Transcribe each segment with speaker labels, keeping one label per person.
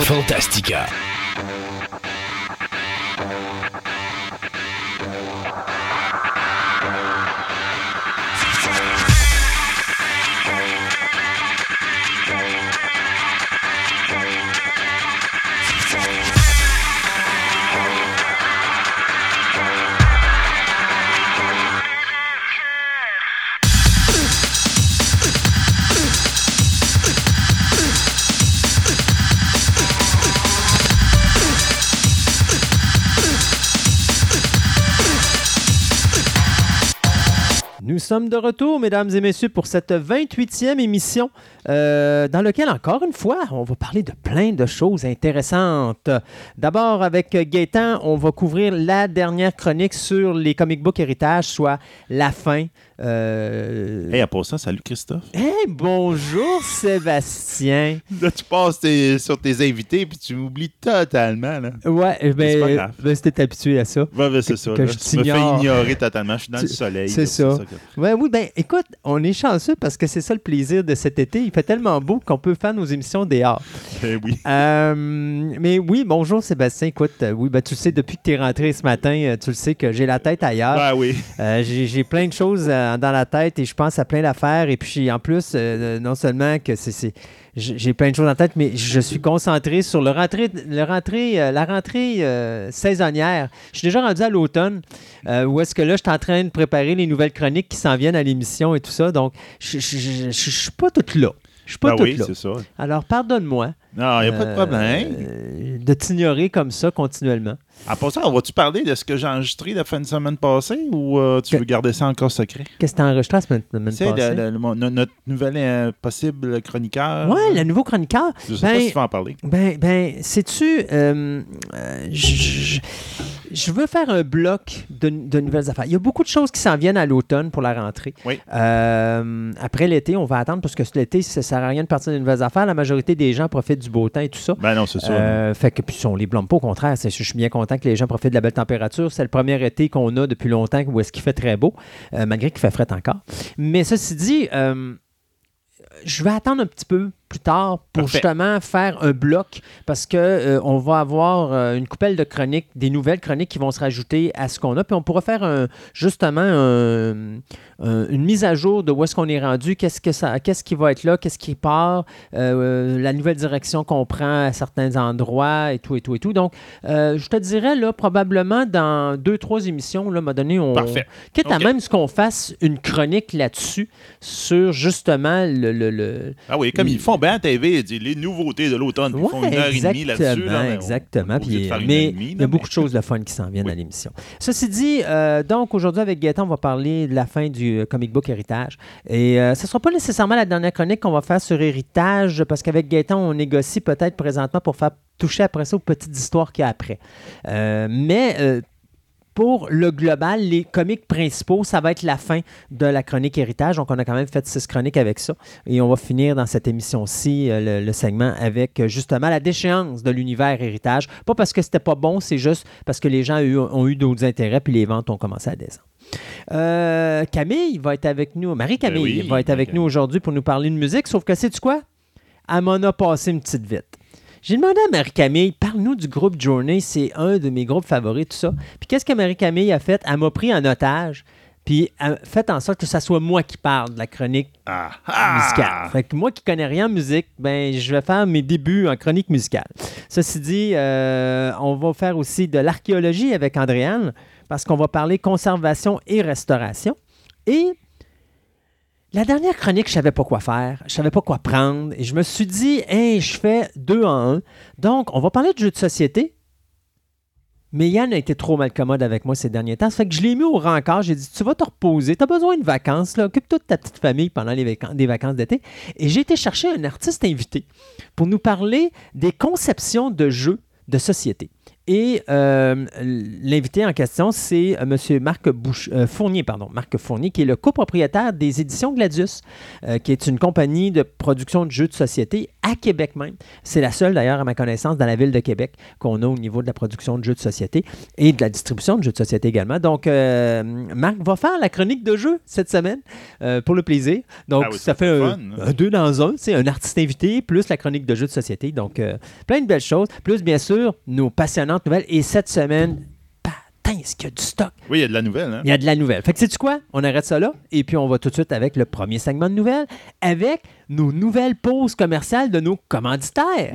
Speaker 1: Fantastica.
Speaker 2: Sommes de retour, mesdames et messieurs, pour cette 28e émission euh, dans laquelle, encore une fois, on va parler de plein de choses intéressantes. D'abord, avec Gaëtan, on va couvrir la dernière chronique sur les comic book héritage, soit la fin. Euh...
Speaker 3: Hey, à ça, salut Christophe.
Speaker 2: Hey, bonjour Sébastien.
Speaker 3: Là, tu passes tes- sur tes invités puis tu m'oublies totalement. Là.
Speaker 2: Ouais, ben, ben c'était habitué à ça.
Speaker 3: Ouais, ben, c'est ça.
Speaker 2: que
Speaker 3: là.
Speaker 2: je
Speaker 3: tu me fais ignorer totalement. Je suis dans
Speaker 2: Tu-
Speaker 3: le soleil.
Speaker 2: c'est ça.
Speaker 3: que-
Speaker 2: Ouais, oui, ben écoute, on est chanceux parce que c'est ça le plaisir de cet été. Il fait tellement beau qu'on peut faire nos émissions dehors.
Speaker 3: Ben oui.
Speaker 2: Euh, mais oui, bonjour Sébastien. Écoute, euh, oui, ben, tu le sais, depuis que tu es rentré ce matin, euh, tu le sais que j'ai la tête ailleurs.
Speaker 3: Ben oui.
Speaker 2: J'ai plein de choses euh, dans la tête et je pense à plein d'affaires. Et puis en plus, euh, non seulement que c'est. j'ai plein de choses en tête, mais je suis concentré sur le rentrée, le rentrée, euh, la rentrée euh, saisonnière. Je suis déjà rendu à l'automne, euh, où est-ce que là, je suis en train de préparer les nouvelles chroniques qui s'en viennent à l'émission et tout ça. Donc, je ne suis pas toute là. Je suis pas
Speaker 3: Ben
Speaker 2: toute
Speaker 3: oui,
Speaker 2: là.
Speaker 3: ça.
Speaker 2: Alors, pardonne-moi
Speaker 3: Non, il n'y a pas de
Speaker 2: euh,
Speaker 3: problème.
Speaker 2: euh, de t'ignorer comme ça continuellement.
Speaker 3: À part ça, vas-tu parler de ce que j'ai enregistré la fin de semaine passée ou euh, tu
Speaker 2: Que-
Speaker 3: veux garder ça encore secret?
Speaker 2: Qu'est-ce que tu as enregistré la semaine, la semaine passée?
Speaker 3: le- le- notre nouvel euh, possible chroniqueur.
Speaker 2: Ouais, le nouveau chroniqueur.
Speaker 3: Je sais pas
Speaker 2: Ben,
Speaker 3: si tu vas en parler.
Speaker 2: Ben, ben sais-tu, euh, je- veux faire un bloc de, de nouvelles affaires. Il y a beaucoup de choses qui s'en viennent à l'automne pour la rentrée.
Speaker 3: Oui.
Speaker 2: Euh, après l'été, on va attendre parce que l'été, ça ne sert à rien de partir de nouvelles affaires. La majorité des gens profitent du beau temps et tout ça.
Speaker 3: Ben non, c'est ça.
Speaker 2: Euh, fait que puis on les blâme pas, au contraire. c'est- Je suis bien content que les gens profitent de la belle température. C'est le premier été qu'on a depuis longtemps où est-ce qu'il fait très beau, euh, malgré qu'il fait frais encore. Mais ceci dit, euh, je vais attendre un petit peu plus tard pour
Speaker 3: Parfait.
Speaker 2: justement faire un bloc parce que euh, on va avoir euh, une coupelle de chroniques, des nouvelles chroniques qui vont se rajouter à ce qu'on a. Puis on pourra faire un- justement un- un- une mise à jour de où est-ce qu'on est rendu, qu'est-ce que ça, qu'est-ce qui va être là, qu'est-ce qui part, euh, la nouvelle direction qu'on prend à certains endroits et tout et tout et tout. Donc, je te dirais là probablement dans deux trois émissions là, m'a donné on
Speaker 3: Parfait.
Speaker 2: quitte à même ce qu'on fasse une chronique là-dessus sur justement le, le- le-
Speaker 3: Ah oui, comme ils font bien à TV, les nouveautés de l'automne. Ils font une heure et demie là-dessus. là,
Speaker 2: exactement. Puis, mais il y a beaucoup de choses de fun qui s'en viennent
Speaker 3: Oui.
Speaker 2: à l'émission. Ceci dit, euh, donc aujourd'hui avec Gaëtan, on va parler de la fin du euh, comic book Héritage. Et euh, ce ne sera pas nécessairement la dernière chronique qu'on va faire sur Héritage, parce qu'avec Gaëtan, on négocie peut-être présentement pour faire toucher après ça aux petites histoires qu'il y a après. Mais pour le global, les comics principaux, ça va être la fin de la chronique héritage. Donc, on a quand même fait six chroniques avec ça. Et on va finir dans cette émission-ci, euh, le, le segment, avec euh, justement la déchéance de l'univers héritage. Pas parce que c'était pas bon, c'est juste parce que les gens ont eu, d'autres intérêts puis les ventes ont commencé à descendre. Euh, Camille va être avec nous. Marie-Camille
Speaker 3: Ben oui,
Speaker 2: va être avec nous aujourd'hui pour nous parler de musique. Sauf que, sais-tu quoi? Elle m'en a passé une petite vite. J'ai demandé à Marie-Camille, parle-nous du groupe Journey, c'est un de mes groupes favoris, tout ça. Puis qu'est-ce que Marie-Camille a fait? Elle m'a pris en otage, puis elle a fait en sorte que ce soit moi qui parle de la chronique
Speaker 3: Ah,
Speaker 2: musicale.
Speaker 3: ah!
Speaker 2: Fait que moi qui connais rien en musique, ben je vais faire mes débuts en chronique musicale. Ceci dit, euh, on va faire aussi de l'archéologie avec Andréane, parce qu'on va parler conservation et restauration. Et la dernière chronique, je savais pas quoi faire, je savais pas quoi prendre, et je me suis dit, hey, je fais deux en un. Donc, on va parler de jeux de société. Mais Yann a été trop mal commode avec moi ces derniers temps. Ça fait que je l'ai mis au rencard. J'ai dit Tu vas te reposer. Tu as besoin de vacances. là. Occupe-toi de ta petite famille pendant les vacances, vacances d'été. Et j'ai été chercher un artiste invité pour nous parler des conceptions de jeux de société. Et euh, l'invité en question, c'est euh, M. Marc Bouch euh, Fournier, pardon, Marc Fournier, qui est le copropriétaire des éditions Gladius, qui est une compagnie de production de jeux de société à Québec même. C'est la seule, d'ailleurs, à ma connaissance, dans la ville de Québec qu'on a au niveau de la production de jeux de société et de la distribution de jeux de société également. Donc, Marc va faire la chronique de jeux cette semaine pour le plaisir. Donc, ah ça fait un, un, deux dans un. C'est un artiste invité plus la chronique de jeux de société. Donc, plein de belles choses. Plus, bien sûr, nos nouvelles. Et cette semaine, putain, est-ce qu'il y a du stock?
Speaker 3: Oui, il y a de la nouvelle. Hein?
Speaker 2: Il y a de la nouvelle. Fait que, sais-tu quoi? On arrête ça là. Et puis, on va tout de suite avec le premier segment de nouvelles, avec nos nouvelles pauses commerciales de nos commanditaires.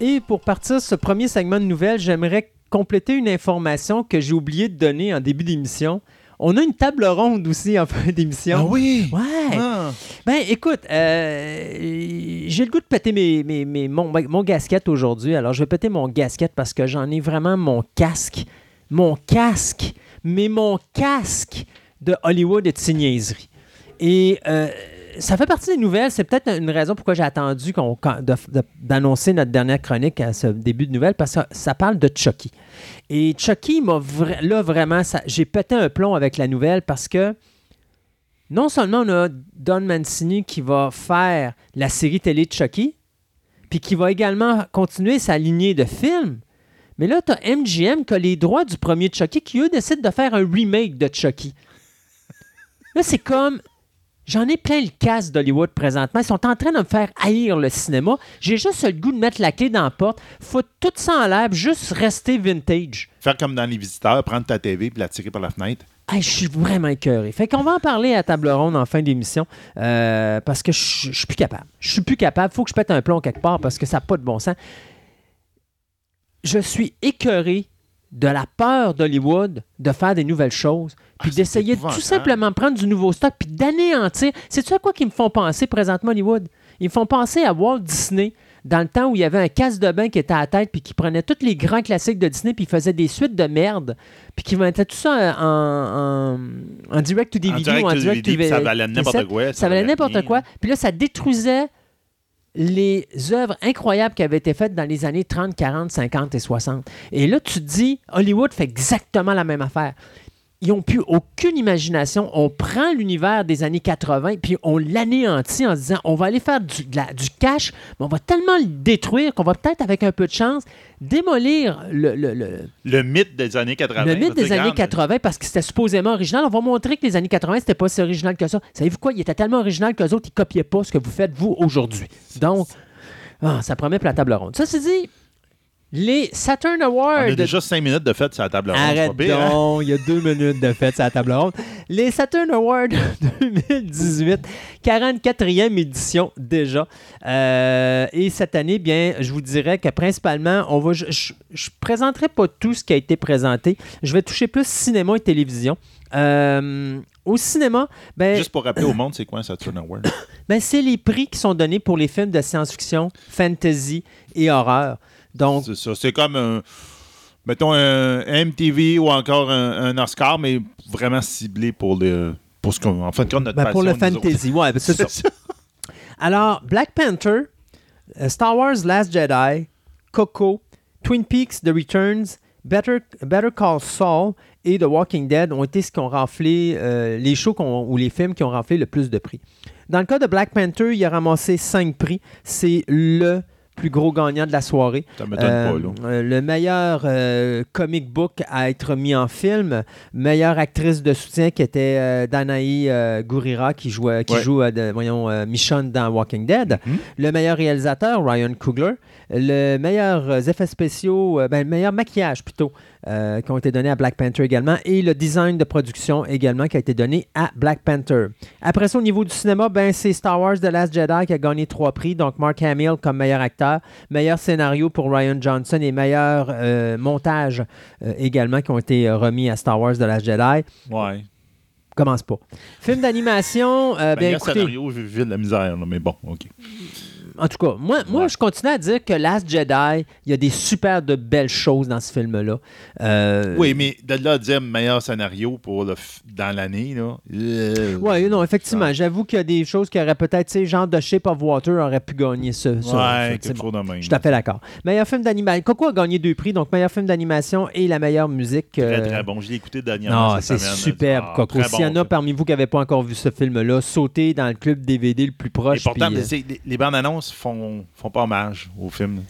Speaker 2: Et pour partir ce premier segment de nouvelles, j'aimerais compléter une information que j'ai oublié de donner en début d'émission. On a une table ronde aussi en fin d'émission.
Speaker 3: Ah oui?
Speaker 2: Ouais. Ah. Ben, écoute, euh, j'ai le goût de péter mes, mon, mon gasket aujourd'hui. Alors, je vais péter mon gasket parce que j'en ai vraiment mon casque. Mon casque. Mais mon casque de Hollywood et de signéserie. Et euh, ça fait partie des nouvelles. C'est peut-être une raison pourquoi j'ai attendu d'annoncer notre dernière chronique à ce début de nouvelles, parce que ça, parle de Chucky. Et Chucky m'a là vraiment, j'ai pété un plomb avec la nouvelle parce que non seulement on a Don Mancini qui va faire la série télé de Chucky, puis qui va également continuer sa lignée de films, mais là, tu as MGM qui a les droits du premier Chucky qui, eux, décident de faire un remake de Chucky. Là, c'est comme J'en ai plein le casse d'Hollywood présentement. Ils sont en train de me faire haïr le cinéma. J'ai juste le goût de mettre la clé dans la porte. Faut tout ça en l'air, juste rester vintage.
Speaker 3: Faire comme dans les visiteurs, prendre ta TV et la tirer par la fenêtre.
Speaker 2: je suis vraiment écœuré. Fait qu'on va en parler à table ronde en fin d'émission euh, parce que je suis plus capable. Je suis plus capable. Faut que je pète un plomb quelque part parce que ça n'a pas de bon sens. Je suis écœuré de la peur d'Hollywood de faire des nouvelles choses, puis ah, d'essayer de tout simplement prendre du nouveau stock, puis d'anéantir. C'est-tu à quoi qu'ils me font penser présentement Hollywood? Ils me font penser à Walt Disney, dans le temps où il y avait un casse de bain qui était à la tête, puis qui prenait tous les grands classiques de Disney, puis il faisait des suites de merde, puis qui mettait tout ça en, en, direct to DVD ou en direct to.
Speaker 3: Ça valait n'importe quoi.
Speaker 2: Ça, valait n'importe quoi. Puis là, ça détruisait les œuvres incroyables qui avaient été faites dans les années 30, 40, 50 et 60. Et là, tu te dis, Hollywood fait exactement la même affaire. Ils n'ont plus aucune imagination. On prend l'univers des années 80 puis on l'anéantit en se disant on va aller faire du, du cash, mais on va tellement le détruire qu'on va peut-être, avec un peu de chance, démolir le, le,
Speaker 3: le, mythe des années 80.
Speaker 2: Le mythe des années 80 parce que c'était supposément original. On va montrer que les années 80, c'était pas si original que ça. Savez-vous quoi? Il était tellement original qu'eux autres, ils copiaient pas ce que vous faites, vous, aujourd'hui. Donc, ah, ça promet pour la table ronde. Ça, c'est dit, les Saturn Awards. On
Speaker 3: a déjà cinq minutes de fête sur la table ronde.
Speaker 2: Arrête hein? donc, il y a deux minutes de fête sur la table ronde. Les Saturn Awards 2018, 44e édition déjà. Euh, et cette année, bien, je vous dirais que principalement, on va, je ne présenterai pas tout ce qui a été présenté. Je vais toucher plus cinéma et télévision. Euh, au cinéma, ben,
Speaker 3: Juste pour rappeler au monde, c'est quoi un Saturn Award?
Speaker 2: ben, c'est les prix qui sont donnés pour les films de science-fiction, fantasy et horreur.
Speaker 3: C'est ça. C'est comme un. Mettons un MTV ou encore un, Oscar, mais vraiment ciblé pour le. Pour ce qu'on. En fait, notre
Speaker 2: ben, Pour le fantasy, ouais, ben, c'est ça. Alors, Black Panther, euh, Star Wars Last Jedi, Coco, Twin Peaks The Returns, Better, Better Call Saul et The Walking Dead ont été ce qui ont raflé euh, les shows ou les films qui ont raflé le plus de prix. Dans le cas de Black Panther, il a ramassé cinq prix. C'est le plus gros gagnant de la soirée.
Speaker 3: Ça m'étonne
Speaker 2: Euh,
Speaker 3: pas, là.
Speaker 2: le meilleur euh, comic book à être mis en film, meilleure actrice de soutien qui était euh, Danae euh, Gurira qui, jouait, qui
Speaker 3: Ouais.
Speaker 2: joue de- voyons, Michonne dans Walking Dead.
Speaker 3: Mhm.
Speaker 2: Le meilleur réalisateur, Ryan Coogler. Le meilleur euh, effets spéciaux, euh, ben, le meilleur maquillage plutôt, euh, qui ont été donnés à Black Panther également. Et le design de production également qui a été donné à Black Panther. Après ça, au niveau du cinéma, ben, c'est Star Wars The Last Jedi qui a gagné trois prix. Donc, Mark Hamill comme meilleur acteur, meilleur scénario pour Ryan Johnson et meilleur euh, montage euh, également qui ont été euh, remis à Star Wars The Last Jedi.
Speaker 3: Ouais.
Speaker 2: Commence pas. Film d'animation, euh,
Speaker 3: Ben,
Speaker 2: ben, écoutez,
Speaker 3: scénario, vu de la misère, là, mais bon, OK.
Speaker 2: En tout cas, moi, moi
Speaker 3: Ouais.
Speaker 2: je continue à dire que Last Jedi, il y a des super de belles choses dans ce film-là. Euh,
Speaker 3: Oui, mais de là à dire meilleur scénario pour le f- dans l'année, là. euh,
Speaker 2: Oui, non, effectivement. J'avoue qu'il y a des choses qui auraient peut-être, tu sais, genre de Shape of Water aurait pu gagner ça. ça, ça,
Speaker 3: Ouais,
Speaker 2: sais,
Speaker 3: quelque
Speaker 2: bon.
Speaker 3: chose de même.
Speaker 2: Je suis tout à fait d'accord. Meilleur film d'animation. Coco a gagné deux prix, donc meilleur film d'animation et la meilleure musique.
Speaker 3: Très,
Speaker 2: euh,
Speaker 3: très bon. Je l'ai écouté dernièrement.
Speaker 2: Non,
Speaker 3: cette
Speaker 2: c'est superbe,
Speaker 3: Ah,
Speaker 2: Coco. S'il y en a
Speaker 3: ça.
Speaker 2: parmi vous qui n'avaient pas encore vu ce film-là, sautez dans le club DVD le plus
Speaker 3: Et
Speaker 2: proche.
Speaker 3: pourtant, c'est- les, les bandes annonces font, font pas hommage au film.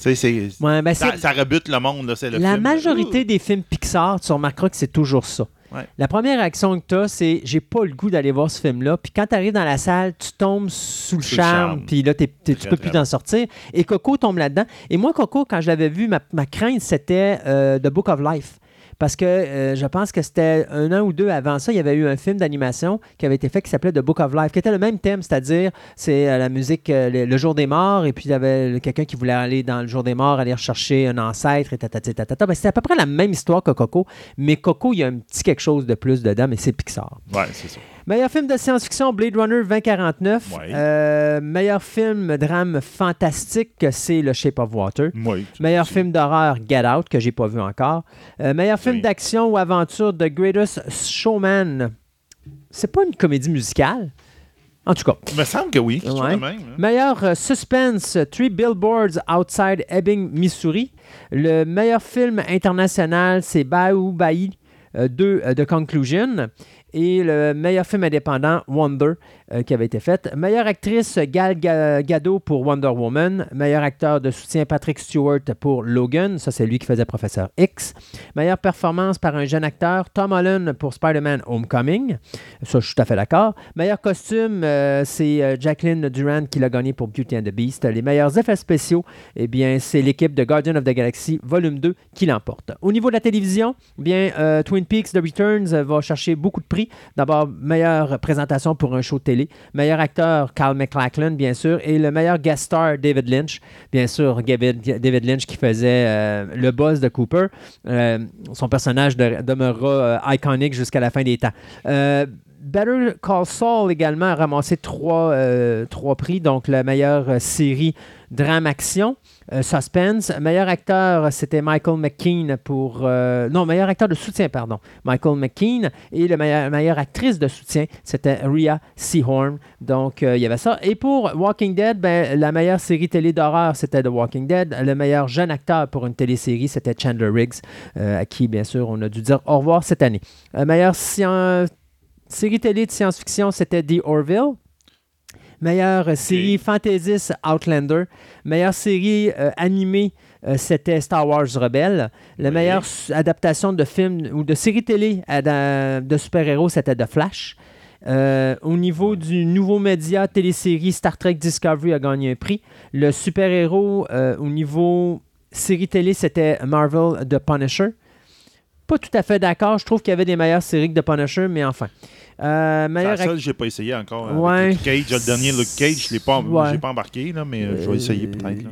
Speaker 2: Ouais, ben,
Speaker 3: Ça, rebute le monde, là, c'est le
Speaker 2: la
Speaker 3: film.
Speaker 2: majorité des films Pixar, tu remarqueras que c'est toujours ça.
Speaker 3: Ouais.
Speaker 2: La première réaction que tu as, c'est j'ai pas le goût d'aller voir ce film-là. Puis quand tu arrives dans la salle, tu tombes sous le
Speaker 3: Sous
Speaker 2: charme, puis là, t'es- t'es- tu peux plus t'en sortir. Et Coco tombe là-dedans. Et moi, Coco, quand je l'avais vu, ma, ma crainte, c'était euh, The Book of Life. Parce que euh, je pense que c'était un an ou deux avant ça, il y avait eu un film d'animation qui avait été fait qui s'appelait The Book of Life, qui était le même thème, c'est-à-dire c'est euh, la musique euh, le, jour des morts, et puis il y avait quelqu'un qui voulait aller dans le jour des morts, aller rechercher un ancêtre, et tatati tatata. Ben, c'était à peu près la même histoire que Coco, mais Coco, il y a un petit quelque chose de plus dedans, mais c'est Pixar.
Speaker 3: Ouais, c'est ça.
Speaker 2: Meilleur film de science-fiction, Blade Runner 2049.
Speaker 3: Ouais.
Speaker 2: Euh, meilleur film drame fantastique, c'est Le Shape of Water. Meilleur film d'horreur, Get Out, que j'ai pas vu encore. Euh, meilleur film d'action ou aventure, The Greatest Showman. C'est pas une comédie musicale? En tout cas.
Speaker 3: Il me semble que oui.
Speaker 2: Ouais.
Speaker 3: même, hein.
Speaker 2: Meilleur euh, suspense, Three Billboards Outside Ebbing, Missouri. Le meilleur film international, c'est Baobaï 2 de Conclusion. Et le meilleur film indépendant, Wonder, euh, qui avait été fait. Meilleure actrice, Gal Ga- Gadot pour Wonder Woman. Meilleur acteur de soutien, Patrick Stewart pour Logan. Ça, c'est lui qui faisait Professeur X. Meilleure performance par un jeune acteur, Tom Holland pour Spider-Man Homecoming. Ça, je suis tout à fait d'accord. Meilleur costume, euh, c'est euh, Jacqueline Duran qui l'a gagné pour Beauty and the Beast. Les meilleurs effets spéciaux, eh bien, c'est l'équipe de Guardian of the Galaxy Volume 2 qui l'emporte. Au niveau de la télévision, eh bien, Twin Peaks The Returns va chercher beaucoup de prix. D'abord, meilleure présentation pour un show de Meilleur acteur, Carl McLachlan, bien sûr. Et le meilleur guest star, David Lynch. Bien sûr, David, Lynch qui faisait euh, le boss de Cooper. Euh, son personnage de- demeurera euh, iconique jusqu'à la fin des temps. Better Call Saul également a ramassé trois, trois prix, donc la meilleure série drame-action, euh, suspense. Meilleur acteur, c'était Michael McKean pour... euh, non, meilleur acteur de soutien, pardon, Michael McKean. Et la meilleure, meilleure actrice de soutien, c'était Rhea Seahorn. Donc, euh, il y avait ça. Et pour Walking Dead, ben, la meilleure série télé d'horreur, c'était The Walking Dead. Le meilleur jeune acteur pour une télésérie, c'était Chandler Riggs, à qui, bien sûr, on a dû dire au revoir cette année. Meilleure série télé de science-fiction, c'était The Orville. Meilleure euh, série fantasy, Outlander. Meilleure série euh, animée, euh, c'était Star Wars Rebelle. La
Speaker 3: Oui.
Speaker 2: meilleure adaptation de film ou de série télé à- de super-héros, c'était The Flash. Euh, au niveau du nouveau média télésérie, Star Trek Discovery a gagné un prix. Le super-héros euh, au niveau série télé, c'était Marvel The Punisher. Pas tout à fait d'accord. Je trouve qu'il y avait des meilleures séries que The Punisher, mais enfin. Euh,
Speaker 3: C'est la seule j'ai pas essayé encore. avec
Speaker 2: Ouais.
Speaker 3: Luke Cage, le dernier Luke Cage, je l'ai pas,
Speaker 2: Ouais.
Speaker 3: j'ai pas embarqué, là, mais euh, je vais essayer peut-être. là.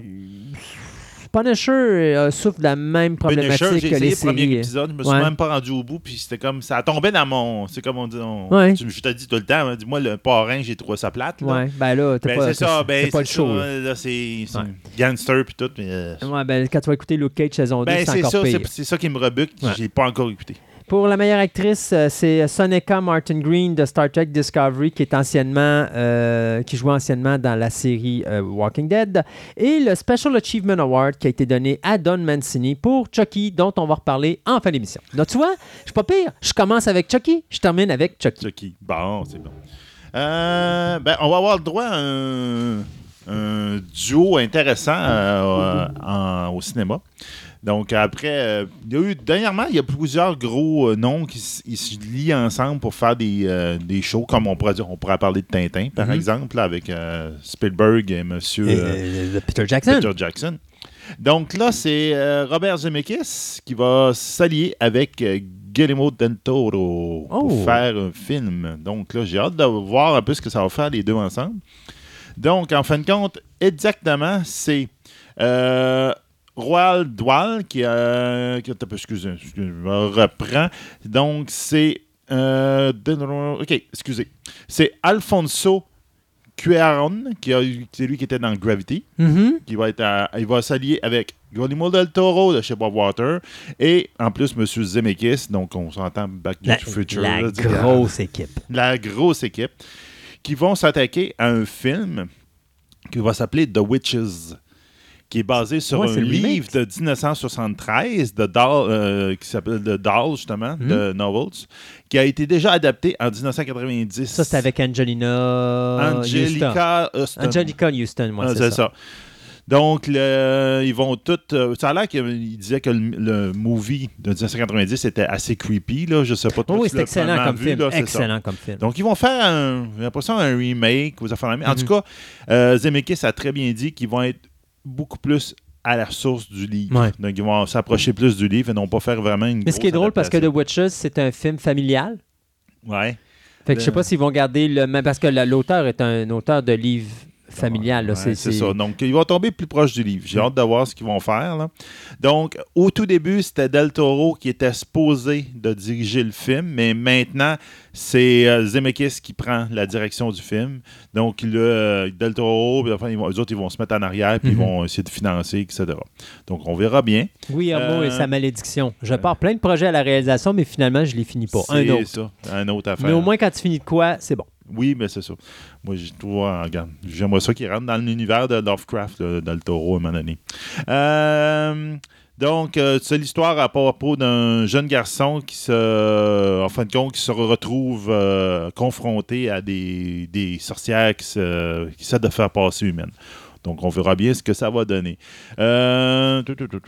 Speaker 2: Punisher euh, souffre de la même problématique
Speaker 3: Punisher, j'ai
Speaker 2: que les
Speaker 3: essayé le premier
Speaker 2: séries.
Speaker 3: épisode, je me suis
Speaker 2: Ouais.
Speaker 3: même pas rendu au bout, puis c'était comme, ça tombait dans mon, c'est comme on dit, on-
Speaker 2: Ouais.
Speaker 3: tu me- je te dis tout le temps, hein, dis-moi le parrain, j'ai trouvé ça plate, là.
Speaker 2: Ouais, ben là,
Speaker 3: Ben,
Speaker 2: pas,
Speaker 3: c'est ça, ben,
Speaker 2: c'est pas le
Speaker 3: c'est
Speaker 2: show.
Speaker 3: ça,
Speaker 2: là.
Speaker 3: là, c'est c'est
Speaker 2: Ouais.
Speaker 3: gangster puis tout, mais euh,
Speaker 2: Ouais, ben, quand tu vas écouter Luke Cage saison 2,
Speaker 3: ben,
Speaker 2: c'est
Speaker 3: c'est
Speaker 2: encore
Speaker 3: ça,
Speaker 2: pire.
Speaker 3: c'est c'est ça qui me rebute, j'ai pas encore écouté.
Speaker 2: Pour la meilleure actrice, euh, c'est Soneca Martin Green de Star Trek Discovery qui est anciennement euh, qui jouait anciennement dans la série euh, Walking Dead et le Special Achievement Award qui a été donné à Don Mancini pour Chucky dont on va reparler en fin d'émission. Donc tu vois, je suis pas pire. Je commence avec Chucky, je termine avec Chucky.
Speaker 3: Chucky. Bon, c'est bon. Ben, on va avoir le droit à un, un duo intéressant euh, en- au cinéma. Donc, après, euh, il y a eu, dernièrement, il y a plusieurs gros euh, noms qui se lient ensemble pour faire des, euh, des shows, comme on pourrait dire, on pourrait parler de Tintin, par
Speaker 2: Mhm.
Speaker 3: exemple, avec euh, Spielberg et Monsieur
Speaker 2: Et,
Speaker 3: euh,
Speaker 2: euh, Peter Jackson.
Speaker 3: Peter Jackson. Donc là, c'est euh, Robert Zemeckis qui va s'allier avec euh, Guillermo del Toro pour
Speaker 2: Oh.
Speaker 3: faire un film. Donc là, j'ai hâte de voir un peu ce que ça va faire les deux ensemble. Donc, en fin de compte, exactement, c'est euh, Roald qui a... Qui, attends, excusez, excusez, je me reprends. Donc, c'est... euh, OK, excusez. C'est Alfonso Cuaron, qui a, c'est lui qui était dans Gravity
Speaker 2: Mhm.
Speaker 3: qui va être à- il va s'allier avec Guillermo del Toro de chez Bob Water et en plus M. Zemeckis, donc on s'entend Back to the Future.
Speaker 2: la
Speaker 3: là,
Speaker 2: grosse équipe.
Speaker 3: la grosse équipe qui vont s'attaquer à un film qui va s'appeler The Witches qui est basé sur
Speaker 2: Ouais,
Speaker 3: un
Speaker 2: c'est
Speaker 3: livre de 1973 de Dahl, euh, qui s'appelle The Dahl, justement,
Speaker 2: Mhm.
Speaker 3: de Novels, qui a été déjà adapté en 1990.
Speaker 2: Ça, c'était avec Angelina Houston.
Speaker 3: Angelica Huston.
Speaker 2: Angelica Houston, moi,
Speaker 3: Ah,
Speaker 2: c'est
Speaker 3: c'est
Speaker 2: ça.
Speaker 3: ça. Donc, le- ils vont tout. euh, ça a l'air qu'il disait que le, le movie de 1990 était assez creepy. Là. Je sais pas trop
Speaker 2: oui, c'est excellent comme
Speaker 3: vu,
Speaker 2: film.
Speaker 3: là, c'est ça.
Speaker 2: excellent comme film.
Speaker 3: Donc, ils vont faire, un, j'ai l'impression, un remake. Aux affaires. En
Speaker 2: Mhm.
Speaker 3: tout cas, euh, Zemeckis a très bien dit qu'ils vont être beaucoup plus à la source du livre.
Speaker 2: Ouais.
Speaker 3: Donc, ils vont s'approcher plus du livre et non pas faire vraiment une
Speaker 2: Mais ce qui est drôle, parce que The. Witches, c'est un film familial.
Speaker 3: Ouais.
Speaker 2: Fait que je sais pas s'ils vont garder le même. Parce que la- l'auteur est un auteur de livre familial.
Speaker 3: Ouais,
Speaker 2: C'est-
Speaker 3: ça. Donc, ils vont tomber plus proche du livre. J'ai hâte de voir ce qu'ils vont faire. là. Donc, au tout début, c'était Del Toro qui était supposé de diriger le film, mais maintenant, c'est euh, Zemeckis qui prend la direction du film. Donc, le, euh, Del Toro, puis enfin, ils vont, eux autres, ils vont se mettre en arrière, puis ils
Speaker 2: Mhm.
Speaker 3: vont essayer de financer, etc. Donc, on verra bien.
Speaker 2: Guillermo
Speaker 3: Euh,
Speaker 2: et sa malédiction. Je pars plein de projets à la réalisation, mais finalement, je les finis pas. Un autre.
Speaker 3: ça, un autre affaire.
Speaker 2: Mais au moins, quand tu finis de quoi, c'est bon.
Speaker 3: Oui, mais c'est ça. Moi, j'ai tout. ah, regarde, j'aimerais ça qu'il rentre dans l'univers de Lovecraft, là, à un moment donné. Euh, donc, euh, c'est l'histoire à propos d'un jeune garçon qui se, en fin de compte, qui se retrouve euh, confronté à des, des sorcières qui, se, qui essaient de faire passer humaine. Donc, on verra bien ce que ça va donner. Euh,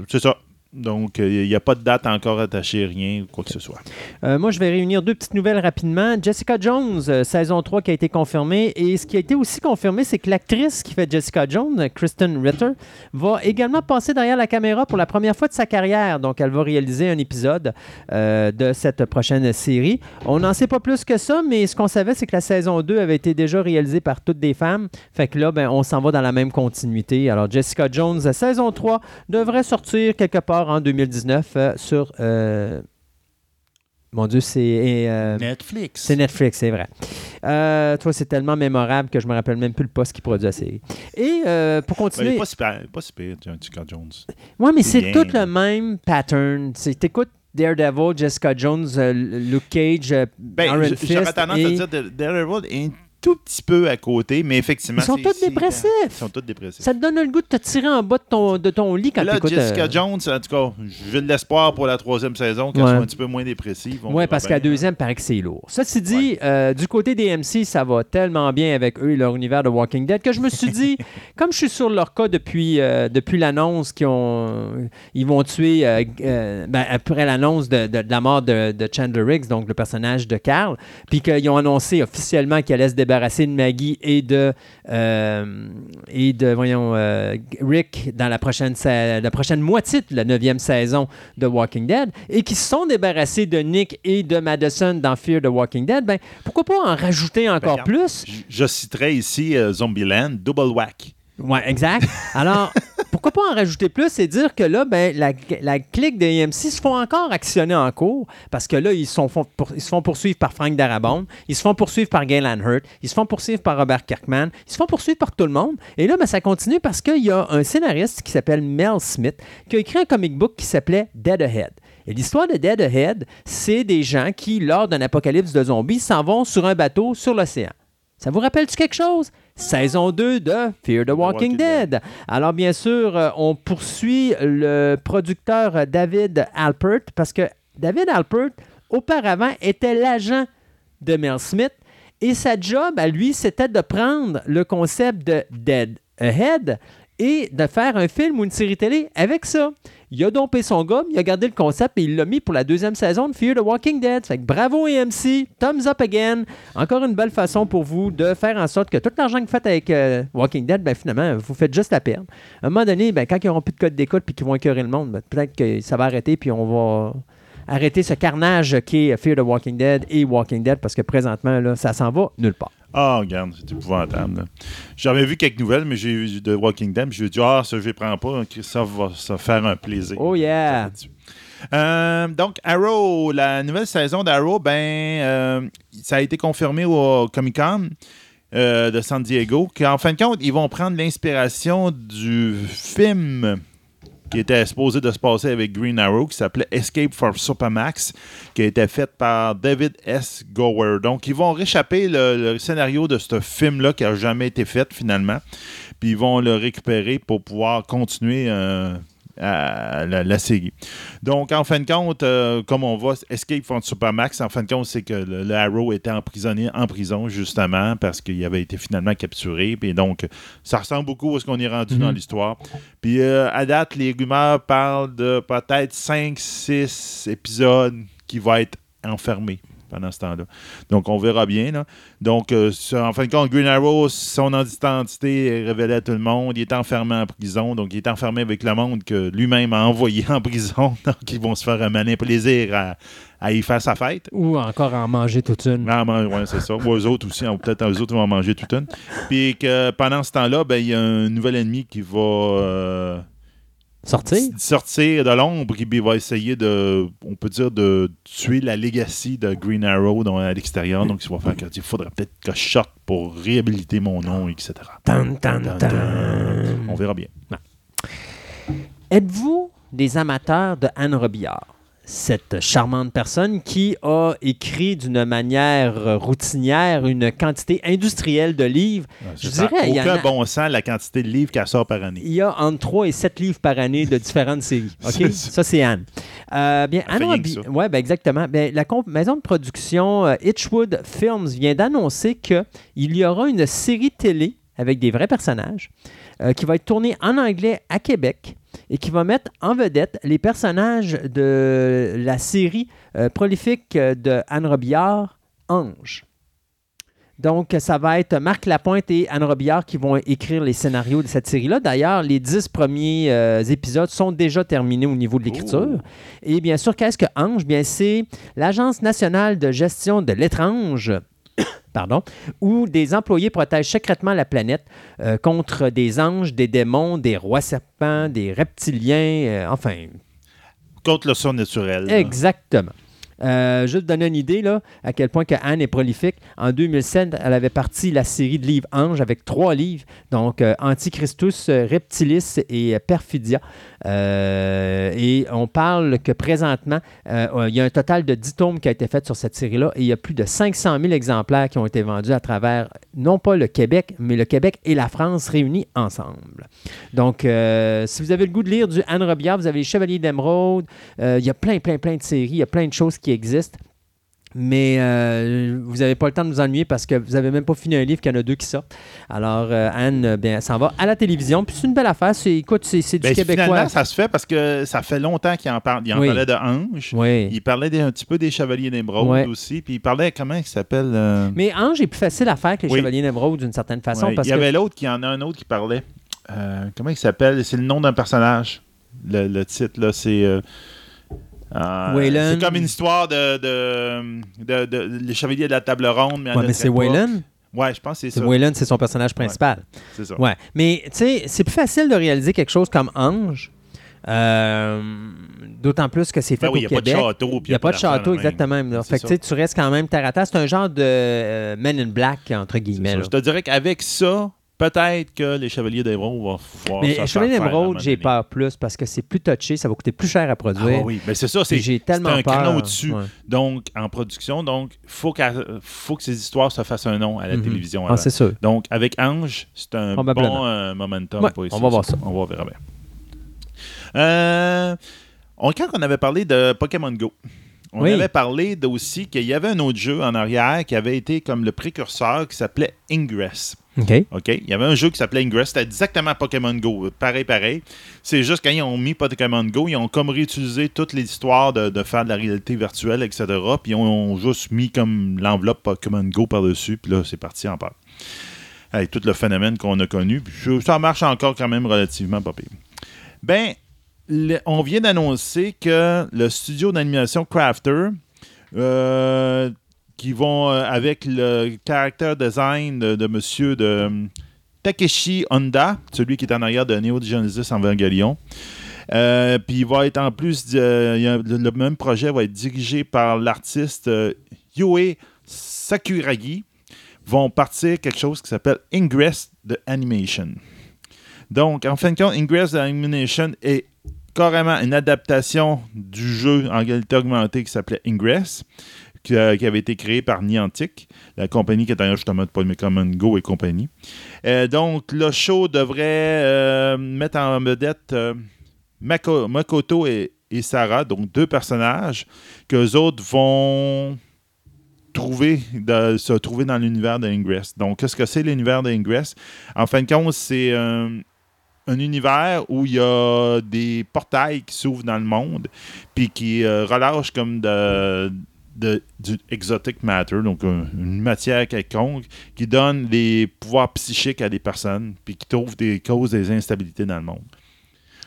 Speaker 3: c'est ça. Donc, il n'y a pas de date encore attachée, rien, quoi que ce soit.
Speaker 2: Euh, moi, je vais réunir deux petites nouvelles rapidement. Jessica Jones, euh, saison 3 qui a été confirmée. Et ce qui a été aussi confirmé, c'est que l'actrice qui fait Jessica Jones, euh, Kristen Ritter, va également passer derrière la caméra pour la première fois de sa carrière. Donc, elle va réaliser un épisode euh, de cette prochaine série. On n'en sait pas plus que ça, mais ce qu'on savait, c'est que la saison 2 avait été déjà réalisée par toutes des femmes. Fait que là, ben, on s'en va dans la même continuité. Alors, Jessica Jones, euh, saison 3, devrait sortir quelque part en 2019 euh, sur... euh, mon Dieu, c'est euh,
Speaker 3: Netflix.
Speaker 2: c'est Netflix, c'est vrai. Euh, toi, c'est tellement mémorable que je me rappelle même plus le poste qui produit la série. Et euh, pour
Speaker 3: Ben,
Speaker 2: continuer,
Speaker 3: pas si pire, pas si pire, Jessica Jones.
Speaker 2: ouais, mais
Speaker 3: c'est
Speaker 2: tout le même pattern. T'écoutes Daredevil, Jessica Jones, Luke Cage,
Speaker 3: Ben,
Speaker 2: Iron
Speaker 3: tendance
Speaker 2: et-
Speaker 3: à dire Daredevil est tout petit peu à côté, mais effectivement.
Speaker 2: Ils sont
Speaker 3: c'est-
Speaker 2: tous
Speaker 3: c'est-
Speaker 2: dépressifs.
Speaker 3: Ils sont tous dépressifs.
Speaker 2: Ça te donne le goût de te tirer en bas de ton, de ton lit quand
Speaker 3: là,
Speaker 2: t'écoutes.
Speaker 3: Jessica
Speaker 2: euh,
Speaker 3: Jones, en tout cas, j'ai de l'espoir pour la troisième saison qu'elle
Speaker 2: Ouais.
Speaker 3: soit un petit peu moins dépressive.
Speaker 2: Oui, parce qu'à deuxième, paraît que c'est lourd. Ceci dit, euh, du côté des MC, ça va tellement bien avec eux et leur univers de Walking Dead que je me suis dit, comme je suis sur leur cas depuis, euh, depuis l'annonce qu'ils ont, ils vont tuer, ben, après l'annonce de, de- de la mort de, de Chandler Riggs, donc le personnage de Carl, puis qu'ils ont annoncé officiellement qu'ils allaient se débarrasser de Maggie et de, euh, et de voyons, euh, Rick dans la prochaine, la prochaine moitié de la neuvième saison de Walking Dead et qui se sont débarrassés de Nick et de Madison dans Fear the Walking Dead, ben, pourquoi pas en rajouter encore
Speaker 3: regarde.
Speaker 2: plus?
Speaker 3: Je, je citerai ici euh, Zombieland, Double Whack.
Speaker 2: Ouais, exact. Alors, pourquoi pas en rajouter plus et dire que là, ben, la, la clique de AMC se font encore actionner en cours parce que là, ils, sont, font- pour- ils se font poursuivre par Frank Darabont, ils se font poursuivre par Galen Hurt, ils se font poursuivre par Robert Kirkman, ils se font poursuivre par tout le monde. Et là, ben, ça continue parce qu'il y a un scénariste qui s'appelle Mel Smith qui a écrit un comic book qui s'appelait Dead Ahead. Et l'histoire de Dead Ahead, c'est des gens qui, lors d'un apocalypse de zombies, s'en vont sur un bateau sur l'océan. Ça vous rappelle-tu quelque chose? Saison 2 de Fear the Walking,
Speaker 3: Walking
Speaker 2: Dead.
Speaker 3: Dead.
Speaker 2: Alors, bien sûr, euh, on poursuit le producteur euh, David Alpert parce que David Alpert, auparavant, était l'agent de Mel Smith et sa job à lui, c'était de prendre le concept de Dead Ahead et de faire un film ou une série télé avec ça. Il a dompé son gomme, il a gardé le concept et il l'a mis pour la deuxième saison de Fear the Walking Dead. Fait que bravo AMC, thumbs up again. Encore une belle façon pour vous de faire en sorte que tout l'argent que vous faites avec euh, Walking Dead, ben finalement, vous faites juste la perdre. À un moment donné, ben, quand ils n'auront plus de code d'écoute puis qu'ils vont écœurer le monde, ben, peut-être que ça va arrêter puis on va arrêter ce carnage qui est Fear the Walking Dead et Walking Dead parce que présentement, là, ça s'en va nulle part.
Speaker 3: Ah, regarde, c'est épouvantable. J'avais vu quelques nouvelles, mais j'ai vu de Walking Dead. me dit, ah, ça, je ne prends pas. Ça va faire un plaisir.
Speaker 2: Oh yeah!
Speaker 3: Euh, donc, Arrow, la nouvelle saison d'Arrow, ben, euh, ça a été confirmé au Comic Con euh, de San Diego qu'en fin de compte, ils vont prendre l'inspiration du film qui était supposé de se passer avec Green Arrow, qui s'appelait Escape from Supermax, qui a été fait par David S. Gower. Donc, ils vont réchapper le, le scénario de ce film-là qui n'a jamais été fait finalement, puis ils vont le récupérer pour pouvoir continuer euh, à la, la série. Donc, en fin de compte, euh, comme on voit, Escape from Supermax, en fin de compte, c'est que le, le Arrow était emprisonné en prison, justement, parce qu'il avait été finalement capturé. Puis donc, ça ressemble beaucoup à ce qu'on est rendu
Speaker 2: Mhm.
Speaker 3: dans l'histoire. Puis, euh, à date, les rumeurs parlent de peut-être 5-6 épisodes qui vont être enfermés pendant ce temps-là. Donc, on verra bien. là. Donc, euh, en fin de compte, Green Arrow, son identité est révélée à tout le monde. Il est enfermé en prison. Donc, il est enfermé avec le monde que lui-même a envoyé en prison. Donc, ils vont se faire un malin plaisir à, à y faire sa fête.
Speaker 2: Ou encore en manger toute une.
Speaker 3: Ah, ouais, c'est ça. Ou eux autres aussi. hein, Peut-être eux autres vont en manger toute une. Puis que pendant ce temps-là, ben, il y a un nouvel ennemi qui va euh,
Speaker 2: Sortir?
Speaker 3: sortir de l'ombre il va essayer de, on peut dire, de tuer la legacy de Green Arrow dans- à l'extérieur. Donc, il va faire que il faudrait peut-être que je sorte pour réhabiliter mon nom, etc.
Speaker 2: Tan, tan,
Speaker 3: Tan,
Speaker 2: tan.
Speaker 3: On verra bien.
Speaker 2: Êtes-vous des amateurs de Anne Robillard? Cette charmante personne qui a écrit d'une manière routinière une quantité industrielle de livres. Je dirais, il y
Speaker 3: aucun
Speaker 2: a-
Speaker 3: bon sens la quantité de livres qu'elle sort par année.
Speaker 2: Il y a entre 3 et 7 livres par année de différentes séries. OK?
Speaker 3: C'est ça.
Speaker 2: c'est Anne. Euh, bien, Anne ouais, ben exactement. Ben, la maison de production euh, Hitchwood Films vient d'annoncer qu'il y aura une série télé avec des vrais personnages euh, qui va être tournée en anglais à Québec et qui va mettre en vedette les personnages de la série euh, prolifique euh, de Anne Robillard, Ange. Donc, ça va être Marc Lapointe et Anne Robillard qui vont écrire les scénarios de cette série-là. D'ailleurs, les dix premiers euh, épisodes sont déjà terminés au niveau de l'écriture. Et bien sûr, qu'est-ce que Ange? Bien, c'est l'Agence nationale de gestion de l'étrange. Pardon, où des employés protègent secrètement la planète euh, contre des anges, des démons, des rois serpents, des reptiliens, euh, enfin,
Speaker 3: Contre le surnaturel.
Speaker 2: Exactement. Euh, juste donner une idée là, à quel point que Anne est prolifique. En 2007, elle avait parti la série de livres Ange avec trois livres, donc euh, Antichristus, euh, Reptilis et euh, Perfidia. Et on parle que présentement, il y a un total de 10 tomes qui a été fait sur cette série-là et il y a plus de 500 000 exemplaires qui ont été vendus à travers, non pas le Québec, mais le Québec et la France réunis ensemble. Donc, si vous avez le goût de lire du Anne Robillard, vous avez les Chevaliers d'Émeraude, il y a plein, plein, plein de séries, il y a plein de choses qui existent. Mais euh, vous n'avez pas le temps de vous ennuyer parce que vous n'avez même pas fini un livre qu'il y en a deux qui sortent. Alors, euh, Anne, euh, bien, s'en va à la télévision. Puis c'est une belle affaire. C'est, écoute, c'est, c'est du
Speaker 3: Ben,
Speaker 2: québécois.
Speaker 3: Finalement, ça se fait parce que ça fait longtemps qu'il en parle. Il en
Speaker 2: Oui.
Speaker 3: parlait de Ange.
Speaker 2: Oui.
Speaker 3: Il parlait des- un petit peu des Chevaliers d'Émeraude
Speaker 2: Ouais.
Speaker 3: aussi. Puis il parlait, comment il s'appelle euh,
Speaker 2: Mais Ange est plus facile à faire que les
Speaker 3: Oui.
Speaker 2: Chevaliers d'Émeraude d'une certaine façon. parce
Speaker 3: Il y
Speaker 2: que
Speaker 3: avait l'autre qui en a un autre qui parlait. Comment il s'appelle? C'est le nom d'un personnage. Le, le titre, là, c'est. Euh, c'est comme une histoire de, de, de- de- Les Chevaliers de la Table Ronde. Mais,
Speaker 2: Ouais, c'est. Wayland.
Speaker 3: Ouais, je pense que c'est ça.
Speaker 2: Wayland, c'est son personnage principal.
Speaker 3: C'est ça.
Speaker 2: Ouais. Mais tu sais, c'est plus facile de réaliser quelque chose comme Ange. euh, D'autant plus que c'est fait
Speaker 3: Ben oui, il
Speaker 2: au
Speaker 3: n'y a pas de
Speaker 2: Québec.
Speaker 3: château.
Speaker 2: Il n'y a pas de château, exactement. là. Fait que tu restes quand même terre à terre. C'est un genre de euh, Men in Black, entre guillemets.
Speaker 3: Je te dirais qu'avec ça, peut-être que les Chevaliers d'Émeraude vont se
Speaker 2: Mais
Speaker 3: faire
Speaker 2: Chevalier
Speaker 3: faire à un
Speaker 2: d'Émeraude, j'ai peur plus parce que c'est plus touché, ça va coûter plus cher à
Speaker 3: Ah
Speaker 2: produire.
Speaker 3: oui, mais c'est ça, c'est
Speaker 2: j'ai
Speaker 3: c'est
Speaker 2: tellement
Speaker 3: un
Speaker 2: peur.
Speaker 3: cran au-dessus.
Speaker 2: Ouais.
Speaker 3: Donc, en production, donc, il faut, faut que ces histoires se fassent un nom à la
Speaker 2: Mhm.
Speaker 3: télévision.
Speaker 2: Ah, c'est sûr.
Speaker 3: donc, avec Ange, c'est un bon euh, momentum
Speaker 2: Ouais,
Speaker 3: pour
Speaker 2: on
Speaker 3: essayer
Speaker 2: va voir ça.
Speaker 3: On va verra bien. Euh, on, quand on avait parlé de Pokémon Go, on
Speaker 2: Oui.
Speaker 3: avait parlé aussi qu'il y avait un autre jeu en arrière qui avait été comme le précurseur qui s'appelait Ingress.
Speaker 2: OK.
Speaker 3: OK? Il y avait un jeu qui s'appelait Ingress. C'était exactement Pokémon Go. Pareil, pareil. C'est juste quand ils ont mis Pokémon Go, ils ont comme réutilisé toute l'histoire de, de faire de la réalité virtuelle, etc. Puis ils ont juste mis comme l'enveloppe Pokémon Go par-dessus. Puis là, c'est parti en part. Avec tout le phénomène qu'on a connu. Puis ça marche encore quand même relativement pas pire. Ben, on vient d'annoncer que le studio d'animation Crafter, euh, qui vont euh, avec le character design de, de monsieur de euh, Takeshi Honda, celui qui est en arrière de Neo Genesis Evangelion. Euh, Puis il va être en plus, a- le, même projet va être dirigé par l'artiste euh, Yoe Sakuragi. Vont partir quelque chose qui s'appelle Ingress de Animation. Donc, en fin de compte, Ingress de Animation est carrément une adaptation du jeu en réalité augmentée qui s'appelait Ingress, qui, avait été créé par Niantic, la compagnie qui est derrière justement de Pokémon Go et compagnie. Euh, donc, le show devrait euh, mettre en vedette euh, Mako- Makoto et, Sarah, donc deux personnages que autres vont trouver de, se trouver dans l'univers de Ingress. Donc, qu'est-ce que c'est l'univers de Ingress? En fin de compte, c'est un univers où il y a des portails qui s'ouvrent dans le monde, puis qui relâchent comme de, de- du exotic matter, donc un- une matière quelconque, qui donne des pouvoirs psychiques à des personnes, puis qui trouve des causes des instabilités dans le monde.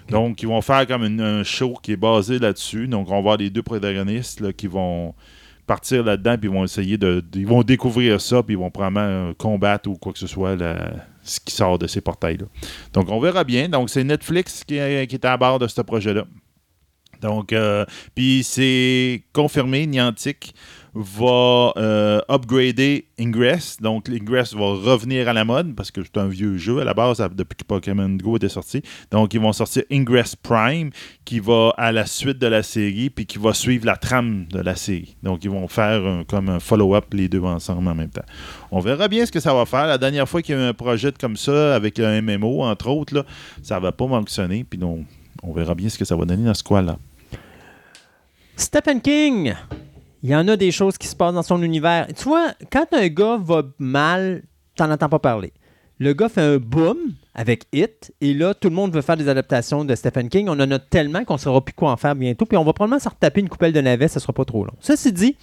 Speaker 3: Donc, ils vont faire comme une- un show qui est basé là-dessus. Donc, on va voir les deux protagonistes là, qui vont partir là-dedans, puis ils vont essayer de, Ils vont découvrir ça, puis ils vont probablement euh, combattre ou quoi que ce soit ce qui sort de ces portails-là. Donc, on verra bien. Donc, c'est Netflix qui est à bord de ce projet-là. Donc, euh, puis c'est confirmé, Niantic va euh, upgrader Ingress. Donc, Ingress va revenir à la mode parce que c'est un vieux jeu à la base depuis que Pokémon Go était sorti. Donc, ils vont sortir Ingress Prime qui va à la suite de la série puis qui va suivre la trame de la série. Donc, ils vont faire comme un follow-up les deux ensemble en même temps. On verra bien ce que ça va faire. La dernière fois qu'il y a eu un projet comme ça avec un MMO, entre autres, là, ça va pas fonctionner. Puis donc, on verra bien ce que ça va donner dans ce coin-là.
Speaker 2: Stephen King, il y en a des choses qui se passent dans son univers. Tu vois, quand un gars va mal, t'en entends pas parler. Le gars fait un boom avec It, et là, tout le monde veut faire des adaptations de Stephen King. On en a tellement qu'on ne saura plus quoi en faire bientôt, puis on va probablement se retaper une coupelle de navets, ça sera pas trop long. Ceci dit,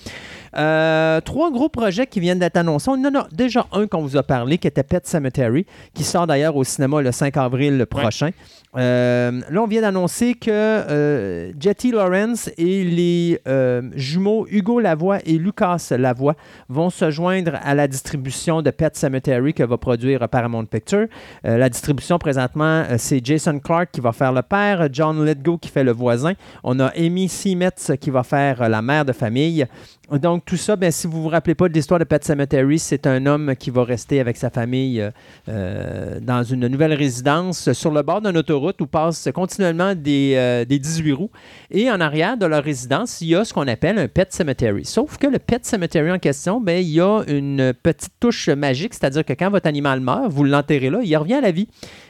Speaker 2: euh, trois gros projets qui viennent d'être annoncés. On en a déjà un qu'on vous a parlé, qui était Pet Cemetery, qui sort d'ailleurs au cinéma le 5 avril prochain. Euh, là, on vient d'annoncer que euh, Jetty Lawrence et les euh, jumeaux Hugo Lavoie et Lucas Lavoie vont se joindre à la distribution de Pet Cemetery que va produire Paramount Pictures. La distribution présentement, c'est Jason Clark qui va faire le père, John Letgo qui fait le voisin. On a Amy Seametz qui va faire la mère de famille. Donc, tout ça, ben, si vous ne vous rappelez pas de l'histoire de Pet Cemetery, c'est un homme qui va rester avec sa famille euh, euh, dans une nouvelle résidence sur le bord d'une autoroute où passent continuellement des, euh, des 18 roues. Et en arrière de leur résidence, il y a ce qu'on appelle un Pet Cemetery. Sauf que le Pet Cemetery en question, ben, il y a une petite touche magique, c'est-à-dire que quand votre animal meurt, vous l'enterrez là, il revient à la vie.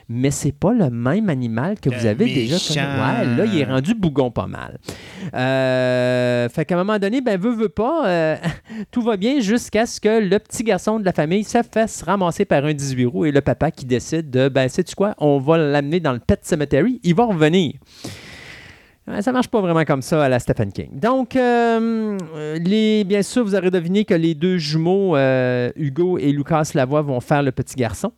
Speaker 2: Mais c'est pas le même animal que vous avez déjà connu. Ouais, là, il est rendu bougon pas mal. Euh, fait qu'à un moment donné, ben, veut, veut pas, euh, tout va bien jusqu'à ce que le petit garçon de la famille se fasse ramasser par un 18 roues et le papa qui décide de, ben, sais-tu quoi, on va l'amener dans le Pet Cemetery, il va revenir. Ça marche pas vraiment comme ça à la Stephen King. Donc, euh, les, bien sûr, vous aurez deviné que les deux jumeaux, euh, Hugo et Lucas Lavoie, vont faire le petit garçon.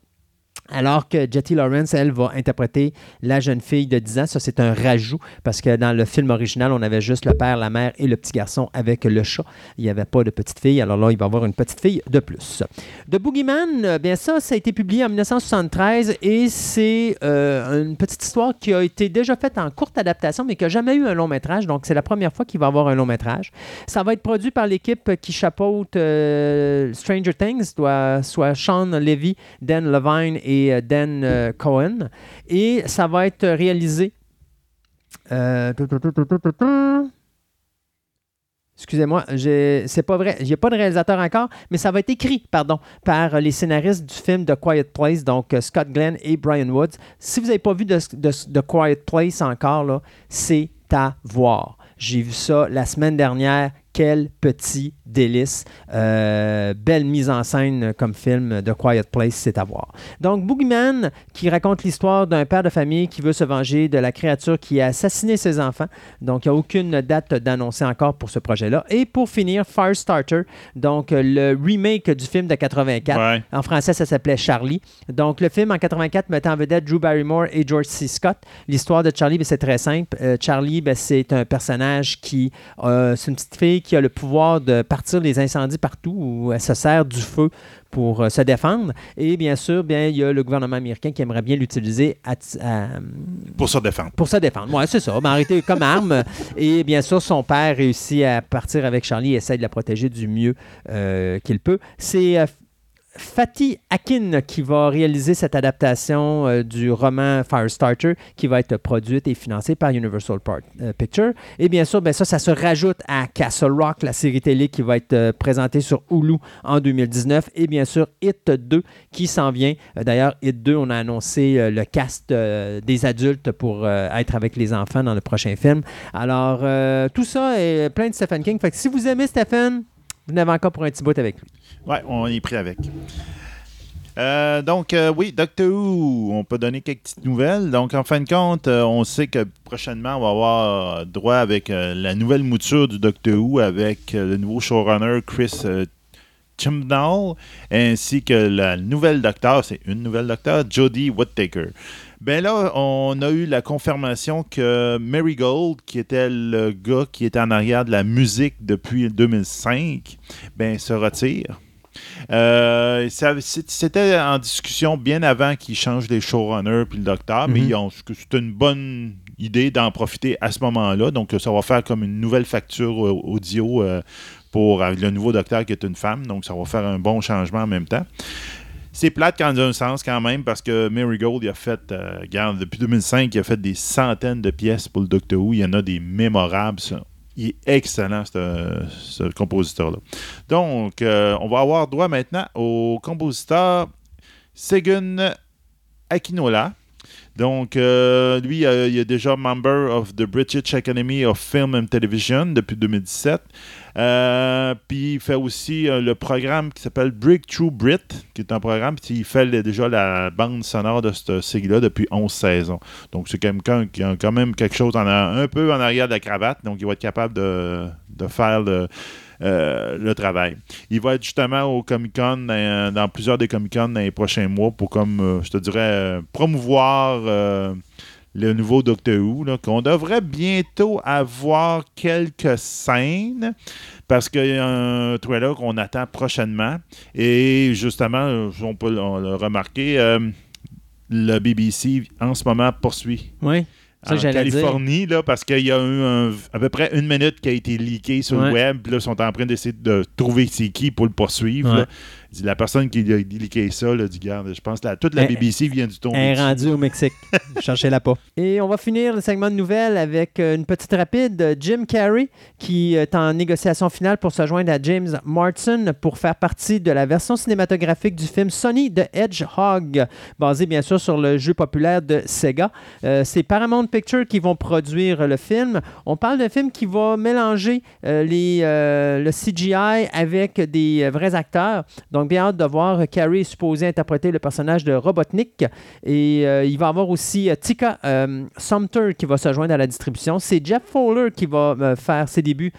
Speaker 2: Alors que Jetty Lawrence, elle, va interpréter la jeune fille de 10 ans. Ça, c'est un rajout parce que dans le film original, on avait juste le père, la mère et le petit garçon avec le chat. Il n'y avait pas de petite fille. Alors là, il va y avoir une petite fille de plus. The Boogeyman, euh, bien ça, ça a été publié en 1973 et c'est euh, une petite histoire qui a été déjà faite en courte adaptation, mais qui n'a jamais eu un long métrage. Donc, c'est la première fois qu'il va avoir un long métrage. Ça va être produit par l'équipe qui chapeaute euh, Stranger Things, soit, Sean Levy, Dan Levine et euh, Dan euh, Cohen. Et ça va être réalisé. euh. Excusez-moi, c'est pas vrai. Il a pas de réalisateur encore, mais ça va être écrit, pardon, par les scénaristes du film The Quiet Place, donc Scott Glenn et Brian Woods. Si vous n'avez pas vu de, de, de Quiet Place encore, c'est à voir. J'ai vu ça la semaine dernière. Quel petit délice. Euh, belle mise en scène comme film de Quiet Place, c'est à voir. Donc, Boogeyman, qui raconte l'histoire d'un père de famille qui veut se venger de la créature qui a assassiné ses enfants. Donc, il n'y a aucune date d'annoncer encore pour ce projet-là. Et pour finir, Firestarter, donc le remake du film de 84.
Speaker 3: Ouais.
Speaker 2: En français, ça s'appelait Charlie. Donc, le film en 84 mettait en vedette Drew Barrymore et George C. Scott. L'histoire de Charlie, ben, c'est très simple. Euh, Charlie, ben, c'est un personnage qui. euh, c'est une petite fille qui a le pouvoir de partir les incendies partout où elle se sert du feu pour euh, se défendre. Et bien sûr, bien, il y a le gouvernement américain qui aimerait bien l'utiliser à- à,
Speaker 3: Pour se défendre.
Speaker 2: pour se défendre. Oui, c'est ça. Ben, arrêter comme arme. Et bien sûr, son père réussit à partir avec Charlie et essaie de la protéger du mieux euh, qu'il peut. C'est euh, Fatih Akin qui va réaliser cette adaptation euh, du roman Firestarter qui va être produite et financée par Universal Part- euh, Pictures. Et bien sûr, ben ça, se rajoute à Castle Rock, la série télé qui va être euh, présentée sur Hulu en 2019. Et bien sûr, Hit 2 qui s'en vient. D'ailleurs, Hit 2, on a annoncé le cast des adultes pour être avec les enfants dans le prochain film. Alors, tout ça est plein de Stephen King. Fait que si vous aimez Stephen, vous n'avez encore pour un petit bout avec lui.
Speaker 3: Ouais, on est pris avec. Euh, donc, euh, oui, Doctor Who, on peut donner quelques petites nouvelles. Donc, en fin de compte, euh, on sait que prochainement, on va avoir droit avec la nouvelle mouture du Doctor Who avec le nouveau showrunner Chris Chibnall, ainsi que la nouvelle docteur, c'est une nouvelle docteur, Jodie Whittaker. Ben là, on a eu la confirmation que Marigold, qui était le gars qui était en arrière de la musique depuis 2005, ben se retire. Euh, c'est- C'était en discussion bien avant qu'ils changent les showrunners puis le docteur, mais
Speaker 2: Mhm.
Speaker 3: c'était une bonne idée d'en profiter à ce moment-là. Donc, ça va faire comme une nouvelle facture audio euh, pour euh, le nouveau docteur qui est une femme. Donc, ça va faire un bon changement en même temps. C'est plate quand un sens quand même parce que Marigold il a fait, euh, regarde, depuis 2005, il a fait des centaines de pièces pour le Doctor Who. Il y en a des mémorables. Il est excellent, ce, ce compositeur-là. Donc, euh, on va avoir droit maintenant au compositeur Segun Akinola. Donc, euh, lui, il est déjà member of the British Academy of Film and Television depuis 2017. Euh, puis il fait aussi euh, le programme qui s'appelle Breakthrough Brit, qui est un programme, puis il fait déjà la bande sonore de cette série-là depuis 11 saisons. Donc c'est quelqu'un qui a quand même quelque chose en un peu en arrière de la cravate, donc il va être capable de, de faire le, euh, le travail. Il va être justement au Comic Con, dans, plusieurs des Comic Con dans les prochains mois pour, comme je te dirais, promouvoir le nouveau Doctor Who, qu'on devrait bientôt avoir quelques scènes parce qu'il y a un trailer qu'on attend prochainement. Et justement, euh, on peut le remarquer, euh, le BBC en ce moment poursuit
Speaker 2: Oui. Ça,
Speaker 3: en
Speaker 2: dire.
Speaker 3: Californie, là, parce qu'il y a eu un- à peu près une minute qui a été leakée sur
Speaker 2: Ouais.
Speaker 3: le web. Puis là, ils sont en train d'essayer de trouver c'est qui pour le poursuivre.
Speaker 2: Ouais.
Speaker 3: Dit, La personne qui a leaké ça, là, dit, garde, je pense que toute la BBC vient du tomber.
Speaker 2: Elle est rendue au Mexique. Cherchez-la pas. Et on va finir le segment de nouvelles avec euh, une petite rapide. Jim Carrey, qui est en négociation finale pour se joindre à James Martin pour faire partie de la version cinématographique du film Sonny the Hedgehog, basé bien sûr sur le jeu populaire de Sega. Euh, C'est Paramount Pictures qui vont produire le film. On parle d'un film qui va mélanger euh, les, euh, le CGI avec des vrais acteurs. Donc, bien hâte de voir. Carrie est supposé interpréter le personnage de Robotnik. Et euh, il va y avoir aussi euh, Tika euh, Sumter qui va se joindre à la distribution. C'est Jeff Fowler qui va faire ses débuts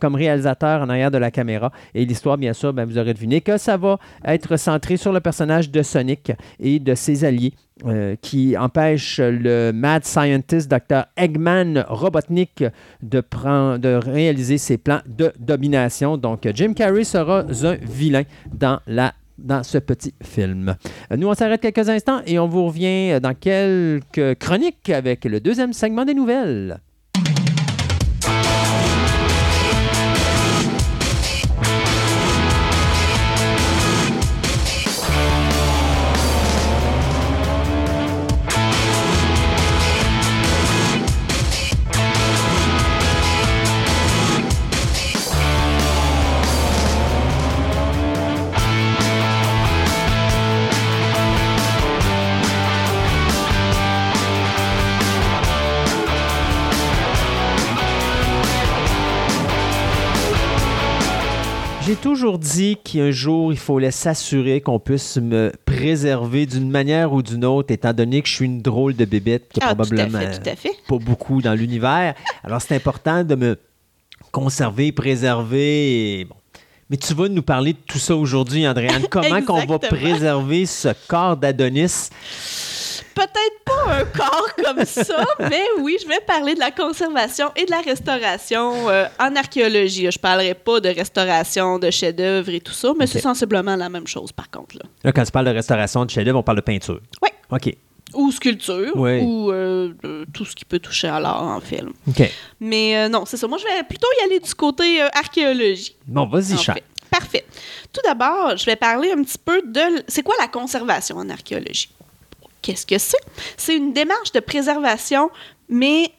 Speaker 2: comme réalisateur en arrière de la caméra. Et l'histoire, bien sûr, ben, vous aurez deviné que ça va être centré sur le personnage de Sonic et de ses alliés. Euh, qui empêchent le mad scientist Dr. Eggman Robotnik de, prendre, de réaliser ses plans de domination. Donc, Jim Carrey sera un vilain dans la dans ce petit film. Nous, on s'arrête quelques instants et on vous revient dans quelques chroniques avec le deuxième segment des nouvelles. J'ai toujours dit qu'un jour, il fallait s'assurer qu'on puisse me préserver d'une manière ou d'une autre, étant donné que je suis une drôle de bébête qui est
Speaker 1: Ah,
Speaker 2: probablement
Speaker 1: tout à fait, tout à fait.
Speaker 2: pas beaucoup dans l'univers. Alors, c'est important de me conserver, préserver. et bon. Mais tu vas nous parler de tout ça aujourd'hui, Andréane. Comment qu'on va préserver ce corps d'Adonis?
Speaker 1: Peut-être pas un corps comme ça, mais oui, je vais parler de la conservation et de la restauration euh, en archéologie. Je parlerai pas de restauration de chefs-d'œuvre et tout ça, mais c'est sensiblement la même chose par contre. Là.
Speaker 2: Là, quand tu parles de restauration de chef-d'œuvre, on parle de peinture.
Speaker 1: Oui.
Speaker 2: OK.
Speaker 1: Ou sculpture,
Speaker 2: Ouais.
Speaker 1: ou euh, de tout ce qui peut toucher à l'art en film.
Speaker 2: OK.
Speaker 1: Mais euh, non, c'est ça. Moi, je vais plutôt y aller du côté euh, archéologie.
Speaker 2: Bon, vas-y, Charles.
Speaker 1: fait. Parfait. Tout d'abord, je vais parler un petit peu de... C'est quoi la conservation en archéologie? Qu'est-ce que c'est? C'est une démarche de préservation, mais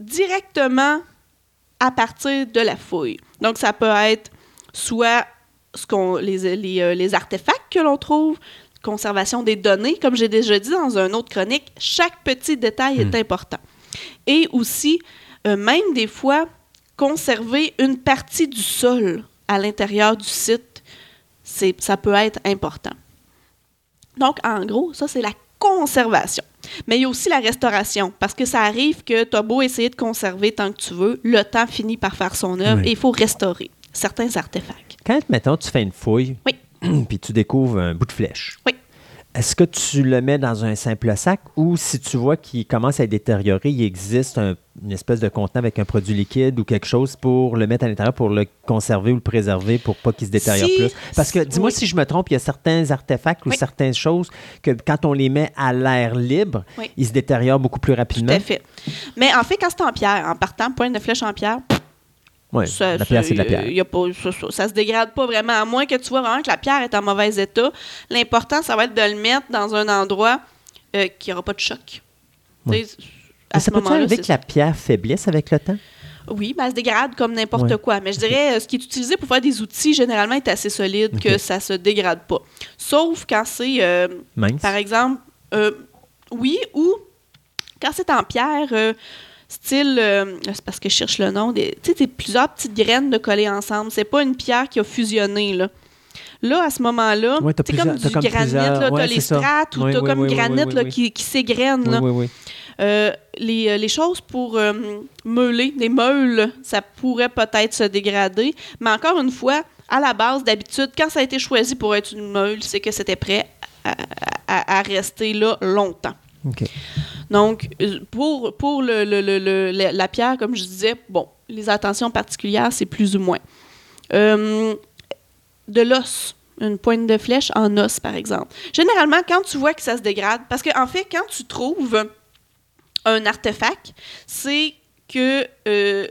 Speaker 1: directement à partir de la fouille. Donc, ça peut être soit ce qu'on, les, les, euh, les artefacts que l'on trouve, conservation des données, comme j'ai déjà dit dans un autre chronique, chaque petit détail est important. Et aussi, euh, même des fois, conserver une partie du sol à l'intérieur du site, c'est, ça peut être important. Donc, en gros, ça, c'est la conservation. Mais il y a aussi la restauration, parce que ça arrive que tu as beau essayer de conserver tant que tu veux, le temps finit par faire son œuvre
Speaker 2: Oui.
Speaker 1: et il faut restaurer certains artefacts.
Speaker 2: Quand, mettons, tu fais une fouille,
Speaker 1: Oui.
Speaker 2: puis tu découvres un bout de flèche,
Speaker 1: Oui.
Speaker 2: Est-ce que tu le mets dans un simple sac ou si tu vois qu'il commence à être détérioré, il existe un- une espèce de contenant avec un produit liquide ou quelque chose pour le mettre à l'intérieur pour le conserver ou le préserver pour pas qu'il se détériore
Speaker 1: Si-
Speaker 2: plus? Parce que, dis-moi
Speaker 1: oui.
Speaker 2: si je me trompe, il y a certains artefacts ou certaines choses que quand on les met à l'air libre,
Speaker 1: Oui.
Speaker 2: ils se détériorent beaucoup plus
Speaker 1: Tout
Speaker 2: rapidement.
Speaker 1: à fait. Mais en fait, quand c'est en pierre, en partant, pointe de flèche en pierre,
Speaker 2: Ouais,
Speaker 1: ça,
Speaker 2: la pierre, c'est de la pierre.
Speaker 1: y a pas, ça, ça, ça se dégrade pas vraiment, à moins que tu vois vraiment que la pierre est en mauvais état. L'important, ça va être de le mettre dans un endroit euh, qui n'aura pas de choc.
Speaker 2: Mais ça peut arriver que la pierre faiblisse avec le temps?
Speaker 1: Oui, ben, elle se dégrade comme n'importe
Speaker 2: Ouais.
Speaker 1: quoi. Mais je dirais, euh, ce qui est utilisé pour faire des outils, généralement, est assez solide que ça se dégrade pas. Sauf quand c'est, euh, par exemple, euh, oui, ou quand c'est en pierre, style, euh, c'est parce que je cherche le nom, tu sais, plusieurs petites graines de collées ensemble. C'est pas une pierre qui a fusionné, là. Là, à ce moment-là,
Speaker 2: Ouais, t'as
Speaker 1: c'est comme du
Speaker 2: t'as comme
Speaker 1: granit, là, t'as
Speaker 2: ouais,
Speaker 1: les
Speaker 2: c'est ça.
Speaker 1: strates ou
Speaker 2: Oui,
Speaker 1: t'as
Speaker 2: oui,
Speaker 1: comme
Speaker 2: oui,
Speaker 1: granit là. Qui, qui s'égrène.
Speaker 2: Oui,
Speaker 1: là.
Speaker 2: oui, oui.
Speaker 1: Euh, les, euh, les choses pour euh, meuler, des meules, ça pourrait peut-être se dégrader. Mais encore une fois, à la base, d'habitude, quand ça a été choisi pour être une meule, c'est que c'était prêt à, à- à rester là longtemps.
Speaker 2: OK.
Speaker 1: Donc, euh, pour, pour le, le- le- le- la, pierre, comme je disais, bon, les attentions particulières, c'est plus ou moins. Euh, de l'os, une pointe de flèche en os, par exemple. Généralement, quand tu vois que ça se dégrade, parce qu'en en fait, quand tu trouves un artefact, c'est que euh,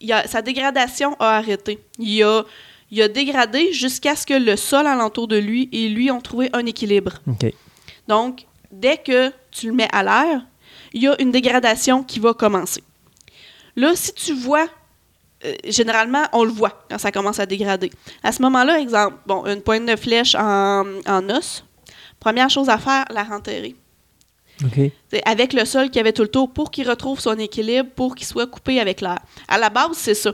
Speaker 1: il y a, sa dégradation a arrêté. Il a, il a dégradé jusqu'à ce que le sol alentour de lui et lui ont trouvé un équilibre. Donc, dès que tu le mets à l'air, il y a une dégradation qui va commencer. Là, si tu vois, euh, généralement, on le voit quand ça commence à dégrader. À ce moment-là, exemple, bon, une pointe de flèche en, en os, première chose à faire, la renterrer.
Speaker 2: OK.
Speaker 1: C'est avec le sol qu'il y avait tout le tour pour qu'il retrouve son équilibre, pour qu'il soit coupé avec l'air. À la base, c'est ça.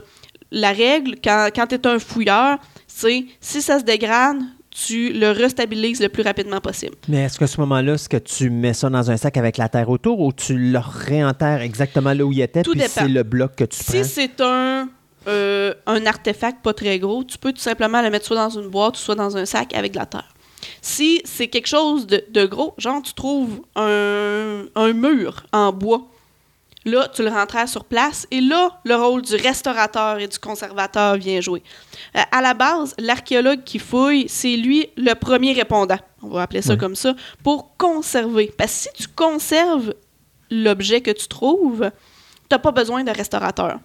Speaker 1: La règle, quand, quand tu es un fouilleur, c'est si ça se dégrade, tu le restabilises le plus rapidement possible.
Speaker 2: Mais est-ce qu'à ce moment-là, est-ce que tu mets ça dans un sac avec la terre autour ou tu le réenterres exactement là où il était,
Speaker 1: Tout
Speaker 2: puis c'est le bloc que tu
Speaker 1: Si c'est un, euh, un artefact pas très gros, tu peux tout simplement le mettre soit dans une boîte, soit dans un sac avec de la terre. Si c'est quelque chose de, de gros, genre tu trouves un, un mur en bois, là, tu le rentres sur place et là, le rôle du restaurateur et du conservateur vient jouer. Euh, à la base, l'archéologue qui fouille, c'est lui le premier répondant, on va appeler ça
Speaker 2: Ouais.
Speaker 1: comme ça, pour conserver. Parce que si tu conserves l'objet que tu trouves, tu n'as pas besoin de restaurateur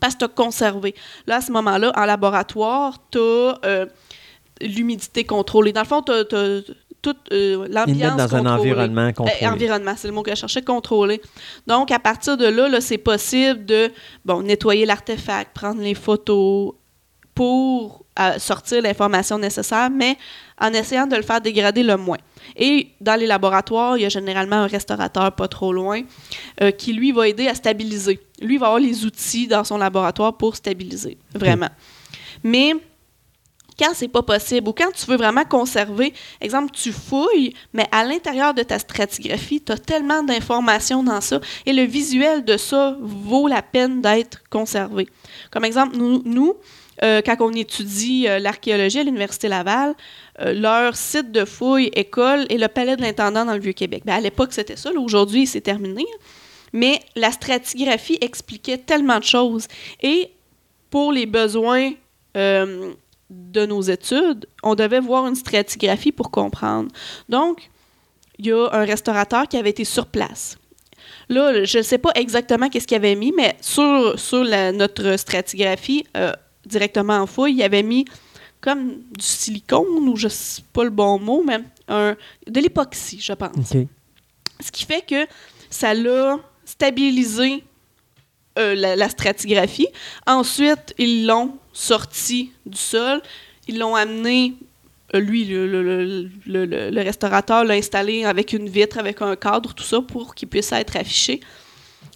Speaker 1: parce que tu as conservé. Là, à ce moment-là, en laboratoire, tu as l'humidité contrôlée. Dans le fond, tu as, toute euh, l'ambiance
Speaker 2: dans un environnement
Speaker 1: Euh,
Speaker 2: contrôlé.
Speaker 1: environnement, c'est le mot que je cherchais, contrôlé. Donc, à partir de là, là c'est possible de bon, nettoyer l'artefact, prendre les photos pour euh, sortir l'information nécessaire, mais en essayant de le faire dégrader le moins. Et dans les laboratoires, il y a généralement un restaurateur pas trop loin euh, qui, lui, va aider à stabiliser. Lui, va avoir les outils dans son laboratoire pour stabiliser, vraiment. Mais Quand c'est pas possible ou quand tu veux vraiment conserver, exemple, tu fouilles, mais à l'intérieur de ta stratigraphie, tu as tellement d'informations dans ça et le visuel de ça vaut la peine d'être conservé. Comme exemple, nous, nous euh, quand on étudie euh, l'archéologie à l'Université Laval, euh, leur site de fouille, école et le palais de l'intendant dans le Vieux-Québec. Ben, à l'époque, c'était ça. Aujourd'hui, c'est terminé. Mais la stratigraphie expliquait tellement de choses. Et pour les besoins de nos études, on devait voir une stratigraphie pour comprendre. Donc, il y a un restaurateur qui avait été sur place. Là, je ne sais pas exactement qu'est-ce qu'il avait mis, mais sur, sur la- notre stratigraphie, euh, directement en fouille, il avait mis comme du silicone, ou je sais pas le bon mot, mais un, de l'époxy, je pense. Ce qui fait que ça l'a stabilisé euh, la, stratigraphie. Ensuite, ils l'ont sorti du sol. Ils l'ont amené, euh, lui, le- le restaurateur l'a installé avec une vitre, avec un cadre, tout ça, pour qu'il puisse être affiché.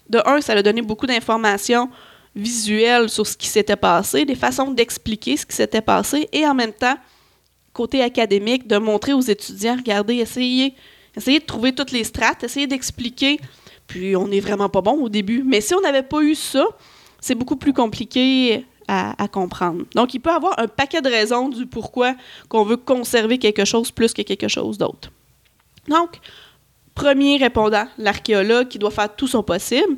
Speaker 1: De un, ça a donné beaucoup d'informations visuelles sur ce qui s'était passé, des façons d'expliquer ce qui s'était passé, et en même temps, côté académique, de montrer aux étudiants, regardez, essayez, essayez de trouver toutes les strates, essayez d'expliquer. Puis on n'est vraiment pas bon au début. Mais si on n'avait pas eu ça, c'est beaucoup plus compliqué à, comprendre. Donc, il peut y avoir un paquet de raisons du pourquoi qu'on veut conserver quelque chose plus que quelque chose d'autre. Donc, premier répondant, l'archéologue qui doit faire tout son possible.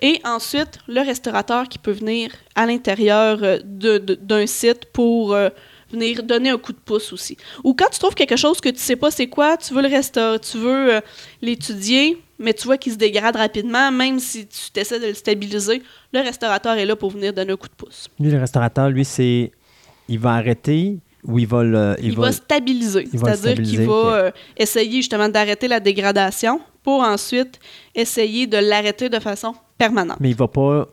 Speaker 1: Et ensuite, le restaurateur qui peut venir à l'intérieur euh, d'un site pour euh, venir donner un coup de pouce aussi. Ou quand tu trouves quelque chose que tu sais pas c'est quoi, tu veux le restaurer, tu veux euh, l'étudier, mais tu vois qu'il se dégrade rapidement, même si tu essaies de le stabiliser, le restaurateur est là pour venir donner un coup de pouce.
Speaker 2: Lui, le restaurateur, lui, c'est. Il va arrêter ou il va le.
Speaker 1: Il, va, stabiliser,
Speaker 2: il va le
Speaker 1: c'est-à-dire qu'il va euh, essayer justement d'arrêter la dégradation pour ensuite essayer de l'arrêter de façon permanente.
Speaker 2: Mais il va pas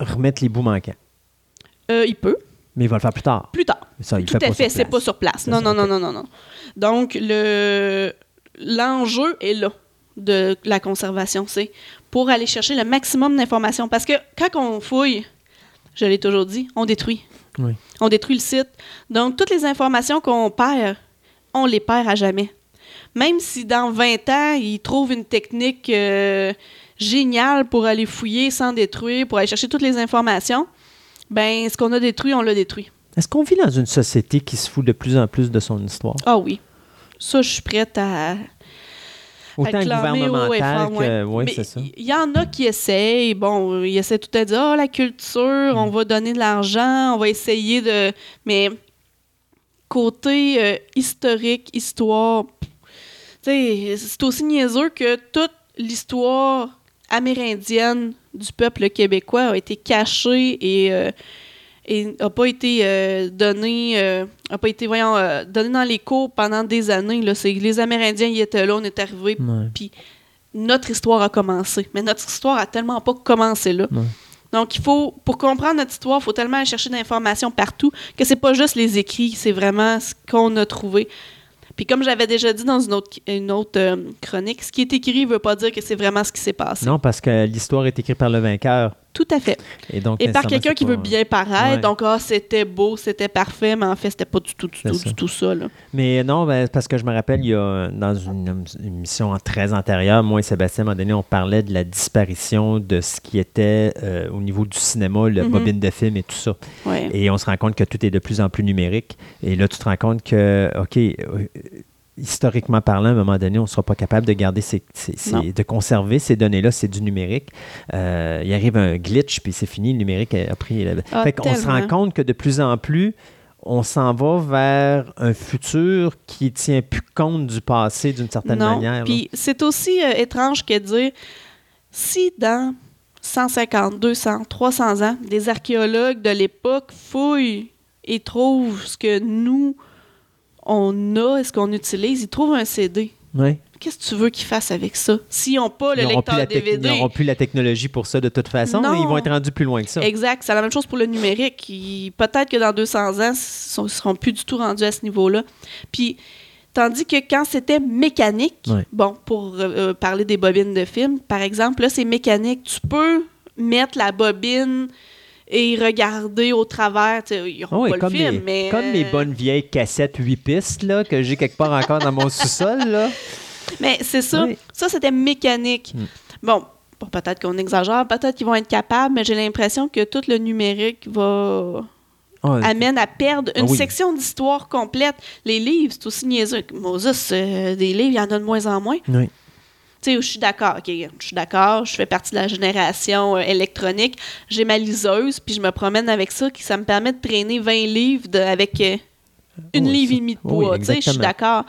Speaker 2: remettre les bouts manquants.
Speaker 1: Euh, il peut,
Speaker 2: Mais il va le faire plus tard.
Speaker 1: plus tard.
Speaker 2: Ça, il
Speaker 1: Tout
Speaker 2: fait
Speaker 1: à
Speaker 2: pas
Speaker 1: fait, c'est pas sur place. Non, non, non, non, non, non. Donc, le l'enjeu est là de la conservation. C'est pour aller chercher le maximum d'informations. Parce que quand on fouille, je l'ai toujours dit, on détruit.
Speaker 2: Oui.
Speaker 1: On détruit le site. Donc, toutes les informations qu'on perd, on les perd à jamais. Même si dans 20 ans, ils trouvent une technique euh, géniale pour aller fouiller sans détruire, pour aller chercher toutes les informations, ben ce qu'on a détruit, on l'a détruit.
Speaker 2: Est-ce qu'on vit dans une société qui se fout de plus en plus de son histoire?
Speaker 1: Ah oui. Ça, je suis prête à.
Speaker 2: Autant gouvernemental que. Oui, c'est ça.
Speaker 1: Il y en a qui essayent. Bon, ils essaient tout à dire Ah, la culture,
Speaker 2: Mm.
Speaker 1: on va donner de l'argent, on va essayer de. Mais côté euh, historique, histoire, c'est aussi niaiseux que toute l'histoire amérindienne du peuple québécois a été cachée et. euh, et n'a pas été euh, donné, euh, a pas été, voyons, euh, donné dans les cours pendant des années. Là. C'est, les Amérindiens y étaient là, on est arrivés, puis notre histoire a commencé. Mais notre histoire a tellement pas commencé là.
Speaker 2: Ouais.
Speaker 1: Donc, il faut, pour comprendre notre histoire, il faut tellement aller chercher d'informations partout que c'est pas juste les écrits, c'est vraiment ce qu'on a trouvé. Puis comme j'avais déjà dit dans une autre, une autre euh, chronique, ce qui est écrit ne veut pas dire que c'est vraiment ce qui s'est passé.
Speaker 2: Non, parce que l'histoire est écrite par le vainqueur.
Speaker 1: Tout à fait.
Speaker 2: Et, donc,
Speaker 1: Et par quelqu'un qui
Speaker 2: pas-
Speaker 1: veut bien paraître.
Speaker 2: Ouais.
Speaker 1: Donc, ah, c'était beau, c'était parfait, mais en fait, c'était pas du tout, du tout,
Speaker 2: ça.
Speaker 1: du tout ça. Là.
Speaker 2: Mais non, ben, parce que je me rappelle, il y a dans une, une émission très antérieure, moi et Sébastien, à un moment donné, on parlait de la disparition de ce qui était euh, au niveau du cinéma, le
Speaker 1: Mhm.
Speaker 2: bobine de film et tout ça.
Speaker 1: Ouais.
Speaker 2: Et on se rend compte que tout est de plus en plus numérique. Et là, tu te rends compte que, OK, euh, historiquement parlant, à un moment donné, on ne sera pas capable de garder ces, ces- ces-
Speaker 1: Non.
Speaker 2: de conserver ces données-là, c'est du numérique. Euh, il arrive un glitch, puis c'est fini, le numérique a pris.
Speaker 1: Ah,
Speaker 2: fait qu'on se rend compte que de plus en plus, on s'en va vers un futur qui tient plus compte du passé d'une certaine
Speaker 1: non.
Speaker 2: manière.
Speaker 1: Puis c'est aussi euh, étrange que de dire si dans 150, 200, 300 ans, des archéologues de l'époque fouillent et trouvent ce que nous, on a et ce qu'on utilise, ils trouvent un CD.
Speaker 2: Ouais.
Speaker 1: Qu'est-ce que tu veux qu'ils fassent avec ça? S'ils n'ont pas le
Speaker 2: Ils
Speaker 1: lecteur DVD.
Speaker 2: ils n'auront plus la technologie pour ça de toute façon,
Speaker 1: Non.
Speaker 2: mais ils vont être rendus plus loin que ça.
Speaker 1: Exact. C'est la même chose pour le numérique. Peut-être que dans 200 ans, ils ne seront plus du tout rendus à ce niveau-là. Puis, tandis que quand c'était mécanique, bon, pour euh, euh, parler des bobines de film, par exemple, là, c'est mécanique. Tu peux mettre la bobine et regarder au travers. Ils n'auront
Speaker 2: oui,
Speaker 1: pas
Speaker 2: comme,
Speaker 1: le film,
Speaker 2: mes,
Speaker 1: mais...
Speaker 2: comme mes bonnes vieilles cassettes 8 pistes là, que j'ai quelque part encore dans mon sous-sol. Là.
Speaker 1: Mais c'est ça.
Speaker 2: Oui.
Speaker 1: Ça, c'était mécanique.
Speaker 2: Hmm.
Speaker 1: Bon, bon, peut-être qu'on exagère, peut-être qu'ils vont être capables, mais j'ai l'impression que tout le numérique va
Speaker 2: Ah,
Speaker 1: amène à perdre une
Speaker 2: Ah oui.
Speaker 1: section d'histoire complète. Les livres, c'est aussi niaiseux. Moses, euh, des livres, il y en a de moins en moins.
Speaker 2: oui.
Speaker 1: Tu sais, je suis d'accord. OK, je suis d'accord. Je fais partie de la génération euh, électronique. J'ai ma liseuse, puis je me promène avec ça, qui ça me permet de traîner 20 livres de- avec euh, une
Speaker 2: Oui,
Speaker 1: livre et demi de
Speaker 2: oui,
Speaker 1: poids. tu sais, je suis d'accord.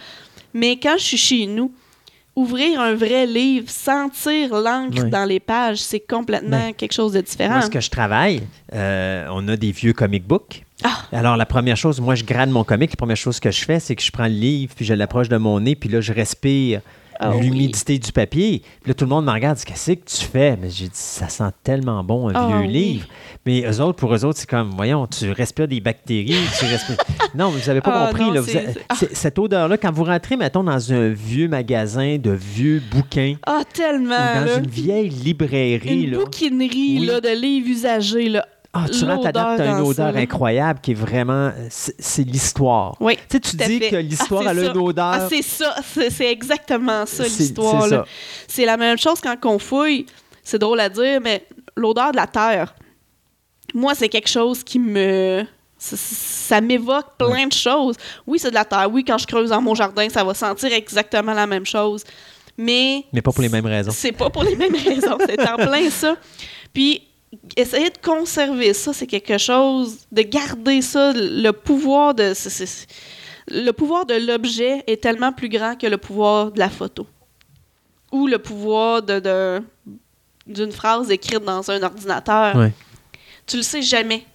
Speaker 1: Mais quand je suis chez nous, ouvrir un vrai livre, sentir l'encre
Speaker 2: Oui.
Speaker 1: dans les pages, c'est complètement quelque chose de différent.
Speaker 2: Moi, ce que je travaille, euh, on a des vieux comic books.
Speaker 1: Ah!
Speaker 2: Alors, la première chose, moi, je grade mon comic. La première chose que je fais, c'est que je prends le livre, puis je l'approche de mon nez, puis là, je respire
Speaker 1: Ah oui.
Speaker 2: l'humidité du papier. Puis là, tout le monde me regarde, dit Qu'est-ce que tu fais? Mais j'ai dit Ça sent tellement bon, un
Speaker 1: Ah
Speaker 2: vieux
Speaker 1: oui.
Speaker 2: livre. Mais eux autres, pour eux autres, c'est comme Voyons, tu respires des bactéries. tu respires... non, vous n'avez pas
Speaker 1: Ah,
Speaker 2: compris.
Speaker 1: non,
Speaker 2: là, vous a-
Speaker 1: ah.
Speaker 2: Cette odeur-là, quand vous rentrez, mettons, dans un vieux magasin de vieux bouquins,
Speaker 1: Ah,
Speaker 2: ou
Speaker 1: tellement!
Speaker 2: dans
Speaker 1: là.
Speaker 2: une vieille librairie,
Speaker 1: Une
Speaker 2: là,
Speaker 1: bouquinerie
Speaker 2: Oui.
Speaker 1: là, de livres usagés. Là.
Speaker 2: Ah, tu rentres une odeur
Speaker 1: ça,
Speaker 2: incroyable qui est vraiment. C'est l'histoire.
Speaker 1: Oui,
Speaker 2: Tu sais, tu dis
Speaker 1: fait.
Speaker 2: que l'histoire,
Speaker 1: Ah,
Speaker 2: a une odeur.
Speaker 1: Ah, c'est ça, c'est exactement ça, l'histoire.
Speaker 2: c'est
Speaker 1: la même chose quand on fouille. C'est drôle à dire, mais l'odeur de la terre, moi, c'est quelque chose qui me. Ça, ça m'évoque plein de choses. Oui, c'est de la terre. Oui, quand je creuse dans mon jardin, ça va sentir exactement la même chose. Mais
Speaker 2: Mais pas pour les mêmes raisons.
Speaker 1: c'est pas pour les mêmes raisons. C'est en plein ça. Puis, essayer de conserver ça, c'est quelque chose, de garder ça, le pouvoir de. le pouvoir de l'objet est tellement plus grand que le pouvoir de la photo. Ou le pouvoir de, de- d'une phrase écrite dans un ordinateur.
Speaker 2: Ouais.
Speaker 1: Tu le sais jamais.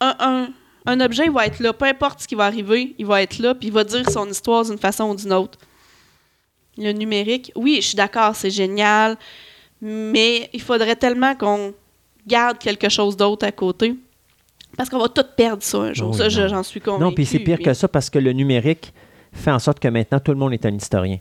Speaker 1: Un, un- un objet, il va être là. Peu importe ce qui va arriver, il va être là, puis il va dire son histoire d'une façon ou d'une autre. Le numérique, oui, je suis d'accord, c'est génial, mais il faudrait tellement qu'on garde quelque chose d'autre à côté. Parce qu'on va tout perdre ça un jour.
Speaker 2: Oui,
Speaker 1: ça, j'en suis convaincue.
Speaker 2: Non, puis c'est pire
Speaker 1: mais-
Speaker 2: que ça parce que le numérique fait en sorte que maintenant, tout le monde est un historien.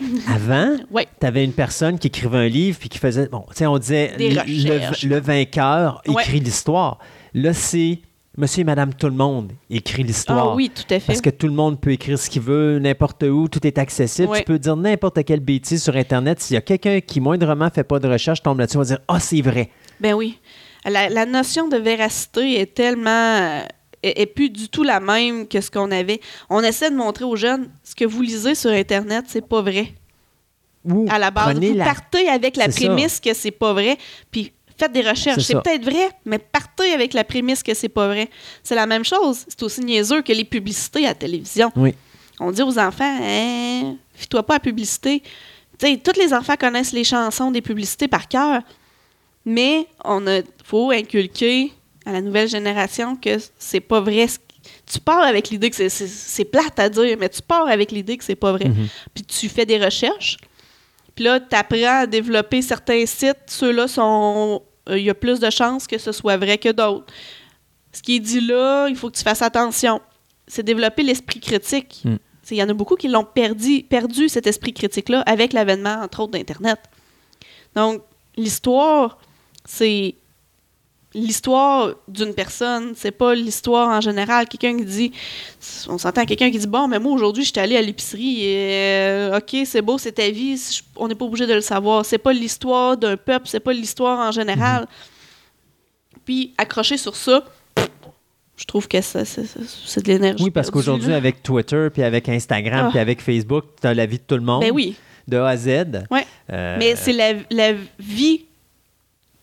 Speaker 2: Avant,
Speaker 1: Ouais.
Speaker 2: tu avais une personne qui écrivait un livre puis qui faisait. Bon, tu sais, on disait le- vainqueur
Speaker 1: Ouais.
Speaker 2: écrit l'histoire. Là, c'est monsieur et madame tout le monde écrit l'histoire.
Speaker 1: Ah oui, tout à fait.
Speaker 2: Parce que tout le monde peut écrire ce qu'il veut, n'importe où, tout est accessible.
Speaker 1: Ouais.
Speaker 2: Tu peux dire n'importe quelle bêtise sur Internet. S'il y a quelqu'un qui moindrement fait pas de recherche, tombe là-dessus, va dire Ah, c'est vrai.
Speaker 1: Ben oui. La, la notion de véracité est tellement. euh, est, plus du tout la même que ce qu'on avait. On essaie de montrer aux jeunes ce que vous lisez sur Internet, c'est pas vrai. À la base, vous
Speaker 2: la-
Speaker 1: partez avec la
Speaker 2: ça.
Speaker 1: prémisse que c'est pas vrai, puis faites des recherches.
Speaker 2: C'est
Speaker 1: peut-être vrai, mais partez avec la prémisse que c'est pas vrai. C'est la même chose. C'est aussi niaiseux que les publicités à la télévision.
Speaker 2: Oui.
Speaker 1: On dit aux enfants, hein, fie-toi pas à la publicité. Tous les enfants connaissent les chansons des publicités par cœur, mais on a faut inculquer à la nouvelle génération que c'est pas vrai. Tu pars avec l'idée que c'est plate à dire, mais tu pars avec l'idée que c'est pas vrai.
Speaker 2: Mhm.
Speaker 1: Puis tu fais des recherches. Puis là, tu apprends à développer certains sites. Ceux-là sont. euh, Il y a plus de chances que ce soit vrai que d'autres. Ce qui est dit là, il faut que tu fasses attention. C'est développer l'esprit critique.
Speaker 2: Mm.
Speaker 1: Il y en a beaucoup qui l'ont perdu, perdu, cet esprit critique-là, avec l'avènement, entre autres, d'Internet. Donc, l'histoire, c'est l'histoire d'une personne, c'est pas l'histoire en général. Quelqu'un qui dit, on s'entend quelqu'un qui dit, bon, mais moi aujourd'hui, j'étais allé à l'épicerie, et, euh, ok, c'est beau, c'est ta vie, je- on n'est pas obligé de le savoir. C'est pas l'histoire d'un peuple, c'est pas l'histoire en général. Puis, accrocher sur ça, je trouve que c'est de l'énergie.
Speaker 2: Oui, parce qu'aujourd'hui, avec Twitter, puis avec Instagram,
Speaker 1: Ah.
Speaker 2: puis avec Facebook, tu as la vie de tout le monde,
Speaker 1: Ben oui.
Speaker 2: de A à Z. Euh,
Speaker 1: Mais c'est la, la vie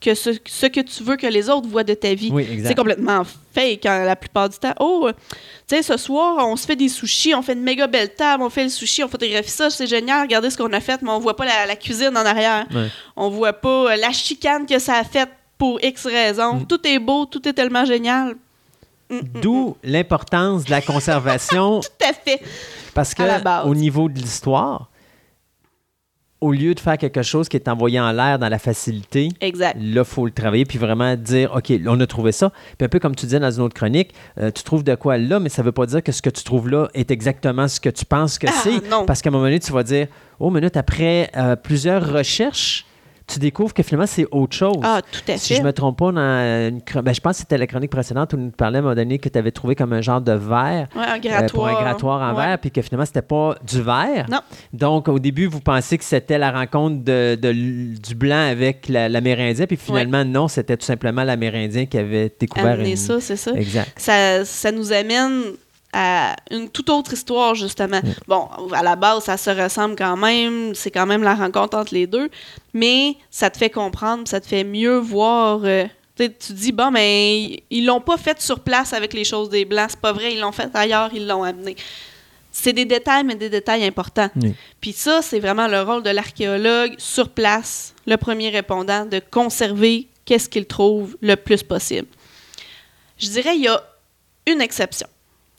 Speaker 1: que ce, ce que tu veux que les autres voient de ta vie.
Speaker 2: Oui.
Speaker 1: C'est complètement fake hein, la plupart du temps. Oh, tu sais, ce soir, on se fait des sushis, on fait une méga belle table, on fait le sushi, on photographie ça, c'est génial, regardez ce qu'on a fait, mais on voit pas la, la cuisine en arrière.
Speaker 2: Ouais.
Speaker 1: On voit pas euh, la chicane que ça a faite pour X raisons.
Speaker 2: Mm.
Speaker 1: Tout est beau, tout est tellement génial. Mm, mm,
Speaker 2: D'où l'importance de la conservation,
Speaker 1: Tout à fait.
Speaker 2: parce que
Speaker 1: À
Speaker 2: au niveau de l'histoire, au lieu de faire quelque chose qui est envoyé en l'air dans la facilité,
Speaker 1: Exact.
Speaker 2: là, il faut le travailler, puis vraiment dire, OK, on a trouvé ça. Puis un peu comme tu disais dans une autre chronique, euh, tu trouves de quoi là, mais ça ne veut pas dire que ce que tu trouves là est exactement ce que tu penses que
Speaker 1: Ah,
Speaker 2: c'est.
Speaker 1: non.
Speaker 2: Parce qu'à un moment donné, tu vas dire, oh, minute, après euh, plusieurs recherches, tu découvres que finalement, c'est autre chose.
Speaker 1: Ah, tout à
Speaker 2: Si
Speaker 1: fait.
Speaker 2: je me trompe pas, dans une ben, je pense que c'était la chronique précédente où nous parlait à un moment donné que tu avais trouvé comme un genre de verre
Speaker 1: Ouais, un
Speaker 2: euh,
Speaker 1: grattoir.
Speaker 2: pour un grattoir en
Speaker 1: Ouais.
Speaker 2: verre, puis que finalement, c'était pas du verre.
Speaker 1: Non.
Speaker 2: Donc, au début, vous pensiez que c'était la rencontre de, du blanc avec la- l'Amérindien, puis finalement, non, c'était tout simplement l'Amérindien qui avait découvert
Speaker 1: Amener
Speaker 2: une-
Speaker 1: ça, c'est ça.
Speaker 2: Exact.
Speaker 1: ça, ça nous amène à une toute autre histoire, justement. Bon, à la base, ça se ressemble quand même, c'est quand même la rencontre entre les deux, mais ça te fait comprendre, ça te fait mieux voir. euh, tu dis, bon, mais ils l'ont pas fait sur place avec les choses des Blancs, c'est pas vrai, ils l'ont fait ailleurs, ils l'ont amené. C'est des détails, mais des détails importants.
Speaker 2: Oui.
Speaker 1: Puis ça, c'est vraiment le rôle de l'archéologue sur place, le premier répondant, de conserver qu'est-ce qu'il trouve le plus possible. Je dirais, il y a une exception.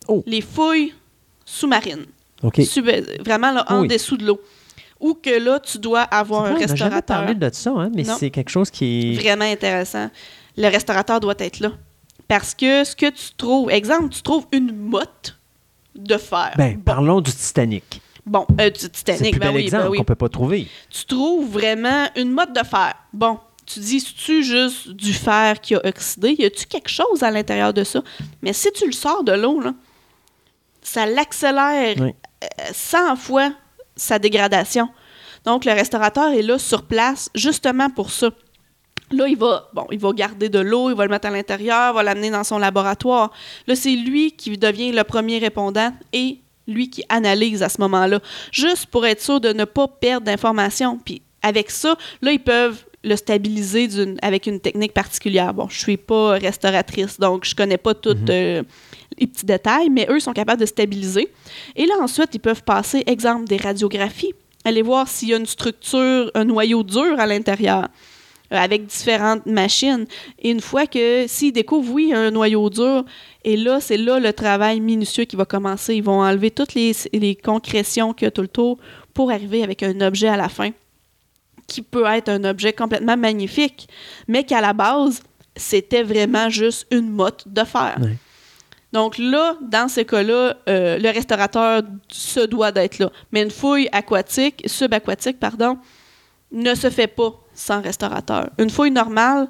Speaker 2: Oh.
Speaker 1: Les fouilles sous-marines. Sub- vraiment là, en
Speaker 2: Oui.
Speaker 1: dessous de l'eau. Ou que là, tu dois avoir un
Speaker 2: vrai, on n'a jamais
Speaker 1: restaurateur.
Speaker 2: parlé de ça, hein, mais c'est quelque chose qui est...
Speaker 1: Vraiment intéressant. Le restaurateur doit être là. Parce que ce que tu trouves, exemple, tu trouves une motte de fer.
Speaker 2: Ben,
Speaker 1: bon,
Speaker 2: parlons du Titanic.
Speaker 1: bon euh, du Titanic,
Speaker 2: plus
Speaker 1: ben
Speaker 2: bel
Speaker 1: oui,
Speaker 2: exemple
Speaker 1: ben oui.
Speaker 2: qu'on peut pas trouver.
Speaker 1: tu trouves vraiment une motte de fer. Bon, tu dis, c'est-tu juste du fer qui a oxydé? Y a-tu quelque chose à l'intérieur de ça? Mais si tu le sors de l'eau, là, ça l'accélère
Speaker 2: Oui.
Speaker 1: euh, 100 fois sa dégradation. Donc, le restaurateur est là sur place justement pour ça. Là, il va, bon, il va garder de l'eau, il va le mettre à l'intérieur, va l'amener dans son laboratoire. Là, c'est lui qui devient le premier répondant et lui qui analyse à ce moment-là, juste pour être sûr de ne pas perdre d'informations. Puis avec ça, là, ils peuvent le stabiliser avec une technique particulière. Bon, je suis pas restauratrice, donc je connais pas tous euh, les petits détails, mais eux sont capables de stabiliser. Et là, ensuite, ils peuvent passer, exemple, des radiographies, aller voir s'il y a une structure, un noyau dur à l'intérieur euh, avec différentes machines. Et une fois que s'ils découvrent, oui, un noyau dur, et là, c'est là le travail minutieux qui va commencer. Ils vont enlever toutes les, les concrétions qu'il y a tout le tour pour arriver avec un objet à la fin qui peut être un objet complètement magnifique, mais qu'à la base, c'était vraiment juste une motte de fer.
Speaker 2: Ouais.
Speaker 1: Donc là, dans ce cas-là, euh, le restaurateur se doit d'être là. Mais une fouille aquatique, subaquatique, pardon, ne se fait pas sans restaurateur. Une fouille normale,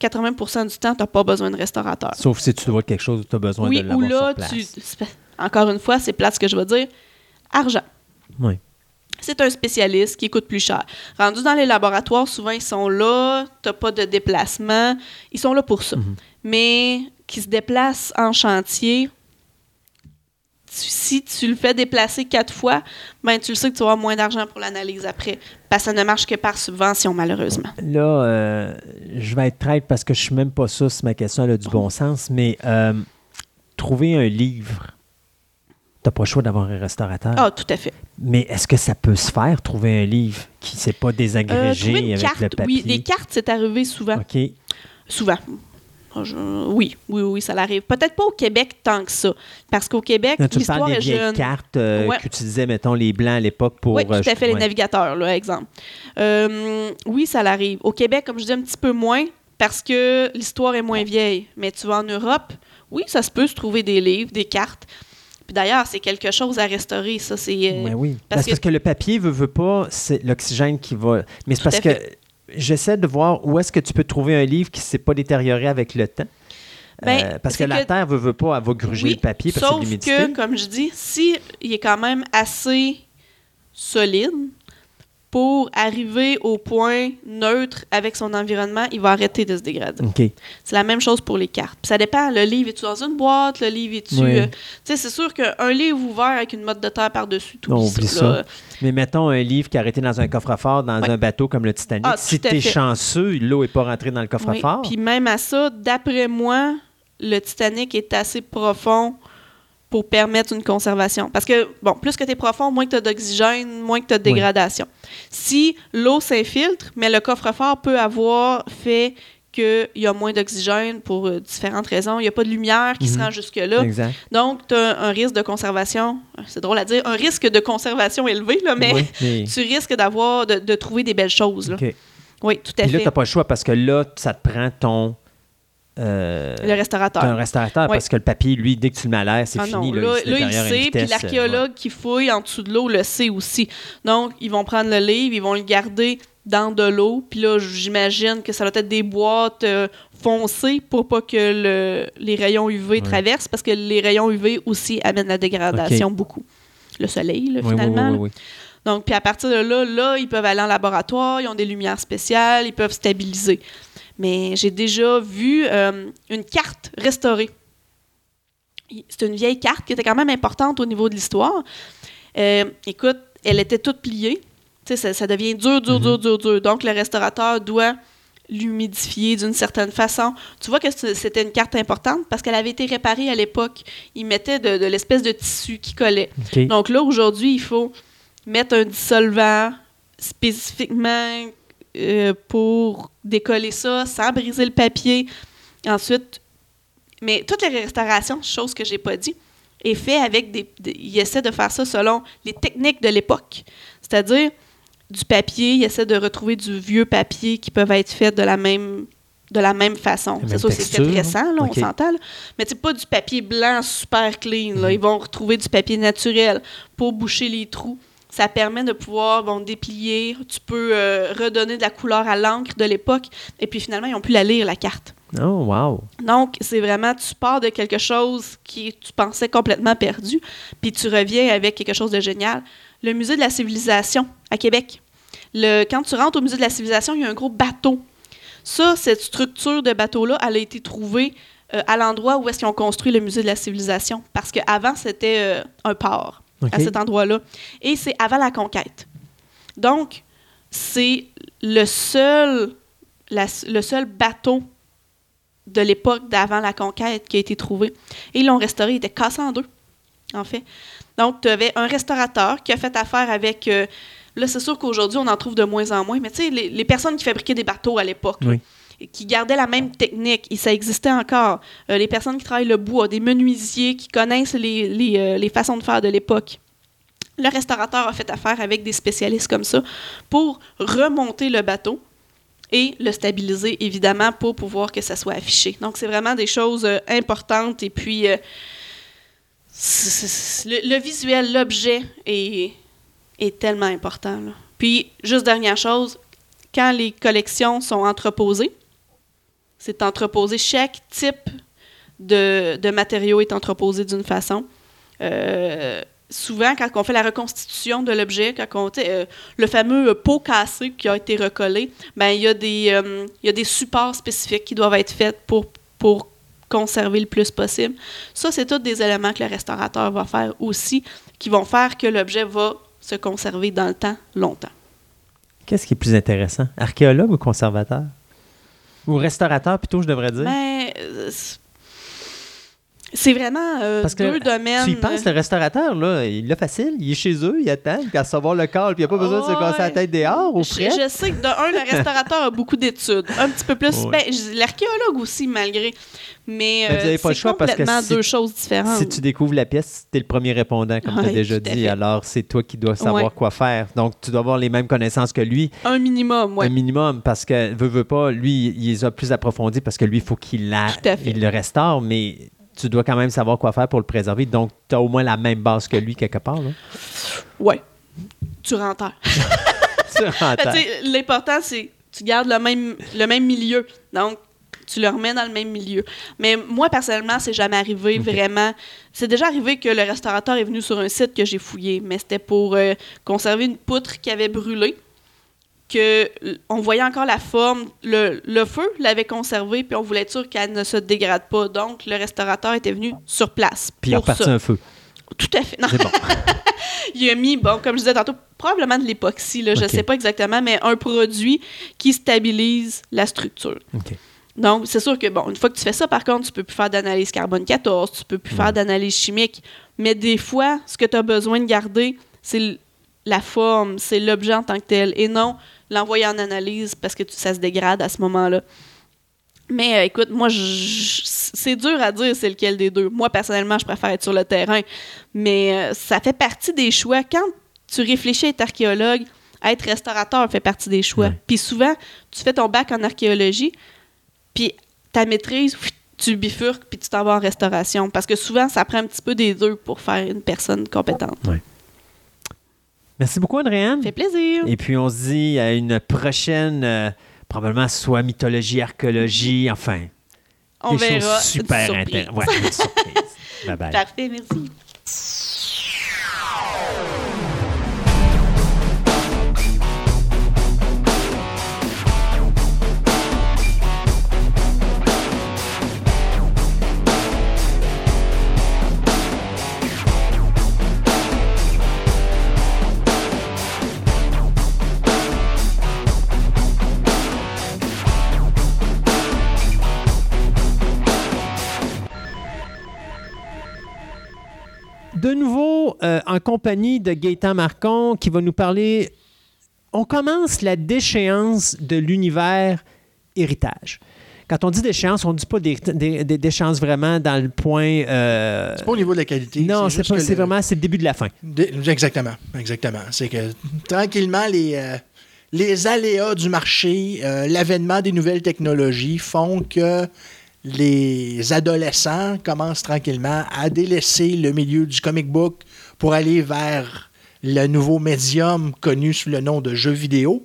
Speaker 1: 80% du temps, tu n'as pas besoin de restaurateur.
Speaker 2: Sauf si tu dois quelque chose où tu as besoin
Speaker 1: oui,
Speaker 2: de
Speaker 1: ou
Speaker 2: l'avoir
Speaker 1: là,
Speaker 2: sur place.
Speaker 1: tu. Encore une fois, c'est plate ce que je veux dire. Argent.
Speaker 2: Oui.
Speaker 1: C'est un spécialiste qui coûte plus cher. Rendu dans les laboratoires, souvent, ils sont là, t'as pas de déplacement. Ils sont là pour ça.
Speaker 2: Mhm.
Speaker 1: Mais qui se déplacent en chantier, tu- si tu le fais déplacer quatre fois, ben tu le sais que tu vas avoir moins d'argent pour l'analyse après. Parce que ça ne marche que par subvention, malheureusement.
Speaker 2: Là, euh, je vais être traite parce que je suis même pas sûr si ma question elle a du bon sens, mais euh, trouver un livre, t'as pas le choix d'avoir un restaurateur.
Speaker 1: Ah, tout à fait.
Speaker 2: Mais est-ce que ça peut se faire, trouver un livre qui ne s'est pas
Speaker 1: Euh,
Speaker 2: désagrégé
Speaker 1: trouver une
Speaker 2: avec le papier?
Speaker 1: oui, des cartes, c'est arrivé souvent.
Speaker 2: OK.
Speaker 1: Souvent. Je- Oui, oui, oui, ça l'arrive. Peut-être pas au Québec tant que ça. Parce qu'au Québec, l'histoire est
Speaker 2: vieilles
Speaker 1: jeune.
Speaker 2: cartes euh,
Speaker 1: Ouais.
Speaker 2: qu'utilisaient, mettons, les Blancs à l'époque pour...
Speaker 1: oui, tout
Speaker 2: euh,
Speaker 1: à fait, les
Speaker 2: ouais.
Speaker 1: navigateurs, là, exemple. Euh, oui, ça l'arrive. Au Québec, comme je dis, un petit peu moins, parce que l'histoire est moins vieille. Mais tu vas en Europe, oui, ça se peut se trouver des livres, des cartes. Puis d'ailleurs, c'est quelque chose à restaurer, ça, c'est... euh,
Speaker 2: Ben oui.
Speaker 1: parce
Speaker 2: Parce,
Speaker 1: que-
Speaker 2: parce que le papier veut, veut pas, c'est l'oxygène qui va. Mais c'est
Speaker 1: Tout
Speaker 2: parce que
Speaker 1: fait.
Speaker 2: J'essaie de voir où est-ce que tu peux trouver un livre qui ne s'est pas détérioré avec le temps.
Speaker 1: Ben,
Speaker 2: Euh, parce que la
Speaker 1: que-
Speaker 2: terre veut, veut pas, elle va gruger
Speaker 1: Oui,
Speaker 2: le papier parce que
Speaker 1: sauf
Speaker 2: l'humidité.
Speaker 1: que, comme je dis, si il est quand même assez solide pour arriver au point neutre avec son environnement, il va arrêter de se dégrader. C'est la même chose pour les cartes. Puis ça dépend, le livre est-tu dans une boîte, le livre est-tu...
Speaker 2: Oui.
Speaker 1: euh, tu sais, c'est sûr qu'un livre ouvert avec une motte de terre par-dessus, tout
Speaker 2: Non, oublie ça.
Speaker 1: là.
Speaker 2: Mais mettons un livre qui a arrêté dans un coffre-fort, dans un bateau comme le Titanic.
Speaker 1: Ah,
Speaker 2: si tu es chanceux, l'eau n'est pas rentrée dans le
Speaker 1: Oui.
Speaker 2: coffre-fort.
Speaker 1: Puis même à ça, d'après moi, le Titanic est assez profond pour permettre une conservation. Parce que, bon, plus que tu es profond, moins que tu as d'oxygène, moins que tu as de
Speaker 2: Oui.
Speaker 1: dégradation. Si l'eau s'infiltre, mais le coffre-fort peut avoir fait qu'il y a moins d'oxygène pour euh, différentes raisons. Il n'y a pas de lumière qui se
Speaker 2: Mhm.
Speaker 1: rend jusque-là. Donc, tu as un risque de conservation, c'est drôle à dire, un risque de conservation élevé, là, mais
Speaker 2: Oui, mais-
Speaker 1: tu risques d'avoir, de, de trouver des belles choses. Là. Oui, tout à
Speaker 2: Puis là,
Speaker 1: fait.
Speaker 2: tu n'as pas le choix parce que là, ça te prend ton. Euh,
Speaker 1: Le restaurateur.
Speaker 2: un restaurateur parce que le papier, lui, dès que tu le mets à l'air, c'est
Speaker 1: Ah
Speaker 2: fini.
Speaker 1: non,
Speaker 2: là,
Speaker 1: là,
Speaker 2: il
Speaker 1: là, il sait, puis
Speaker 2: vitesse, euh,
Speaker 1: l'archéologue qui fouille en dessous de l'eau le sait aussi. Donc, ils vont prendre le livre, ils vont le garder dans de l'eau. Puis là, j'imagine que ça doit être des boîtes euh, foncées pour pas que le- les rayons UV
Speaker 2: Ouais.
Speaker 1: traversent, parce que les rayons UV aussi amènent la dégradation beaucoup. Le soleil, là,
Speaker 2: Oui,
Speaker 1: finalement.
Speaker 2: oui,
Speaker 1: là.
Speaker 2: oui, oui.
Speaker 1: Donc, puis à partir de là, là, ils peuvent aller en laboratoire, ils ont des lumières spéciales, ils peuvent stabiliser. Mais j'ai déjà vu euh, une carte restaurée. C'est une vieille carte qui était quand même importante au niveau de l'histoire. Euh, écoute, elle était toute pliée. Tu sais, ça, ça devient dur, dur, dur, dur, dur. Donc, le restaurateur doit l'humidifier d'une certaine façon. Tu vois que c'était une carte importante parce qu'elle avait été réparée à l'époque. Il mettait de, de l'espèce de tissu qui collait. Donc là, aujourd'hui, il faut mettre un dissolvant spécifiquement euh, pour décoller ça sans briser le papier. Ensuite, mais toutes les restaurations, chose que j'ai pas dit, est fait avec des, des- Il essaie de faire ça selon les techniques de l'époque. C'est-à-dire, du papier, il essaie de retrouver du vieux papier qui peuvent être faits de la même de la même façon.
Speaker 2: La
Speaker 1: C'est ça, c'est peut-être récent, là,
Speaker 2: OK.
Speaker 1: on s'entend. Mais c'est pas du papier blanc super clean. Là. Ils vont retrouver du papier naturel pour boucher les trous. Ça permet de pouvoir bon, déplier. Tu peux euh, redonner de la couleur à l'encre de l'époque. Et puis finalement, ils ont pu la lire, la carte.
Speaker 2: Oh, wow.
Speaker 1: Donc, c'est vraiment, tu pars de quelque chose qui tu pensais complètement perdu, puis tu reviens avec quelque chose de génial. Le musée de la civilisation à Québec. Le, quand tu rentres au musée de la civilisation, il y a un gros bateau. Ça, cette structure de bateau-là, elle a été trouvée euh, à l'endroit où est-ce qu'ils ont construit le musée de la civilisation. Parce qu'avant, c'était euh, un port À cet endroit-là. Et c'est avant la conquête. Donc, c'est le seul, la- le seul bateau de l'époque d'avant la conquête qui a été trouvé. Et ils l'ont restauré, il était cassé en deux, en fait. Donc, tu avais un restaurateur qui a fait affaire avec... euh, là, c'est sûr qu'aujourd'hui, on en trouve de moins en moins, mais tu sais, les, les personnes qui fabriquaient des bateaux à l'époque,
Speaker 2: Oui.
Speaker 1: Qui gardaient la même technique, et ça existait encore. Euh, les personnes qui travaillent le bois, des menuisiers qui connaissent les, les, euh, les façons de faire de l'époque. Le restaurateur a fait affaire avec des spécialistes comme ça pour remonter le bateau et le stabiliser, évidemment, pour pouvoir que ça soit affiché. Donc, c'est vraiment des choses euh, importantes. Et puis, le, visuel, l'objet est, est tellement important. Puis, juste dernière chose, quand les collections sont entreposées, c'est entreposé, chaque type de, de matériau est entreposé d'une façon. Euh, souvent, quand on fait la reconstitution de l'objet, quand on, euh, le fameux euh, pot cassé qui a été recollé, ben il y, a des, il y a des supports spécifiques qui doivent être faits pour, pour conserver le plus possible. Ça, c'est tous des éléments que le restaurateur va faire aussi, qui vont faire que l'objet va se conserver dans le temps longtemps.
Speaker 2: Qu'est-ce qui est plus intéressant? Archéologue ou conservateur? Ou restaurateur, plutôt, je devrais dire?
Speaker 1: Mais euh, c'est- vraiment euh,
Speaker 2: Parce que
Speaker 1: deux domaines.
Speaker 2: Tu y penses, le restaurateur, là, il l'a facile. Il est chez eux, il attend, puis à savoir le call, puis il n'y a pas besoin de se casser la
Speaker 1: Ouais.
Speaker 2: tête dehors ou
Speaker 1: Je, sais que de un, le restaurateur a beaucoup d'études. Un petit peu plus.
Speaker 2: Ouais.
Speaker 1: ben, L'archéologue aussi, malgré. Mais,
Speaker 2: vous
Speaker 1: euh,
Speaker 2: avez pas le
Speaker 1: c'est
Speaker 2: choix parce que
Speaker 1: complètement
Speaker 2: si-
Speaker 1: deux choses différentes.
Speaker 2: Si tu découvres la pièce, tu es le premier répondant, comme tu as
Speaker 1: Ouais,
Speaker 2: déjà dit. Alors, c'est toi qui dois savoir
Speaker 1: Ouais.
Speaker 2: quoi faire. Donc, tu dois avoir les mêmes connaissances que lui,
Speaker 1: Un minimum, oui.
Speaker 2: un minimum, parce que, veut, veut pas, lui, il les a plus approfondis parce que lui, il faut qu'il il le restaure, mais tu dois quand même savoir quoi faire pour le préserver. Donc, tu as au moins la même base que lui, quelque part. Là.
Speaker 1: Ouais. Tu rentres.
Speaker 2: Tu rentres.
Speaker 1: L'important, c'est que tu gardes le même, le même milieu. Donc, tu le remets dans le même milieu. Mais moi, personnellement, c'est jamais arrivé vraiment. C'est déjà arrivé que le restaurateur est venu sur un site que j'ai fouillé, mais c'était pour euh, conserver une poutre qui avait brûlé. Que on voyait encore la forme, le, le feu l'avait conservée, puis on voulait être sûr qu'elle ne se dégrade pas. Donc, le restaurateur était venu sur place.
Speaker 2: Puis il a reparti un feu.
Speaker 1: Tout à fait. Non,
Speaker 2: bon.
Speaker 1: il a mis, bon, comme je disais tantôt, probablement de l'époxy, là, je
Speaker 2: Ok.
Speaker 1: sais pas exactement, mais un produit qui stabilise la structure. Donc, c'est sûr que, bon, une fois que tu fais ça, par contre, tu peux plus faire d'analyse carbone 14, tu peux plus faire d'analyse chimique. Mais des fois, ce que tu as besoin de garder, c'est la forme, c'est l'objet en tant que tel, et non l'envoyer en analyse parce que ça se dégrade à ce moment-là. Mais euh, écoute, moi, c'est dur à dire c'est lequel des deux. Moi, personnellement, je préfère être sur le terrain. Mais euh, ça fait partie des choix. Quand tu réfléchis à être archéologue, être restaurateur fait partie des choix. Puis souvent, tu fais ton bac en archéologie, puis ta maîtrise, tu bifurques, puis tu t'en vas en restauration. Parce que souvent, ça prend un petit peu des deux pour faire une personne compétente.
Speaker 2: Merci beaucoup, Andréane.
Speaker 1: Ça fait plaisir.
Speaker 2: Et puis, on se dit à une prochaine, euh, probablement soit mythologie, archéologie, enfin,
Speaker 1: On
Speaker 2: des
Speaker 1: verra.
Speaker 2: choses super intéressantes. Ouais. Bye bye.
Speaker 1: Parfait, merci.
Speaker 2: De nouveau, euh, en compagnie de Gaëtan Marcon, qui va nous parler. On commence la déchéance de l'univers héritage. Quand on dit déchéance, on ne dit pas d'hé- d'hé- d'hé- déchéance vraiment dans le point. euh,
Speaker 4: C'est pas au niveau de la qualité.
Speaker 2: non, c'est
Speaker 4: le-
Speaker 2: vraiment c'est le début de la fin.
Speaker 4: Dé- Exactement, exactement. C'est que tranquillement, les, euh, les aléas du marché, euh, l'avènement des nouvelles technologies font que les adolescents commencent tranquillement à délaisser le milieu du comic book pour aller vers le nouveau médium connu sous le nom de jeu vidéo,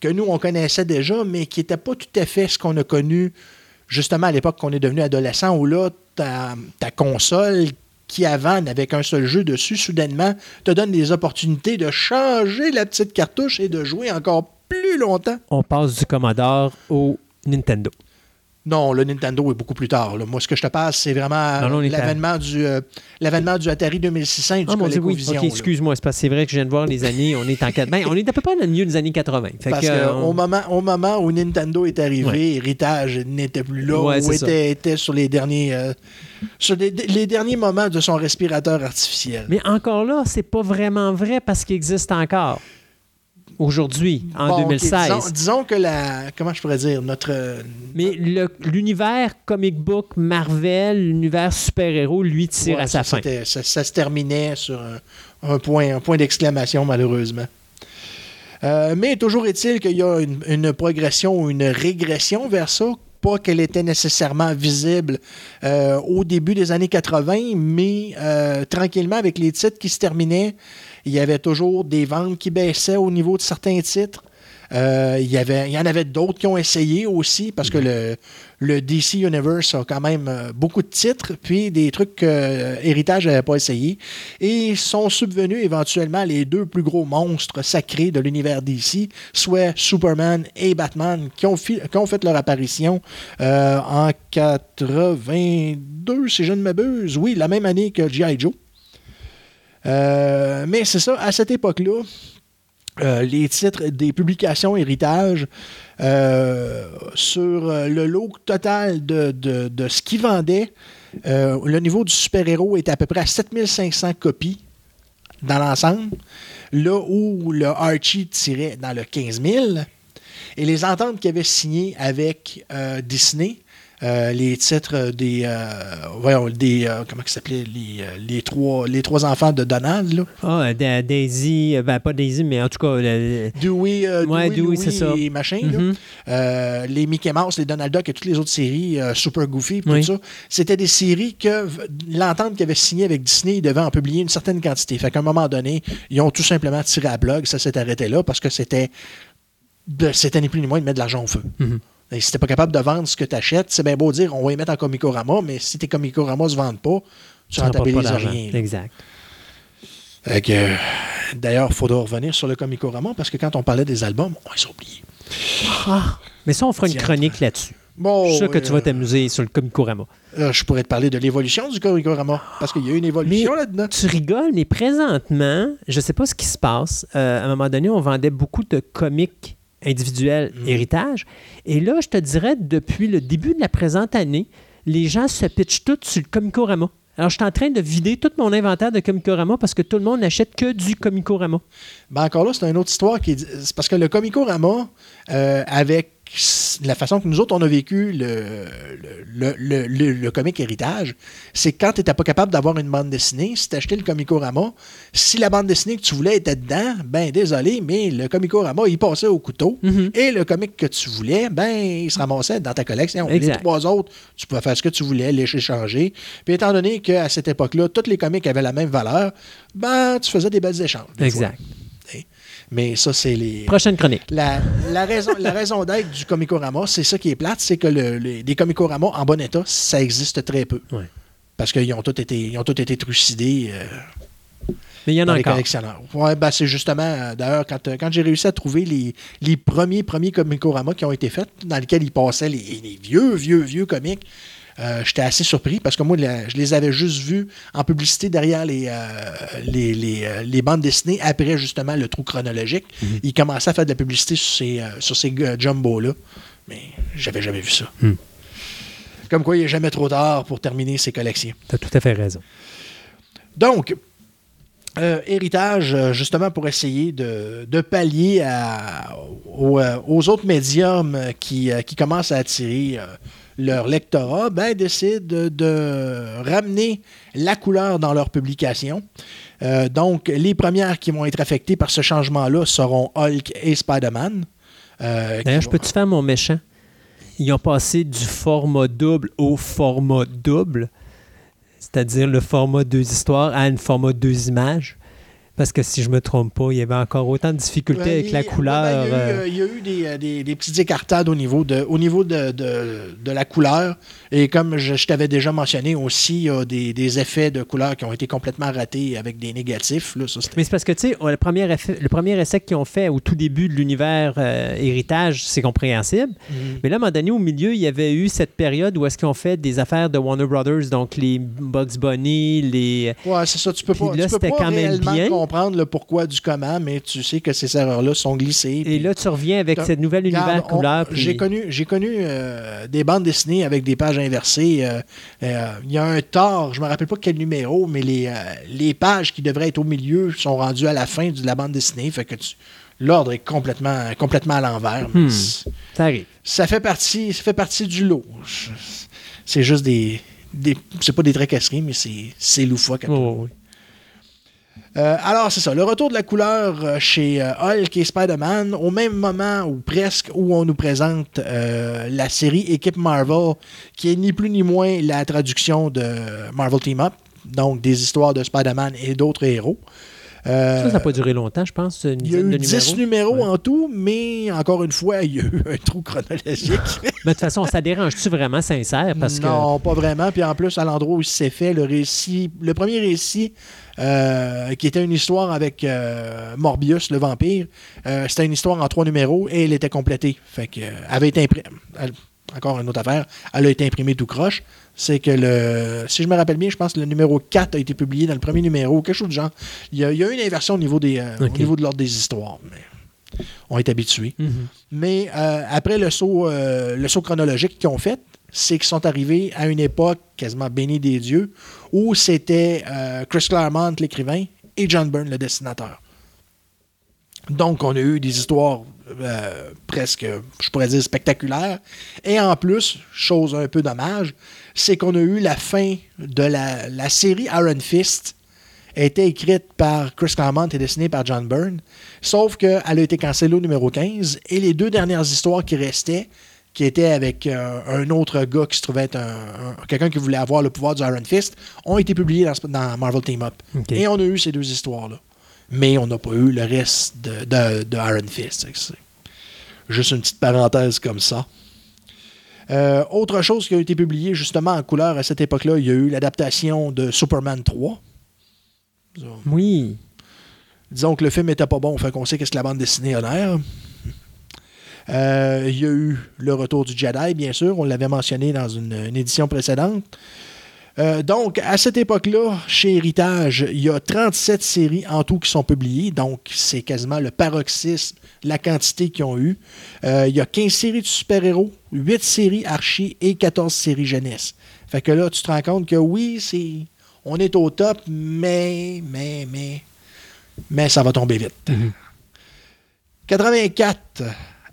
Speaker 4: que nous, on connaissait déjà, mais qui n'était pas tout à fait ce qu'on a connu justement à l'époque qu'on est devenu adolescent, où là, ta, console qui avant n'avait qu'un seul jeu dessus, soudainement, te donne des opportunités de changer la petite cartouche et de jouer encore plus longtemps.
Speaker 2: On passe du Commodore au Nintendo.
Speaker 4: Non, le Nintendo est beaucoup plus tard. là. Moi, ce que je te passe, c'est vraiment
Speaker 2: on
Speaker 4: l'avènement du, euh, l'avènement du Atari 2600 et du
Speaker 2: Ah, oui.
Speaker 4: ColecoVision.
Speaker 2: Excuse-moi, c'est parce que c'est vrai que je viens de voir les années. On est en quatre- ben, on est à peu près dans le milieu des années 80. Fait
Speaker 4: Parce
Speaker 2: que, euh,
Speaker 4: qu'au moment, au moment où Nintendo est arrivé,
Speaker 2: Ouais.
Speaker 4: Héritage n'était plus là,
Speaker 2: Ouais,
Speaker 4: ou était, était sur les derniers, euh, sur les, les derniers moments de son respirateur artificiel.
Speaker 2: Mais encore là, c'est pas vraiment vrai parce qu'il existe encore. Aujourd'hui, en
Speaker 4: Bon, ok,
Speaker 2: 2016.
Speaker 4: disons, disons que la. Comment je pourrais dire Notre.
Speaker 2: Mais l'univers comic book, Marvel, l'univers super-héros, lui, tire
Speaker 4: ouais,
Speaker 2: à sa fin.
Speaker 4: Ça, ça se terminait sur un, un point, un point d'exclamation, malheureusement. Euh, mais toujours est-il qu'il y a une, une progression ou une régression vers ça. Pas qu'elle était nécessairement visible euh, au début des années 80, mais euh, tranquillement, avec les titres qui se terminaient, il y avait toujours des ventes qui baissaient au niveau de certains titres. Euh, il, y avait, il y en avait d'autres qui ont essayé aussi, parce que le, le DC Universe a quand même euh, beaucoup de titres, puis des trucs que euh, Héritage n'avait pas essayé. Et sont subvenus éventuellement les deux plus gros monstres sacrés de l'univers DC, soit Superman et Batman, qui ont, fi- qui ont fait leur apparition euh, en 82, si je ne m'abuse. Oui, la même année que G.I. Joe. Euh, mais c'est ça, à cette époque-là, euh, les titres des publications héritage euh, sur le lot total de, de- ce qu'ils vendaient, le niveau du super-héros était à peu près à 7500 copies dans l'ensemble, là où le Archie tirait dans le 15 000. Et les ententes qu'il avait signées avec Disney, euh, les titres des, euh, voyons, des euh, comment ça s'appelait, les, les, trois, les trois enfants de Donald.
Speaker 2: Ah, Da- Daisy, ben pas Daisy, mais en tout cas, le-
Speaker 4: Dewey,
Speaker 2: Ouais,
Speaker 4: Dewey,
Speaker 2: Dewey, c'est ça.
Speaker 4: et machin.
Speaker 2: Mhm.
Speaker 4: Euh, les Mickey Mouse, les Donald Duck et toutes les autres séries, Super Goofy,
Speaker 2: Oui.
Speaker 4: tout ça, c'était des séries que l'entente qu'ils avaient signée avec Disney, ils devaient en publier une certaine quantité. Fait qu'à un moment donné, ils ont tout simplement tiré à blog, ça s'est arrêté là parce que c'était de- c'était ni plus ni moins de mettre de l'argent au feu.
Speaker 2: Mhm.
Speaker 4: Et si t'es pas capable de vendre ce que tu achètes, c'est bien beau dire on va y mettre en Comicorama, mais si tes Comicorama se vendent pas, tu rentabilises rien. là.
Speaker 2: Exact.
Speaker 4: D'ailleurs, il faudra revenir sur le Comicorama parce que quand on parlait des albums, on les a oubliés.
Speaker 2: Ah, mais ça, on fera une chronique là-dessus.
Speaker 4: Bon,
Speaker 2: Je suis sûr que tu
Speaker 4: euh,
Speaker 2: vas t'amuser sur le Comicorama.
Speaker 4: Euh, je pourrais te parler de l'évolution du Comicorama, parce qu'il y a eu une évolution là-dedans.
Speaker 2: Tu rigoles, mais présentement, je sais pas ce qui se passe. Euh, à un moment donné, on vendait beaucoup de comics individuels
Speaker 4: Mhm.
Speaker 2: héritage. Et là, je te dirais, depuis le début de la présente année, les gens se pitchent tous sur le Comicorama. Alors, je suis en train de vider tout mon inventaire de Comicorama parce que tout le monde n'achète que du Comicorama.
Speaker 4: Ben encore là, c'est une autre histoire qui est. C'est parce que le Comicorama, euh, avec la façon que nous autres, on a vécu le, le, le, le- le comic héritage, c'est quand tu n'étais pas capable d'avoir une bande dessinée, si tu achetais le Comicorama, si la bande dessinée que tu voulais était dedans, ben désolé, mais le Comicorama, il passait au couteau.
Speaker 2: Mhm.
Speaker 4: Et le comic que tu voulais, ben, il se ramassait dans ta collection.
Speaker 2: Exact.
Speaker 4: Les trois autres, tu pouvais faire ce que tu voulais, les échanger. Puis étant donné qu'à cette époque-là, tous les comics avaient la même valeur, ben, tu faisais des belles échanges. des
Speaker 2: Exact.
Speaker 4: Mais ça, c'est les.
Speaker 2: Prochaine chronique.
Speaker 4: La, la raison, la raison d'être du Comicorama, c'est ça qui est plate, c'est que le, les, les Comicoramas en bon état, ça existe très peu.
Speaker 2: Ouais.
Speaker 4: Parce qu'ils ont tous été, ils ont tous été trucidés euh,
Speaker 2: Mais il y en a encore.
Speaker 4: collectionneurs. Ouais, ben c'est justement, euh, d'ailleurs, quand, euh, quand j'ai réussi à trouver les, les premiers, premiers Comicorama qui ont été faits, dans lesquels ils passaient les, les vieux, vieux, vieux comics, euh, j'étais assez surpris parce que moi, la- je les avais juste vus en publicité derrière les, euh, les, les, euh, les bandes dessinées après justement le trou chronologique.
Speaker 2: Mhm.
Speaker 4: Ils commençaient à faire de la publicité sur ces, sur ces jumbo-là, mais j'avais jamais vu ça.
Speaker 2: Hmm.
Speaker 4: Comme quoi, il n'est jamais trop tard pour terminer ses collections.
Speaker 2: Tu as tout à fait raison.
Speaker 4: Donc, euh, héritage, justement, pour essayer de, de pallier à- aux, aux autres médiums qui, qui commencent à attirer euh, leur lectorat, ben, décide de, ramener la couleur dans leur publication. Euh, donc, les premières qui vont être affectées par ce changement-là seront Hulk et Spider-Man. Euh,
Speaker 2: D'ailleurs, je peux-tu faire mon méchant? Ils ont passé du format double au format double, c'est-à-dire le format deux histoires à un format deux images. Parce que si je me trompe pas, il y avait encore autant de difficultés avec la
Speaker 4: ben,
Speaker 2: couleur.
Speaker 4: il, y a eu,
Speaker 2: euh,
Speaker 4: il y a eu des, euh, des- des petites écartades au niveau de, au niveau de, de- de la couleur. Et comme je, je t'avais déjà mentionné aussi, il y a des, des effets de couleur qui ont été complètement ratés avec des négatifs. Là, ça,
Speaker 2: Mais c'est parce que, tu sais, le premier, effet- le premier essai qu'ils ont fait au tout début de l'univers euh, héritage, c'est compréhensible.
Speaker 4: Mhm.
Speaker 2: Mais là, à un moment donné, au milieu, il y avait eu cette période où est-ce qu'ils ont fait des affaires de Warner Brothers, donc les Bugs Bunny, les...
Speaker 4: Ouais, c'est ça. Tu peux
Speaker 2: Puis
Speaker 4: pas,
Speaker 2: là, c'était quand même bien.
Speaker 4: Comprendre le pourquoi du comment, mais tu sais que ces erreurs-là sont glissées.
Speaker 2: Et
Speaker 4: puis-
Speaker 2: là, tu reviens avec cette nouvelle univers
Speaker 4: on-
Speaker 2: couleur. puis-
Speaker 4: J'ai connu, j'ai connu euh, des bandes dessinées avec des pages inversées. euh, euh, Il y a un tort, je me rappelle pas quel numéro, mais les, les pages qui devraient être au milieu sont rendues à la fin de la bande dessinée. Fait que tu- l'ordre est complètement, complètement à l'envers.
Speaker 2: Hmm.
Speaker 4: c-
Speaker 2: Ça arrive.
Speaker 4: Ça fait partie, ça fait partie du lot. C'est juste des, des c'est pas des tracasseries, mais c'est, c'est loufoque. à
Speaker 2: Oh, oui.
Speaker 4: Euh, alors, c'est ça. Le retour de la couleur euh, chez euh, Hulk et Spider-Man, au même moment ou presque où on nous présente euh, la série Équipe Marvel, qui est ni plus ni moins la traduction de Marvel Team Up, donc des histoires de Spider-Man et d'autres héros. Euh,
Speaker 2: Ça, ça n'a pas duré longtemps, je pense. Une
Speaker 4: il y a
Speaker 2: dizaine
Speaker 4: eu
Speaker 2: de
Speaker 4: 10
Speaker 2: numéros.
Speaker 4: numéros
Speaker 2: Ouais.
Speaker 4: en tout, mais encore une fois, il y a eu un trou chronologique.
Speaker 2: Mais de toute façon, ça dérange-tu vraiment sincère? Parce que
Speaker 4: non, pas vraiment. Puis en plus, à l'endroit où il s'est fait, le récit, le premier récit, euh, qui était une histoire avec euh, Morbius, le vampire, euh, c'était une histoire en trois numéros et elle était complétée. Fait que, avait été imprimée. Encore une autre affaire, elle a été imprimée tout croche. C'est que le. Si je me rappelle bien, je pense que le numéro 4 a été publié dans le premier numéro, quelque chose du genre. Il y a, il y a eu une inversion au niveau, des, au niveau de l'ordre des histoires. Mais on est habitués.
Speaker 2: Mhm.
Speaker 4: Mais après le saut, le saut chronologique qu'ils ont fait, c'est qu'ils sont arrivés à une époque quasiment bénie des dieux où c'était euh, Chris Claremont, l'écrivain, et John Byrne, le dessinateur. Donc, on a eu des histoires euh, presque, je pourrais dire, spectaculaires. Et en plus, chose un peu dommage, c'est qu'on a eu la fin de la, la série Iron Fist a été écrite par Chris Claremont et dessinée par John Byrne. Sauf qu'elle a été cancellée au numéro 15. Et les deux dernières histoires qui restaient, qui étaient avec euh, un autre gars qui se trouvait être un- un- quelqu'un qui voulait avoir le pouvoir du Iron Fist, ont été publiées dans, Marvel Team Up. Et on a eu ces deux histoires-là. Mais on n'a pas eu le reste de, de- de Iron Fist. C'est Juste une petite parenthèse comme ça. Euh, autre chose qui a été publiée justement en couleur à cette époque-là, il y a eu l'adaptation de Superman 3.
Speaker 2: Oui.
Speaker 4: Disons que le film était pas bon, fait qu'on sait qu'est-ce que la bande dessinée a l'air. Euh, il y a eu le retour du Jedi, bien sûr, on l'avait mentionné dans une, une édition précédente. Euh, donc, à cette époque-là, chez Héritage, il y a 37 séries en tout qui sont publiées, donc c'est quasiment le paroxysme, la quantité qu'ils ont eu. Euh, il y a 15 séries de super-héros, 8 séries Archie et 14 séries jeunesse. Fait que là, tu te rends compte que oui, c'est on est au top, mais, mais, mais, mais ça va tomber vite. 84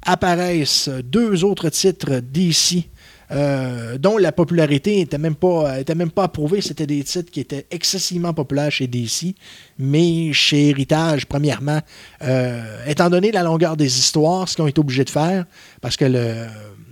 Speaker 4: apparaissent deux autres titres d'ici, euh, dont la popularité n'était même, pas- était même pas approuvée. C'était des titres qui étaient excessivement populaires chez DC, mais chez Héritage, premièrement, euh, étant donné la longueur des histoires, ce qu'ils ont été obligés de faire, parce que le,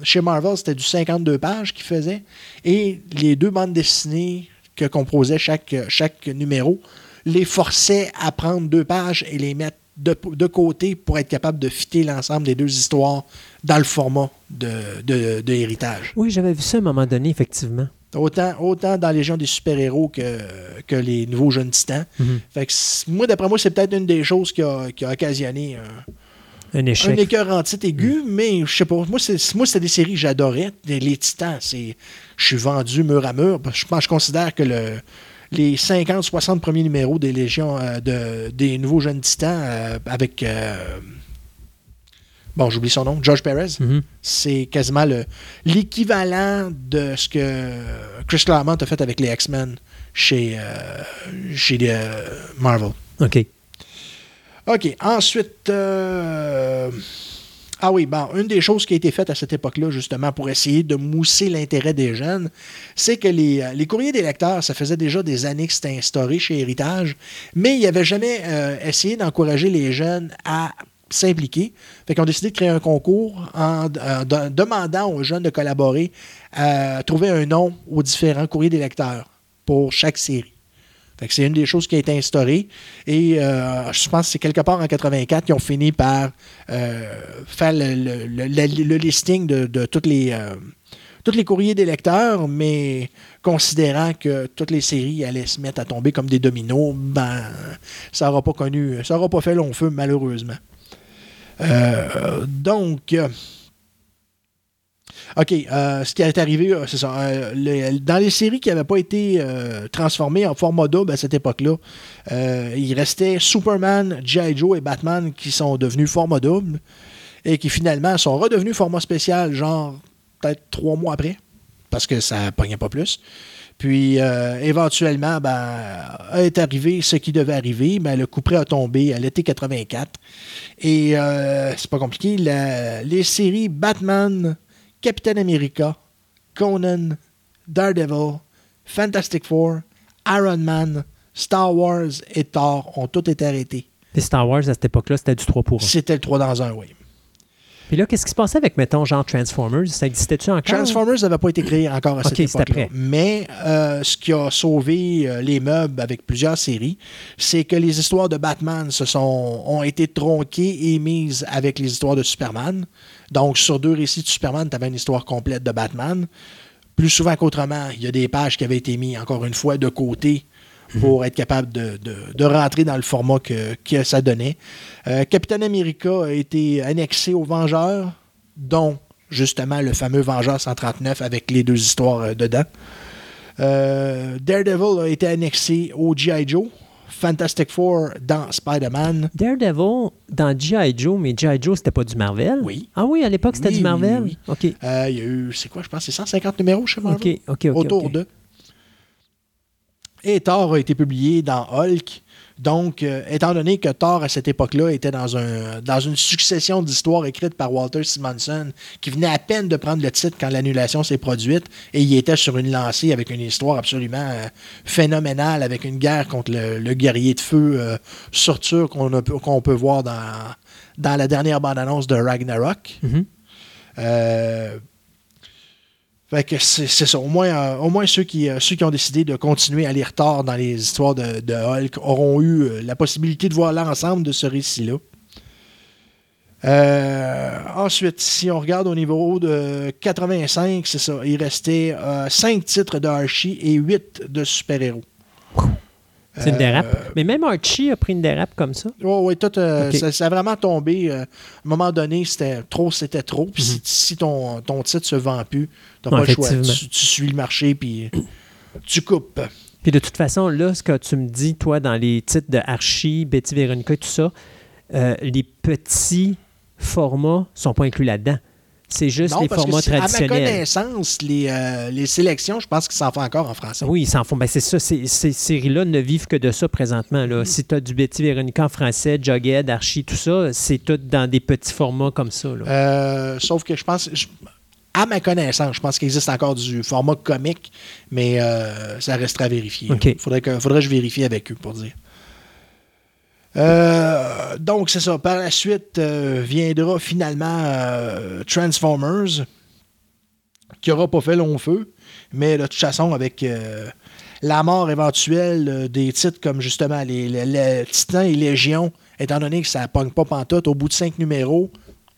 Speaker 4: chez Marvel, c'était du 52 pages qu'ils faisaient, et les deux bandes dessinées que composait chaque, chaque numéro les forçaient à prendre deux pages et les mettre de, de côté pour être capable de fitter l'ensemble des deux histoires dans le format de, de- de héritage.
Speaker 2: Oui, j'avais vu ça à un moment donné, effectivement.
Speaker 4: Autant, autant dans Légion des super-héros que, que les nouveaux jeunes titans.
Speaker 2: Mhm.
Speaker 4: Fait que moi, d'après moi, c'est peut-être une des choses qui a, qui a occasionné un,
Speaker 2: Un
Speaker 4: un
Speaker 2: échec.
Speaker 4: écœur en titre aigu, mais je sais pas. Moi, c'était des séries que j'adorais. Les, les Titans, c'est, je suis vendu mur à mur. Je pense, je considère que le, les 50-60 premiers numéros des Légions, euh, de, des nouveaux jeunes Titans, euh, avec. euh, bon, j'oublie son nom, George Perez.
Speaker 2: Mhm.
Speaker 4: C'est quasiment le, l'équivalent de ce que Chris Claremont a fait avec les X-Men chez, chez Marvel.
Speaker 2: OK.
Speaker 4: OK. Ensuite, ah oui, bon, une des choses qui a été faite à cette époque-là, justement, pour essayer de mousser l'intérêt des jeunes, c'est que les, euh, courriers des lecteurs, ça faisait déjà des années que c'était instauré chez Héritage, mais ils n'avaient jamais euh, essayé d'encourager les jeunes à s'impliquer. Fait qu'ils ont décidé de créer un concours en, de- demandant aux jeunes de collaborer à trouver un nom aux différents courriers des lecteurs pour chaque série. C'est une des choses qui a été instaurée. Et euh, je pense que c'est quelque part en 84 qu'ils ont fini par euh, faire le, listing de, toutes les, euh, tous les courriers des lecteurs, mais considérant que toutes les séries allaient se mettre à tomber comme des dominos, ben ça n'aura pas connu, ça n'aura pas fait long feu, malheureusement. Donc, OK, euh, ce qui est arrivé, euh, c'est ça. euh, dans les séries qui n'avaient pas été transformées en format double à cette époque-là, il restait Superman, G.I. Joe et Batman qui sont devenus format double et qui finalement sont redevenus format spécial, genre peut-être trois mois après, parce que ça pognait pas plus. Puis éventuellement, ben, est arrivé ce qui devait arriver. Ben, le coup près a tombé à l'été 84. Et c'est pas compliqué. les séries Batman, Captain America, Conan, Daredevil, Fantastic Four, Iron Man, Star Wars et Thor ont tous été arrêtés.
Speaker 2: Puis Star Wars, à cette époque-là, c'était du 3 pour 1.
Speaker 4: C'était le 3 dans un, oui.
Speaker 2: Puis là, qu'est-ce qui se passait avec, mettons, genre Transformers? Ça existait-tu encore?
Speaker 4: Transformers n'avait pas été créé encore à cette époque-là.
Speaker 2: après.
Speaker 4: Mais euh, ce qui a sauvé euh, les meubles avec plusieurs séries, c'est que les histoires de Batman se sont, ont été tronquées et mises avec les histoires de Superman. Donc, sur deux récits de Superman, tu avais une histoire complète de Batman. Plus souvent qu'autrement, il y a des pages qui avaient été mises, encore une fois, de côté pour être capable de, de- de rentrer dans le format que, que ça donnait. Euh, Captain America a été annexé aux Vengeurs, dont justement le fameux Vengeur 139 avec les deux histoires euh, dedans. Euh, Daredevil a été annexé au G.I. Joe. Fantastic Four dans Spider-Man.
Speaker 2: Daredevil, dans G.I. Joe, mais G.I. Joe, c'était pas du Marvel?
Speaker 4: Oui.
Speaker 2: Ah oui, à l'époque, c'était
Speaker 4: Oui,
Speaker 2: du Marvel?
Speaker 4: oui.
Speaker 2: OK.
Speaker 4: Euh, Il y a eu, c'est quoi, je pense, c'est 150 numéros chez Marvel.
Speaker 2: OK, OK, OK.
Speaker 4: autour
Speaker 2: OK.
Speaker 4: de. Et Thor a été publié dans Hulk. Donc, euh, étant donné que Thor, à cette époque-là, était dans, un, dans une succession d'histoires écrites par Walter Simonson, qui venait à peine de prendre le titre quand l'annulation s'est produite, et il était sur une lancée avec une histoire absolument euh, phénoménale, avec une guerre contre le, le guerrier de feu euh, Surtur qu'on peut voir dans, dans la dernière bande-annonce de Ragnarok.
Speaker 2: Mhm.
Speaker 4: Euh, fait c'est ça. Au moins, euh, euh, ceux qui ont décidé de continuer à lire tard dans les histoires de, Hulk auront eu euh, la possibilité de voir l'ensemble de ce récit-là. Ensuite, si on regarde au niveau de 85, c'est ça. Il restait 5 titres de Archie et 8 de super-héros.
Speaker 2: C'est une
Speaker 4: Euh,
Speaker 2: dérape. Mais même Archie a pris une dérape comme ça.
Speaker 4: Oui, oui, tout, euh, ça, ça a vraiment tombé. euh, à un moment donné, c'était trop, c'était trop. Puis si, si ton, ton titre se vend plus, t'as pas le choix. Tu, tu suis le marché, puis tu coupes.
Speaker 2: Puis de toute façon, là, ce que tu me dis, toi, dans les titres de Archie, Betty Véronica et tout ça, euh, les petits formats sont pas inclus là-dedans. C'est juste
Speaker 4: Non,
Speaker 2: les
Speaker 4: parce que
Speaker 2: formats
Speaker 4: c'est- à ma
Speaker 2: traditionnels.
Speaker 4: connaissance, les, euh, les sélections, je pense qu'ils s'en font encore en français.
Speaker 2: Oui, ils s'en font. Ben, c'est ça. Ces, ces séries-là ne vivent que de ça présentement. Là. Si tu as du Betty Véronica en français, Jughead, Archie, tout ça, c'est tout dans des petits formats comme ça. Là.
Speaker 4: Euh, sauf que je pense, je- à ma connaissance, je pense qu'il existe encore du format comique, mais euh, ça restera à vérifier.
Speaker 2: OK.
Speaker 4: Faudrait que, faudrait que je vérifie avec eux pour dire. Euh, donc, c'est ça. Par la suite, euh, viendra finalement euh, Transformers, qui n'aura pas fait long feu, mais de toute façon, avec, la mort éventuelle des titres comme justement les, les- les Titans et Légion, étant donné que ça ne pogne pas pantoute, au bout de cinq numéros,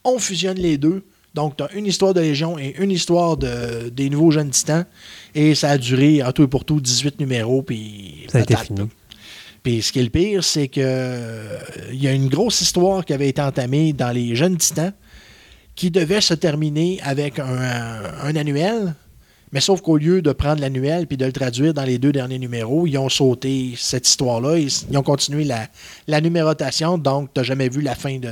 Speaker 4: on fusionne les deux. Donc, tu as une histoire de Légion et une histoire de, des nouveaux jeunes Titans. Et ça a duré, en tout et pour tout, 18 numéros. Puis
Speaker 2: Ça a été fini.
Speaker 4: Puis ce qui est le pire, c'est que euh, il y a une grosse histoire qui avait été entamée dans les jeunes Titans qui devait se terminer avec un, un annuel. Mais sauf qu'au lieu de prendre l'annuel puis de le traduire dans les deux derniers numéros, ils ont sauté cette histoire-là. Ils, ils ont continué la, la numérotation. Donc, tu n'as jamais vu la fin de,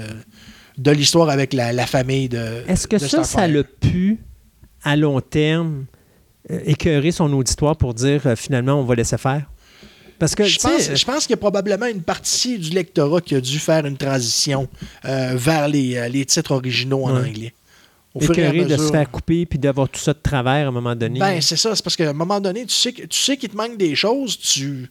Speaker 4: de l'histoire avec la, la famille de.
Speaker 2: Est-ce que
Speaker 4: de
Speaker 2: ça, ça l'a pu, à long terme, euh, écœurer son auditoire pour dire euh, finalement on va laisser faire? Parce que,
Speaker 4: Je pense, je pense qu'il y a probablement une partie du lectorat qui a dû faire une transition euh, vers les, euh, les titres originaux en
Speaker 2: Ouais.
Speaker 4: anglais. Au fur et à
Speaker 2: écœuré de se faire couper puis d'avoir tout ça de travers à un moment donné.
Speaker 4: Ben, c'est ça. C'est parce qu'à un moment donné, tu sais, tu sais qu'il te manque des choses. Tu...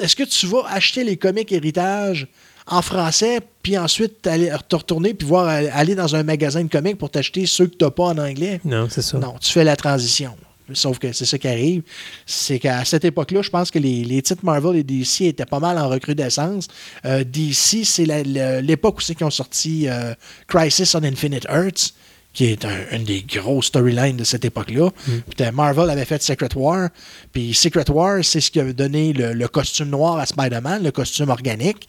Speaker 4: Est-ce que tu vas acheter les comics héritage en français, puis ensuite aller, te retourner puis voir aller dans un magasin de comics pour t'acheter ceux que tu n'as pas en anglais?
Speaker 2: non, c'est ça.
Speaker 4: Non, tu fais la transition. Sauf que c'est ça qui arrive. C'est qu'à cette époque-là, je pense que les, les titres Marvel et DC étaient pas mal en recrudescence. Euh, DC, c'est l'époque où c'est qu'ils ont sorti euh, Crisis on Infinite Earths, qui est un- une des grosses storylines de cette époque-là. Euh, Marvel avait fait Secret War. Puis Secret War, c'est ce qui avait donné le, le costume noir à Spider-Man, le costume organique.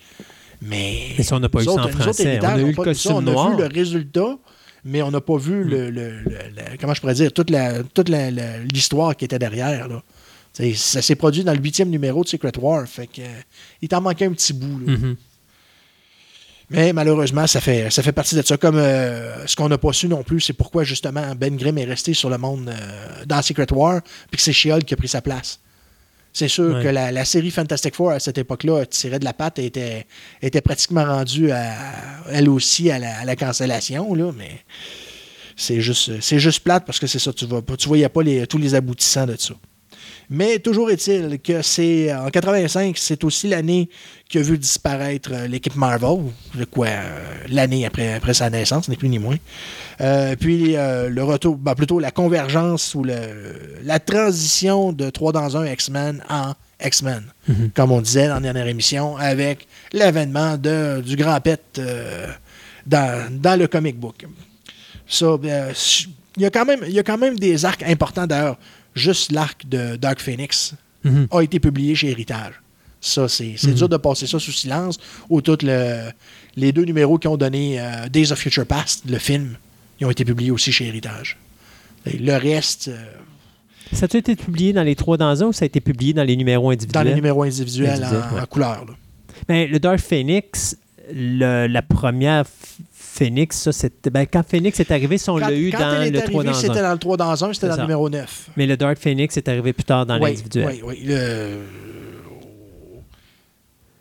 Speaker 4: Mais,
Speaker 2: Mais ça, on n'a pas eu ça en français. On a eu le costume
Speaker 4: On a
Speaker 2: noir.
Speaker 4: vu le résultat, mais on n'a pas vu le, le- le- comment je pourrais dire toute la toute la- la- l'histoire qui était derrière. Là. Ça s'est produit dans le huitième numéro de Secret War, fait que euh, il t'en manquait un petit bout. là.
Speaker 2: Mhm.
Speaker 4: Mais malheureusement, ça fait, ça fait partie de ça. Comme euh, ce qu'on n'a pas su non plus, c'est pourquoi justement Ben Grimm est resté sur le monde euh, dans Secret War, puis que c'est She-Hulk qui a pris sa place. C'est sûr
Speaker 2: Ouais.
Speaker 4: que la, la série Fantastic Four à cette époque-là tirait de la patte et était, était pratiquement rendue à, elle aussi à la, à la cancellation, là, mais c'est juste, juste plate parce que c'est ça, tu vois, tu voyais pas les, tous les aboutissants de ça. Mais toujours est-il que c'est en 85, c'est aussi l'année qui a vu disparaître euh, l'équipe Marvel, de quoi euh, l'année après, après sa naissance, ni plus ni moins. Euh, puis euh, le retour, ben, plutôt la convergence ou le, la transition de 3 dans 1 X-Men en X-Men,
Speaker 2: Mhm.
Speaker 4: comme on disait dans la dernière émission, avec l'avènement de, du grand pet euh, dans, dans le comic book. Ça, euh, il y, a quand même, il y a quand même des arcs importants d'ailleurs. Juste l'arc de Dark Phoenix
Speaker 2: Mhm.
Speaker 4: a été publié chez Héritage. Ça, c'est
Speaker 2: Mhm.
Speaker 4: dur de passer ça sous silence. Ou toutes le- les deux numéros qui ont donné euh, Days of Future Past, le film, ils ont été publiés aussi chez Héritage. Et le reste, euh,
Speaker 2: Ça a été publié dans les trois dans un ou ça a été publié dans les numéros
Speaker 4: dans
Speaker 2: individuels?
Speaker 4: les numéros individuels
Speaker 2: Individuels,
Speaker 4: en,
Speaker 2: ouais.
Speaker 4: en couleur. là.
Speaker 2: Ben, le Dark Phoenix, le- la première Phoenix, ça, c'était. Ben, quand Phoenix est arrivé, ça, on l'a eu dans le 3
Speaker 4: arrivée,
Speaker 2: dans
Speaker 4: c'était
Speaker 2: 1.
Speaker 4: dans le 3 dans 1, c'était dans le numéro 9.
Speaker 2: Mais le Dark Phoenix est arrivé plus tard dans
Speaker 4: Oui,
Speaker 2: l'individuel.
Speaker 4: Oui, oui. Le...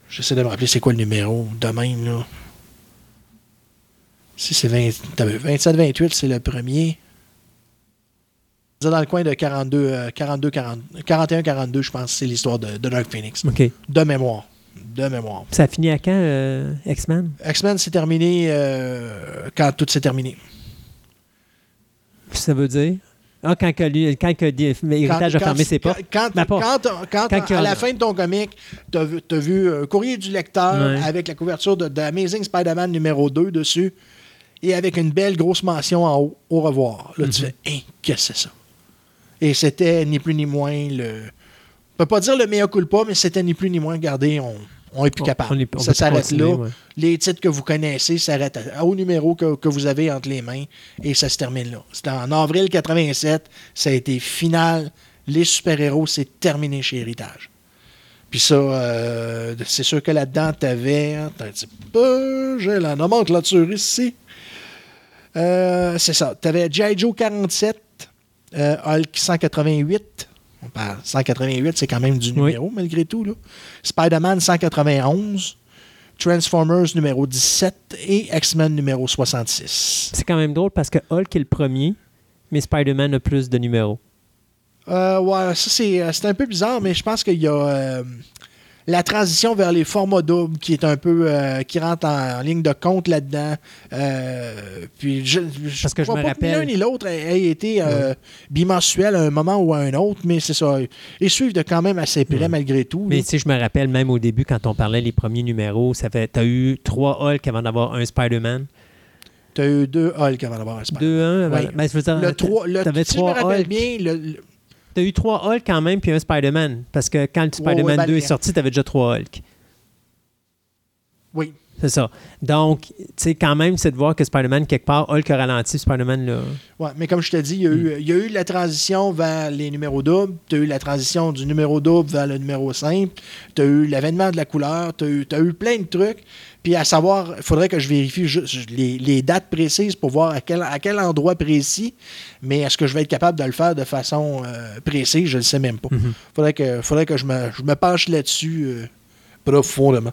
Speaker 4: J'essaie de me rappeler c'est quoi le numéro de même, là. Si c'est 20 t'as vu, 27-28, c'est le premier. C'est dans le coin de 42, euh, 42 40 41-42, je pense, c'est l'histoire de, de Dark Phoenix.
Speaker 2: OK.
Speaker 4: De mémoire. De mémoire.
Speaker 2: Ça a fini à quand, euh, X-Men?
Speaker 4: X-Men, c'est terminé euh, quand tout s'est terminé.
Speaker 2: Ça veut dire? Ah, quand, que lui- quand que l'héritage a fermé ses portes.
Speaker 4: Quand, quand, quand- à la fin de ton comic, tu as, vu t'as vu un courrier du lecteur
Speaker 2: Ouais.
Speaker 4: avec la couverture de, de Amazing Spider-Man numéro 2 dessus et avec une belle grosse mention en haut, au revoir. Là, tu
Speaker 2: Mhm.
Speaker 4: fais, hein, qu'est-ce que c'est ça? Et c'était ni plus ni moins le. On peut pas dire le meilleur culpa, mais c'était ni plus ni moins, regardez, on, on est plus
Speaker 2: On-
Speaker 4: capable.
Speaker 2: on est- on
Speaker 4: ça s'arrête là.
Speaker 2: ouais.
Speaker 4: Les titres que vous connaissez s'arrêtent au numéro que, que vous avez entre les mains et ça se termine là. C'était en avril 87, ça a été final. Les super-héros, c'est terminé chez Héritage. Puis ça, euh, c'est sûr que là-dedans, t'avais. Attends un petit peu, j'ai la nomenclature ici. Euh, c'est ça. T'avais G.I. Joe 47, euh, Hulk 188. On parle 188, c'est quand même du
Speaker 2: Oui.
Speaker 4: numéro, malgré tout. Spider-Man 191. Transformers numéro 17 et X-Men numéro 66.
Speaker 2: C'est quand même drôle parce que Hulk est le premier, mais Spider-Man a plus de numéros.
Speaker 4: Euh, ouais, ça c'est, euh, c'est un peu bizarre, mais je pense qu'il y a. euh, la transition vers les formats doubles qui est un peu euh, qui rentre en, en ligne de compte là-dedans. Euh, puis je, je
Speaker 2: Parce que je me
Speaker 4: pas
Speaker 2: rappelle-
Speaker 4: que l'un ni l'autre ait, été euh, bimensuel à un moment ou à un autre, mais c'est ça. Ils suivent de quand même assez près malgré tout.
Speaker 2: Mais sais, je me rappelle même au début, quand on parlait les premiers numéros, ça fait. T'as eu trois Hulk avant d'avoir un Spider-Man?
Speaker 4: T'as eu deux Hulk avant d'avoir un Spider.
Speaker 2: Deux, un. avant-
Speaker 4: Oui.
Speaker 2: Ben, je veux dire,
Speaker 4: Le trois, le, si je me rappelle
Speaker 2: Hulk.
Speaker 4: bien, le- le-
Speaker 2: T'as eu trois Hulk quand même, puis un Spider-Man. Parce que quand le Spider-Man
Speaker 4: ouais, ben,
Speaker 2: 2 est sorti, t'avais déjà trois Hulk.
Speaker 4: oui.
Speaker 2: C'est ça. Donc, tu sais, quand même, c'est de voir que Spider-Man, quelque part, Hulk a ralenti, Spider-Man, là.
Speaker 4: Ouais, mais comme je te dis, il y, a eu, il y a eu la transition vers les numéros doubles, tu as eu la transition du numéro double vers le numéro simple, tu as eu l'avènement de la couleur, tu as, eu plein de trucs. Puis à savoir, il faudrait que je vérifie juste les, les dates précises pour voir à quel, à quel endroit précis, mais est-ce que je vais être capable de le faire de façon euh, précise, je ne le sais même pas. Il
Speaker 2: Mhm.
Speaker 4: faudrait que, faudrait que je, me, je me penche là-dessus euh, profondément.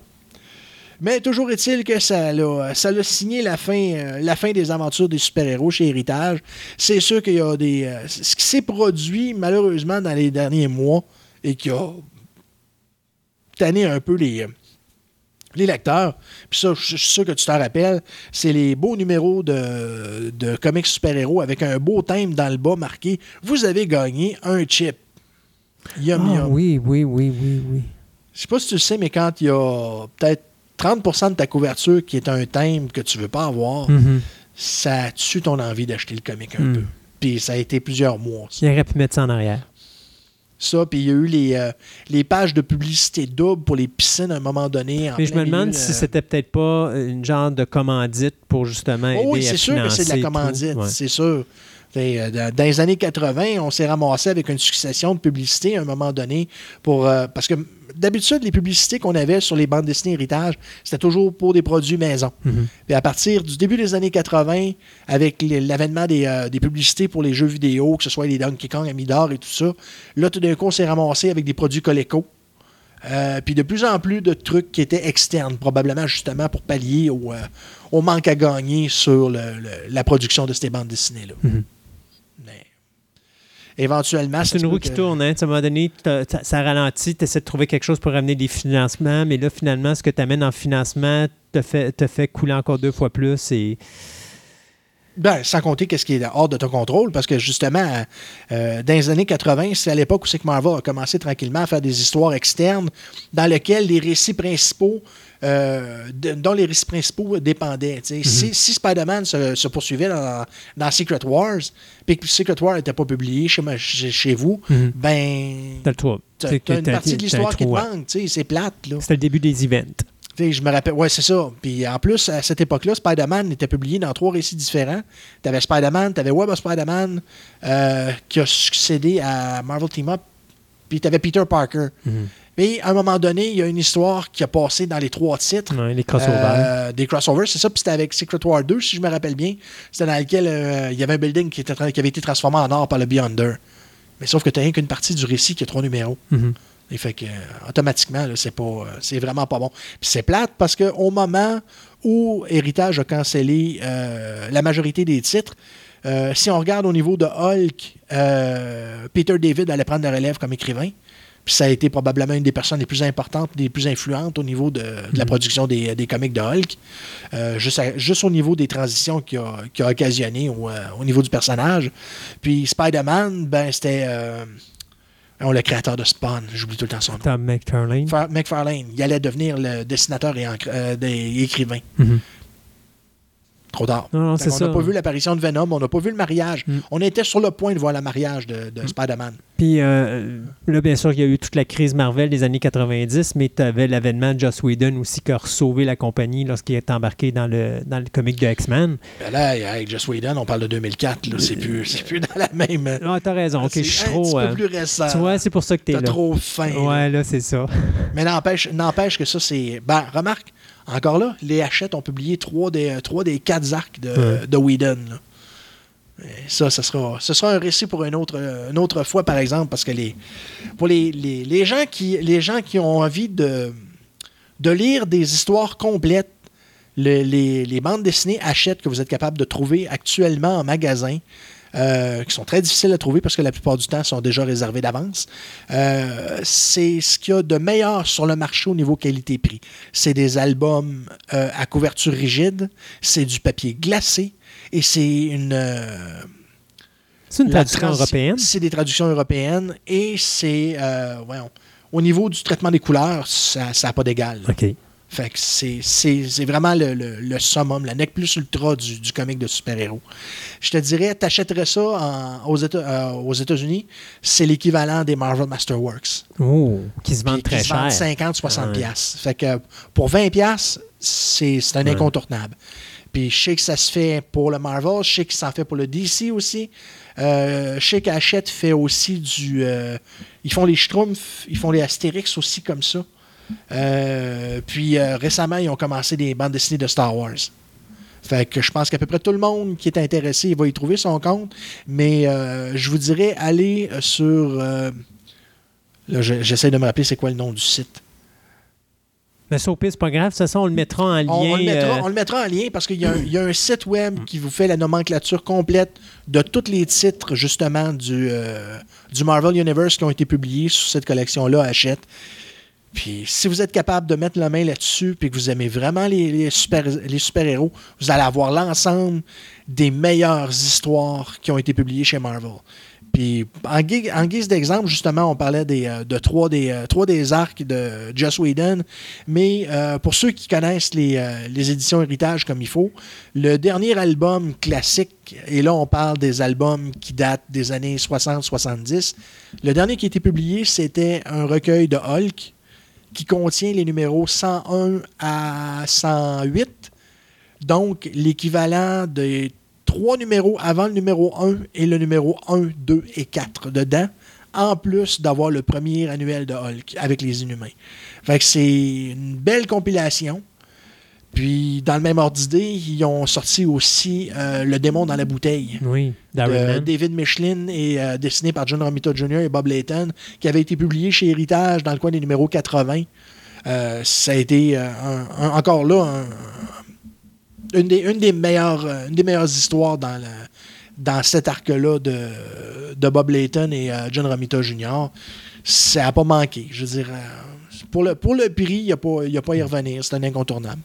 Speaker 4: Mais toujours est-il que ça l'a, ça signé la fin, euh, la fin des aventures des super-héros chez Héritage. C'est sûr qu'il y a des. euh, ce qui s'est produit, malheureusement, dans les derniers mois et qui a tanné un peu les, les lecteurs. Puis ça, je suis sûr que tu t'en rappelles, c'est les beaux numéros de, de comics super-héros avec un beau thème dans le bas marqué Vous avez gagné un chip. Yum,
Speaker 2: Ah,
Speaker 4: yum.
Speaker 2: oui, oui, oui, oui, oui.
Speaker 4: Je sais pas si tu le sais, mais quand il y a peut-être 30% de ta couverture qui est un thème que tu veux pas avoir,
Speaker 2: Mhm.
Speaker 4: ça tue ton envie d'acheter le comic un
Speaker 2: Mm.
Speaker 4: peu. Puis ça a été plusieurs mois. ça.
Speaker 2: Il aurait pu mettre ça en arrière.
Speaker 4: Ça, puis il y a eu les, euh, les pages de publicité double pour les piscines à un moment donné. en
Speaker 2: Mais je me demande
Speaker 4: milieu,
Speaker 2: si
Speaker 4: euh,
Speaker 2: c'était peut-être pas une genre de commandite pour justement aider
Speaker 4: Oh oui,
Speaker 2: à
Speaker 4: c'est sûr que c'est de la commandite,
Speaker 2: Ouais.
Speaker 4: c'est sûr. T'sais, euh, Dans les années 80, on s'est ramassé avec une succession de publicités à un moment donné pour euh, parce que d'habitude les publicités qu'on avait sur les bandes dessinées héritage, c'était toujours pour des produits maison.
Speaker 2: Mhm.
Speaker 4: Puis à partir du début des années 80, avec l'avènement des, euh, des publicités pour les jeux vidéo, que ce soit les Donkey Kong, Amidor et tout ça, là tout d'un coup on s'est ramassé avec des produits Coleco. Euh, puis de plus en plus de trucs qui étaient externes, probablement justement pour pallier au, euh, au manque à gagner sur le- le- la production de ces bandes dessinées-là.
Speaker 2: Mhm.
Speaker 4: Éventuellement,
Speaker 2: C'est une roue qui
Speaker 4: que-
Speaker 2: tourne. Hein. À un moment donné, ça ralentit, tu essaies de trouver quelque chose pour amener des financements, mais là, finalement, ce que tu amènes en financement te fait, te fait couler encore deux fois plus. Et...
Speaker 4: Ben, sans compter qu'est-ce qui est hors de ton contrôle, parce que justement, euh, dans les années 80, c'est à l'époque où c'est que Marvel a commencé tranquillement à faire des histoires externes dans lesquelles les récits principaux, euh, de- dont les récits principaux dépendaient. sais. Si, si Spider-Man se, se poursuivait dans, dans Secret Wars, puis que Secret Wars n'était pas publié chez, chez, chez vous,
Speaker 2: Mhm.
Speaker 4: ben,
Speaker 2: T'as
Speaker 4: une partie de l'histoire qui te manque. C'est plate.
Speaker 2: C'était le début des events.
Speaker 4: Tu sais, je me rappelle, ouais, c'est ça. Puis en plus, à cette époque-là, Spider-Man était publié dans trois récits différents. Tu avais Spider-Man, tu avais Web of Spider-Man, euh, qui a succédé à Marvel Team Up, puis tu avais Peter Parker. Puis à un moment donné, il y a une histoire qui a passé dans les trois titres.
Speaker 2: Ouais, les crossovers.
Speaker 4: Euh, des crossovers, c'est ça. Puis c'était avec Secret War 2, si je me rappelle bien. C'était dans lequel euh, il y avait un building qui, était, qui avait été transformé en or par le Beyonder. Mais sauf que tu n'as rien qu'une partie du récit qui a trois numéros.
Speaker 2: Mhm.
Speaker 4: Et fait que euh, automatiquement, c'est pas euh, c'est vraiment pas bon. Puis c'est plate parce qu'au moment où Héritage a cancellé euh, la majorité des titres, euh, si on regarde au niveau de Hulk, euh, Peter David allait prendre la relève comme écrivain. Puis ça a été probablement une des personnes les plus importantes, les plus influentes au niveau de, de la
Speaker 2: Mhm.
Speaker 4: production des, des comics de Hulk. Euh, juste, à- juste au niveau des transitions qu'il a, qu'il a occasionné au, au niveau du personnage. Puis Spider-Man, ben c'était. Oh, le créateur de Spawn, j'oublie tout le temps son nom.
Speaker 2: Tom McFarlane.
Speaker 4: Fa- McFarlane, il allait devenir le dessinateur et euh, des écrivains.
Speaker 2: Mhm.
Speaker 4: Trop tard.
Speaker 2: Non, non, ça.
Speaker 4: n'a pas vu l'apparition de Venom, on n'a pas vu le mariage.
Speaker 2: Mm.
Speaker 4: On était sur le point de voir le mariage de, de Spider-Man.
Speaker 2: Puis euh, là, bien sûr, il y a eu toute la crise Marvel des années 90, mais tu avais l'avènement de Joss Whedon aussi qui a sauvé la compagnie lorsqu'il est embarqué dans le, dans le comic de X-Men.
Speaker 4: Ben là, avec Joss Whedon, on parle de 2004. là. C'est plus, plus dans la même.
Speaker 2: Ah, t'as raison. Ok,
Speaker 4: c'est
Speaker 2: je suis
Speaker 4: un
Speaker 2: trop.
Speaker 4: petit
Speaker 2: euh,
Speaker 4: peu plus récent.
Speaker 2: tu vois, c'est pour ça que t'es
Speaker 4: T'as
Speaker 2: là.
Speaker 4: trop faim. là.
Speaker 2: Ouais, là, c'est ça.
Speaker 4: Mais n'empêche, n'empêche que ça, c'est. Ben, remarque, encore là, les Hachette ont publié trois des, trois des quatre arcs de,
Speaker 2: Ouais.
Speaker 4: de Whedon. ça, ce sera, ce sera un récit pour une autre, une autre fois, par exemple, parce que les, pour les, les, les gens qui, les gens qui ont envie de, de lire des histoires complètes, le- les, les bandes dessinées Hachette que vous êtes capable de trouver actuellement en magasin, euh, qui sont très difficiles à trouver parce que la plupart du temps sont déjà réservés d'avance. Euh, c'est ce qu'il y a de meilleur sur le marché au niveau qualité-prix. C'est des albums euh, à couverture rigide, c'est du papier glacé et c'est une...
Speaker 2: C'est une traduction européenne?
Speaker 4: C'est des traductions européennes et c'est... voyons, au niveau du traitement des couleurs, ça n'a pas d'égal.
Speaker 2: OK.
Speaker 4: Fait que c'est, vraiment le, le, le summum, la nec plus ultra du, du comic de super-héros. Je te dirais, t'achèterais ça en- aux, euh, aux États-Unis, c'est l'équivalent des Marvel Masterworks.
Speaker 2: Oh, qui se
Speaker 4: Qui,
Speaker 2: vendent
Speaker 4: qui
Speaker 2: très
Speaker 4: se vendent
Speaker 2: cher.
Speaker 4: 50, 60
Speaker 2: Ouais.
Speaker 4: piastres. Fait que pour 20 piastres, c'est, c'est un incontournable. Puis je sais que ça se fait pour le Marvel, je sais que ça s'en fait pour le DC aussi. Euh, je sais qu'Hachette fait aussi du... euh, ils font les Schtroumpfs, ils font les Astérix aussi comme ça. Euh, puis euh, récemment, ils ont commencé des bandes dessinées de Star Wars. Fait que je pense qu'à peu près tout le monde qui est intéressé, il va y trouver son compte. Mais euh, je vous dirais, allez sur... là, je- j'essaie de me rappeler c'est quoi le nom du site.
Speaker 2: Mais ça, au pire, c'est pas grave. Ça, ça, on le mettra en lien.
Speaker 4: On, on le mettra,
Speaker 2: euh,
Speaker 4: on le mettra en lien parce qu'il y, a un- il y a un site web qui vous fait la nomenclature complète de tous les titres, justement, du, euh, du Marvel Universe qui ont été publiés sur cette collection-là, Hachette. Puis, si vous êtes capable de mettre la main là-dessus puis que vous aimez vraiment les, les super, les super-héros, vous allez avoir l'ensemble des meilleures histoires qui ont été publiées chez Marvel. Puis, en, gui- en guise d'exemple, justement, on parlait des, euh, de trois des, euh, trois des arcs de Joss Whedon. Mais euh, pour ceux qui connaissent les, les éditions Héritage comme il faut, le dernier album classique, et là on parle des albums qui datent des années 60-70, le dernier qui a été publié, c'était un recueil de Hulk qui contient les numéros 101 à 108. Donc, l'équivalent des trois numéros avant le numéro 1 et le numéro 1, 2 et 4 dedans, en plus d'avoir le premier annuel de Hulk avec les Inhumains. Fait c'est une belle compilation. Puis, dans le même ordre d'idée, ils ont sorti aussi euh, Le démon dans la bouteille
Speaker 2: Oui,
Speaker 4: de. David Michelin et euh, dessiné par John Romita Jr. et Bob Layton, qui avait été publié chez Héritage dans le coin des numéros 80. Euh, ça a été un- un- encore là un- une, des, une, des meilleures, une des meilleures histoires dans, le- dans cet arc-là de, de Bob Layton et John Romita Jr. Ça n'a pas manqué. Je veux dire, pour, le, pour le prix, il n'y a, pas- y a pas à y revenir. C'est un incontournable.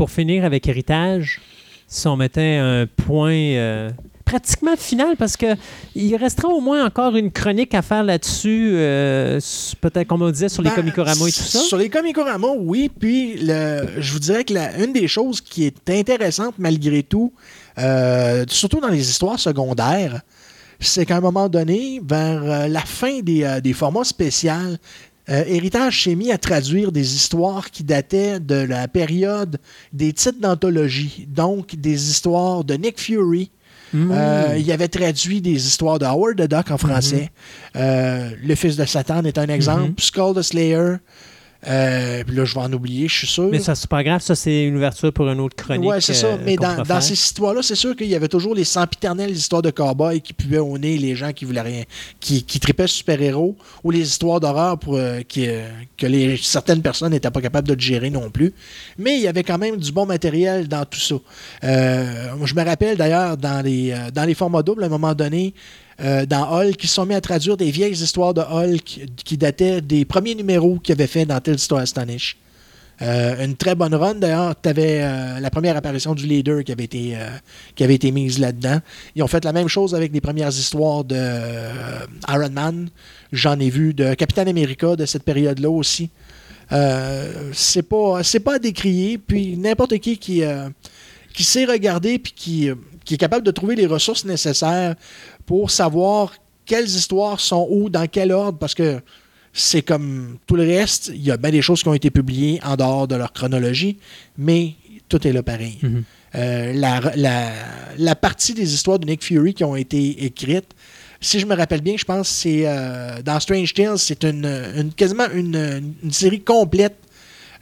Speaker 2: Pour finir avec Héritage, si on mettait un point euh, pratiquement final, parce que il restera au moins encore une chronique à faire là-dessus, euh, peut-être comme on disait sur les
Speaker 4: Ben,
Speaker 2: Comicorama et tout ça.
Speaker 4: Sur les Comicorama, oui. Puis le, je vous dirais que la- une des choses qui est intéressante malgré tout, euh, surtout dans les histoires secondaires, c'est qu'à un moment donné, vers la fin des, des formats spéciaux, euh, Héritage s'est mis à traduire des histoires qui dataient de la période des titres d'anthologie, donc des histoires de Nick Fury,
Speaker 2: Mmh.
Speaker 4: euh, il avait traduit des histoires de Howard the Duck en français. Euh, le fils de Satan est un exemple.
Speaker 2: Mhm.
Speaker 4: Skull the Slayer. Euh, puis là, je vais en oublier, je suis sûr.
Speaker 2: Mais ça, c'est pas grave, ça, c'est une ouverture pour une autre chronique.
Speaker 4: Ouais, c'est ça.
Speaker 2: euh,
Speaker 4: Mais dans, ces histoires-là, c'est sûr qu'il y avait toujours les sempiternelles histoires de cow-boys qui pouvaient au nez les gens qui voulaient rien, qui, qui tripaient super-héros, ou les histoires d'horreur pour euh, qui, que les, certaines personnes n'étaient pas capables de gérer non plus. Mais il y avait quand même du bon matériel dans tout ça. Je me rappelle d'ailleurs dans les, dans les formats doubles, à un moment donné, euh, dans Hulk, ils se sont mis à traduire des vieilles histoires de Hulk qui dataient des premiers numéros qu'ils avaient fait dans Tales to Astonish. Euh, une très bonne run d'ailleurs. Tu avais la première apparition du leader qui avait été, euh, qui avait été mise là-dedans. Ils ont fait la même chose avec les premières histoires de euh, Iron Man. J'en ai vu de Captain America de cette période-là aussi. Euh, c'est pas pas à décrier. Puis n'importe qui qui, euh, qui sait regarder puis qui, euh, qui est capable de trouver les ressources nécessaires pour savoir quelles histoires sont où, dans quel ordre, parce que c'est comme tout le reste, il y a bien des choses qui ont été publiées en dehors de leur chronologie, mais tout est là pareil.
Speaker 2: Mhm.
Speaker 4: Euh, la, la- la partie des histoires de Nick Fury qui ont été écrites, si je me rappelle bien, je pense que c'est euh, dans Strange Tales, c'est une, une- quasiment une, une série complète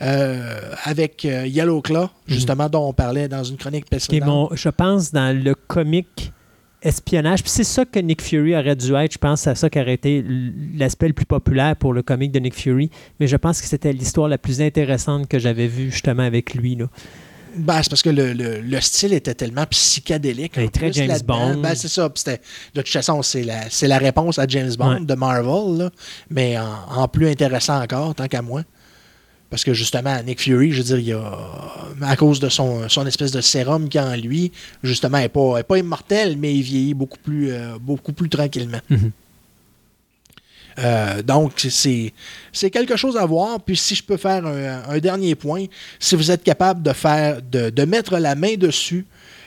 Speaker 4: euh, avec Yellow Claw, justement, dont on parlait dans une chronique précédente.
Speaker 2: mon, je pense, dans le comic espionnage. Puis c'est ça que Nick Fury aurait dû être. Je pense c'est ça qui aurait été l'aspect le plus populaire pour le comic de Nick Fury. Mais je pense que c'était l'histoire la plus intéressante que j'avais vue justement avec lui. Là.
Speaker 4: Ben, c'est parce que le, le- le style était tellement psychédélique.
Speaker 2: Très James. Bond.
Speaker 4: Ben, c'est ça. De toute façon, c'est la, c'est la réponse à James Bond
Speaker 2: Ouais.
Speaker 4: de Marvel, là. mais en, en plus intéressant encore, tant qu'à moi. Parce que justement, Nick Fury, je veux dire, il a, à cause de son, son espèce de sérum qu'il a en lui, justement, il n'est pas, il est pas immortel, mais il vieillit beaucoup plus, euh, beaucoup plus tranquillement.
Speaker 2: Mhm.
Speaker 4: Euh, donc, c'est, quelque chose à voir. Puis, si je peux faire un, un dernier point, si vous êtes capable de faire, de, de mettre la main dessus,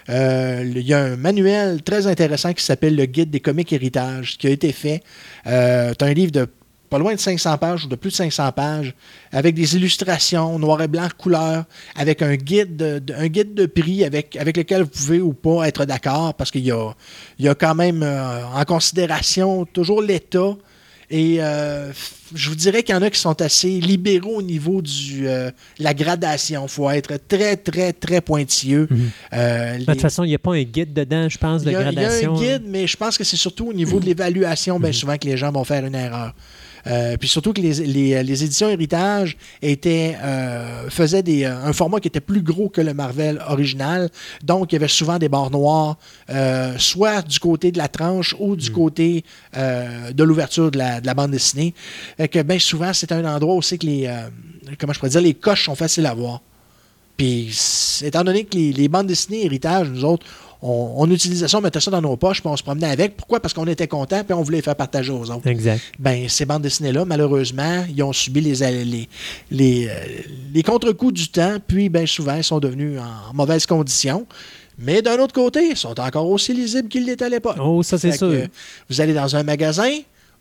Speaker 4: euh, il y a un manuel très intéressant qui s'appelle le Guide des comics héritage qui a été fait. Euh, c'est un livre de pas loin de 500 pages ou de plus de 500 pages, avec des illustrations noir et blanc couleur, avec un guide de, un guide de prix avec, avec lequel vous pouvez ou pas être d'accord, parce qu'il y a, il y a quand même euh, en considération toujours l'État. Et euh, je vous dirais qu'il y en a qui sont assez libéraux au niveau de la gradation. Il faut être très, très, très pointilleux.
Speaker 2: Mhm.
Speaker 4: Euh,
Speaker 2: De
Speaker 4: les-
Speaker 2: toute façon, il n'y a pas un guide dedans, je pense, de
Speaker 4: a, il y a
Speaker 2: gradation. hein.
Speaker 4: un guide, mais je pense que c'est surtout au niveau de l'évaluation, bien souvent, que les gens vont faire une erreur. Euh, puis surtout que les, les- les éditions Héritage étaient, euh, faisaient des, euh, un format qui était plus gros que le Marvel original. Donc, il y avait souvent des barres noires, euh, soit du côté de la tranche ou du côté euh, de l'ouverture de la, de la bande dessinée. Fait que bien souvent, c'est un endroit aussi que les, comment je pourrais dire, les coches sont faciles à voir. Puis, étant donné que les, les bandes dessinées héritage, nous autres, on, on utilisait ça, on mettait ça dans nos poches, puis on se promenait avec. Pourquoi? Parce qu'on était contents, puis on voulait les faire partager aux autres.
Speaker 2: Exact.
Speaker 4: Ben, ces bandes dessinées-là, malheureusement, ils ont subi les, les, les, euh, les contre-coups du temps, puis bien souvent, ils sont devenus en mauvaise condition. Mais d'un autre côté, ils sont encore aussi lisibles qu'ils l'étaient à l'époque.
Speaker 2: Oh, ça, c'est sûr.
Speaker 4: que, vous allez dans un magasin,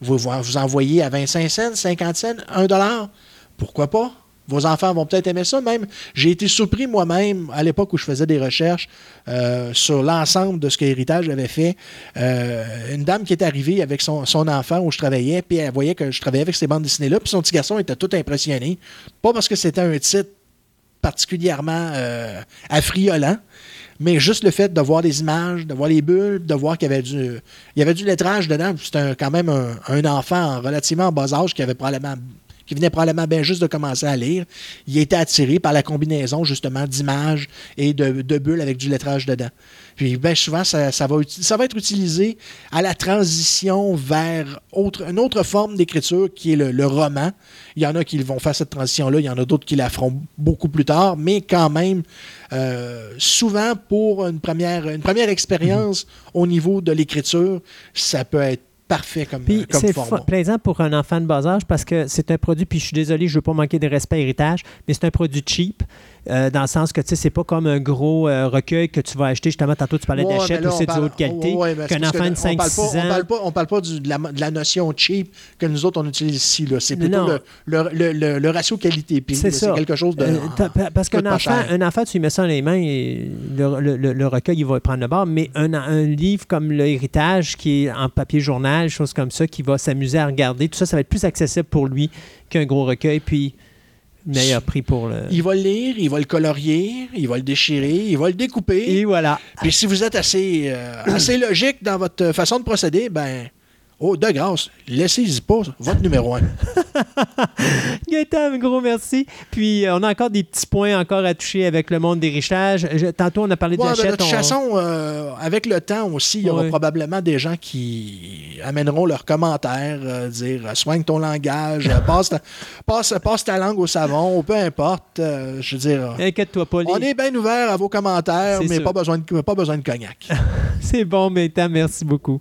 Speaker 4: vous vous vous envoyez à 25 cents, 50 cents, 1 dollar. Pourquoi pas? Vos enfants vont peut-être aimer ça même. J'ai été surpris moi-même à l'époque où je faisais des recherches euh, sur l'ensemble de ce que Héritage avait fait. Euh, une dame qui est arrivée avec son, enfant où je travaillais, puis elle voyait que je travaillais avec ces bandes dessinées-là, puis son petit garçon était tout impressionné. Pas parce que c'était un titre particulièrement euh, affriolant, mais juste le fait de voir les images, de voir les bulles, de voir qu'il y avait du, il y avait du lettrage dedans. C'était quand même un, enfant en relativement bas âge qui avait probablement qui venait probablement bien juste de commencer à lire. Il était attiré par la combinaison justement d'images et de, bulles avec du lettrage dedans. Puis bien souvent, ça, va, être utilisé à la transition vers une autre forme d'écriture qui est le, roman. Il y en a qui vont faire cette transition-là, il y en a d'autres qui la feront beaucoup plus tard, mais quand même, euh, souvent pour une première expérience au niveau de l'écriture, ça peut être parfait comme,
Speaker 2: Puis
Speaker 4: comme
Speaker 2: c'est plaisant pour un enfant de bas âge parce que c'est un produit, puis je suis désolé, je ne veux pas manquer de respect à héritage, mais c'est un produit cheap, euh, dans le sens que tu sais, c'est pas comme un gros euh, recueil que tu vas acheter, justement, tantôt tu parlais
Speaker 4: Ouais,
Speaker 2: d'achète ou c'est de haute qualité,
Speaker 4: ouais,
Speaker 2: qu'un enfant de
Speaker 4: on parle
Speaker 2: 5-6
Speaker 4: pas-
Speaker 2: ans.
Speaker 4: On parle pas, on parle pas du- de, la, de la notion cheap que nous autres on utilise ici. là. C'est plutôt le, le, le- ratio qualité-prix.
Speaker 2: C'est
Speaker 4: quelque chose de.
Speaker 2: Euh, pa- parce qu'un enfant, un enfant, tu lui mets ça dans les mains et le, le- le- le recueil, il va prendre le bord. Mais un, un livre comme l'héritage, qui est en papier journal, chose comme ça, qui va s'amuser à regarder, tout ça, ça va être plus accessible pour lui qu'un gros recueil. Puis, meilleur prix pour le.
Speaker 4: Il va le lire, il va le colorier, il va le déchirer, il va le découper.
Speaker 2: Et voilà.
Speaker 4: Puis si vous êtes assez, euh, assez logique dans votre façon de procéder, ben, oh, de grâce, laissez-y pas votre numéro 1.
Speaker 2: Gaëtan, gros merci. Puis, euh, on a encore des petits points encore à toucher avec le monde des richages. Tantôt, on a parlé de
Speaker 4: de
Speaker 2: l'achète.
Speaker 4: toute
Speaker 2: on-
Speaker 4: façon, euh, avec le temps aussi, il y aura
Speaker 2: Ouais.
Speaker 4: probablement des gens qui amèneront leurs commentaires, euh, dire soigne ton langage, passe, ta, passe, passe ta langue au savon, ou peu importe. euh, je veux dire,
Speaker 2: Inquiète-toi pas,
Speaker 4: on est bien ouvert à vos commentaires, mais
Speaker 2: sûr.
Speaker 4: pas besoin, de, pas besoin de cognac.
Speaker 2: c'est bon, Gaëtan, merci beaucoup.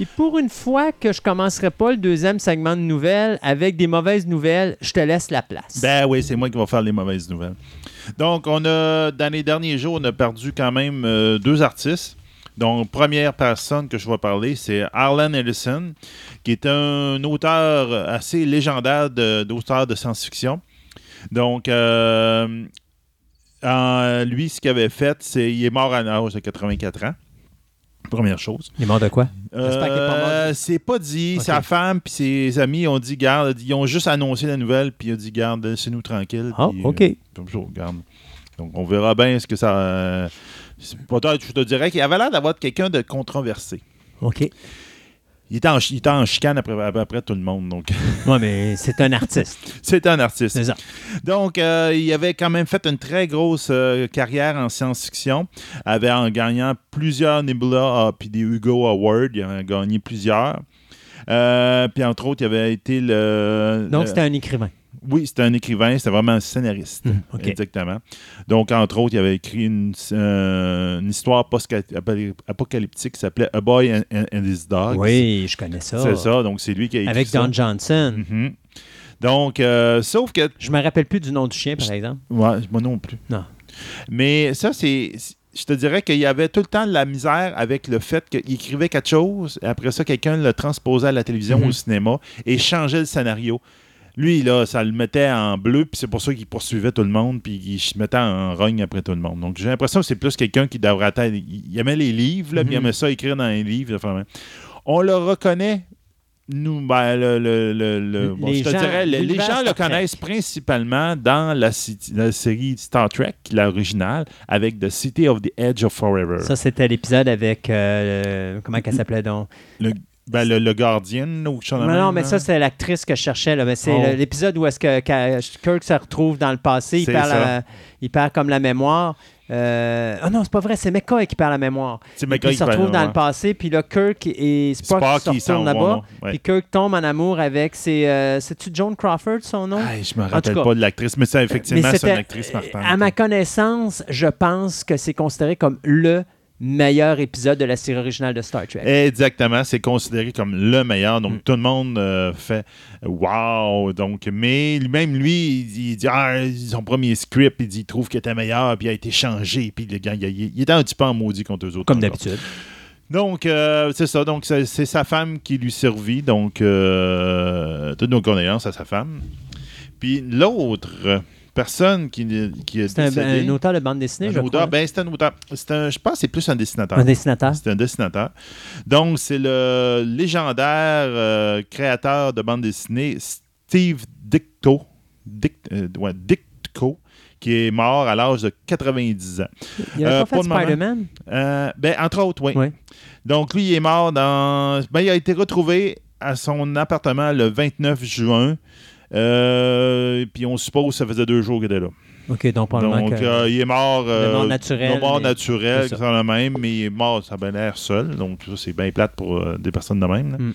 Speaker 2: Et pour une fois que je commencerai pas le deuxième segment de nouvelles avec des mauvaises nouvelles, je te laisse la place.
Speaker 3: Ben oui, c'est moi qui vais faire les mauvaises nouvelles. Donc, on a, dans les derniers jours, on a perdu quand même euh, deux artistes. Donc, première personne que je vais parler, c'est Arlen Ellison, qui est un auteur assez légendaire d'auteur de, science-fiction. Donc, euh, lui, ce qu'il avait fait, c'est il est mort à l'âge de 84 ans. Première chose.
Speaker 2: Il est mort de quoi?
Speaker 3: Euh, c'est pas dit. Sa femme puis ses amis ont dit, garde, ils ont juste annoncé la nouvelle, puis ils ont dit, garde, laissez-nous tranquille.
Speaker 2: Ah,
Speaker 3: puis,
Speaker 2: OK.
Speaker 3: euh, comme ça, garde. Donc, on verra bien ce que ça. euh, c'est- Peut-être, je te dirais qu'il avait l'air d'avoir quelqu'un de controversé.
Speaker 2: OK.
Speaker 3: Il était en, il était en chicane après, tout le monde. Donc,
Speaker 2: Ouais, mais c'est un artiste.
Speaker 3: c'était un artiste.
Speaker 2: C'est ça.
Speaker 3: Donc, euh, il avait quand même fait une très grosse euh, carrière en science-fiction, avait en gagnant plusieurs Nebula euh, puis des Hugo Awards, il avait gagné plusieurs. Euh, puis entre autres, il avait été le.
Speaker 2: Donc,
Speaker 3: le-
Speaker 2: c'était un écrivain.
Speaker 3: Oui, c'était un écrivain, c'était vraiment un scénariste.
Speaker 2: Hmm.
Speaker 3: Exactement. Donc, entre autres, il avait écrit une, euh, une histoire post-apocalyptique qui s'appelait A Boy and, His Dog.
Speaker 2: Oui, je connais ça.
Speaker 3: C'est ça, donc c'est lui qui a écrit
Speaker 2: Avec
Speaker 3: ça.
Speaker 2: Don Johnson.
Speaker 3: Mhm. Donc, euh, sauf que
Speaker 2: Je me rappelle plus du nom du chien, par exemple.
Speaker 3: Ouais, moi non plus.
Speaker 2: Non.
Speaker 3: Mais ça, c'est. Je te dirais qu'il y avait tout le temps de la misère avec le fait qu'il écrivait quelque chose, et après ça, quelqu'un le transposait à la télévision ou au cinéma et changeait le scénario. Lui, là, ça le mettait en bleu, puis c'est pour ça qu'il poursuivait tout le monde, puis il se mettait en rogne après tout le monde. Donc, j'ai l'impression que c'est plus quelqu'un qui devrait être. Il aimait les livres, là, puis il
Speaker 2: Mhm.
Speaker 3: aimait ça écrire dans les livres. enfin, On le reconnaît. Nous, ben, le, le- le- bon, je te
Speaker 2: gens-
Speaker 3: dirais, le- les gens le connaissent principalement dans la, la série Star Trek, l'original, avec The City of the Edge of Forever.
Speaker 2: Ça, c'était l'épisode avec. euh, comment qu'elle s'appelait donc?
Speaker 3: le, ben, le, le Guardian, ou
Speaker 2: Non, non, mais ça, c'est l'actrice que je cherchais. Là. Mais c'est
Speaker 3: Oh.
Speaker 2: l'épisode où est-ce que, Kirk se retrouve dans le passé. Il
Speaker 3: C'est
Speaker 2: perd, la- il perd comme la mémoire. Euh, Ah non, c'est pas vrai, c'est McCoy qui perd la mémoire.
Speaker 3: C'est
Speaker 2: Puis
Speaker 3: McCoy
Speaker 2: il se retrouve dans le passé, puis là, Kirk et Spock,
Speaker 3: Spock,
Speaker 2: se retournent là-bas.
Speaker 3: Ouais.
Speaker 2: Puis Kirk tombe en amour avec ses. euh, C'est-tu Joan Crawford, son nom?
Speaker 3: Je me rappelle pas de l'actrice, mais c'est effectivement
Speaker 2: Mais
Speaker 3: c'est une actrice marquante.
Speaker 2: À ma connaissance, je pense que c'est considéré comme le meilleur épisode de la série originale de Star Trek.
Speaker 3: Exactement, c'est considéré comme le meilleur. Donc,
Speaker 2: Mm.
Speaker 3: tout le monde euh, fait wow. Donc, mais lui-même, lui, il, il dit ah, son premier script, il dit il trouve qu'il était meilleur, puis il a été changé, puis le gars, il, il- était un petit peu en maudit contre eux autres.
Speaker 2: Comme d'habitude.
Speaker 3: Donc, euh, c'est ça. Donc, c'est c'est sa femme qui lui servit. Donc, euh, toutes nos condoléances à sa femme. Puis l'autre personne qui, qui est
Speaker 2: C'est un, un auteur de bande dessinée,
Speaker 3: un
Speaker 2: je
Speaker 3: auteur,
Speaker 2: crois.
Speaker 3: ben, c'est un auteur. C'est un- je pense que c'est plus un dessinateur.
Speaker 2: Un dessinateur.
Speaker 3: C'est un dessinateur. Donc, c'est le légendaire euh, créateur de bande dessinée Steve Dicto, Dic- euh, ouais, Ditko, qui est mort à l'âge de 90 ans.
Speaker 2: Il a
Speaker 3: Euh,
Speaker 2: pas fait. Spider-Man?
Speaker 3: Euh, ben, entre autres, oui.
Speaker 2: Oui.
Speaker 3: Donc, lui, il est mort dans. Ben, il a été retrouvé à son appartement le 29 juin. Euh, puis on suppose que ça faisait deux jours qu'il était là.
Speaker 2: OK, donc probablement
Speaker 3: Donc,
Speaker 2: que...
Speaker 3: euh, il est mort. euh,
Speaker 2: mort naturel,
Speaker 3: de mort
Speaker 2: mais-
Speaker 3: naturel,
Speaker 2: c'est ça.
Speaker 3: le même, mais il est mort, ça a bien l'air seul. Donc, ça, c'est bien plate pour euh, des personnes de même. là.
Speaker 2: Mm.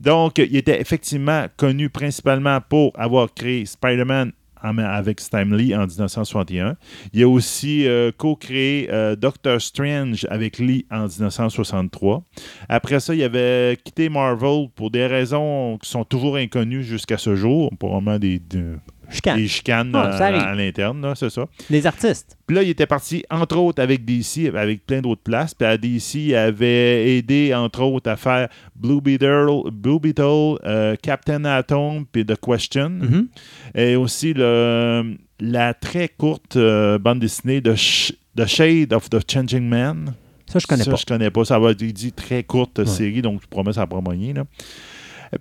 Speaker 3: Donc, il était effectivement connu principalement pour avoir créé Spider-Man avec Stan Lee en 1961. Il a aussi euh, co-créé euh, Doctor Strange avec Lee en 1963. Après ça, il avait quitté Marvel pour des raisons qui sont toujours inconnues jusqu'à ce jour, probablement des, des,
Speaker 2: Chicane.
Speaker 3: des chicanes
Speaker 2: Ah,
Speaker 3: à-
Speaker 2: ça arrive.
Speaker 3: à, l'interne, là, c'est ça.
Speaker 2: Les artistes.
Speaker 3: Puis là, il était parti, entre autres, avec DC, avec plein d'autres places. Puis à DC, il avait aidé, entre autres, à faire Blue Beetle, Blue Beetle euh, Captain Atom, puis The Question.
Speaker 2: Mhm.
Speaker 3: Et aussi le, la très courte euh, bande dessinée de Sh- The Shade of the Changing Man.
Speaker 2: Ça, je connais
Speaker 3: Ça,
Speaker 2: pas.
Speaker 3: je connais pas. Ça va être dit très courte
Speaker 2: Ouais.
Speaker 3: série, donc je promets ça va pas moyen. Là.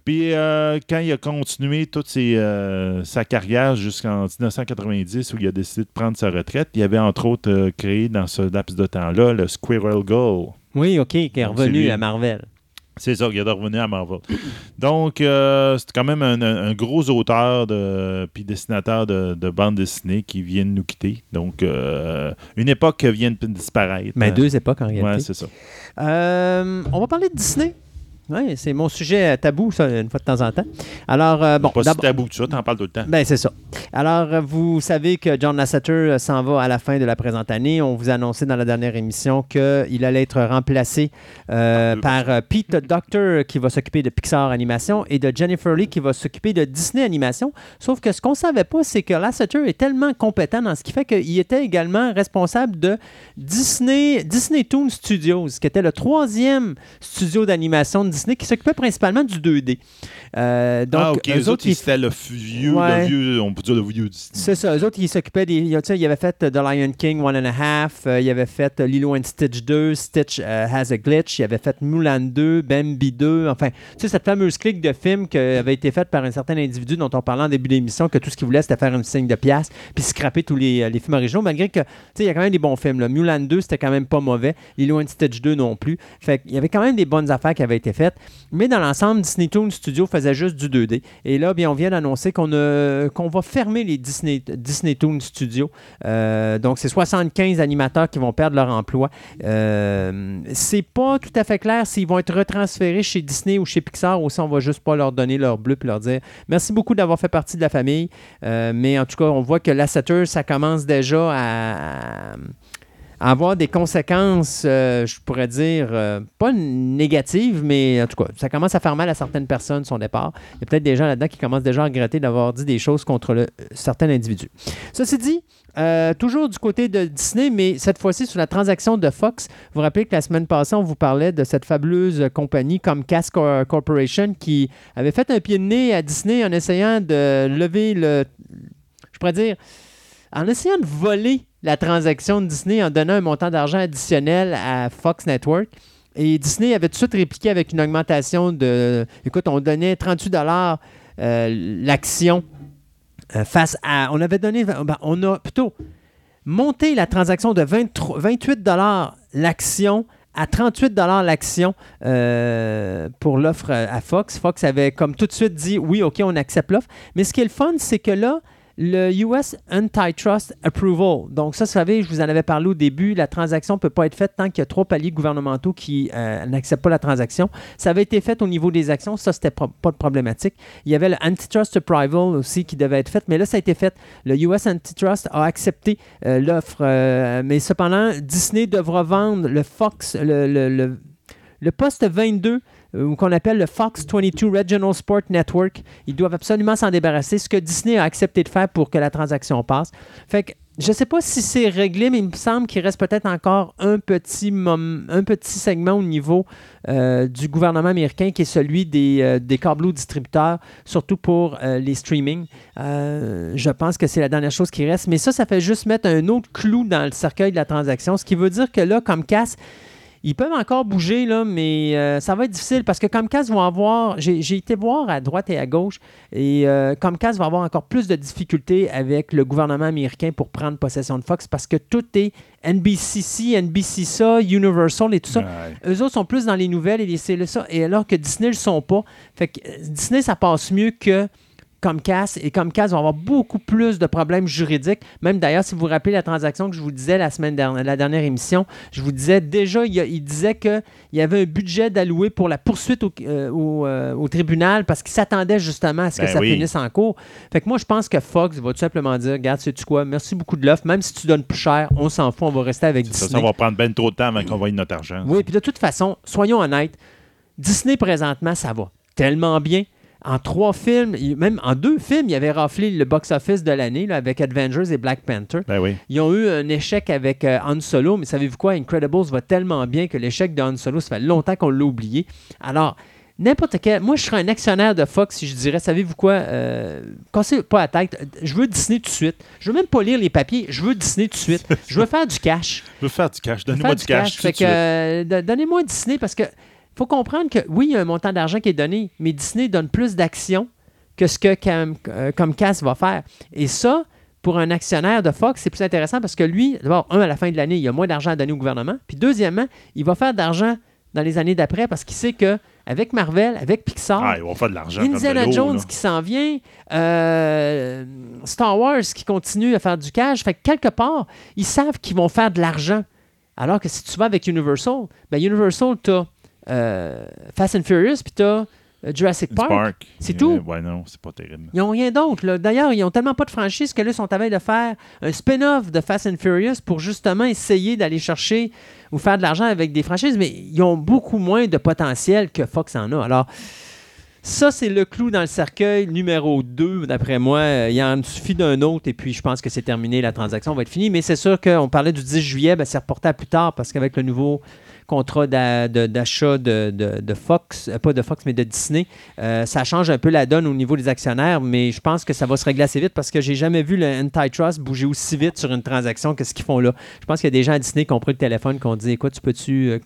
Speaker 3: Puis euh, quand il a continué toute ses, euh, sa carrière jusqu'en 1990, où il a décidé de prendre sa retraite, il avait entre autres euh, créé dans ce laps de temps-là le Squirrel Girl.
Speaker 2: Oui, OK, qui est revenu à Marvel.
Speaker 3: C'est ça, il est revenu à Marvel. Donc, c'est quand même un, gros auteur de, puis dessinateur de, de bande dessinée qui vient de nous quitter. Donc, une époque vient de disparaître.
Speaker 2: Mais
Speaker 3: Euh,
Speaker 2: deux époques, en réalité.
Speaker 3: Ouais, c'est ça.
Speaker 2: On va parler de Disney. Oui, c'est mon sujet euh, tabou, ça, une fois de temps en temps. Alors, euh, bon.
Speaker 3: Pas si tabou que ça, t'en parles tout le temps.
Speaker 2: Ben, c'est ça. Alors, euh, vous savez que John Lasseter s'en va à la fin de la présente année. On vous a annoncé dans la dernière émission qu'il allait être remplacé euh, par Pete Docter qui va s'occuper de Pixar Animation et de Jennifer Lee qui va s'occuper de Disney Animation. Sauf que ce qu'on savait pas, c'est que Lasseter est tellement compétent dans ce qui fait qu'il était également responsable de Disney, Disney Toon Studios, qui était le troisième studio d'animation de Disney qui s'occupait principalement du 2D. Euh, donc,
Speaker 3: ah, ok.
Speaker 2: eux
Speaker 3: Eux autres,
Speaker 2: ils
Speaker 3: c'était le vieux,
Speaker 2: Ouais.
Speaker 3: le vieux, on peut dire le vieux Disney.
Speaker 2: c'est ça, eux autres, ils s'occupaient des. tu sais, Ils avaient fait The Lion King One and a Half, euh, ils avaient fait Lilo and Stitch 2, Stitch euh, Has a Glitch, ils avaient fait Mulan 2, Bambi 2, enfin, tu sais, cette fameuse clique de films qui avait été faite par un certain individu dont on parlait en début d'émission, que tout ce qu'il voulait, c'était faire une signe de pièce, puis scraper tous les, euh, les films originaux, malgré que, tu sais, il y a quand même des bons films. Là. Mulan 2, c'était quand même pas mauvais, Lilo and Stitch 2 non plus. Fait qu'il y avait quand même des bonnes affaires qui avaient été faites, mais dans l'ensemble, Disney Toon Studio faisait juste du 2D. Et là, bien, on vient d'annoncer qu'on qu'on va fermer les Disney, Disney Toon Studios. Euh, donc, c'est 75 animateurs qui vont perdre leur emploi. Euh, c'est pas tout à fait clair s'ils vont être retransférés chez Disney ou chez Pixar ou si on va juste pas leur donner leur bleu et leur dire merci beaucoup d'avoir fait partie de la famille. Euh, mais en tout cas, on voit que Lasseter, ça commence déjà à avoir des conséquences, euh, je pourrais dire, euh, pas négatives, mais en tout cas, ça commence à faire mal à certaines personnes, son départ. Il y a peut-être des gens là-dedans qui commencent déjà à regretter d'avoir dit des choses contre certains individus. Ceci dit, euh, toujours du côté de Disney, mais cette fois-ci sur la transaction de Fox. Vous vous rappelez que la semaine passée, on vous parlait de cette fabuleuse compagnie Comcast Cor- Corporation qui avait fait un pied de nez à Disney en essayant de lever le. Je pourrais dire. En essayant de voler la transaction de Disney en donnant un montant d'argent additionnel à Fox Network. Et Disney avait tout de suite répliqué avec une augmentation de. Écoute, on donnait 38 euh, l'action euh, face à. On avait donné. ben, on a plutôt monté la transaction de 23 28 l'action à 38 l'action euh, pour l'offre à Fox. Fox avait comme tout de suite dit oui, OK, on accepte l'offre. Mais ce qui est le fun, c'est que là, le US Antitrust Approval. Donc, ça, vous savez, je vous en avais parlé au début, la transaction ne peut pas être faite tant qu'il y a trois paliers gouvernementaux qui euh, n'acceptent pas la transaction. Ça avait été fait au niveau des actions, ça, c'était pro- pas de problématique. Il y avait le Antitrust Approval aussi qui devait être fait, mais là, ça a été fait. Le US Antitrust a accepté euh, l'offre, euh, mais cependant, Disney devra vendre le Fox, le, le- le- le poste 22 euh, ou qu'on appelle le Fox 22 Regional Sport Network. Ils doivent absolument s'en débarrasser, ce que Disney a accepté de faire pour que la transaction passe. Fait que je ne sais pas si c'est réglé, mais il me semble qu'il reste peut-être encore un petit, un petit segment au niveau euh, du gouvernement américain qui est celui des, euh, des distributeurs, surtout pour euh, les streamings. Euh, je pense que c'est la dernière chose qui reste. Mais ça, ça fait juste mettre un autre clou dans le cercueil de la transaction, ce qui veut dire que là, comme casse, ils peuvent encore bouger, là, mais euh, ça va être difficile parce que Comcast vont avoir. J'ai été voir à droite et à gauche et euh, Comcast va avoir encore plus de difficultés avec le gouvernement américain pour prendre possession de Fox parce que tout est NBCC, NBCSA, Universal et tout ça.
Speaker 3: Ouais.
Speaker 2: Eux autres sont plus dans les nouvelles et les c'est ça, et alors que Disney ne le sont pas. Fait que euh, Disney, ça passe mieux que Comcast, et Comcast va avoir beaucoup plus de problèmes juridiques. Même d'ailleurs, si vous vous rappelez la transaction que je vous disais la semaine dernière, la dernière émission, je vous disais déjà, il, y a- il disait qu'il y avait un budget d'allouer pour la poursuite au, euh, au, euh, au tribunal parce qu'il s'attendait justement à ce que
Speaker 3: Ben
Speaker 2: ça
Speaker 3: oui.
Speaker 2: finisse en cours. Fait que moi, je pense que Fox va tout simplement dire, regarde, sais-tu quoi, merci beaucoup de l'offre, même si tu donnes plus cher, on s'en fout, on va rester avec Disney.
Speaker 3: ça va prendre bien trop de temps avant qu'on voie notre argent.
Speaker 2: Oui, puis de toute façon, soyons honnêtes, Disney présentement, ça va tellement bien. En trois films, il- même en deux films, il avait raflé le box-office de l'année avec Avengers et Black Panther.
Speaker 3: Ben oui.
Speaker 2: Ils ont eu un échec avec euh, Han Solo, mais savez-vous quoi? Incredibles va tellement bien que l'échec de Han Solo, ça fait longtemps qu'on l'a oublié. Alors, n'importe quel. Moi, je serais un actionnaire de Fox si je dirais, savez-vous quoi? Euh, cassez pas la tête. Je veux Disney tout de suite. Je veux même pas lire les papiers. Je veux Disney tout de suite. Je veux faire du cash.
Speaker 3: Je veux faire du cash. Donnez-moi du cash. de
Speaker 2: que,
Speaker 3: suite.
Speaker 2: euh, do- donnez-moi Disney parce que faut comprendre que oui, il y a un montant d'argent qui est donné, mais Disney donne plus d'actions que ce que Cam- euh, Comcast va faire. Et ça, pour un actionnaire de Fox, c'est plus intéressant parce que lui, d'abord, un, à la fin de l'année, il a moins d'argent à donner au gouvernement. Puis deuxièmement, il va faire d'argent dans les années d'après parce qu'il sait que avec Marvel, avec Pixar,
Speaker 3: Ah, ils vont faire de l'argent. comme de
Speaker 2: Indiana Jones
Speaker 3: là.
Speaker 2: qui s'en vient, euh, Star Wars qui continue à faire du cash. Fait que quelque part, ils savent qu'ils vont faire de l'argent. Alors que si tu vas avec Universal, ben Universal, tu as euh, Fast and Furious, puis t'as euh, Jurassic Park. C'est
Speaker 3: Euh,
Speaker 2: tout.
Speaker 3: Ouais, non, c'est pas terrible.
Speaker 2: Ils n'ont rien d'autre. D'ailleurs, ils ont tellement pas de franchise que là, ils sont à veille de faire un spin-off de Fast and Furious pour justement essayer d'aller chercher ou faire de l'argent avec des franchises, mais ils ont beaucoup moins de potentiel que Fox en a. Alors, ça, c'est le clou dans le cercueil numéro 2, d'après moi. Euh, Il en suffit d'un autre et puis je pense que c'est terminé, la transaction va être finie. Mais c'est sûr qu'on parlait du 10 juillet, ben, c'est reporté à plus tard parce qu'avec le nouveau contrat d'achat de, de- de Fox, euh, pas de Fox, mais de Disney, euh, ça change un peu la donne au niveau des actionnaires, mais je pense que ça va se régler assez vite parce que j'ai jamais vu le antitrust bouger aussi vite sur une transaction que ce qu'ils font là. Je pense qu'il y a des gens à Disney qui ont pris le téléphone qui ont dit Écoute, tu peux-tu euh,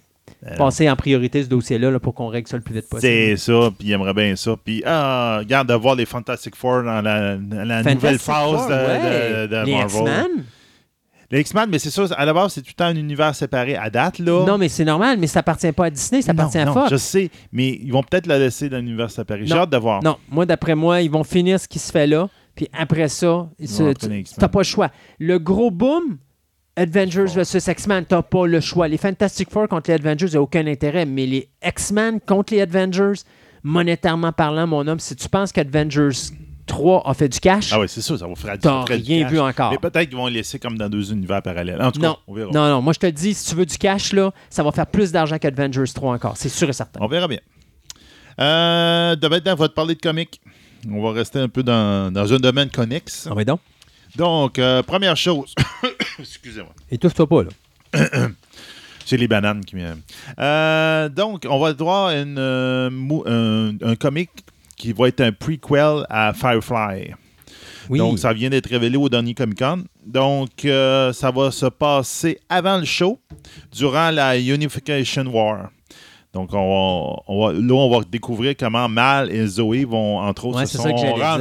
Speaker 3: Euh,
Speaker 2: passer en priorité ce dossier-là là, pour qu'on règle ça le plus vite possible?
Speaker 3: C'est ça, puis il aimerait bien ça. Puis, ah, regarde, de voir les Fantastic Four dans la, nouvelle phase
Speaker 2: Four,
Speaker 3: de,
Speaker 2: ouais.
Speaker 3: de- de
Speaker 2: Les
Speaker 3: Marvel. Les X-Men, mais c'est ça, à la base, c'est tout le temps un univers séparé à date, là.
Speaker 2: Non, mais c'est normal, mais ça appartient pas à Disney, ça
Speaker 3: Non,
Speaker 2: appartient à
Speaker 3: non,
Speaker 2: Fox.
Speaker 3: Je sais, mais ils vont peut-être la laisser dans l'univers séparé. J'ai hâte de voir.
Speaker 2: Non, moi, d'après moi, ils vont finir ce qui se fait là, puis après ça,
Speaker 3: Ils
Speaker 2: tu t'as pas le choix. Le gros boom, Avengers versus X-Men, t'as pas le choix. Les Fantastic Four contre les Avengers, il n'y a aucun intérêt, mais les X-Men contre les Avengers, monétairement parlant, mon homme, si tu penses qu'Avengers 3 a fait du cash,
Speaker 3: Ah oui, c'est sûr, ça va faire du
Speaker 2: t'as rien vu encore.
Speaker 3: Mais peut-être qu'ils vont les laisser comme dans deux univers parallèles. En tout
Speaker 2: Non,
Speaker 3: cas, on verra.
Speaker 2: non, non, moi je te le dis, si tu veux du cash, là, ça va faire plus d'argent qu'Avengers 3 encore, c'est sûr et certain.
Speaker 3: On verra bien. Euh, de maintenant, on va te parler de comics. On va rester un peu dans, dans un domaine connexe.
Speaker 2: Ah oui donc?
Speaker 3: Donc, euh, première chose. Excusez-moi.
Speaker 2: Étouffe-toi pas, là.
Speaker 3: C'est les bananes qui me. Euh, donc, on va voir une, euh, un, un comic qui va être un prequel à Firefly.
Speaker 2: Oui.
Speaker 3: Donc, ça vient d'être révélé au dernier Comic Con. Donc, euh, ça va se passer avant le show, durant la Unification War. Donc, on va, on va- là, on va découvrir comment Mal et Zoé vont, entre autres,
Speaker 2: Ouais,
Speaker 3: se sont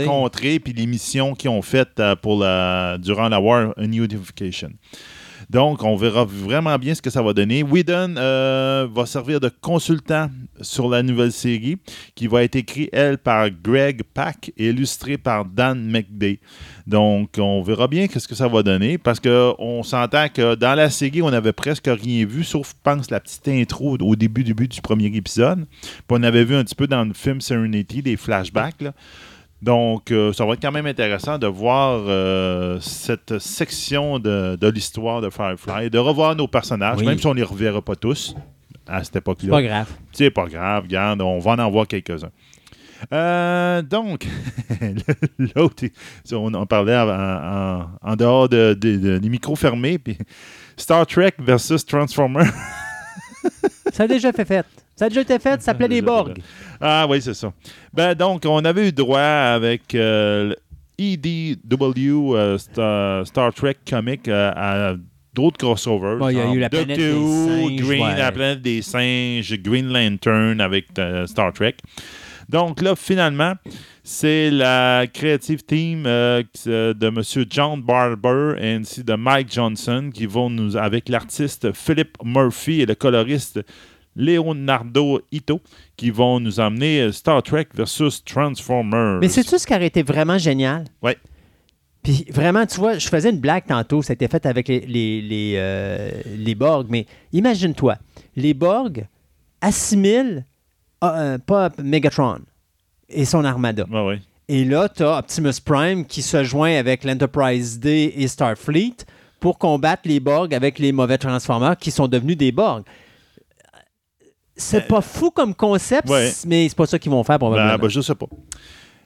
Speaker 3: rencontrés, puis les missions qu'ils ont faites euh, pour la, durant la War Unification. Donc, on verra vraiment bien ce que ça va donner. Whedon euh, va servir de consultant sur la nouvelle série qui va être écrite, elle, par Greg Pak et illustrée par Dan McDay. Donc, on verra bien ce que ça va donner parce qu'on s'entend que dans la série, on n'avait presque rien vu, sauf, je pense, la petite intro au début, début du premier épisode. Puis on avait vu un petit peu dans le film Serenity des flashbacks. Donc, euh, ça va être quand même intéressant de voir euh, cette section de, de l'histoire de Firefly, de revoir nos personnages,
Speaker 2: Oui.
Speaker 3: même si on ne les reverra pas tous à cette
Speaker 2: C'est pas
Speaker 3: époque-là.
Speaker 2: grave.
Speaker 3: C'est pas grave, regarde, on va en voir quelques-uns. Euh, donc, l'autre, on en parlait en, en- en dehors de, de- de- des micros fermés, puis Star Trek versus Transformer.
Speaker 2: Ça a déjà fait fait. Ça a déjà été fait, ça s'appelait des
Speaker 3: Déjà
Speaker 2: Borg.
Speaker 3: Ah oui, c'est ça. Ben donc, on avait eu droit avec euh, le EDW euh, Star, Star Trek comic euh, à d'autres crossovers.
Speaker 2: Bon, il y a eu la planète
Speaker 3: Doctor
Speaker 2: des singes,
Speaker 3: Green,
Speaker 2: ouais.
Speaker 3: la planète des singes, Green Lantern avec euh, Star Trek. Donc là, finalement, c'est la creative team euh, euh, de M. John Barber ainsi de Mike Johnson qui vont nous, avec l'artiste Philip Murphy et le coloriste Leonardo Ito, qui vont nous emmener euh, Star Trek versus Transformers.
Speaker 2: Mais c'est-tu ce qui aurait été vraiment génial?
Speaker 3: Ouais.
Speaker 2: Puis vraiment, tu vois, je faisais une blague tantôt, ça a été fait avec les, les, les, euh, les Borg, mais imagine-toi, les Borg assimilent ah, euh, pas Megatron et son armada.
Speaker 3: Ouais, ouais.
Speaker 2: Et là, tu as Optimus Prime qui se joint avec l'Enterprise D et Starfleet pour combattre les Borg avec les mauvais Transformers qui sont devenus des Borg. C'est pas fou comme concept,
Speaker 3: ouais.
Speaker 2: mais c'est pas ça qu'ils vont faire probablement.
Speaker 3: Ben, ben, je sais pas.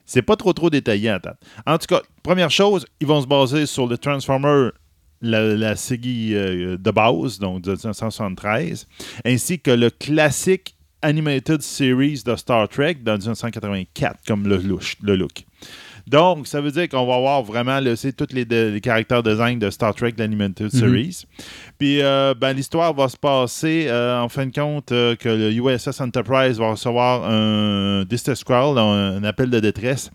Speaker 3: C'est pas trop trop détaillé en temps. En tout cas, première chose, ils vont se baser sur le Transformer, la, la série euh, de base, donc de 1973, ainsi que le classique Animated Series de Star Trek de 1984, comme le, louche- le look. Donc, ça veut dire qu'on va avoir vraiment le, c'est tous les, de- les caractères design de Star Trek, l'Animated Series. Puis, euh, ben, l'histoire va se passer, euh, en fin de compte, euh, que le USS Enterprise va recevoir un distress call, un, un appel de détresse,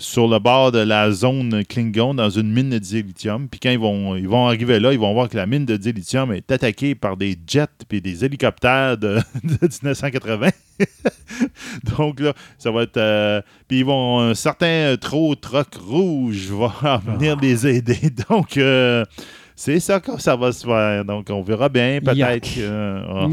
Speaker 3: sur le bord de la zone Klingon dans une mine de dilithium. Puis quand ils vont, ils vont arriver là, ils vont voir que la mine de dilithium est attaquée par des jets puis des hélicoptères de, de 1980. Donc là, ça va être... euh, puis ils vont... Un certain trop truck rouge va venir les aider. Donc... euh, c'est ça que ça va se faire. Donc, on verra bien. Peut-être que. ah.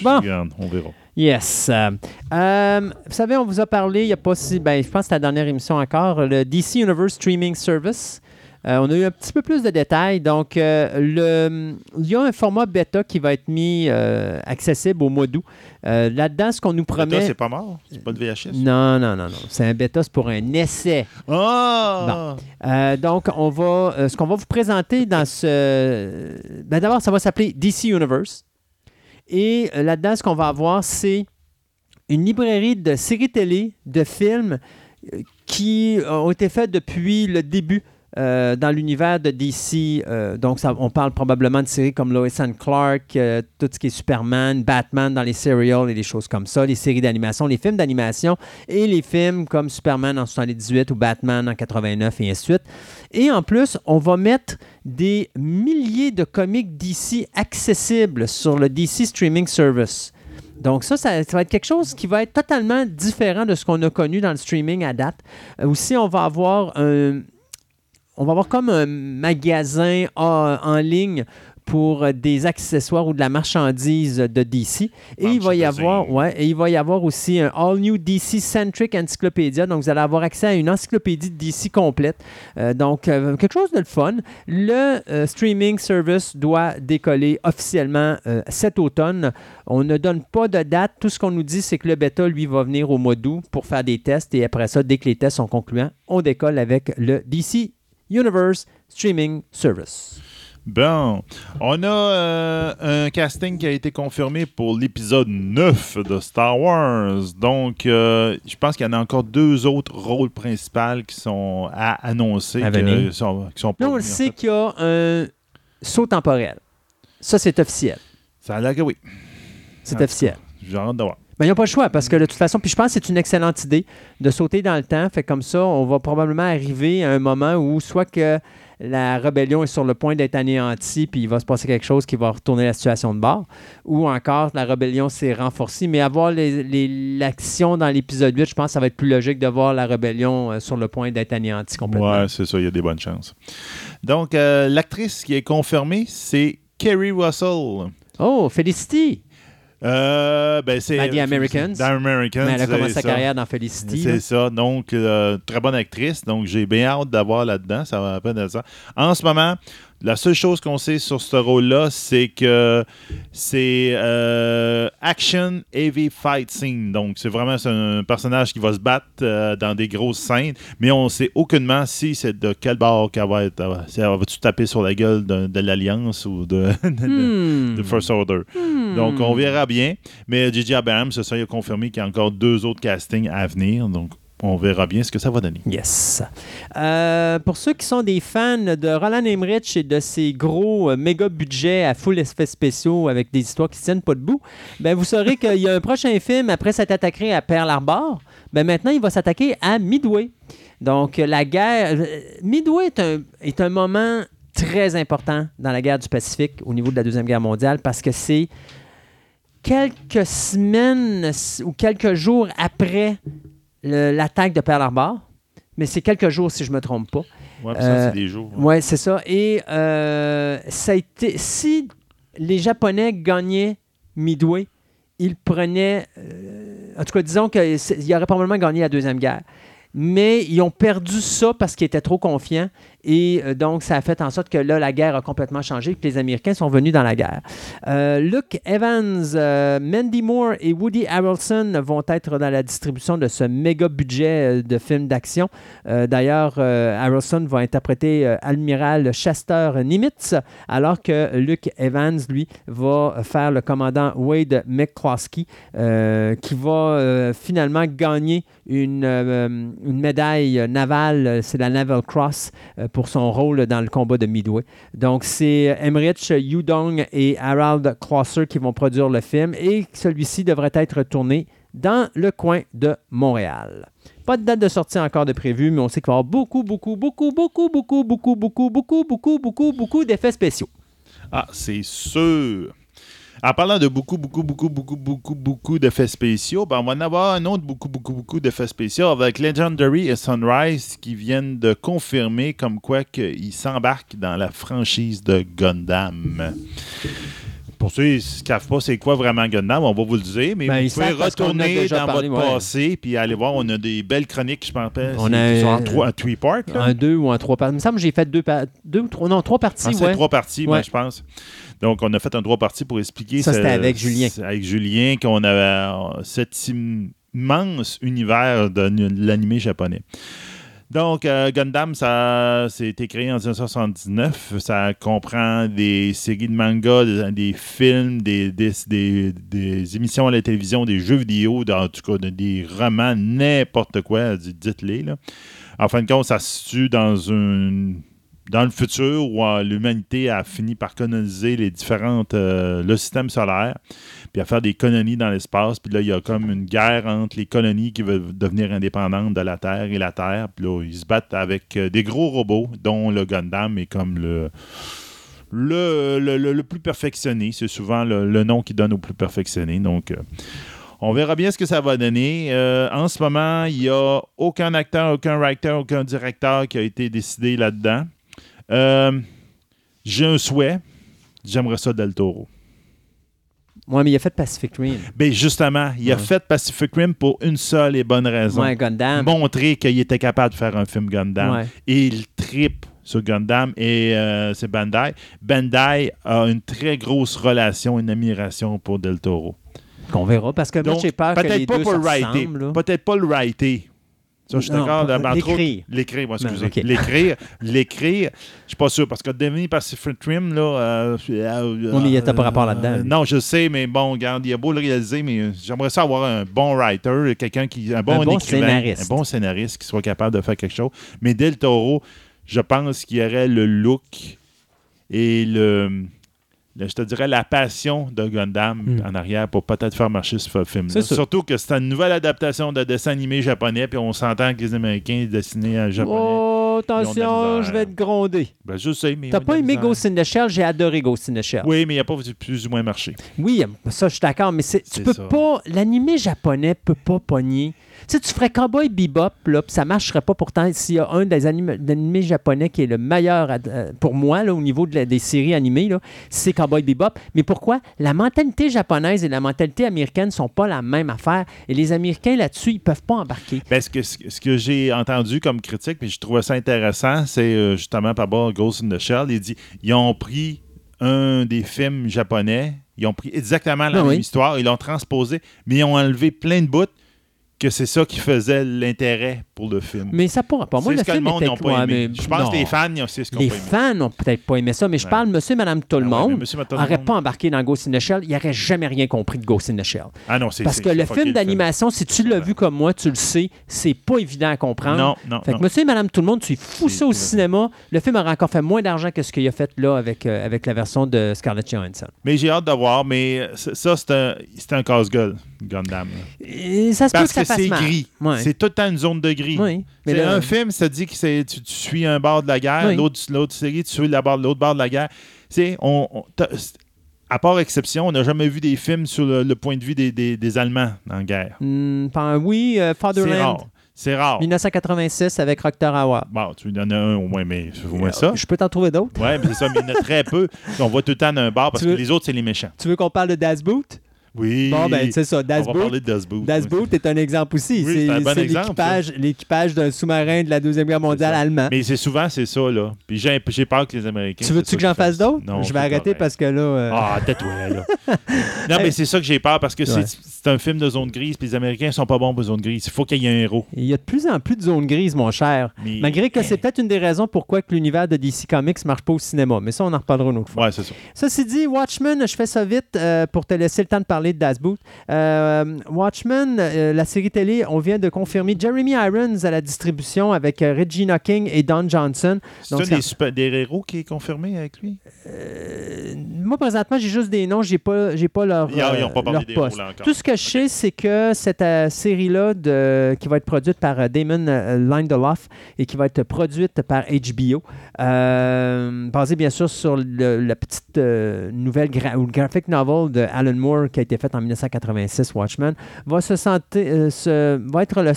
Speaker 2: Bon,
Speaker 3: regarde, on verra.
Speaker 2: Yes. Euh, euh, vous savez, on vous a parlé, il n'y a pas si. Ben, je pense que c'est la dernière émission encore, le DC Universe Streaming Service. Euh, on a eu un petit peu plus de détails. Donc, le, il y a un format bêta qui va être mis accessible au mois d'août. Là-dedans, ce qu'on nous promet.
Speaker 3: Bêta, c'est pas mort? C'est pas de VHS?
Speaker 2: Non, non, non, non. C'est un bêta, c'est pour un essai.
Speaker 3: Ah!
Speaker 2: donc, on va, ce qu'on va vous présenter dans ce. Ben, D'abord, ça va s'appeler DC Universe. Et là-dedans, ce qu'on va avoir, c'est une librairie de séries télé, de films euh, qui ont été faits depuis le début euh, dans l'univers de DC. donc, ça, on parle probablement de séries comme Lois and Clark, tout ce qui est Superman, Batman dans les serials et des choses comme ça, les séries d'animation, les films d'animation et les films comme Superman en 78 ou Batman en 89 et ainsi de suite. Et en plus, on va mettre des milliers de comics DC accessibles sur le DC Streaming Service. Donc ça, ça, va être quelque chose qui va être totalement différent de ce qu'on a connu dans le streaming à date. Euh, aussi, on va avoir un, on va avoir comme un magasin en ligne pour euh, des accessoires ou de la marchandise de DC. Et il va y avoir, ouais, et il va y avoir aussi un All New DC Centric Encyclopedia. Donc, vous allez avoir accès à une encyclopédie de DC complète. Euh, donc, euh, quelque chose de le fun. Le streaming service doit décoller officiellement cet automne. On ne donne pas de date. Tout ce qu'on nous dit, c'est que le bêta, lui, va venir au mois d'août pour faire des tests. Et après ça, dès que les tests sont concluants, on décolle avec le DC Universe Streaming Service.
Speaker 3: Bon, on a euh, un casting qui a été confirmé pour l'épisode 9 de Star Wars. Donc, euh, je pense qu'il y en a encore deux autres rôles principaux qui sont à annoncer.
Speaker 2: qui, sont, on le sait qu'il y a un saut temporel. Ça, c'est officiel.
Speaker 3: Ça a l'air que oui.
Speaker 2: C'est officiel.
Speaker 3: J'ai hâte de voir.
Speaker 2: Ben, il n'y a pas le choix parce que de toute façon, puis je pense que c'est une excellente idée de sauter dans le temps. Fait comme ça, on va probablement arriver à un moment où soit que la rébellion est sur le point d'être anéantie, puis il va se passer quelque chose qui va retourner la situation de bord, ou encore la rébellion s'est renforcée. Mais avoir l'action dans l'épisode 8, je pense que ça va être plus logique de voir la rébellion euh, sur le point d'être anéantie complètement.
Speaker 3: Oui, c'est ça, il y a des bonnes chances. Donc, euh, l'actrice qui est confirmée, c'est Kerry Russell.
Speaker 2: Oh, Felicity!
Speaker 3: Euh, ben c'est
Speaker 2: The Americans.
Speaker 3: The Americans.
Speaker 2: Mais elle a commencé sa carrière dans Felicity.
Speaker 3: C'est ça. Donc, euh, très bonne actrice. Donc, j'ai bien hâte d'avoir là-dedans. Ça va à peine de ça. En ce moment, la seule chose qu'on sait sur ce rôle-là, c'est que c'est euh, action heavy fight scene. Donc, c'est vraiment un personnage qui va se battre euh, dans des grosses scènes, mais on ne sait aucunement si c'est de quel bord qu'elle va être. Si elle va-tu taper sur la gueule de, l'Alliance ou de, de, hmm. First Order. Hmm. Donc, on verra bien. Mais J.J. Abrams, ça, il a confirmé qu'il y a encore deux autres castings à venir. Donc, on verra bien ce que ça va donner.
Speaker 2: Yes. Euh, pour ceux qui sont des fans de Roland Emmerich et de ses gros euh, méga budgets à full effets spéciaux avec des histoires qui ne tiennent pas debout, ben vous saurez qu'il y a un prochain film après s'être attaqué à Pearl Harbor. Ben maintenant, il va s'attaquer à Midway. Donc, la guerre. Euh, Midway est un, est un moment très important dans la guerre du Pacifique au niveau de la Deuxième Guerre mondiale parce que c'est quelques semaines ou quelques jours après l'attaque de Pearl Harbor, mais c'est quelques jours si je ne me trompe pas.
Speaker 3: Oui, ça, c'est euh, des jours.
Speaker 2: Oui, c'est ça. Et euh, ça a été, si les Japonais gagnaient Midway, ils prenaient. Euh, en tout cas, disons qu'ils auraient probablement gagné la Deuxième Guerre mais ils ont perdu ça parce qu'ils étaient trop confiants. Et euh, donc, ça a fait en sorte que là, la guerre a complètement changé et que les Américains sont venus dans la guerre. Euh, Luke Evans, euh, Mandy Moore et Woody Harrelson vont être dans la distribution de ce méga budget de film d'action. D'ailleurs, Harrelson va interpréter Admiral Chester Nimitz, alors que Luke Evans, lui, va faire le commandant Wade McCloskey, qui va finalement gagner une médaille navale, c'est la Naval Cross, pour son rôle dans le combat de Midway. Donc, c'est Emmerich Yudong et Harold Closser qui vont produire le film et celui-ci devrait être tourné dans le coin de Montréal. Pas de date de sortie encore de prévu, mais on sait qu'il va y avoir beaucoup, beaucoup, beaucoup, beaucoup, beaucoup, beaucoup, beaucoup, beaucoup, beaucoup, beaucoup, beaucoup d'effets spéciaux.
Speaker 3: Ah, c'est sûr. En parlant de beaucoup, beaucoup, beaucoup, beaucoup, beaucoup, beaucoup d'effets spéciaux, ben on va en avoir un autre beaucoup, beaucoup, beaucoup d'effets spéciaux avec Legendary et Sunrise qui viennent de confirmer comme quoi qu'ils s'embarquent dans la franchise de Gundam. Pour ceux qui ne savent pas c'est quoi vraiment Gundam, on va vous le dire, mais
Speaker 2: Ben,
Speaker 3: vous pouvez retourner dans
Speaker 2: parlé,
Speaker 3: votre
Speaker 2: ouais.
Speaker 3: passé puis aller voir. On a des belles chroniques, je pense.
Speaker 2: On a,
Speaker 3: en trois, un three part. là.
Speaker 2: Un deux ou un trois parties. Il me semble que j'ai fait deux, deux ou trois. Non, trois parties,
Speaker 3: Ah,
Speaker 2: ouais.
Speaker 3: trois parties, moi,
Speaker 2: Ouais.
Speaker 3: je pense. Donc, on a fait un trois parties pour expliquer.
Speaker 2: Ça, c'était avec Julien.
Speaker 3: c'est Avec Julien, qu'on avait euh, cet immense univers de l'animé japonais. Donc, euh, Gundam, ça été créé en 1979. Ça comprend des séries de mangas, des, films, des, émissions à la télévision, des jeux vidéo, en tout cas de- des romans, n'importe quoi, dites-les. En fin de compte, ça se situe dans une dans le futur où euh, l'humanité a fini par coloniser les différentes euh, le système solaire, puis à faire des colonies dans l'espace, puis là il y a comme une guerre entre les colonies qui veulent devenir indépendantes de la Terre et la Terre, puis là ils se battent avec euh, des gros robots dont le Gundam est comme le le, le- plus perfectionné, c'est souvent le, nom qui donne au plus perfectionné. Donc, on verra bien ce que ça va donner. En ce moment, il n'y a aucun acteur, aucun writer, aucun directeur qui a été décidé là-dedans. Euh, J'ai un souhait. J'aimerais ça Del Toro.
Speaker 2: Ouais, mais il a fait Pacific Rim.
Speaker 3: Ben justement, il a
Speaker 2: Ouais.
Speaker 3: fait Pacific Rim pour une seule et bonne raison.
Speaker 2: Ouais, Gundam.
Speaker 3: Montrer qu'il était capable de faire un film Gundam.
Speaker 2: Ouais.
Speaker 3: Et il tripe sur Gundam et euh, c'est Bandai. Bandai a une très grosse relation, une admiration pour Del Toro.
Speaker 2: Qu'on verra, parce que moi, j'ai peur que les
Speaker 3: peut-être pas
Speaker 2: se
Speaker 3: le writer. Peut-être pas le writer. Ça, je suis d'accord.
Speaker 2: l'écrire.
Speaker 3: L'écrire, moi, excusez. L'écrire, l'écrire, je suis pas sûr. Parce que devenir Pacific Rim, là. euh, euh,
Speaker 2: Oui, mais il y a pas rapport là-dedans,
Speaker 3: euh, non, je sais, mais bon, regarde, il a beau le réaliser, mais j'aimerais ça avoir un bon writer, quelqu'un qui. Un bon,
Speaker 2: bon
Speaker 3: écrivain,
Speaker 2: scénariste.
Speaker 3: Un bon scénariste qui soit capable de faire quelque chose. Mais Del Toro, je pense qu'il y aurait le look et le. Le- je te dirais la passion de Gundam
Speaker 2: Mm.
Speaker 3: en arrière pour peut-être faire marcher ce film-là.
Speaker 2: Sûr.
Speaker 3: Surtout que c'est une nouvelle adaptation de dessin animé japonais, puis on s'entend que les Américains dessinaient en japonais.
Speaker 2: Oh, attention, je vais te gronder.
Speaker 3: Ben, je sais, mais.
Speaker 2: T'as pas aimé. Ghost in the Shell? J'ai adoré Ghost in the Shell.
Speaker 3: Oui, mais il n'y a pas plus ou moins marché.
Speaker 2: Oui, ça, je suis d'accord, mais c'est- tu peux
Speaker 3: ça.
Speaker 2: pas. L'animé japonais peut pas pogner. Tu sais, tu ferais Cowboy Bebop, là, puis ça marcherait pas pourtant s'il y a un des animés japonais qui est le meilleur euh, pour moi, là, au niveau de la- des séries animées, c'est Cowboy Bebop. Mais pourquoi? La mentalité japonaise et la mentalité américaine sont pas la même affaire. Et les Américains, là-dessus, ils peuvent pas embarquer.
Speaker 3: Ben, ce que, ce que- ce que j'ai entendu comme critique, puis je trouvais ça intéressant, c'est euh, justement par rapport à Ghost in the Shell. Il dit ils ont pris un des films japonais, ils ont pris exactement la
Speaker 2: Ah
Speaker 3: même
Speaker 2: oui.
Speaker 3: histoire, ils l'ont transposé, mais ils ont enlevé plein de bouts que c'est ça qui faisait l'intérêt pour le film.
Speaker 2: Mais ça pourra pas. Moi, le
Speaker 3: ce que le
Speaker 2: film
Speaker 3: monde n'a pas aimé.
Speaker 2: mais-
Speaker 3: Je pense
Speaker 2: non.
Speaker 3: que les fans, c'est ce qu'ils ont
Speaker 2: Les
Speaker 3: pas aimé.
Speaker 2: fans n'ont peut-être pas aimé ça, mais je
Speaker 3: Ouais.
Speaker 2: parle monsieur, madame, tout le
Speaker 3: Ah
Speaker 2: monde. n'aurait pas embarqué dans Ghost in the Shell, il n'aurait jamais rien compris de Ghost in the Shell.
Speaker 3: Ah non, c'est
Speaker 2: Parce que le film d'animation, si tu l'as vu comme moi, tu le sais, c'est pas évident à comprendre.
Speaker 3: Non, non,
Speaker 2: Fait que monsieur et madame tout le monde, tu fous ça au cinéma. Le film aurait encore fait moins d'argent que ce qu'il a fait là avec, euh, avec la version de Scarlett Johansson.
Speaker 3: Mais j'ai hâte de voir, mais ça, c'est un, un casse-gueule, Gundam.
Speaker 2: Et ça se peut
Speaker 3: Parce
Speaker 2: que
Speaker 3: que c'est gris.
Speaker 2: Ouais.
Speaker 3: C'est tout le temps une zone de gris.
Speaker 2: Oui. Mais là-
Speaker 3: un film, ça dit que c'est, tu, tu suis un bord de la guerre,
Speaker 2: Oui.
Speaker 3: l'autre, l'autre série, tu suis la l'autre bord de la guerre. On, on- à part exception, on n'a jamais vu des films sur le, le point de vue des, des- des Allemands la guerre.
Speaker 2: Hmm, oui, euh,
Speaker 3: C'est
Speaker 2: Fatherland,
Speaker 3: rare. C'est rare.
Speaker 2: 1986 avec Roctor Howard.
Speaker 3: Bon, tu en as un au moins, mais au moins ça.
Speaker 2: Je peux t'en trouver d'autres.
Speaker 3: Ouais, mais c'est ça, mais il y en a très peu. On voit tout le temps d'un bar parce que les autres, c'est les méchants.
Speaker 2: Tu veux qu'on parle de Das Boot?
Speaker 3: Oui.
Speaker 2: Bon, ben, c'est ça. Das
Speaker 3: on va parler de Das Boot.
Speaker 2: Das Boot est un exemple aussi.
Speaker 3: Oui,
Speaker 2: c'est
Speaker 3: bon
Speaker 2: l'équipage, l'équipage d'un sous-marin de la Deuxième Guerre mondiale allemand.
Speaker 3: Mais c'est souvent, c'est ça, là. Puis j'ai, j'ai peur que les Américains.
Speaker 2: tu veux-tu que j'en fasse d'autres?
Speaker 3: Non,
Speaker 2: Je vais arrêter parce que là... euh,
Speaker 3: Ah, tais-toi, là. non, mais c'est ça que j'ai peur parce que
Speaker 2: Ouais.
Speaker 3: c'est, c'est un film de zone grise, puis les Américains sont pas bons pour zone grise. Il faut qu'il y ait un héros.
Speaker 2: Il y a de plus en plus de zones grises, mon cher.
Speaker 3: Mais-
Speaker 2: Malgré que c'est peut-être une des raisons pourquoi que l'univers de DC Comics marche pas au cinéma. Mais ça, on en reparlera une autre fois.
Speaker 3: Ouais, c'est ça.
Speaker 2: Ceci dit, Watchmen, je fais ça vite euh, pour te laisser le temps de parler de Das Boot. Euh, Watchmen, euh, la série télé, on vient de confirmer Jeremy Irons à la distribution avec euh, Regina King et Don Johnson.
Speaker 3: C'est un
Speaker 2: ça-
Speaker 3: des, super- des héros qui est confirmé avec lui?
Speaker 2: Euh, moi, présentement, j'ai juste des noms, j'ai pas, j'ai pas leur,
Speaker 3: Ils n'ont pas parlé
Speaker 2: leur
Speaker 3: des héros
Speaker 2: poste.
Speaker 3: là encore.
Speaker 2: Tout ce que je sais, c'est que cette série-là, de- qui va être produite par Damon Lindelof et qui va être produite par HBO, basée bien sûr sur le- la petite nouvelle gra- ou graphic novel de Alan Moore qui a été faite en 1986, Watchmen, va se sentir, euh, va être le,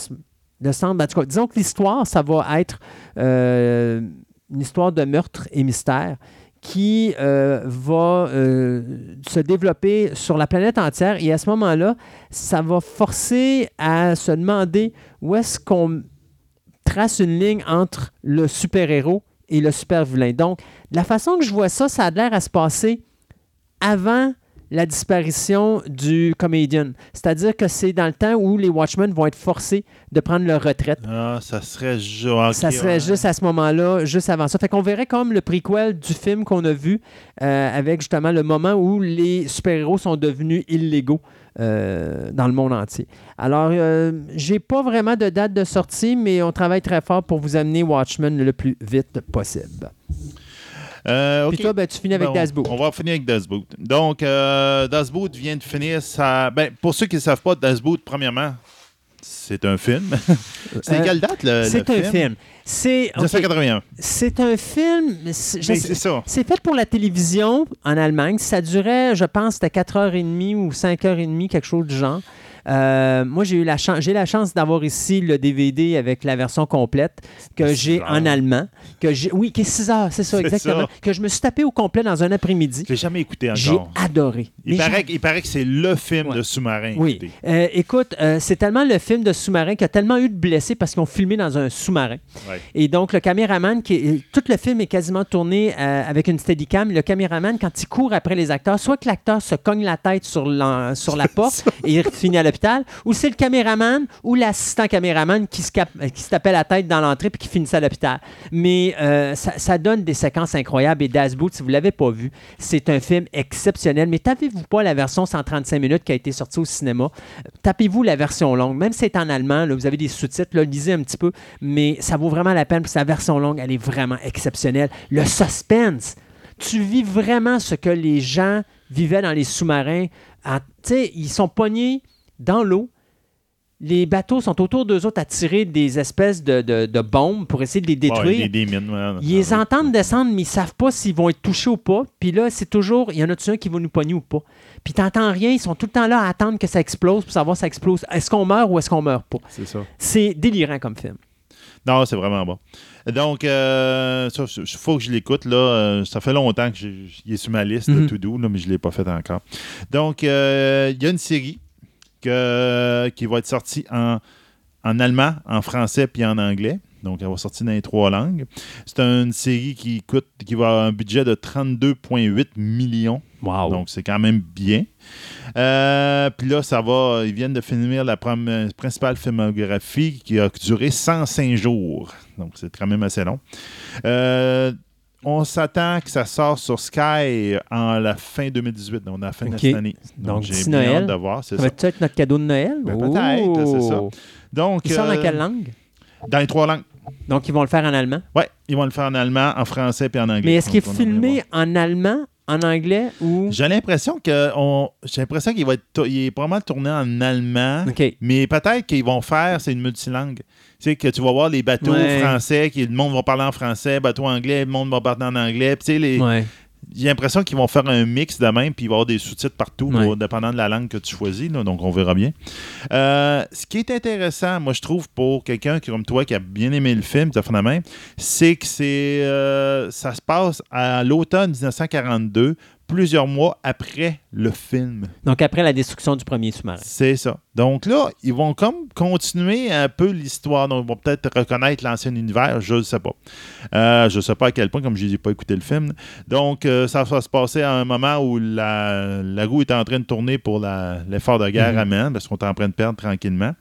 Speaker 2: le centre. en tout disons que l'histoire, ça va être euh, une histoire de meurtre et mystère qui euh, va se développer sur la planète entière. Et à ce moment-là, ça va forcer à se demander où est-ce qu'on trace une ligne entre le super-héros et le super-vilain. Donc, la façon que je vois ça, ça a l'air à se passer avant la disparition du comédien. C'est-à-dire que c'est dans le temps où les Watchmen vont être forcés de prendre leur retraite.
Speaker 3: Ah, ça serait
Speaker 2: ça serait juste à ce moment-là, juste avant ça. Fait qu'on verrait comme le prequel du film qu'on a vu euh, avec justement le moment où les super-héros sont devenus illégaux. euh, dans le monde entier. Alors, euh, j'ai pas vraiment de date de sortie, mais on travaille très fort pour vous amener Watchmen le plus vite possible.
Speaker 3: Euh,
Speaker 2: Puis
Speaker 3: ok.
Speaker 2: toi, ben, tu finis avec
Speaker 3: Bon,
Speaker 2: Das Boot.
Speaker 3: On va finir avec Das Boot. Donc, euh, Das Boot vient de finir sa. Ben, pour ceux qui ne savent pas, Das Boot, premièrement, c'est un film. c'est
Speaker 2: Euh,
Speaker 3: quelle date le,
Speaker 2: C'est un film? C'est ok,
Speaker 3: 1981.
Speaker 2: c'est un film. c'est-
Speaker 3: c'est.
Speaker 2: C'est fait pour la télévision en Allemagne. Ça durait, je pense, c'était 4h30 ou 5h30, quelque chose du genre. Euh, moi, j'ai eu la chance, j'ai la chance d'avoir ici le DVD avec la version complète que j'ai en allemand. Que j'ai, oui, qui est 6 heures, c'est ça, exactement.
Speaker 3: ça.
Speaker 2: Que je me suis tapé au complet dans un après-midi.
Speaker 3: Je l'ai jamais écouté
Speaker 2: J'ai
Speaker 3: encore.
Speaker 2: adoré.
Speaker 3: Il
Speaker 2: j'ai-
Speaker 3: paraît, il paraît que c'est le film
Speaker 2: Ouais.
Speaker 3: de sous-marin.
Speaker 2: oui. Euh, écoute, euh, c'est tellement le film de sous-marin qu'il y a tellement eu de blessés parce qu'ils ont filmé dans un sous-marin.
Speaker 3: Ouais.
Speaker 2: Et donc, le caméraman, qui est- tout le film est quasiment tourné avec une steadicam. Le caméraman, quand il court après les acteurs, soit que l'acteur se cogne la tête sur, la porte et il finit à ou c'est le caméraman ou l'assistant caméraman qui se, cap- qui tapait la tête dans l'entrée puis qui finissait à l'hôpital. Mais euh, ça, donne des séquences incroyables. Et Das Boot, si vous ne l'avez pas vu, c'est un film exceptionnel. Mais tapez-vous pas la version 135 minutes qui a été sortie au cinéma? Tapez-vous la version longue. Même si c'est en allemand, vous avez des sous-titres, lisez un petit peu. Mais ça vaut vraiment la peine. Puis sa version longue, elle est vraiment exceptionnelle. Le suspense. Tu vis vraiment ce que les gens vivaient dans les sous-marins. Tu sais, ils sont pognés dans l'eau. Les bateaux sont autour d'eux autres à tirer des espèces de, de- de bombes pour essayer de les détruire.
Speaker 3: Ouais, des, des mines, ouais.
Speaker 2: Ils les entendent descendre, mais ils savent pas s'ils vont être touchés ou pas. Puis là, c'est toujours, il y en a-tu un qui va nous pogner ou pas? Puis t'entends rien, ils sont tout le temps là à attendre que ça explose pour savoir si ça explose. Est-ce qu'on meurt ou est-ce qu'on meurt pas?
Speaker 3: C'est ça.
Speaker 2: C'est délirant comme film.
Speaker 3: Non, c'est vraiment bon. Donc, euh, il faut que je l'écoute. Là, Euh, ça fait longtemps que j'ai- est sur ma liste de to-do, là, mais je ne l'ai pas fait encore. Donc, euh, il y a une série qui va être sortie en, en allemand, en français puis en anglais. Donc, elle va sortir dans les trois langues. C'est une série qui coûte, qui va avoir un budget de 32,8 millions.
Speaker 2: Wow.
Speaker 3: Donc, c'est quand même bien. Euh, Puis là, ça va. Ils viennent de finir la principale filmographie qui a duré 105 jours. Donc, c'est quand même assez long. Euh, on s'attend que ça sorte sur Sky en la fin 2018, donc à la fin de cette année.
Speaker 2: Donc,
Speaker 3: j'ai bien
Speaker 2: Noël,
Speaker 3: hâte de voir,
Speaker 2: ça
Speaker 3: ça.
Speaker 2: va être notre cadeau de Noël?
Speaker 3: Ben, peut-être, c'est ça. Donc,
Speaker 2: Il sort
Speaker 3: euh,
Speaker 2: dans quelle langue?
Speaker 3: Dans les trois langues.
Speaker 2: Donc, ils vont le faire en allemand?
Speaker 3: Oui, ils vont le faire en allemand, en français puis en anglais.
Speaker 2: Mais est-ce qu'il est
Speaker 3: Donc,
Speaker 2: filmé en allemand, en anglais ou?
Speaker 3: J'ai l'impression que on... j'ai l'impression qu'il va être il est probablement tourné en allemand.
Speaker 2: OK.
Speaker 3: Mais peut-être qu'ils vont faire, c'est une multilangue. Tu sais, que tu vas voir les bateaux
Speaker 2: Ouais.
Speaker 3: français, que le monde va parler en français, bateaux anglais, le monde va parler en anglais. Puis, tu sais, les...
Speaker 2: Ouais.
Speaker 3: j'ai l'impression qu'ils vont faire un mix de même, puis il va y avoir des sous-titres partout,
Speaker 2: Ouais.
Speaker 3: dépendant de la langue que tu choisis. là, donc, on verra bien. Euh, ce qui est intéressant, moi, je trouve, pour quelqu'un qui, comme toi qui a bien aimé le film, même, c'est que c'est, euh, ça se passe à l'automne 1942, plusieurs mois après le film.
Speaker 2: Donc, après la destruction du premier sous-marin.
Speaker 3: C'est ça. Donc là, ils vont comme continuer un peu l'histoire. Donc, ils vont peut-être reconnaître l'ancien univers, je ne sais pas. Euh, je ne sais pas à quel point, comme je n'ai pas écouté le film. Donc, euh, ça va se passer à un moment où la, la roue est en train de tourner pour l'effort de guerre
Speaker 2: Mhm.
Speaker 3: allemand, parce qu'on est en train de perdre tranquillement.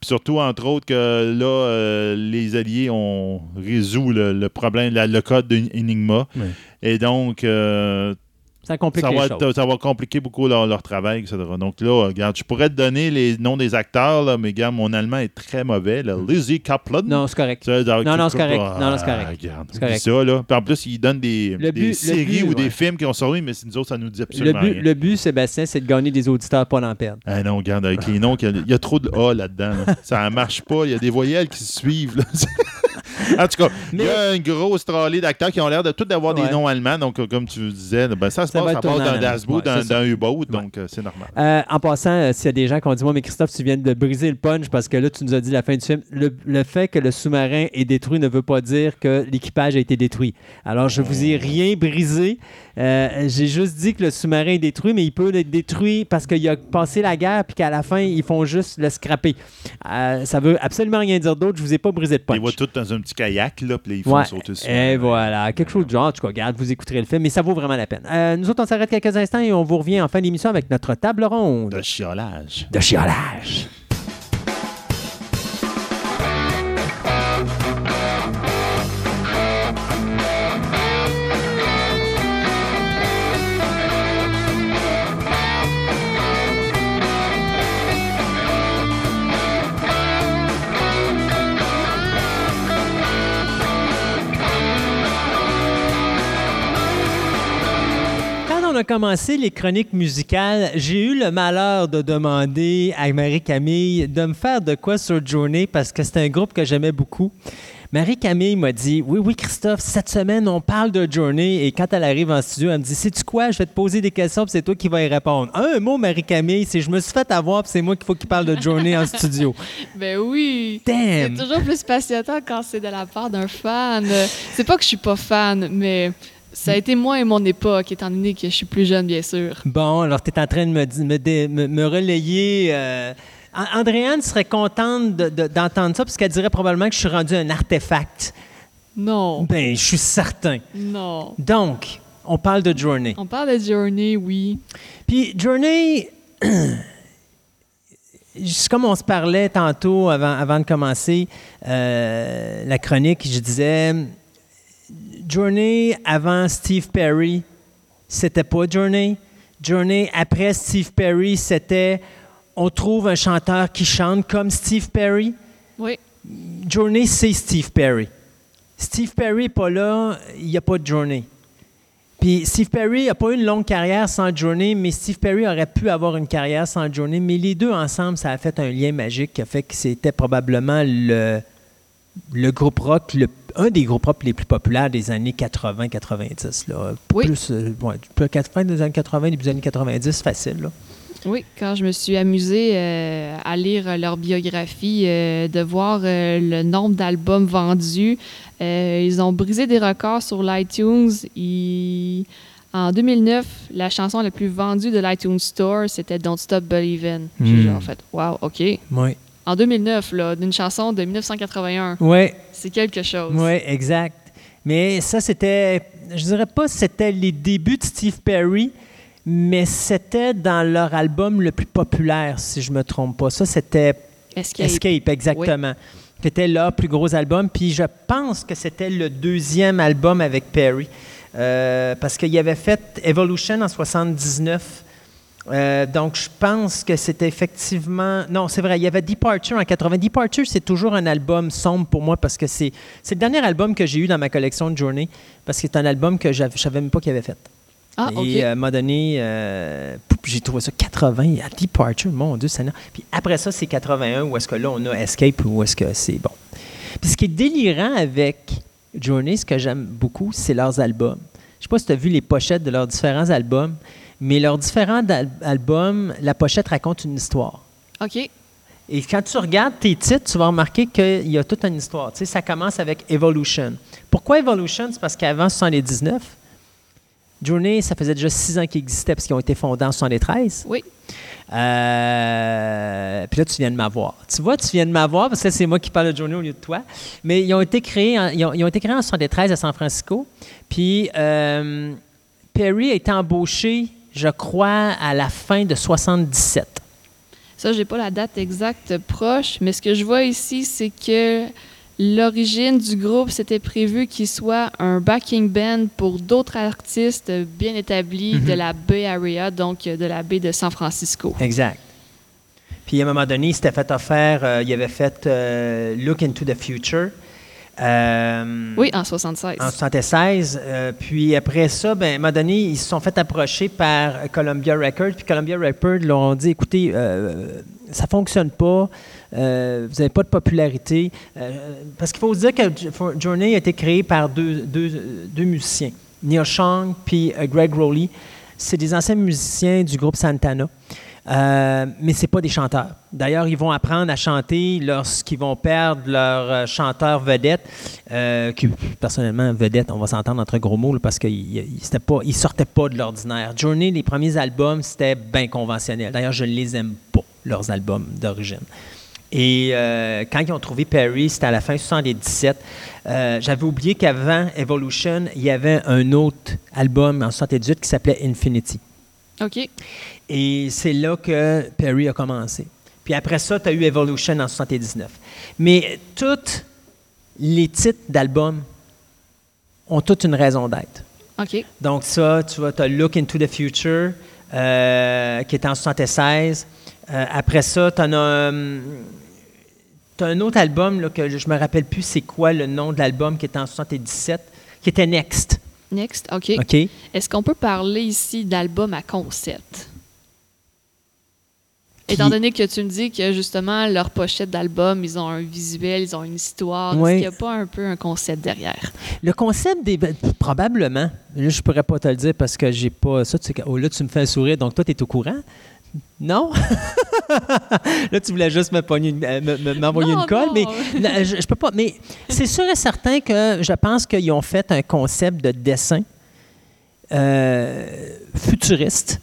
Speaker 3: Puis surtout, entre autres, que là, euh, les Alliés ont résolu le, le problème, la- le code d'Enigma. Et donc, euh,
Speaker 2: Ça complique
Speaker 3: ça
Speaker 2: les
Speaker 3: va,
Speaker 2: choses.
Speaker 3: être- ça va compliquer beaucoup leur, leur travail, etc. Donc là, regarde, je pourrais te donner les noms des acteurs, là, mais regarde, mon allemand est très mauvais. là. Lizzie Kaplan.
Speaker 2: Non, c'est correct.
Speaker 3: Ça,
Speaker 2: Non, non, c'est correct.
Speaker 3: Ah,
Speaker 2: Non, non, c'est correct.
Speaker 3: Regarde,
Speaker 2: C'est correct.
Speaker 3: ça, là. Puis en plus, ils donnent des,
Speaker 2: Le le
Speaker 3: séries
Speaker 2: but,
Speaker 3: ou des films qui ont sorti, mais nous autres, ça nous dit
Speaker 2: Le
Speaker 3: absolument
Speaker 2: but,
Speaker 3: rien.
Speaker 2: le but, Sébastien, c'est de gagner des auditeurs, pas d'en perdre.
Speaker 3: Ah non, regarde, avec les noms, il y a- il y, a trop de A là-dedans. là. Ça marche pas. Il y a des voyelles qui se suivent. En tout cas, il y a une grosse trolley d'acteurs qui ont l'air de tous avoir
Speaker 2: Ouais.
Speaker 3: des noms allemands. Donc, euh, comme tu disais, ben, ça se
Speaker 2: Ça
Speaker 3: passe
Speaker 2: en
Speaker 3: d'un
Speaker 2: Ouais,
Speaker 3: d'un
Speaker 2: ça.
Speaker 3: U-boat. Donc, euh, c'est normal.
Speaker 2: Euh, en passant, euh, s'il y a des gens qui ont dit Moi, mais Christophe, tu viens de briser le punch parce que là, tu nous as dit la fin du film. Le, le fait que le sous-marin est détruit ne veut pas dire que l'équipage a été détruit. Alors, je vous ai rien brisé. Euh, J'ai juste dit que le sous-marin est détruit, mais il peut être détruit parce qu'il a passé la guerre puis qu'à la fin, ils font juste le scraper. Euh, ça veut absolument rien dire d'autre. Je vous ai pas brisé le punch.
Speaker 3: Ils voient tous dans un petit kayak, là, puis ils font
Speaker 2: Ouais.
Speaker 3: sauter sur
Speaker 2: Et voilà, quelque chose de genre. En tout cas, regarde, vous écouterez le film, mais ça vaut vraiment la peine. Euh, nous autres, on s'arrête quelques instants et on vous revient en fin d'émission avec notre table ronde
Speaker 3: de chiolage.
Speaker 2: de chiolage. On a commencé les chroniques musicales, j'ai eu le malheur de demander à Marie-Camille de me faire de quoi sur Journey parce que c'est un groupe que j'aimais beaucoup. Marie-Camille m'a dit Oui, oui, Christophe, cette semaine, on parle de Journey. Et quand elle arrive en studio, elle me dit Sais-tu quoi? Je vais te poser des questions, puis c'est toi qui vas y répondre. Un mot, Marie-Camille, c'est Je me suis fait avoir, puis c'est moi qu'il faut qu'il parle de Journey en studio.
Speaker 5: Ben oui. C'est toujours plus passionnant quand c'est de la part d'un fan. C'est pas que je suis pas fan, mais ça a été moi et mon époque, étant donné que je suis plus jeune, bien sûr.
Speaker 2: Bon, alors tu es en train de me, di- me, dé- me- me relayer. euh, An- Andréane serait contente de- de- d'entendre ça parce qu'elle dirait probablement que je suis rendu un artefact.
Speaker 5: Non.
Speaker 2: Ben, je suis certain.
Speaker 5: Non.
Speaker 2: Donc, on parle de Journey.
Speaker 5: On parle de Journey, oui.
Speaker 2: Puis Journey, c'est comme on se parlait tantôt avant, avant de commencer euh, la chronique, je disais, Journey avant Steve Perry, c'était pas Journey. Journey après Steve Perry, c'était on trouve un chanteur qui chante comme Steve Perry.
Speaker 5: Oui.
Speaker 2: Journey, c'est Steve Perry. Steve Perry n'est pas là, il n'y a pas de Journey. Puis Steve Perry n'a pas eu une longue carrière sans Journey, mais Steve Perry aurait pu avoir une carrière sans Journey. Mais les deux ensemble, ça a fait un lien magique qui a fait que c'était probablement le, le groupe rock, le- un des groupes rock les plus populaires des années 80-90. là.
Speaker 5: Oui.
Speaker 2: Plus, euh, ouais, plus 80 des années 80, début des années 90, facile. là.
Speaker 5: Oui, quand je me suis amusée euh, à lire leur biographie, euh, de voir euh, le nombre d'albums vendus, ils ont brisé des records sur l'iTunes. Ils- En 2009, la chanson la plus vendue de l'iTunes Store, c'était Don't Stop Believin'. J'ai
Speaker 2: Hmm.
Speaker 5: genre fait, wow, OK.
Speaker 2: Oui,
Speaker 5: En 2009, là, d'une chanson de 1981,
Speaker 2: ouais,
Speaker 5: c'est quelque chose.
Speaker 2: ouais, exact. Mais ça, c'était, je dirais pas c'était les débuts de Steve Perry, mais c'était dans leur album le plus populaire, si je me trompe pas. Ça, c'était
Speaker 5: Escape.
Speaker 2: Escape, exactement. C'était leur plus gros album. Puis je pense que c'était le deuxième album avec Perry. Euh, parce qu'il avait fait Evolution en 79. Euh, donc, je pense que c'était effectivement. Non, c'est vrai, il y avait Departure en 80. Departure, c'est toujours un album sombre pour moi parce que c'est c'est le dernier album que j'ai eu dans ma collection de Journey. Parce que c'est un album que j'avais- je savais même pas qu'il avait fait.
Speaker 5: Ah, OK.
Speaker 2: Et euh, à un moment donné, euh, j'ai trouvé ça 80 à Departure, mon Dieu, Seigneur. Puis après ça, c'est 81 où est-ce que là, on a Escape ou est-ce que c'est bon. Puis ce qui est délirant avec Journey, ce que j'aime beaucoup, c'est leurs albums. Je sais pas si tu as vu les pochettes de leurs différents albums, mais leurs différents al- albums, la pochette raconte une histoire.
Speaker 5: OK.
Speaker 2: Et quand tu regardes tes titres, tu vas remarquer qu'il y a toute une histoire. Tu sais, ça commence avec Evolution. Pourquoi Evolution? C'est parce qu'avant 79, Journey, ça faisait déjà six ans qu'ils existaient parce qu'ils ont été fondés en 73.
Speaker 5: Oui.
Speaker 2: Euh, puis là, tu viens de m'avoir. Tu vois, tu viens de m'avoir parce que c'est moi qui parle de Journey au lieu de toi. Mais ils ont été créés en, ils ont, ils ont été créés en 73 à San Francisco. Puis euh, Perry a été embauché, je crois, à la fin de 77.
Speaker 5: Ça, j'ai pas la date exacte proche, mais ce que je vois ici, c'est que l'origine du groupe, c'était prévu qu'il soit un backing band pour d'autres artistes bien établis
Speaker 2: Mhm.
Speaker 5: de la Bay Area, donc euh, de la baie de San Francisco.
Speaker 2: Exact. Puis à un moment donné, il s'était fait offert, euh, il avait fait euh, Look into the Future. Euh,
Speaker 5: Oui, en 76.
Speaker 2: en 76. Euh, puis après ça, ben, à un moment donné, ils se sont fait approcher par Columbia Records. Puis Columbia Records leur ont dit écoutez, euh, ça fonctionne pas. euh, vous n'avez pas de popularité. Euh, parce qu'il faut se dire que Journey a été créé par deux, deux, deux musiciens, Neil Chang puis Greg Rowley. C'est des anciens musiciens du groupe Santana. Euh, mais ce pas des chanteurs. D'ailleurs, ils vont apprendre à chanter lorsqu'ils vont perdre leur euh, chanteur vedette, euh, qui, personnellement, vedette, on va s'entendre entre gros mots, là, parce qu'ils ne sortaient pas de l'ordinaire. Journey, les premiers albums, c'était bien conventionnel. D'ailleurs, je ne les aime pas, leurs albums d'origine. Et quand ils ont trouvé Perry, c'était à la fin 77. Euh, J'avais oublié qu'avant Evolution, il y avait un autre album en 78 qui s'appelait Infinity.
Speaker 5: OK.
Speaker 2: Et c'est là que Perry a commencé. Puis après ça, tu as eu Evolution en 79. Mais tous les titres d'albums ont toute une raison d'être.
Speaker 5: OK.
Speaker 2: Donc ça, tu vois, tu as Look into the Future, euh, qui est en 76. Euh, après ça, tu as un, t'as un autre album là, que je me rappelle plus c'est quoi le nom de l'album qui est en 77, qui était Next.
Speaker 5: Next. OK.
Speaker 2: OK?
Speaker 5: Est-ce qu'on peut parler ici d'album à concept? Étant donné que tu me dis que justement, leur pochette d'album, ils ont un visuel, ils ont une histoire,
Speaker 2: Oui.
Speaker 5: est-ce qu'il n'y a pas un peu un concept derrière?
Speaker 2: Le concept des. ben, Probablement. Là, je pourrais pas te le dire parce que j'ai pas. Ça, tu oh, là, tu me fais un sourire, donc toi, tu es au courant? Non? là, tu voulais juste me pogner euh, me- me- m'envoyer une colle,
Speaker 5: non.
Speaker 2: mais là, je, je peux pas. Mais c'est sûr et certain que je pense qu'ils ont fait un concept de dessin euh, futuriste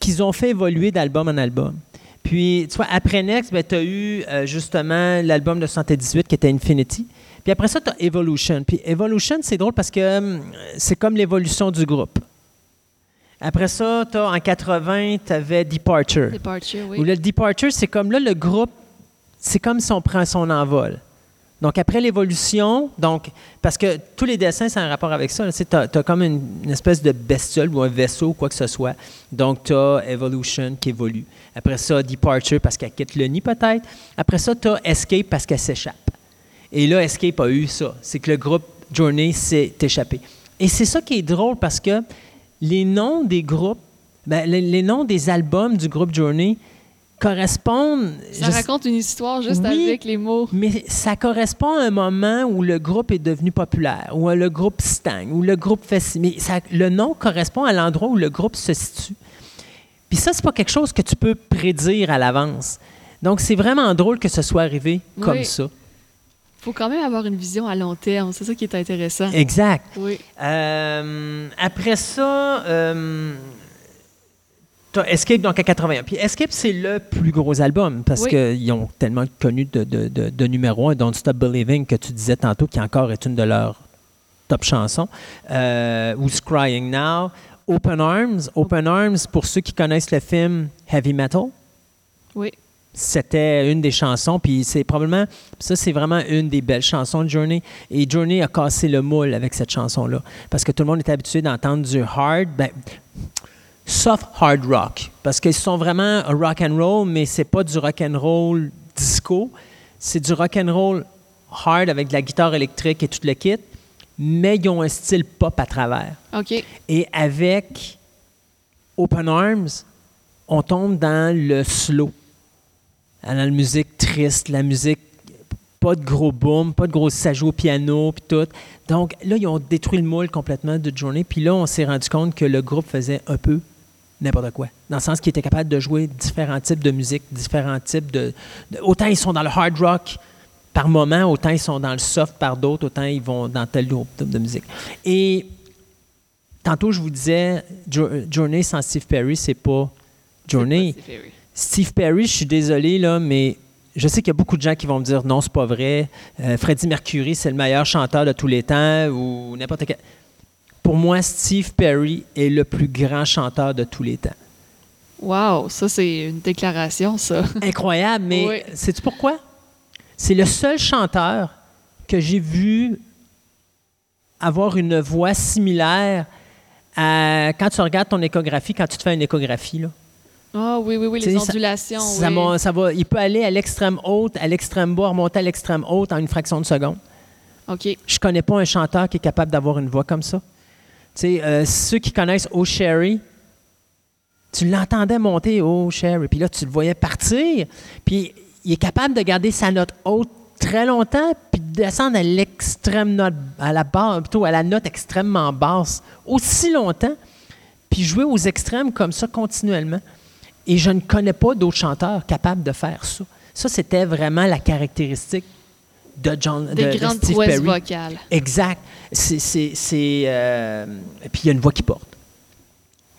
Speaker 2: qu'ils ont fait évoluer d'album en album. Puis, tu vois, après Next, tu as eu euh, justement l'album de 78 qui était Infinity. Puis après ça, tu as Evolution. Puis Evolution, c'est drôle parce que hum, c'est comme l'évolution du groupe. Après ça, en 80, tu avais Departure.
Speaker 5: Departure,
Speaker 2: Où
Speaker 5: oui.
Speaker 2: le Departure, c'est comme là, le groupe, c'est comme si on prend son envol. Donc, après l'évolution, donc, parce que tous les dessins, c'est un rapport avec ça. Tu as, comme une, une espèce de bestiole ou un vaisseau, quoi que ce soit. Donc, tu as Evolution qui évolue. Après ça, Departure parce qu'elle quitte le nid, peut-être. Après ça, tu as Escape parce qu'elle s'échappe. Et là, Escape a eu ça. C'est que le groupe Journey s'est échappé. Et c'est ça qui est drôle parce que les noms des groupes, ben, les, les noms des albums du groupe Journey correspondent.
Speaker 5: Ça
Speaker 2: je-
Speaker 5: raconte une histoire juste
Speaker 2: Oui.
Speaker 5: avec les mots.
Speaker 2: mais ça correspond à un moment où le groupe est devenu populaire, où le groupe stagne, où le groupe fait. Mais ça- le nom correspond à l'endroit où le groupe se situe. Puis ça, c'est pas quelque chose que tu peux prédire à l'avance. Donc, c'est vraiment drôle que ce soit arrivé comme ça.
Speaker 5: Faut quand même avoir une vision à long terme. C'est ça qui est intéressant.
Speaker 2: Exact.
Speaker 5: Oui.
Speaker 2: Euh, après ça, euh, Escape donc à 81. Puis Escape, c'est le plus gros album parce
Speaker 5: Oui.
Speaker 2: qu'ils ont tellement connu de, de, de, de numéro 1, Don't Stop Believing, que tu disais tantôt, qui encore est une de leurs top chansons, euh, ou Crying Now? Open Arms. Open Arms, pour ceux qui connaissent le film Heavy Metal,
Speaker 5: Oui.
Speaker 2: C'était une des chansons, puis c'est probablement, ça c'est vraiment une des belles chansons de Journey. Et Journey a cassé le moule avec cette chanson-là, parce que tout le monde est habitué d'entendre du hard, ben, soft hard rock, parce qu'ils sont vraiment rock and roll, mais c'est pas du rock and roll disco, c'est du rock and roll hard avec de la guitare électrique et tout le kit, mais ils ont un style pop à travers.
Speaker 5: OK.
Speaker 2: Et avec Open Arms, on tombe dans le slow, dans la musique triste, la musique pas de gros boom, pas de gros ça joue au piano puis tout. Donc là ils ont détruit le moule complètement de Journey, puis là on s'est rendu compte que le groupe faisait un peu n'importe quoi, dans le sens qu'il était capable de jouer différents types de musique, différents types de, de- autant ils sont dans le hard rock par moment, autant ils sont dans le soft par d'autres, autant ils vont dans tel type de musique. Et tantôt, je vous disais, Jo- Journey sans Steve Perry, c'est pas Journey. Steve Perry, je suis désolé, là, mais je sais qu'il y a beaucoup de gens qui vont me dire non, c'est pas vrai. Euh, Freddie Mercury, c'est le meilleur chanteur de tous les temps ou n'importe quel. Pour moi, Steve Perry est le plus grand chanteur de tous les temps.
Speaker 5: Wow, ça, c'est une déclaration, ça.
Speaker 2: Incroyable, mais
Speaker 5: Oui.
Speaker 2: sais-tu pourquoi? C'est le seul chanteur que j'ai vu avoir une voix similaire à quand tu regardes ton échographie, quand tu te fais une échographie. Là.
Speaker 5: Ah oui, oui, oui, les ondulations.
Speaker 2: Ça,
Speaker 5: oui.
Speaker 2: mon- ça va, il peut aller à l'extrême haute, à l'extrême bas, remonter à l'extrême haute en une fraction de seconde.
Speaker 5: OK.
Speaker 2: Je connais pas un chanteur qui est capable d'avoir une voix comme ça. Tu sais, euh, ceux qui connaissent Oh Sherry, tu l'entendais monter Oh Sherry, puis là, tu le voyais partir, puis il est capable de garder sa note haute très longtemps, puis de descendre à l'extrême note, à la barre, plutôt à la note extrêmement basse aussi longtemps, puis jouer aux extrêmes comme ça continuellement. Et je ne connais pas d'autres chanteurs capables de faire ça. Ça, c'était vraiment la caractéristique de John
Speaker 5: Des
Speaker 2: de- de
Speaker 5: grandes
Speaker 2: Steve
Speaker 5: prouesses
Speaker 2: Perry.
Speaker 5: vocales.
Speaker 2: Exact. C'est, c'est, c'est, euh, Et puis il y a une voix qui porte.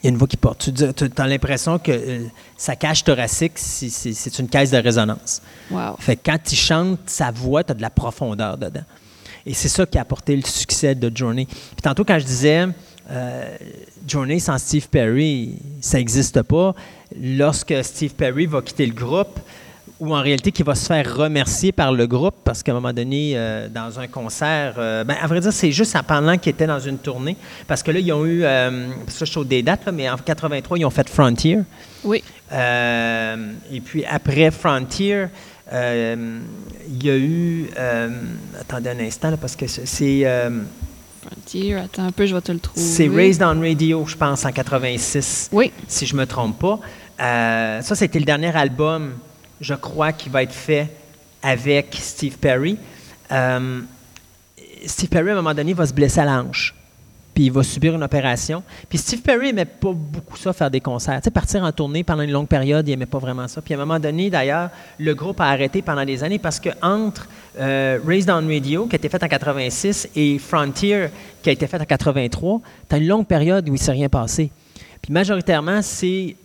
Speaker 2: Il y a une voix qui porte. Tu as l'impression que euh, sa cage thoracique, c'est, c'est- c'est une caisse de résonance.
Speaker 5: Wow.
Speaker 2: Fait que quand il chante, sa voix, tu as de la profondeur dedans. Et c'est ça qui a apporté le succès de Journey. Puis tantôt, quand je disais euh, Journey sans Steve Perry, ça n'existe pas. Lorsque Steve Perry va quitter le groupe, ou en réalité qui va se faire remercier par le groupe, parce qu'à un moment donné, euh, dans un concert, euh, ben, à vrai dire, c'est juste en pendant qu'ils étaient dans une tournée, parce que là, ils ont eu, euh, ça je des dates, là, mais en 83, ils ont fait Frontier.
Speaker 5: Oui.
Speaker 2: Et puis après Frontier, il y a eu. attendez un instant, là, parce que c'est-
Speaker 5: Frontier, attends un peu, je vais te le trouver.
Speaker 2: c'est Raised on Radio, je pense, en 86,
Speaker 5: Oui.
Speaker 2: si je ne me trompe pas. Euh, ça, c'était le dernier album, je crois, qui va être fait avec Steve Perry. Euh, Steve Perry, à un moment donné, va se blesser à la hanche. Puis il va subir une opération. Puis Steve Perry n'aimait pas beaucoup ça, faire des concerts. Tu sais, partir en tournée pendant une longue période, il n'aimait pas vraiment ça. Puis à un moment donné, d'ailleurs, le groupe a arrêté pendant des années parce que entre euh, Raised on Radio, qui a été fait en 86, et Frontier, qui a été fait en 83, tu as une longue période où il ne s'est rien passé. Puis majoritairement, c'est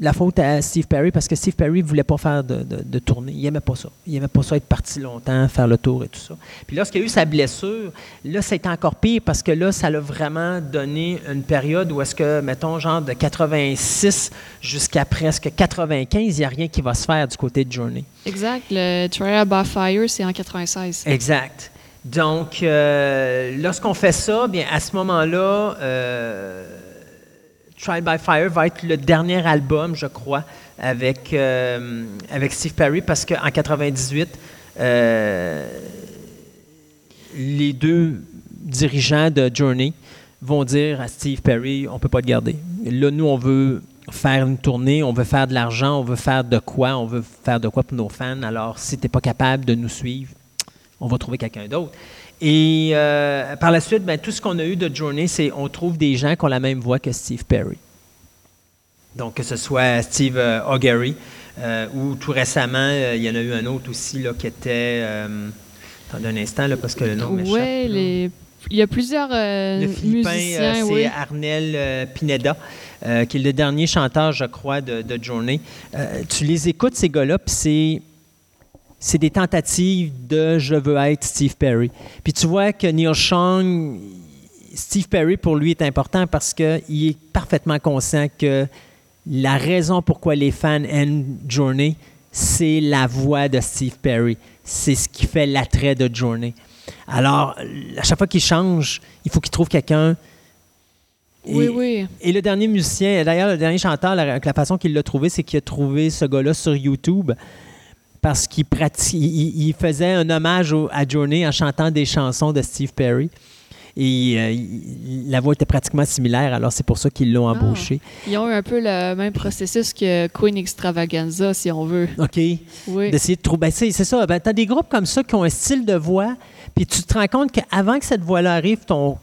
Speaker 2: la faute à Steve Perry parce que Steve Perry ne voulait pas faire de, de- de tournée. Il n'aimait pas ça. Il n'aimait pas ça être parti longtemps, faire le tour et tout ça. Puis lorsqu'il y a eu sa blessure, là, c'était encore pire parce que là, ça l'a vraiment donné une période où est-ce que, mettons, genre de 86 jusqu'à presque 95, il n'y a rien qui va se faire du côté de Journey.
Speaker 5: Exact. Le Trial by Fire, c'est en 96.
Speaker 2: Exact. Donc, euh, lorsqu'on fait ça, bien, à ce moment-là, euh, Trial by Fire va être le dernier album, je crois, avec, euh, avec Steve Perry, parce qu'en 98, euh, les deux dirigeants de Journey vont dire à Steve Perry, on ne peut pas te garder. Là, nous, on veut faire une tournée, on veut faire de l'argent, on veut faire de quoi, on veut faire de quoi pour nos fans. Alors, si tu n'es pas capable de nous suivre, on va trouver quelqu'un d'autre. Et euh, par la suite, ben, tout ce qu'on a eu de Journey, c'est on trouve des gens qui ont la même voix que Steve Perry. Donc, que ce soit Steve euh, euh, ou tout récemment, euh, il y en a eu un autre aussi là, qui était. Attendez un instant, là, parce que le nom m'échappe. Là.
Speaker 5: les... il y a plusieurs
Speaker 2: Le Philippin,
Speaker 5: musiciens,
Speaker 2: c'est
Speaker 5: oui.
Speaker 2: Arnel Pineda, qui est le dernier chanteur, je crois, de, de Journey. Euh, tu les écoutes, ces gars-là, puis c'est. C'est des tentatives de je veux être Steve Perry. Puis tu vois que Neil Sean, Steve Perry, pour lui, est important parce qu'il est parfaitement conscient que la raison pourquoi les fans aiment Journey, c'est la voix de Steve Perry. C'est ce qui fait l'attrait de Journey. Alors, à chaque fois qu'il change, il faut qu'il trouve quelqu'un.
Speaker 5: Oui, oui.
Speaker 2: Et le dernier musicien, d'ailleurs, le dernier chanteur, la, la façon qu'il l'a trouvé, c'est qu'il a trouvé ce gars-là sur YouTube parce qu'il prati- il, il faisait un hommage au- à Journey en chantant des chansons de Steve Perry. Et euh, il- la voix était pratiquement similaire, alors c'est pour ça qu'ils l'ont
Speaker 5: Ah.
Speaker 2: embauché.
Speaker 5: Ils ont eu un peu le même processus que Queen Extravaganza, si on veut.
Speaker 2: OK.
Speaker 5: Oui.
Speaker 2: D'essayer de trouver. ben, c'est c'est ça. Ben, tu as des groupes comme ça qui ont un style de voix, puis tu te rends compte qu'avant que cette voix-là arrive, ton,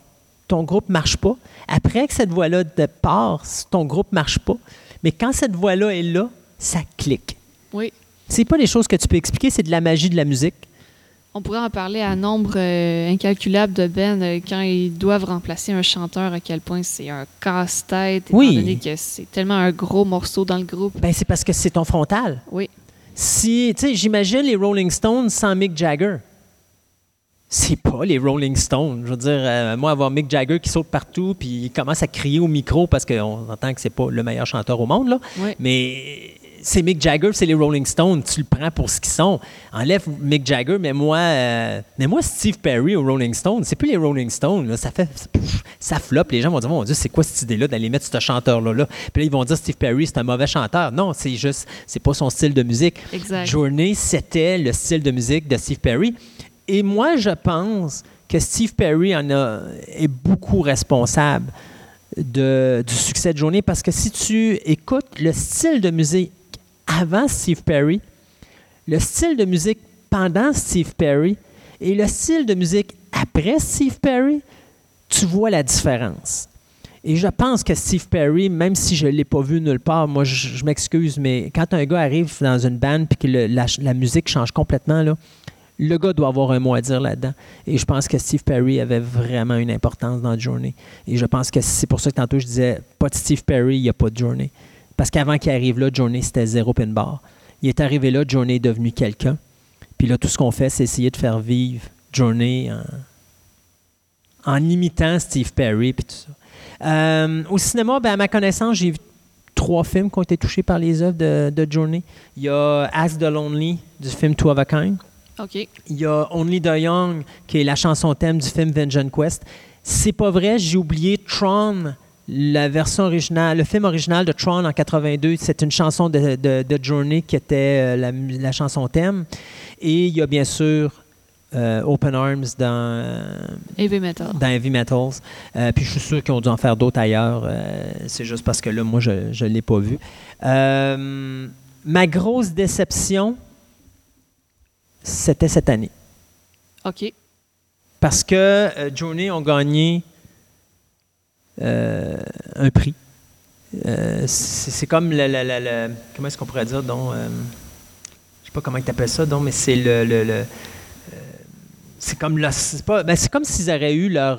Speaker 2: ton groupe marche pas. Après que cette voix-là part, ton groupe marche pas. Mais quand cette voix-là est là, ça clique.
Speaker 5: Oui.
Speaker 2: C'est pas des choses que tu peux expliquer, c'est de la magie de la musique.
Speaker 5: On pourrait en parler à nombre euh, incalculable de Ben euh, quand ils doivent remplacer un chanteur, à quel point c'est un casse-tête, étant
Speaker 2: Oui.
Speaker 5: donné que c'est tellement un gros morceau dans le groupe.
Speaker 2: Ben, c'est parce que c'est ton frontal.
Speaker 5: Oui.
Speaker 2: Si, tu sais, j'imagine les Rolling Stones sans Mick Jagger. C'est pas les Rolling Stones. Je veux dire, euh, moi, avoir Mick Jagger qui saute partout puis il commence à crier au micro parce qu'on entend que c'est pas le meilleur chanteur au monde, là.
Speaker 5: Oui.
Speaker 2: Mais c'est Mick Jagger, c'est les Rolling Stones. Tu le prends pour ce qu'ils sont. Enlève Mick Jagger, mais moi, euh, mais moi Steve Perry aux Rolling Stones, c'est plus les Rolling Stones. là. Ça fait, ça floppe. Les gens vont dire, mon Dieu, c'est quoi cette idée-là d'aller mettre ce chanteur-là là? Puis là, ils vont dire Steve Perry, c'est un mauvais chanteur. Non, c'est juste, c'est pas son style de musique.
Speaker 5: Exact.
Speaker 2: Journey, c'était le style de musique de Steve Perry. Et moi, je pense que Steve Perry en a, est beaucoup responsable de, du succès de Journée parce que si tu écoutes le style de musique avant Steve Perry, le style de musique pendant Steve Perry et le style de musique après Steve Perry, tu vois la différence. Et je pense que Steve Perry, même si je ne l'ai pas vu nulle part, moi je, m'excuse, mais quand un gars arrive dans une band et que la, musique change complètement, le gars doit avoir un mot à dire là-dedans. Et je pense que Steve Perry avait vraiment une importance dans Journey. Et je pense que c'est pour ça que tantôt je disais, pas de Steve Perry, il n'y a pas de Journey. Parce qu'avant qu'il arrive là, Journey, c'était zéro pin bar. Il est arrivé là, Journey est devenu quelqu'un. Puis là, tout ce qu'on fait, c'est essayer de faire vivre Journey en, en imitant Steve Perry puis tout ça. Euh, au cinéma, ben, à ma connaissance, j'ai vu trois films qui ont été touchés par les œuvres de, de Journey. Il y a Ask the Lonely du film Two of a Kind.
Speaker 5: OK.
Speaker 2: Il y a Only the Young, qui est la chanson thème du film Vengeance Quest. C'est pas vrai, j'ai oublié Tron, la version originale, le film original de Tron en 82. C'est une chanson de, de, de Journey qui était euh, la, chanson thème. Et il y a bien sûr euh, Open Arms dans,
Speaker 5: Heavy metal.
Speaker 2: dans Heavy Metals. Euh, puis je suis sûr qu'ils ont dû en faire d'autres ailleurs. Euh, c'est juste parce que là, moi, je ne l'ai pas vu. Ma grosse déception, c'était cette année.
Speaker 5: OK.
Speaker 2: Parce que Journey ont gagné euh, un prix. Euh, c'est comme le, le- le- le- Comment est-ce qu'on pourrait dire? Donc, euh, je sais pas comment tu appelles ça, donc, mais c'est le. euh, c'est comme, pas- ben, c'est comme s'ils auraient eu leur.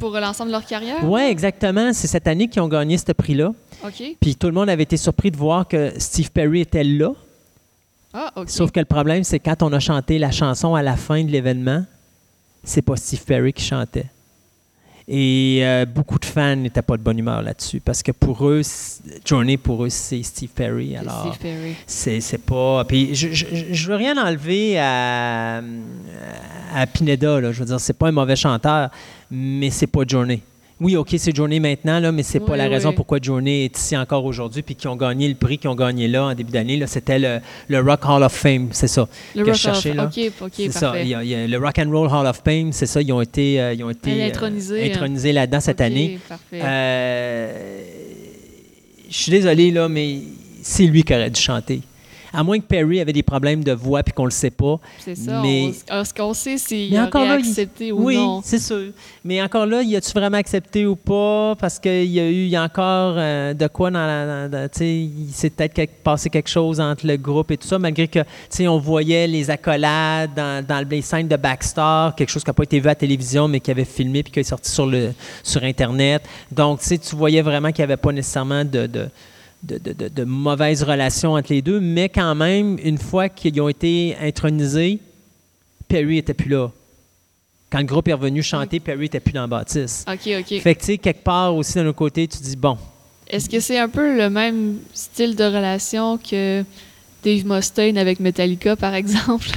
Speaker 5: Pour l'ensemble de leur carrière?
Speaker 2: oui, exactement. C'est cette année qu'ils ont gagné ce prix-là. Puis tout le monde avait été surpris de voir que Steve Perry était là.
Speaker 5: Ah.
Speaker 2: Sauf que le problème, c'est quand on a chanté la chanson à la fin de l'événement, c'est pas Steve Perry qui chantait. Et euh, beaucoup de fans n'étaient pas de bonne humeur là-dessus parce que pour eux, Journey, pour eux, c'est Steve Perry. Alors, c'est c'est pas. Puis je- je veux rien enlever à, à Pineda. Là. Je veux dire, c'est pas un mauvais chanteur, mais c'est pas Journey. Oui, OK, c'est Journey maintenant, là, mais c'est pas
Speaker 5: Oui,
Speaker 2: la raison pourquoi Journey est ici encore aujourd'hui, puis qui ont gagné le prix qu'ils ont gagné là en début d'année. C'était le, le Rock Hall of Fame, c'est ça.
Speaker 5: Le
Speaker 2: que
Speaker 5: Rock
Speaker 2: je cherchais,
Speaker 5: Off.
Speaker 2: là.
Speaker 5: OK, OK,
Speaker 2: c'est
Speaker 5: parfait.
Speaker 2: ça. Il y a- il y a le Rock and Roll Hall of Fame, c'est ça. Ils ont été, euh, ils ont été euh,
Speaker 5: Intronisés, hein.
Speaker 2: intronisés là-dedans cette année.
Speaker 5: Parfait.
Speaker 2: Euh, je suis désolé, là, mais c'est lui qui aurait dû chanter. À moins que Perry avait des problèmes de voix puis qu'on le sait pas.
Speaker 5: c'est ça.
Speaker 2: mais-
Speaker 5: on- Est-ce qu'on sait s'il
Speaker 2: Mais
Speaker 5: a
Speaker 2: il-
Speaker 5: accepté ou
Speaker 2: oui,
Speaker 5: non?
Speaker 2: c'est sûr. Mais encore là, y a-tu vraiment accepté ou pas? Parce qu'il y a eu, il y a encore euh, de quoi dans la. tu sais, il s'est peut-être quelque- passé quelque chose entre le groupe et tout ça, malgré que, tu sais, on voyait les accolades dans, dans les scènes de Backstar, quelque chose qui n'a pas été vu à la télévision, mais qui avait filmé puis qui est sorti sur, le, sur Internet. Donc, tu sais, tu voyais vraiment qu'il n'y avait pas nécessairement de. de de, de, de- mauvaises relations entre les deux, mais quand même, une fois qu'ils ont été intronisés, Perry était plus là. Quand le groupe est revenu chanter, Perry était plus dans la bâtisse.
Speaker 5: OK, OK.
Speaker 2: Fait que, tu sais, quelque part aussi de notre côté, tu dis, bon,
Speaker 5: Est-ce que c'est un peu le même style de relation que Dave Mustaine avec Metallica, par exemple?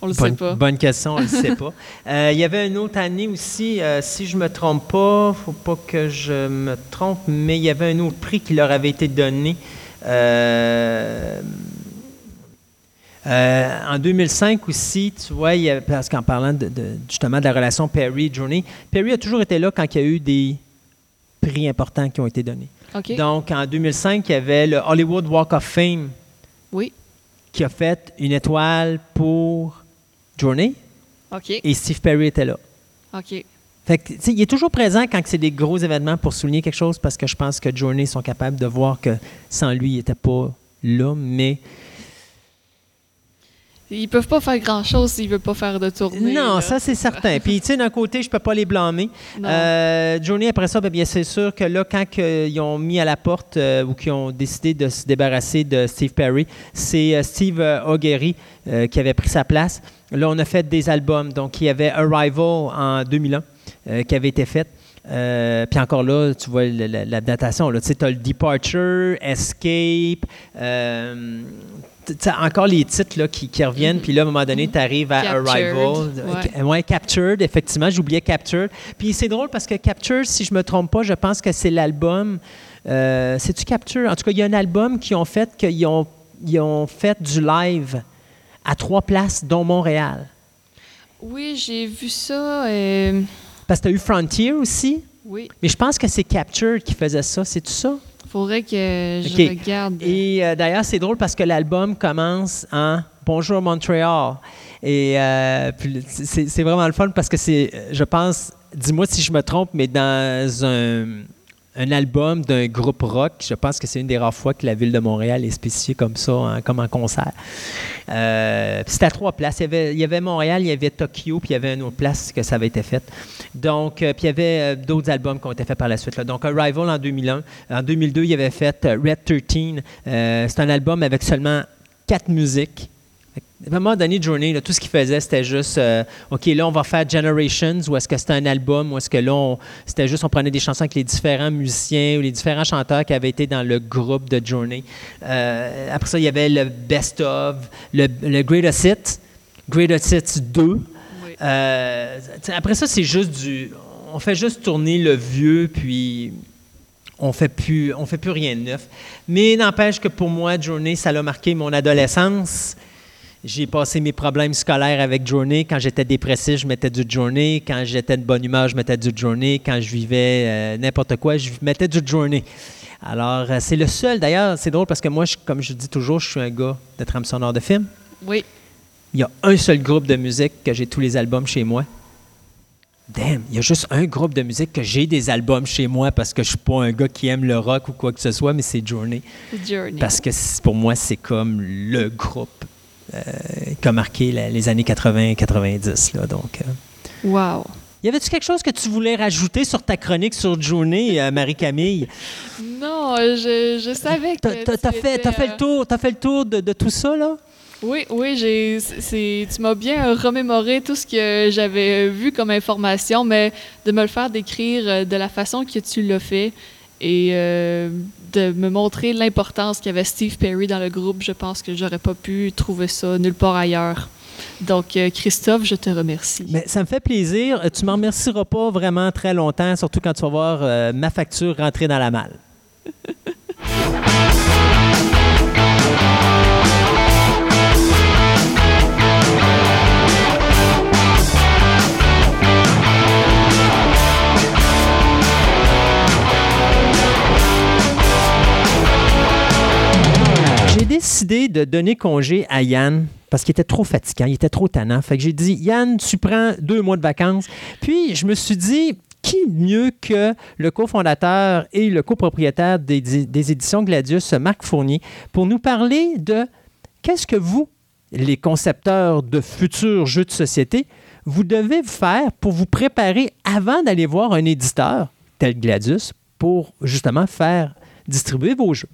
Speaker 5: On le sait pas.
Speaker 2: bonne question, on ne le sait pas. Euh, Il y avait une autre année aussi, euh, si je me trompe pas, faut pas que je me trompe, mais il y avait un autre prix qui leur avait été donné. Euh, euh, en 2005 aussi, tu vois, il y a- parce qu'en parlant de, de- justement de la relation Perry-Journey, Perry a toujours été là quand il y a eu des prix importants qui ont été donnés. Donc, en 2005, il y avait le Hollywood Walk of Fame
Speaker 5: Oui.
Speaker 2: qui a fait une étoile pour Journey et Steve Perry était là.
Speaker 5: OK.
Speaker 2: Fait que, il est toujours présent quand c'est des gros événements pour souligner quelque chose parce que je pense que Journey sont capables de voir que sans lui, il n'était pas là, mais
Speaker 5: Ils peuvent pas faire grand-chose s'ils veulent pas faire de tournée.
Speaker 2: non,
Speaker 5: là.
Speaker 2: ça c'est certain. Puis, tu sais, d'un côté, je peux pas les blâmer. Euh, Journey, après ça, ben, bien, c'est sûr que là, quand que ils ont mis à la porte euh, ou qu'ils ont décidé de se débarrasser de Steve Perry, c'est euh, Steve euh, O'Gerry euh, qui avait pris sa place. Là, on a fait des albums. Donc, il y avait Arrival en 2001 euh, qui avait été fait. Euh, puis encore là, tu vois la, la- la datation. Tu sais, as le Departure, Escape, euh, encore les titres là, qui, qui reviennent. Puis là, à un moment donné, tu arrives à
Speaker 5: Captured,
Speaker 2: Arrival.
Speaker 5: ouais.
Speaker 2: Ouais, Captured, effectivement, j'oubliais Captured. Puis c'est drôle parce que Captured, si je me trompe pas, je pense que c'est l'album. Euh, C'est-tu Captured? En tout cas, il y a un album qui ont fait qu'ils ont, ils ont fait du live à trois places, dont Montréal.
Speaker 5: Oui, j'ai vu ça. euh,
Speaker 2: Parce que tu as eu Frontier aussi?
Speaker 5: Oui,
Speaker 2: Mais je pense que c'est Capture qui faisait ça. C'est tout ça?
Speaker 5: Faudrait que je
Speaker 2: Ok.
Speaker 5: regarde.
Speaker 2: Et euh, d'ailleurs, c'est drôle parce que l'album commence en Bonjour Montréal. Et euh, c'est vraiment le fun parce que c'est, je pense, dis-moi si je me trompe, mais dans un, un album d'un groupe rock, je pense que c'est une des rares fois que la ville de Montréal est spécifiée comme ça, hein, comme en concert. Euh, c'était à trois places. Il y, avait, y Montréal, il y avait Tokyo, puis il y avait une autre place que ça avait été fait. Donc, euh, puis il y avait euh, d'autres albums qui ont été faits par la suite. Donc, Arrival en 2001. En 2002, il avait fait Red 13. Euh, c'est un album avec seulement quatre musiques. À un moment donné, Journey, là, tout ce qu'il faisait, c'était juste, euh, OK, là, on va faire Generations, ou est-ce que c'était un album, ou est-ce que là, c'était juste, on prenait des chansons avec les différents musiciens ou les différents chanteurs qui avaient été dans le groupe de Journey. Euh, après ça, il y avait le Best of, le, le Greatest Hits, Greatest Hits 2.
Speaker 5: Oui.
Speaker 2: Euh, après ça, c'est juste du. On fait juste tourner le vieux, puis on fait plus, on fait plus rien de neuf. Mais n'empêche que pour moi, Journey, ça l'a marqué mon adolescence. J'ai passé mes problèmes scolaires avec Journey. Quand j'étais dépressif, je mettais du Journey. Quand j'étais de bonne humeur, je mettais du Journey. Quand je vivais euh, n'importe quoi, je mettais du Journey. Alors, euh, c'est le seul. D'ailleurs, c'est drôle parce que moi, je- comme je dis toujours, je suis un gars de trame sonore de film.
Speaker 5: Oui.
Speaker 2: Il y a un seul groupe de musique que j'ai tous les albums chez moi. Damn, il y a juste un groupe de musique que j'ai des albums chez moi parce que je suis pas un gars qui aime le rock ou quoi que ce soit, mais c'est Journey.
Speaker 5: Journey.
Speaker 2: Parce que pour moi, c'est comme le groupe euh, qui a marqué la- les années 80-90. là. Donc, euh.
Speaker 5: Wow.
Speaker 2: Y avait-tu quelque chose que tu voulais rajouter sur ta chronique sur Journey, euh, Marie-Camille?
Speaker 5: Non, je, je savais que.
Speaker 2: T'as- t'as-
Speaker 5: tu
Speaker 2: T'as fait,
Speaker 5: étais,
Speaker 2: t'as fait le tour, t'as fait le tour de, de tout ça, là?
Speaker 5: Oui, oui, j'ai, c'est, tu m'as bien remémoré tout ce que j'avais vu comme information, mais de me le faire décrire de la façon que tu l'as fait et euh, de me montrer l'importance qu'avait Steve Perry dans le groupe, je pense que j'aurais pas pu trouver ça nulle part ailleurs. Donc, euh, Christophe, je te remercie.
Speaker 2: Mais ça me fait plaisir. Euh, Tu m'en remercieras pas vraiment très longtemps, surtout quand tu vas voir euh, ma facture rentrer dans la malle. décidé de donner congé à Yann parce qu'il était trop fatigant, il était trop tannant. J'ai dit, Yann, tu prends deux mois de vacances. Puis je me suis dit, qui mieux que le cofondateur et le copropriétaire des, des éditions Gladius, Marc Fournier, pour nous parler de qu'est-ce que vous, les concepteurs de futurs jeux de société, vous devez faire pour vous préparer avant d'aller voir un éditeur tel Gladius pour justement faire distribuer vos jeux.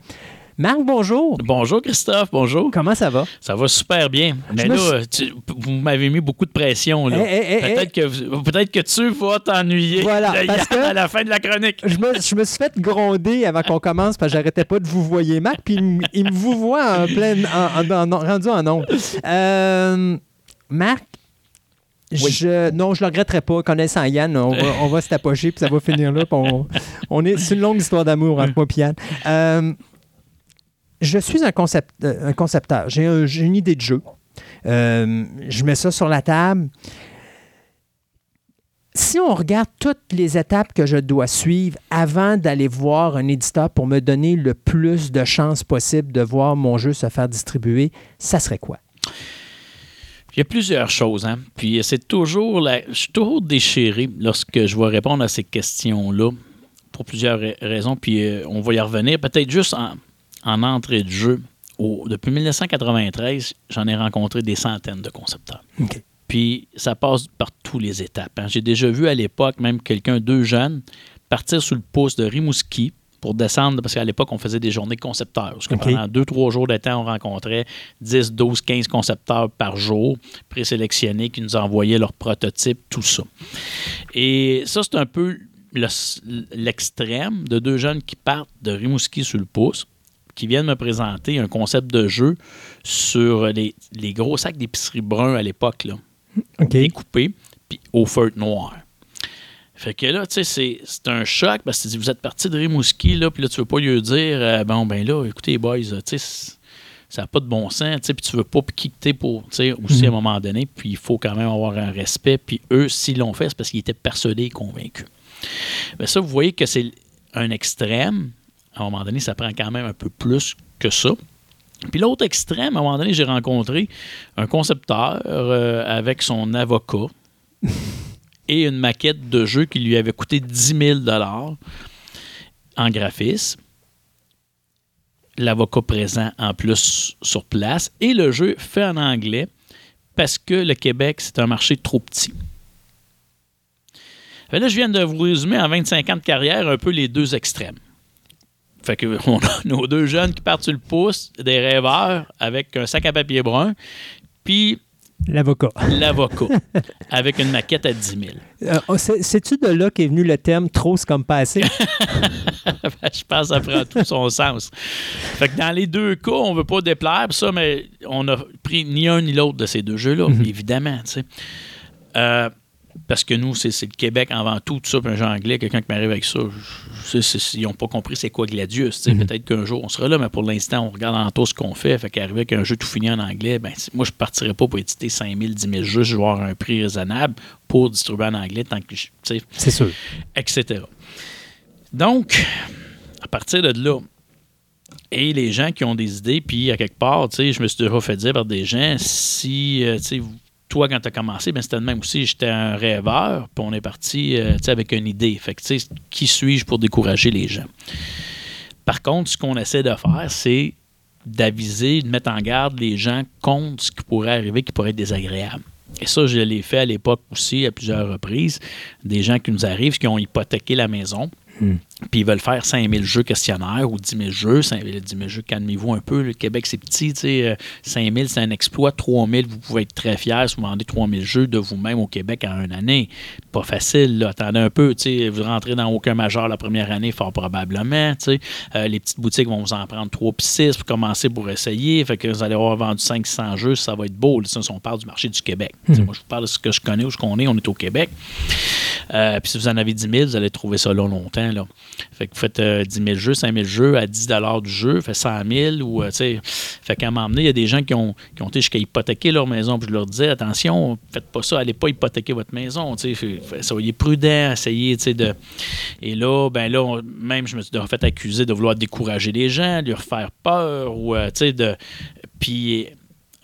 Speaker 2: Marc, bonjour.
Speaker 6: Bonjour Christophe, bonjour.
Speaker 2: Comment ça va?
Speaker 6: Ça va super bien. Mais là, tu- vous m'avez mis beaucoup de pression. là.
Speaker 2: Eh, eh, eh,
Speaker 6: peut-être, que, peut-être que tu vas t'ennuyer
Speaker 2: Voilà, parce que-
Speaker 6: à la fin de la chronique.
Speaker 2: Je me, je me suis fait gronder avant qu'on commence parce que j'arrêtais pas de vous voyer Marc, puis il, me- vous voit en plein, en, en- en- rendu en ondes. Euh, Marc, je, non, je le regretterai pas. Connaissant Yann, on va, on va se tapocher puis ça va finir là. on est, c'est une longue histoire d'amour entre moi et Yann. Euh, je suis un, euh, concepteur. J'ai, un- j'ai une idée de jeu. Euh, je mets ça sur la table. Si on regarde toutes les étapes que je dois suivre avant d'aller voir un éditeur pour me donner le plus de chances possible de voir mon jeu se faire distribuer, ça serait quoi?
Speaker 6: Il y a plusieurs choses. Hein? Puis c'est toujours. La... Je suis toujours déchiré lorsque je vais répondre à ces questions-là pour plusieurs ra- raisons. Puis euh, on va y revenir. Peut-être juste en, en entrée de jeu. Au- depuis 1993, j'en ai rencontré des centaines de concepteurs. Puis ça passe par tous les étapes. hein. J'ai déjà vu à l'époque même quelqu'un, deux jeunes, partir sous le pouce de Rimouski pour descendre, parce qu'à l'époque, on faisait des journées de concepteurs. Parce que
Speaker 2: OK.
Speaker 6: pendant deux, trois jours de temps, on rencontrait 10, 12, 15 concepteurs par jour, présélectionnés, qui nous envoyaient leurs prototypes, tout ça. Et ça, c'est un peu le- l'extrême de deux jeunes qui partent de Rimouski sur le pouce, qui viennent me présenter un concept de jeu sur les, les gros sacs d'épicerie brun à l'époque, là
Speaker 2: OK.
Speaker 6: découpé, puis au feutre noir. Fait que là, tu sais, c'est- un choc parce que tu dis, vous êtes parti de Rimouski, là, puis là, tu veux pas lui dire, euh, bon, ben là, écoutez, boys, tu sais, ça n'a pas de bon sens, tu sais, puis tu veux pas quitter pour, tu sais, aussi à un
Speaker 2: Mhm.
Speaker 6: moment donné, puis il faut quand même avoir un respect, puis eux, s'ils l'ont fait, c'est parce qu'ils étaient persuadés et convaincus. Mais ça, vous voyez que c'est un extrême. À un moment donné, ça prend quand même un peu plus que ça. Puis l'autre extrême, à un moment donné, j'ai rencontré un concepteur euh, avec son avocat et une maquette de jeu qui lui avait coûté 10 000 en graphisme. L'avocat présent en plus sur place et le jeu fait en anglais parce que le Québec, c'est un marché trop petit. Fait là, je viens de vous résumer en 25 ans de carrière un peu les deux extrêmes. Fait que on a nos deux jeunes qui partent sur le pouce, des rêveurs avec un sac à papier brun, puis
Speaker 2: L'avocat.
Speaker 6: l'avocat avec une maquette à 10 000.
Speaker 2: Euh, oh, c'est- C'est-tu de là qu'est venu le terme trop comme pas assez?
Speaker 6: je pense que ça prend tout son sens. Fait que dans les deux cas, on veut pas déplaire, ça, mais on a pris ni un ni l'autre de ces deux jeux-là, évidemment, tu sais. Euh, parce que nous, c'est le Québec avant tout, tout ça, puis un jeu anglais, quelqu'un qui m'arrive avec ça, je- ils n'ont pas compris c'est quoi Gladius. sais. Peut-être qu'un jour on sera là, mais pour l'instant, on regarde en tout ce qu'on fait. Fait qu'arriver avec un jeu tout fini en anglais, ben, moi, je partirais pas pour éditer 5 000, 10 000 jeux, je vais avoir un prix raisonnable pour distribuer en anglais, tant que
Speaker 2: C'est sûr.
Speaker 6: etc. Donc, à partir de là, et les gens qui ont des idées, puis à quelque part, je me suis déjà fait dire par des gens, si, euh, tu sais, vous- toi, quand tu as commencé, ben, c'était le même aussi. J'étais un rêveur, puis on est parti euh, avec une idée. Qui suis-je pour décourager les gens? Par contre, ce qu'on essaie de faire, c'est d'aviser, de mettre en garde les gens contre ce qui pourrait arriver, qui pourrait être désagréable. Et ça, je l'ai fait à l'époque aussi, à plusieurs reprises. Des gens qui nous arrivent, qui ont hypothéqué la maison,
Speaker 2: Hmm.
Speaker 6: Puis ils veulent faire 5000 jeux questionnaires ou 10 000 jeux. 5 000, 10 000 jeux, calmez-vous un peu. Le Québec, c'est petit. tu sais, euh, 5 000, c'est un exploit. 3 000, vous pouvez être très fiers si vous vendez 3 000 jeux de vous-même au Québec en une année. Pas facile. Là. Attendez un peu. tu sais, Vous rentrez dans aucun majeur la première année, fort probablement. tu sais. Euh, les petites boutiques vont vous en prendre 3 puis 6 pour commencer pour essayer. Fait que vous allez avoir vendu 500 jeux. Ça va être beau. Là, ça, on parle du marché du Québec. Sais, Moi, je vous parle de ce que je connais, où je connais. On est au Québec. Euh, puis si vous en avez 10 000, vous allez trouver ça là longtemps. Là. Fait que vous faites euh, 10 000 jeux, 5 000 jeux à 10 du jeu, fait 100 000 ou, euh, fait qu'à un moment donné, il y a des gens qui ont, été jusqu'à hypothéquer leur maison. Puis je leur disais, attention, faites pas ça, allez pas hypothéquer votre maison, soyez prudents, essayez, de... Et là, ben là, même je me suis fait accuser de vouloir décourager les gens, de leur faire peur ou, euh, de... Puis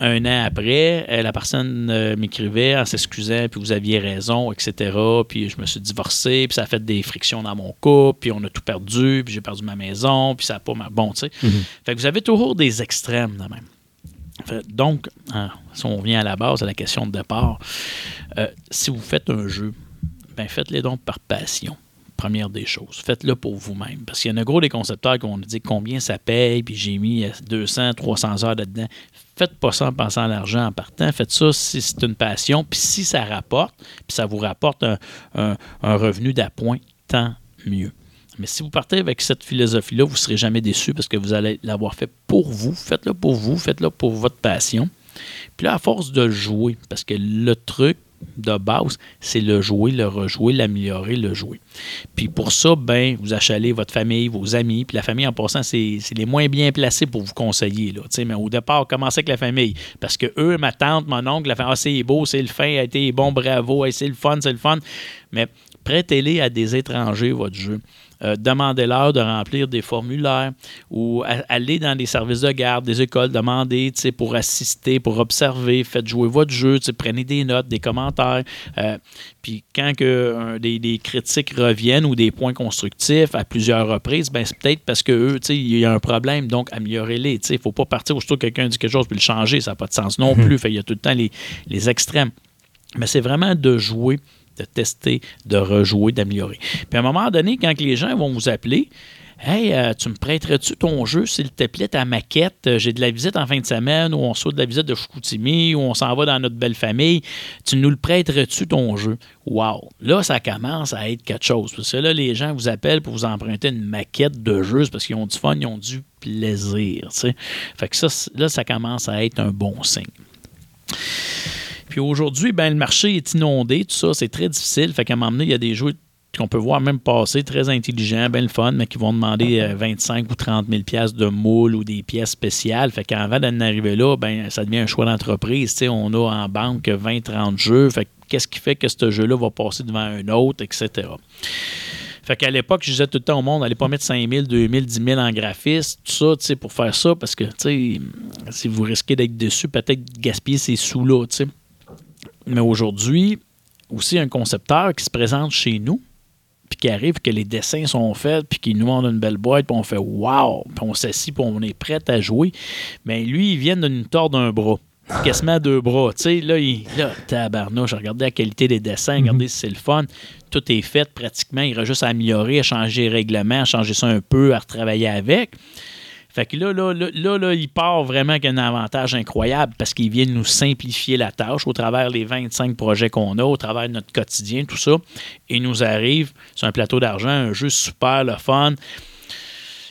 Speaker 6: un an après, euh, la personne euh, m'écrivait en s'excusant, puis vous aviez raison, etc. Puis je me suis divorcé, puis ça a fait des frictions dans mon couple, puis on a tout perdu, puis j'ai perdu ma maison, puis ça n'a pas... ma- Bon, tu sais. Fait que vous avez toujours des extrêmes, de même. Fait- donc, hein, si on revient à la base, à la question de départ, euh, si vous faites un jeu, ben faites-le donc par passion. Première des choses. Faites-le pour vous-même. Parce qu'il y en a gros des concepteurs qui vont nous dire combien ça paye, puis j'ai mis euh, 200, 300 heures là-dedans. Faites pas ça en pensant à l'argent en partant. Faites ça si c'est une passion. Puis si ça rapporte, puis ça vous rapporte un, revenu d'appoint, tant mieux. Mais si vous partez avec cette philosophie-là, vous ne serez jamais déçu parce que vous allez l'avoir fait pour vous. Faites-le pour vous, faites-le pour votre passion. Puis là, à force de jouer, parce que le truc de base, c'est le jouer, le rejouer, l'améliorer, le jouer. Puis pour ça, ben, vous achalez votre famille, vos amis. Puis la famille, en passant, c'est les moins bien placés pour vous conseiller. Là, mais au départ, commencez avec la famille. Parce que eux, ma tante, mon oncle, la famille, ah, c'est beau, c'est le fin, a été bon, bravo, c'est le fun, c'est le fun. Mais prêtez-les à des étrangers, votre jeu. Euh, demandez-leur de remplir des formulaires ou a- allez dans des services de garde, des écoles, demandez pour assister, pour observer, faites jouer votre jeu, prenez des notes, des commentaires. Euh, puis quand que, euh, des, des critiques reviennent ou des points constructifs à plusieurs reprises, ben, c'est peut-être parce que eux, tu sais, il y a un problème, donc améliorez-les. Il ne faut pas partir aussitôt que quelqu'un dit quelque chose puis le changer, ça n'a pas de sens non plus. Fait, il y a tout le temps les, les extrêmes. Mais c'est vraiment de jouer, de tester, de rejouer, d'améliorer. Puis à un moment donné, quand les gens vont vous appeler, Hey, euh, tu me prêterais-tu ton jeu, s'il te plaît, ta maquette? Euh, J'ai de la visite en fin de semaine, ou on saute de la visite de Chicoutimi, ou on s'en va dans notre belle famille. Tu nous le prêterais-tu ton jeu? Wow! Là, ça commence à être quelque chose. Parce que là, les gens vous appellent pour vous emprunter une maquette de jeu, parce qu'ils ont du fun, ils ont du plaisir. tu sais. Fait que ça, là, ça commence à être un bon signe. Puis aujourd'hui, ben, le marché est inondé, tout ça, c'est très difficile. Fait qu'à un moment donné, il y a des jeux qu'on peut voir même passer, très intelligent, bien le fun, mais qui vont demander euh, 25 ou 30 000 pièces de moule ou des pièces spéciales. Fait qu'avant d'en arriver là, ben, ça devient un choix d'entreprise. On a en banque 20-30 jeux. Fait que qu'est-ce qui fait que ce jeu-là va passer devant un autre, etc. Fait qu'à l'époque, je disais tout le temps au monde, allez pas mettre 5 000, 2 000, 10 000 en graphiste, tout ça, tu sais, pour faire ça, parce que, tu sais, si vous risquez d'être dessus, peut-être gaspiller ces sous-là, tu sais. Mais aujourd'hui, aussi un concepteur qui se présente chez nous, puis qui arrive, que les dessins sont faits, puis qui nous montre une belle boîte, puis on fait wow, puis on s'assit, puis on est prêt à jouer. Mais lui, il vient de nous tordre un bras. Quasiment deux bras. Tu sais, là, il, là, tabarnouche, regardez la qualité des dessins, regardez si c'est le fun. Tout est fait pratiquement. Il reste juste à améliorer, à changer les règlements, à changer ça un peu, à retravailler avec. Fait que là, là, là, là, là, il part vraiment avec un avantage incroyable parce qu'il vient nous simplifier la tâche au travers les 25 projets qu'on a, au travers de notre quotidien, tout ça. Et il nous arrive sur un plateau d'argent, un jeu super, le fun.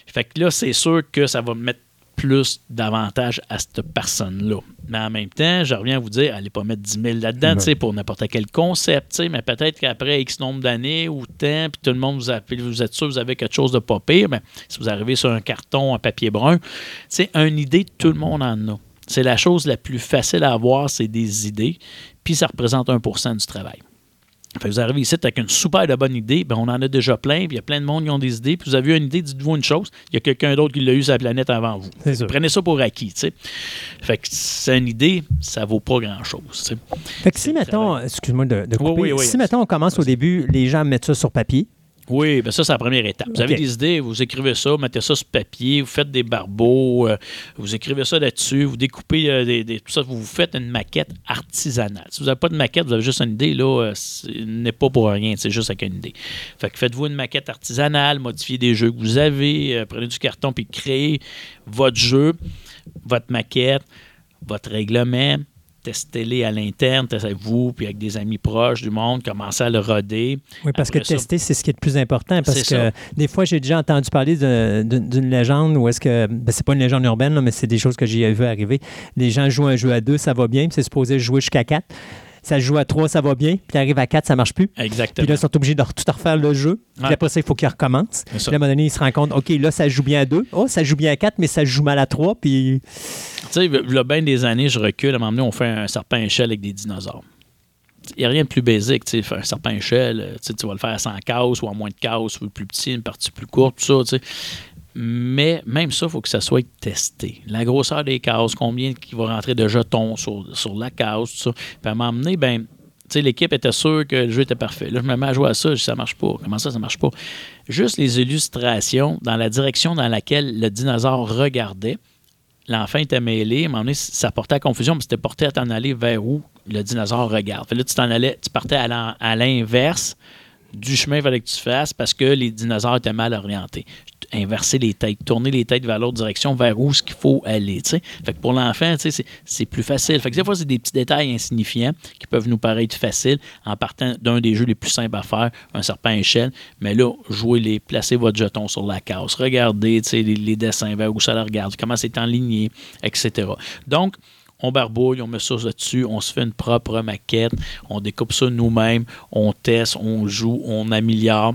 Speaker 6: Fait que là, c'est sûr que ça va mettre plus d'avantages à cette personne-là. Mais en même temps, je reviens à vous dire, allez pas mettre 10 000 là-dedans, tu sais, pour n'importe quel concept, tu sais, mais peut-être qu'après X nombre d'années ou temps, puis tout le monde vous appelle, vous êtes sûr que vous avez quelque chose de pas pire, mais si vous arrivez sur un carton, un papier brun, sais, une idée, tout le monde en a. C'est la chose la plus facile à avoir, c'est des idées, puis ça représente 1% du travail. Fait que vous arrivez ici avec une super de bonne idée, ben on en a déjà plein, puis il y a plein de monde qui ont des idées, puis vous avez une idée, dites-vous une chose, il y a quelqu'un d'autre qui l'a eu sur la planète avant vous. Prenez ça pour acquis, tu sais. Fait que c'est une idée, ça vaut pas grand-chose.
Speaker 2: Fait que si, mettons, excuse-moi de, de couper,
Speaker 6: Oui, oui, oui.
Speaker 2: si, mettons, on commence au début, les gens mettent ça sur papier.
Speaker 6: Oui, ben ça, c'est la première étape. Vous avez des idées, vous écrivez ça, mettez ça sur papier, vous faites des barbeaux, euh, vous écrivez ça là-dessus, vous découpez euh, des, des- tout ça, vous vous faites une maquette artisanale. Si vous n'avez pas de maquette, vous avez juste une idée, là, euh, n'est pas pour rien, c'est juste avec une idée. Fait que faites-vous une maquette artisanale, modifiez des jeux que vous avez, euh, prenez du carton puis créez votre jeu, votre maquette, votre règlement, testez-les à l'interne, testez-vous, puis avec des amis proches du monde, commencez à le roder.
Speaker 2: Oui, parce
Speaker 6: Après
Speaker 2: que
Speaker 6: ça-
Speaker 2: tester, c'est ce qui est le plus important. Parce que
Speaker 6: ça.
Speaker 2: des fois, j'ai déjà entendu parler d'une légende où est-ce que. Ben, c'est pas une légende urbaine, là, mais c'est des choses que j'ai vu arriver. Les gens jouent un jeu à deux, ça va bien, puis c'est supposé jouer jusqu'à quatre. Ça joue à trois, ça va bien, puis arrive à quatre, ça marche plus.
Speaker 6: Exactement.
Speaker 2: Puis là, ils sont obligés de tout refaire le jeu. Puis
Speaker 6: Ouais.
Speaker 2: après ça, il faut qu'ils recommencent. Puis là, à un moment donné, ils se rendent compte, OK, là, ça joue bien à deux. Oh, ça joue bien à quatre, mais ça joue mal à trois. Puis
Speaker 6: sais, il y bien des années, je recule, à un moment donné, on fait un serpent échelle avec des dinosaures. Il n'y a rien de plus basique, tu sais, un serpent échelle, euh, tu tu vas le faire 100 cases ou à moins de cases ou plus petit, une partie plus courte, tout ça, tu sais. Mais même ça, il faut que ça soit testé. La grosseur des cases, combien qui va rentrer de jetons sur, sur la case, tout ça. Puis à m'emmener, ben, l'équipe était sûre que le jeu était parfait. Là, je me mets à jouer à ça, je dis, ça marche pas. Comment ça, ça marche pas? Juste les illustrations dans la direction dans laquelle le dinosaure regardait, l'enfant était mêlé. À un moment donné, ça portait à confusion, mais c'était porté à t'en aller vers où? Le dinosaure regarde. Fait là, tu t'en allais, tu partais à l'inverse du chemin qu'il fallait que tu fasses parce que les dinosaures étaient mal orientés. Inverser les têtes, tourner les têtes vers l'autre direction, vers où ce qu'il faut aller. Fait que pour l'enfant, c'est- plus facile. Fait que des fois, c'est des petits détails insignifiants qui peuvent nous paraître faciles en partant d'un des jeux les plus simples à faire, un serpent à échelle. Mais là, jouez les, placez votre jeton sur la case, regardez les, les dessins vers où ça le regarde, comment c'est enligné, etc. Donc, on barbouille, on met ça dessus, on se fait une propre maquette, on découpe ça nous-mêmes, on teste, on joue, on améliore.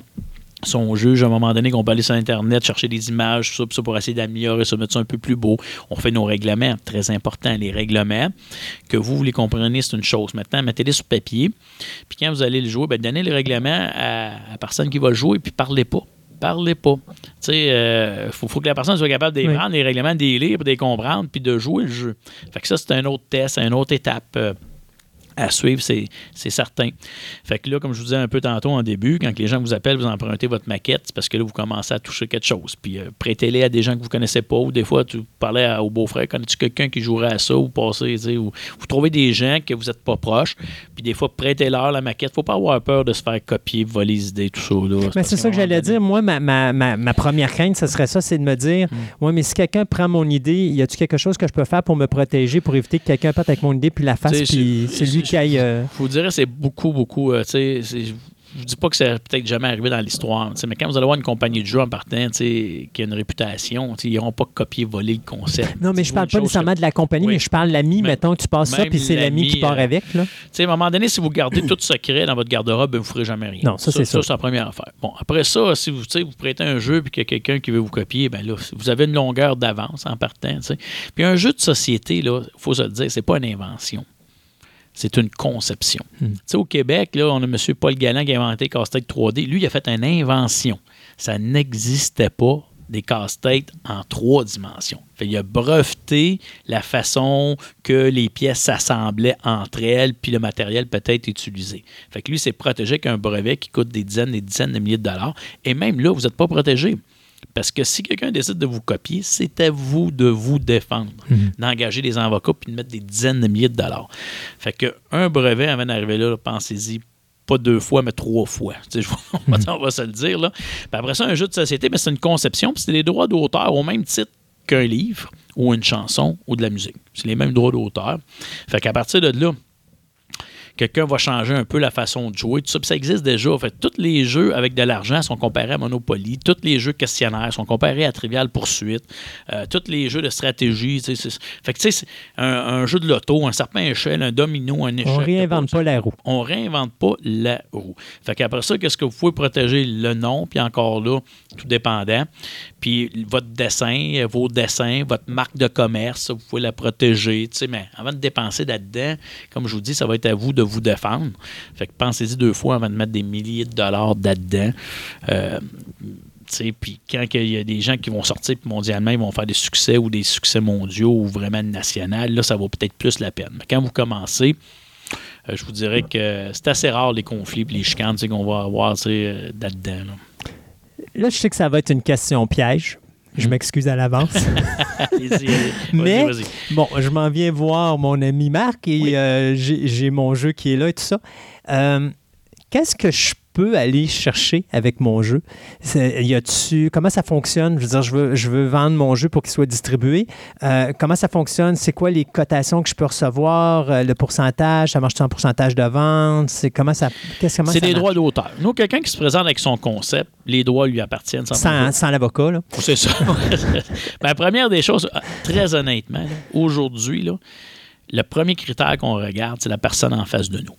Speaker 6: Si on juge à un moment donné qu'on peut aller sur Internet, chercher des images, tout ça, pour essayer d'améliorer ça, mettre ça un peu plus beau. On fait nos règlements, très important, les règlements. Que vous, vous les compreniez, c'est une chose. Maintenant, mettez-les sur papier. Puis quand vous allez le jouer, ben, donnez les règlements à la personne qui va le jouer, puis parlez pas. Parlez pas. Tu sais, il faut, faut que la personne soit capable de les
Speaker 2: Oui.
Speaker 6: prendre, les règlements, de les lire, de les comprendre, puis de jouer le jeu. Fait que ça, c'est un autre test, une autre étape. À suivre, c'est certain. Fait que là, comme je vous disais un peu tantôt en début, quand les gens vous appellent, vous empruntez votre maquette, c'est parce que là, vous commencez à toucher quelque chose. Puis euh, prêtez-les à des gens que vous connaissez pas, ou des fois, tu parlais à- au beau-frère, connais-tu quelqu'un qui jouerait à ça, ou sais, ou vous trouvez des gens que vous n'êtes pas proches, puis des fois, prêtez-leur la maquette. Faut pas avoir peur de se faire copier, voler les idées, tout ça. Là,
Speaker 2: Mais
Speaker 6: parce
Speaker 2: c'est ça que j'allais dire. Moi, ma, ma, ma, ma première crainte, ce serait ça, c'est de me dire
Speaker 6: Mm.
Speaker 2: Ouais, mais si quelqu'un prend mon idée, y a-tu quelque chose que je peux faire pour me protéger, pour éviter que quelqu'un parte avec mon idée puis la fasse, puis
Speaker 6: c'est-
Speaker 2: lui qui aille. euh,
Speaker 6: Je vous dirais, c'est beaucoup, beaucoup. euh, tu sais, je vous dis pas que c'est peut-être jamais arrivé dans l'histoire, mais quand vous allez voir une compagnie de jeu en partant, qui a une réputation, ils n'auront pas copié-volé le concept.
Speaker 2: Non, mais je parle pas nécessairement
Speaker 6: que-
Speaker 2: de la compagnie,
Speaker 6: Oui.
Speaker 2: mais je parle de l'ami, mettons, que tu passes ça, puis c'est l'ami qui part
Speaker 6: euh,
Speaker 2: avec. Là.
Speaker 6: À un moment donné, si vous gardez tout secret dans votre garde-robe, ben, vous ne ferez jamais rien.
Speaker 2: Non, ça, c'est sûr.
Speaker 6: Ça, c'est la première affaire. Bon, après ça, si vous, vous prêtez un jeu et qu'il y a quelqu'un qui veut vous copier, ben là, vous avez une longueur d'avance en partant. Puis un jeu de société, il faut se le dire, c'est pas une invention. C'est une conception.
Speaker 2: Hmm.
Speaker 6: Tu sais, au Québec, là, on a M. Paul Galland qui a inventé casse-tête 3D. Lui, il a fait une invention. Ça n'existait pas des casse-têtes en trois dimensions. Fait, il a breveté la façon que les pièces s'assemblaient entre elles, puis le matériel peut être utilisé. Fait que lui, c'est protégé avec un brevet qui coûte des dizaines et des dizaines de milliers de dollars. Et même là, vous n'êtes pas protégé. Parce que si quelqu'un décide de vous copier, c'est à vous de vous défendre, d'engager des avocats puis de mettre des dizaines de milliers de dollars. Fait que un brevet avant d'arriver là, pensez-y pas deux fois, mais trois fois. Tu sais, je- on, va, on va se le dire. Là. Puis après ça, un jeu de société, mais c'est une conception, puis c'est des droits d'auteur au même titre qu'un livre ou une chanson ou de la musique. C'est les mêmes droits d'auteur. Fait qu'à partir de là, quelqu'un va changer un peu la façon de jouer. Tout ça, puis ça existe déjà. En fait, tous les jeux avec de l'argent sont comparés à Monopoly. Tous les jeux questionnaires sont comparés à Trivial Poursuite. Euh, tous les jeux de stratégie. tu sais, c'est- Fait que, un, un jeu de loto, un serpent à échelle, un domino, un échec.
Speaker 2: On réinvente pas la roue.
Speaker 6: On réinvente pas la roue. Fait qu'après ça, qu'est-ce que vous pouvez protéger? Le nom, puis encore là, tout dépendant. Puis votre dessin, vos dessins, votre marque de commerce, vous pouvez la protéger. Mais avant de dépenser là-dedans, comme je vous dis, ça va être à vous de vous défendre. Fait que pensez-y deux fois avant de mettre des milliers de dollars là-dedans. Euh, puis quand il y a des gens qui vont sortir mondialement, ils vont faire des succès ou des succès mondiaux ou vraiment nationaux, là, ça vaut peut-être plus la peine. Mais quand vous commencez, euh, je vous dirais que c'est assez rare les conflits et les chicanes qu'on va avoir euh, là-dedans. là.
Speaker 2: Là, je sais que ça va être une question piège. Je m'excuse à l'avance. Mais-. Bon, je m'en viens voir mon ami Marc et
Speaker 6: Oui.
Speaker 2: euh, j'ai j'ai mon jeu qui est là et tout ça. Euh, Qu'est-ce que je peux aller chercher avec mon jeu? Y a-tu, comment ça fonctionne? Je veux dire, je veux, je veux vendre mon jeu pour qu'il soit distribué. Euh, comment ça fonctionne? C'est quoi les cotations que je peux recevoir? Euh, le pourcentage? Ça marche en pourcentage de vente? C'est comment ça, qu'est-ce,
Speaker 6: C'est des droits d'auteur. Nous, quelqu'un qui se présente avec son concept, les droits lui appartiennent. Sans
Speaker 2: Sans, sans l'avocat, là.
Speaker 6: C'est ça. La première des choses, très honnêtement, aujourd'hui, le premier critère qu'on regarde, c'est la personne en face de nous.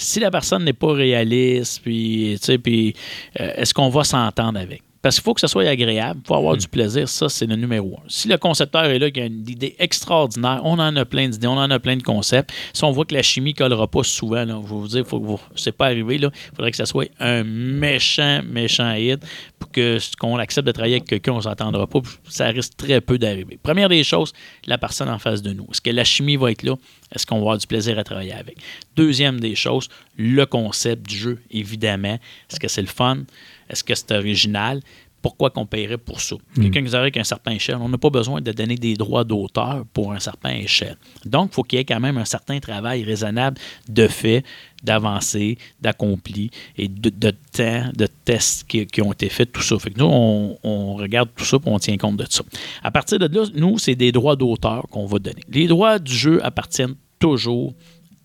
Speaker 6: Si la personne n'est pas réaliste, puis, puis euh, est-ce qu'on va s'entendre avec? Parce qu'il faut que ce soit agréable, il faut avoir du plaisir, ça, c'est le numéro un. Si le concepteur est là, qui a une idée extraordinaire, on en a plein d'idées, on en a plein de concepts. Si on voit que la chimie ne collera pas souvent, là, je vais vous dire, faut que vous, c'est pas arrivé, là, il faudrait que ça soit un méchant, méchant hit pour que qu'on accepte de travailler avec quelqu'un, on ne s'entendra pas, ça risque très peu d'arriver. Première des choses, la personne en face de nous. Est-ce que la chimie va être là? Est-ce qu'on va avoir du plaisir à travailler avec? Deuxième des choses, le concept du jeu, évidemment. Est-ce que c'est le fun? Est-ce que c'est original? Pourquoi qu'on paierait pour ça? Quelqu'un qui avec un à échelle, on n'a pas besoin de donner des droits d'auteur pour un à échelle. Donc, il faut qu'il y ait quand même un certain travail raisonnable de fait, d'avancée, d'accompli et de, temps, de tests qui, qui ont été faits, tout ça. Fait que nous, on, on regarde tout ça et on tient compte de ça. À partir de là, nous, c'est des droits d'auteur qu'on va donner. Les droits du jeu appartiennent toujours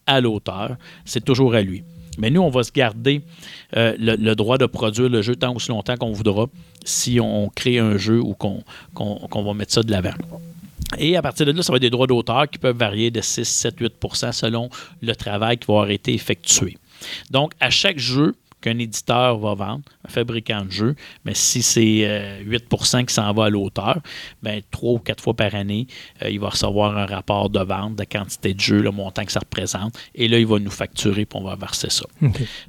Speaker 6: à l'auteur. C'est toujours à lui. Mais nous, on va se garder euh, le, droit de produire le jeu tant aussi longtemps qu'on voudra si on crée un jeu ou qu'on va mettre ça de l'avant. Et à partir de là, ça va être des droits d'auteur qui peuvent varier de 6, 7, 8% selon le travail qui va avoir été effectué. Donc, à chaque jeu qu'un éditeur va vendre, un fabricant de jeu, mais si c'est euh, 8% qui s'en va à l'auteur, ben, trois ou quatre fois par année, euh, il va recevoir un rapport de vente, de quantité de jeu, le montant que ça représente, et là, il va nous facturer puis on va verser ça.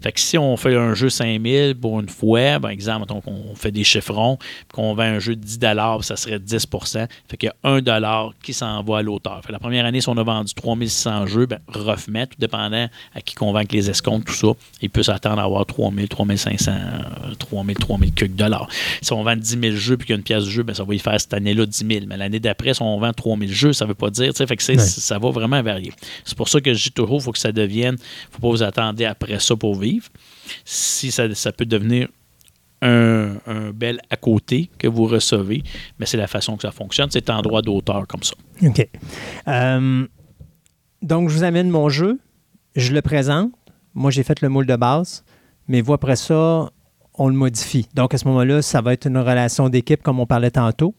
Speaker 6: Fait que si on fait un jeu 5000 pour une fois, par exemple, donc on fait des chiffrons, puis qu'on vend un jeu de 10 ça serait 10% Fait qu'il y a 1 qui s'en va à l'auteur. Fait que la première année, si on a vendu 3600 jeux, ben, roughement, tout dépendant à qui convainc les escomptes, tout ça, il peut s'attendre à avoir 3000, 3500, euh, 3000, 3000 quelques dollars. Si on vend 10 000 jeux puis qu'il y a une pièce de jeu, ben, ça va y faire cette année-là 10 000. Mais l'année d'après, si on vend 3000 jeux, ça ne veut pas dire. Fait que
Speaker 2: Ouais.
Speaker 6: ça va vraiment varier. C'est pour ça que je dis toujours, il faut que ça devienne, faut pas vous attendre après ça pour vivre. Si ça, ça peut devenir un, un bel à côté que vous recevez, mais c'est la façon que ça fonctionne. C'est en droit d'auteur comme ça.
Speaker 2: OK. Euh, donc, je vous amène mon jeu. Je le présente. Moi, j'ai fait le moule de base. Mais vous, après ça, on le modifie. Donc, à ce moment-là, ça va être une relation d'équipe, comme on parlait tantôt.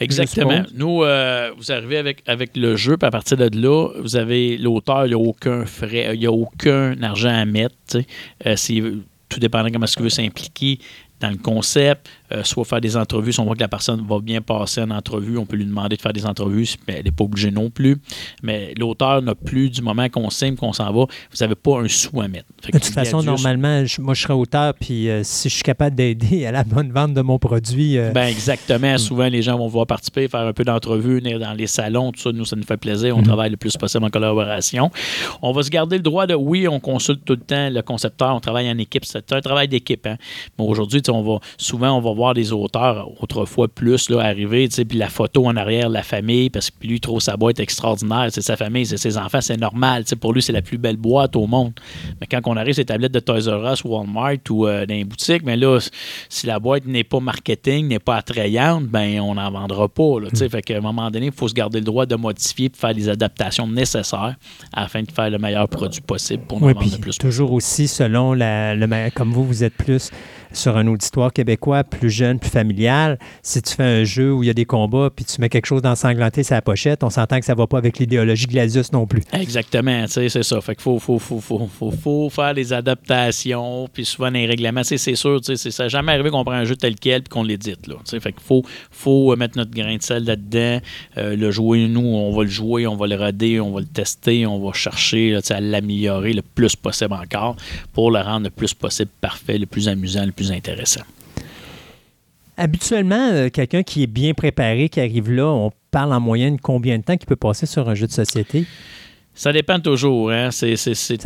Speaker 6: Exactement. Nous, euh, vous arrivez avec, avec le jeu, puis à partir de là, vous avez l'auteur, il n'y a aucun frais, il n'y a aucun argent à mettre. Euh, tout dépendant comment est-ce qu'il veut s'impliquer dans le concept, euh, soit faire des entrevues. Si on voit que la personne va bien passer en entrevue, on peut lui demander de faire des entrevues, mais elle n'est pas obligée non plus. Mais l'auteur n'a plus, du moment qu'on signe, qu'on s'en va, vous n'avez pas un sou à mettre.
Speaker 2: De toute façon, normalement, je- moi, je serais auteur, puis euh, si je suis capable d'aider à la bonne vente de mon produit, euh,
Speaker 6: Ben exactement. Souvent, les gens vont vouloir participer, faire un peu d'entrevue, venir dans les salons, tout ça. Nous, ça nous fait plaisir. On
Speaker 2: Mhm.
Speaker 6: travaille le plus possible en collaboration. On va se garder le droit de, oui, on consulte tout le temps le concepteur, on travaille en équipe. C'est un travail d'équipe. Hein? Mais aujourd'hui, on va souvent, on va voir des auteurs, autrefois plus, là, arriver, puis la photo en arrière de la famille, parce que lui, il trouve sa boîte extraordinaire. C'est sa famille, c'est ses enfants, c'est normal. Pour lui, c'est la plus belle boîte au monde. Mais quand on arrive les tablettes de Toys R Us, Walmart ou euh, dans les boutiques, mais là, si la boîte n'est pas marketing, n'est pas attrayante, ben on n'en vendra pas. Là, sais. Fait qu'à un moment donné, il faut se garder le droit de modifier et faire les adaptations nécessaires afin de faire le meilleur produit possible pour nous
Speaker 2: Oui,
Speaker 6: vendre le plus
Speaker 2: toujours aussi selon la, le ma- comme vous, vous êtes plus sur un auditoire québécois, plus jeune, plus familial. Si tu fais un jeu où il y a des combats, puis tu mets quelque chose d'ensanglanté sur la pochette, on s'entend que ça va pas avec l'idéologie Gladius non plus.
Speaker 6: Exactement, c'est ça. Fait qu'il faut, faut, faut, faut, faire les adaptations, puis souvent les règlements. C'est sûr, ça n'a jamais arrivé qu'on prend un jeu tel quel puis qu'on l'édite. Fait qu'il faut, faut euh, mettre notre grain de sel là-dedans, euh, le jouer, nous, on va le jouer, on va le roder, on va le tester, on va chercher à l'améliorer le plus possible encore pour le rendre le plus possible parfait, le plus amusant, le plus intéressant.
Speaker 2: Habituellement, euh, quelqu'un qui est bien préparé, qui arrive là, on parle en moyenne combien de temps qu'il peut passer sur un jeu de société?
Speaker 6: Ça dépend toujours. Hein?
Speaker 2: Ça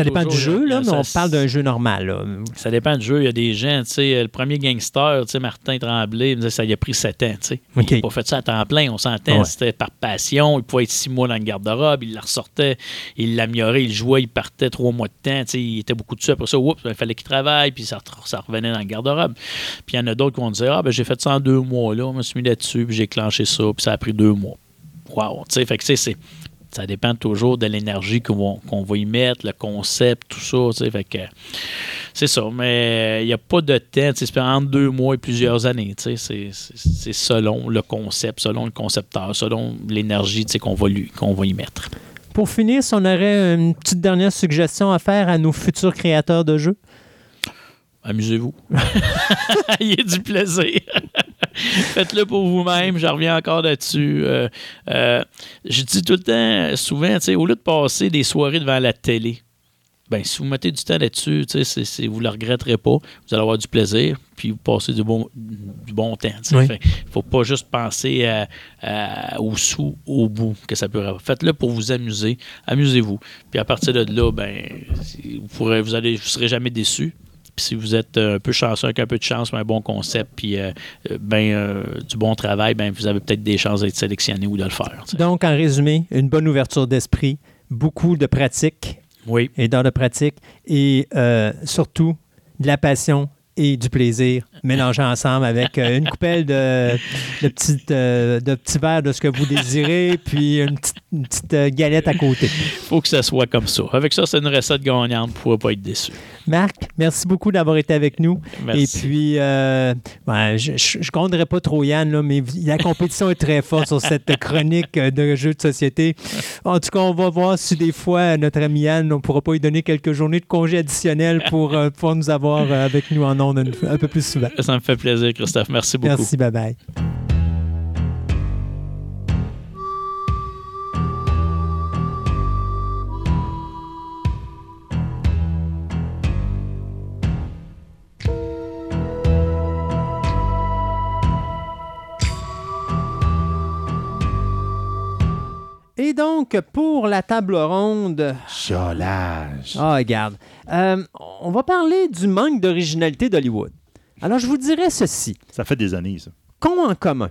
Speaker 2: dépend du jeu, là, mais on parle d'un jeu normal. là.
Speaker 6: Ça dépend du jeu. Il y a des gens, tu sais, le premier gangster, tu sais, Martin Tremblay, il me disait, ça lui a pris sept ans, tu sais. Il n'a pas fait ça à temps plein, on s'entend.
Speaker 2: Ouais.
Speaker 6: C'était par passion. Il pouvait être six mois dans le garde-robe, il la ressortait, il l'améliorait, il jouait, il partait trois mois de temps, tu sais, il était beaucoup dessus. Après ça, oups, il fallait qu'il travaille, puis ça, re- ça revenait dans le garde-robe. Puis il y en a d'autres qui vont dire, ah, ben j'ai fait ça en deux mois, là, on me suis mis là-dessus, puis j'ai clenché ça, puis ça a pris deux mois. Wow, tu sais, fait que, c'est ça dépend toujours de l'énergie qu'on va, y mettre, le concept, tout ça. c'est ça. Mais il n'y a pas de temps. C'est entre deux mois et plusieurs années. C'est selon le concept, selon le concepteur, selon l'énergie qu'on va, va y mettre.
Speaker 2: Pour finir, si on aurait une petite dernière suggestion à faire à nos futurs créateurs de jeux?
Speaker 6: Amusez-vous. Ayez du plaisir. Faites-le pour vous-même. Je reviens encore là-dessus. Euh, euh, je dis tout le temps, souvent, au lieu de passer des soirées devant la télé, ben, si vous mettez du temps là-dessus, c'est- vous ne le regretterez pas. Vous allez avoir du plaisir, puis vous passez du bon, du bon temps.
Speaker 2: Oui.
Speaker 6: Fait, faut pas juste penser à- à- au sous, au bout que ça peut avoir. Faites-le pour vous amuser. Amusez-vous. Puis à partir de là, ben, vous pourrez, vous allez, vous serez jamais déçus. Puis si vous êtes euh, un peu chanceux, avec un peu de chance, un bon concept, puis euh, euh, ben, euh, du bon travail, ben, vous avez peut-être des chances d'être sélectionné ou de le faire.
Speaker 2: Donc, en résumé, une bonne ouverture d'esprit, beaucoup de pratique
Speaker 6: Oui,
Speaker 2: et d'heures de pratique et euh, surtout de la passion et du plaisir mélangés ensemble avec euh, une coupelle de, de, petites, euh, de petits verres de ce que vous désirez, puis une petite, une petite, euh, galette à côté.
Speaker 6: faut que ça soit comme ça. Avec ça, c'est une recette gagnante. Vous ne pourrez pas être déçu.
Speaker 2: Marc, merci beaucoup d'avoir été avec nous.
Speaker 6: Merci.
Speaker 2: Et puis, euh, ben, je ne compterai pas trop Yann, là, mais la compétition est très forte sur cette chronique de jeux de société. En tout cas, on va voir si des fois, notre ami Yann, on ne pourra pas lui donner quelques journées de congé additionnel pour pouvoir nous avoir avec nous en ondes une- un peu plus souvent.
Speaker 6: Ça me fait plaisir, Christophe. Merci beaucoup.
Speaker 2: Merci, bye bye. Et donc, pour la table ronde,
Speaker 3: Cholage.
Speaker 2: ah, regarde. Euh, on va parler du manque d'originalité d'Hollywood. Alors, je vous dirais ceci.
Speaker 3: Ça fait des années, ça.
Speaker 2: Qu'ont en commun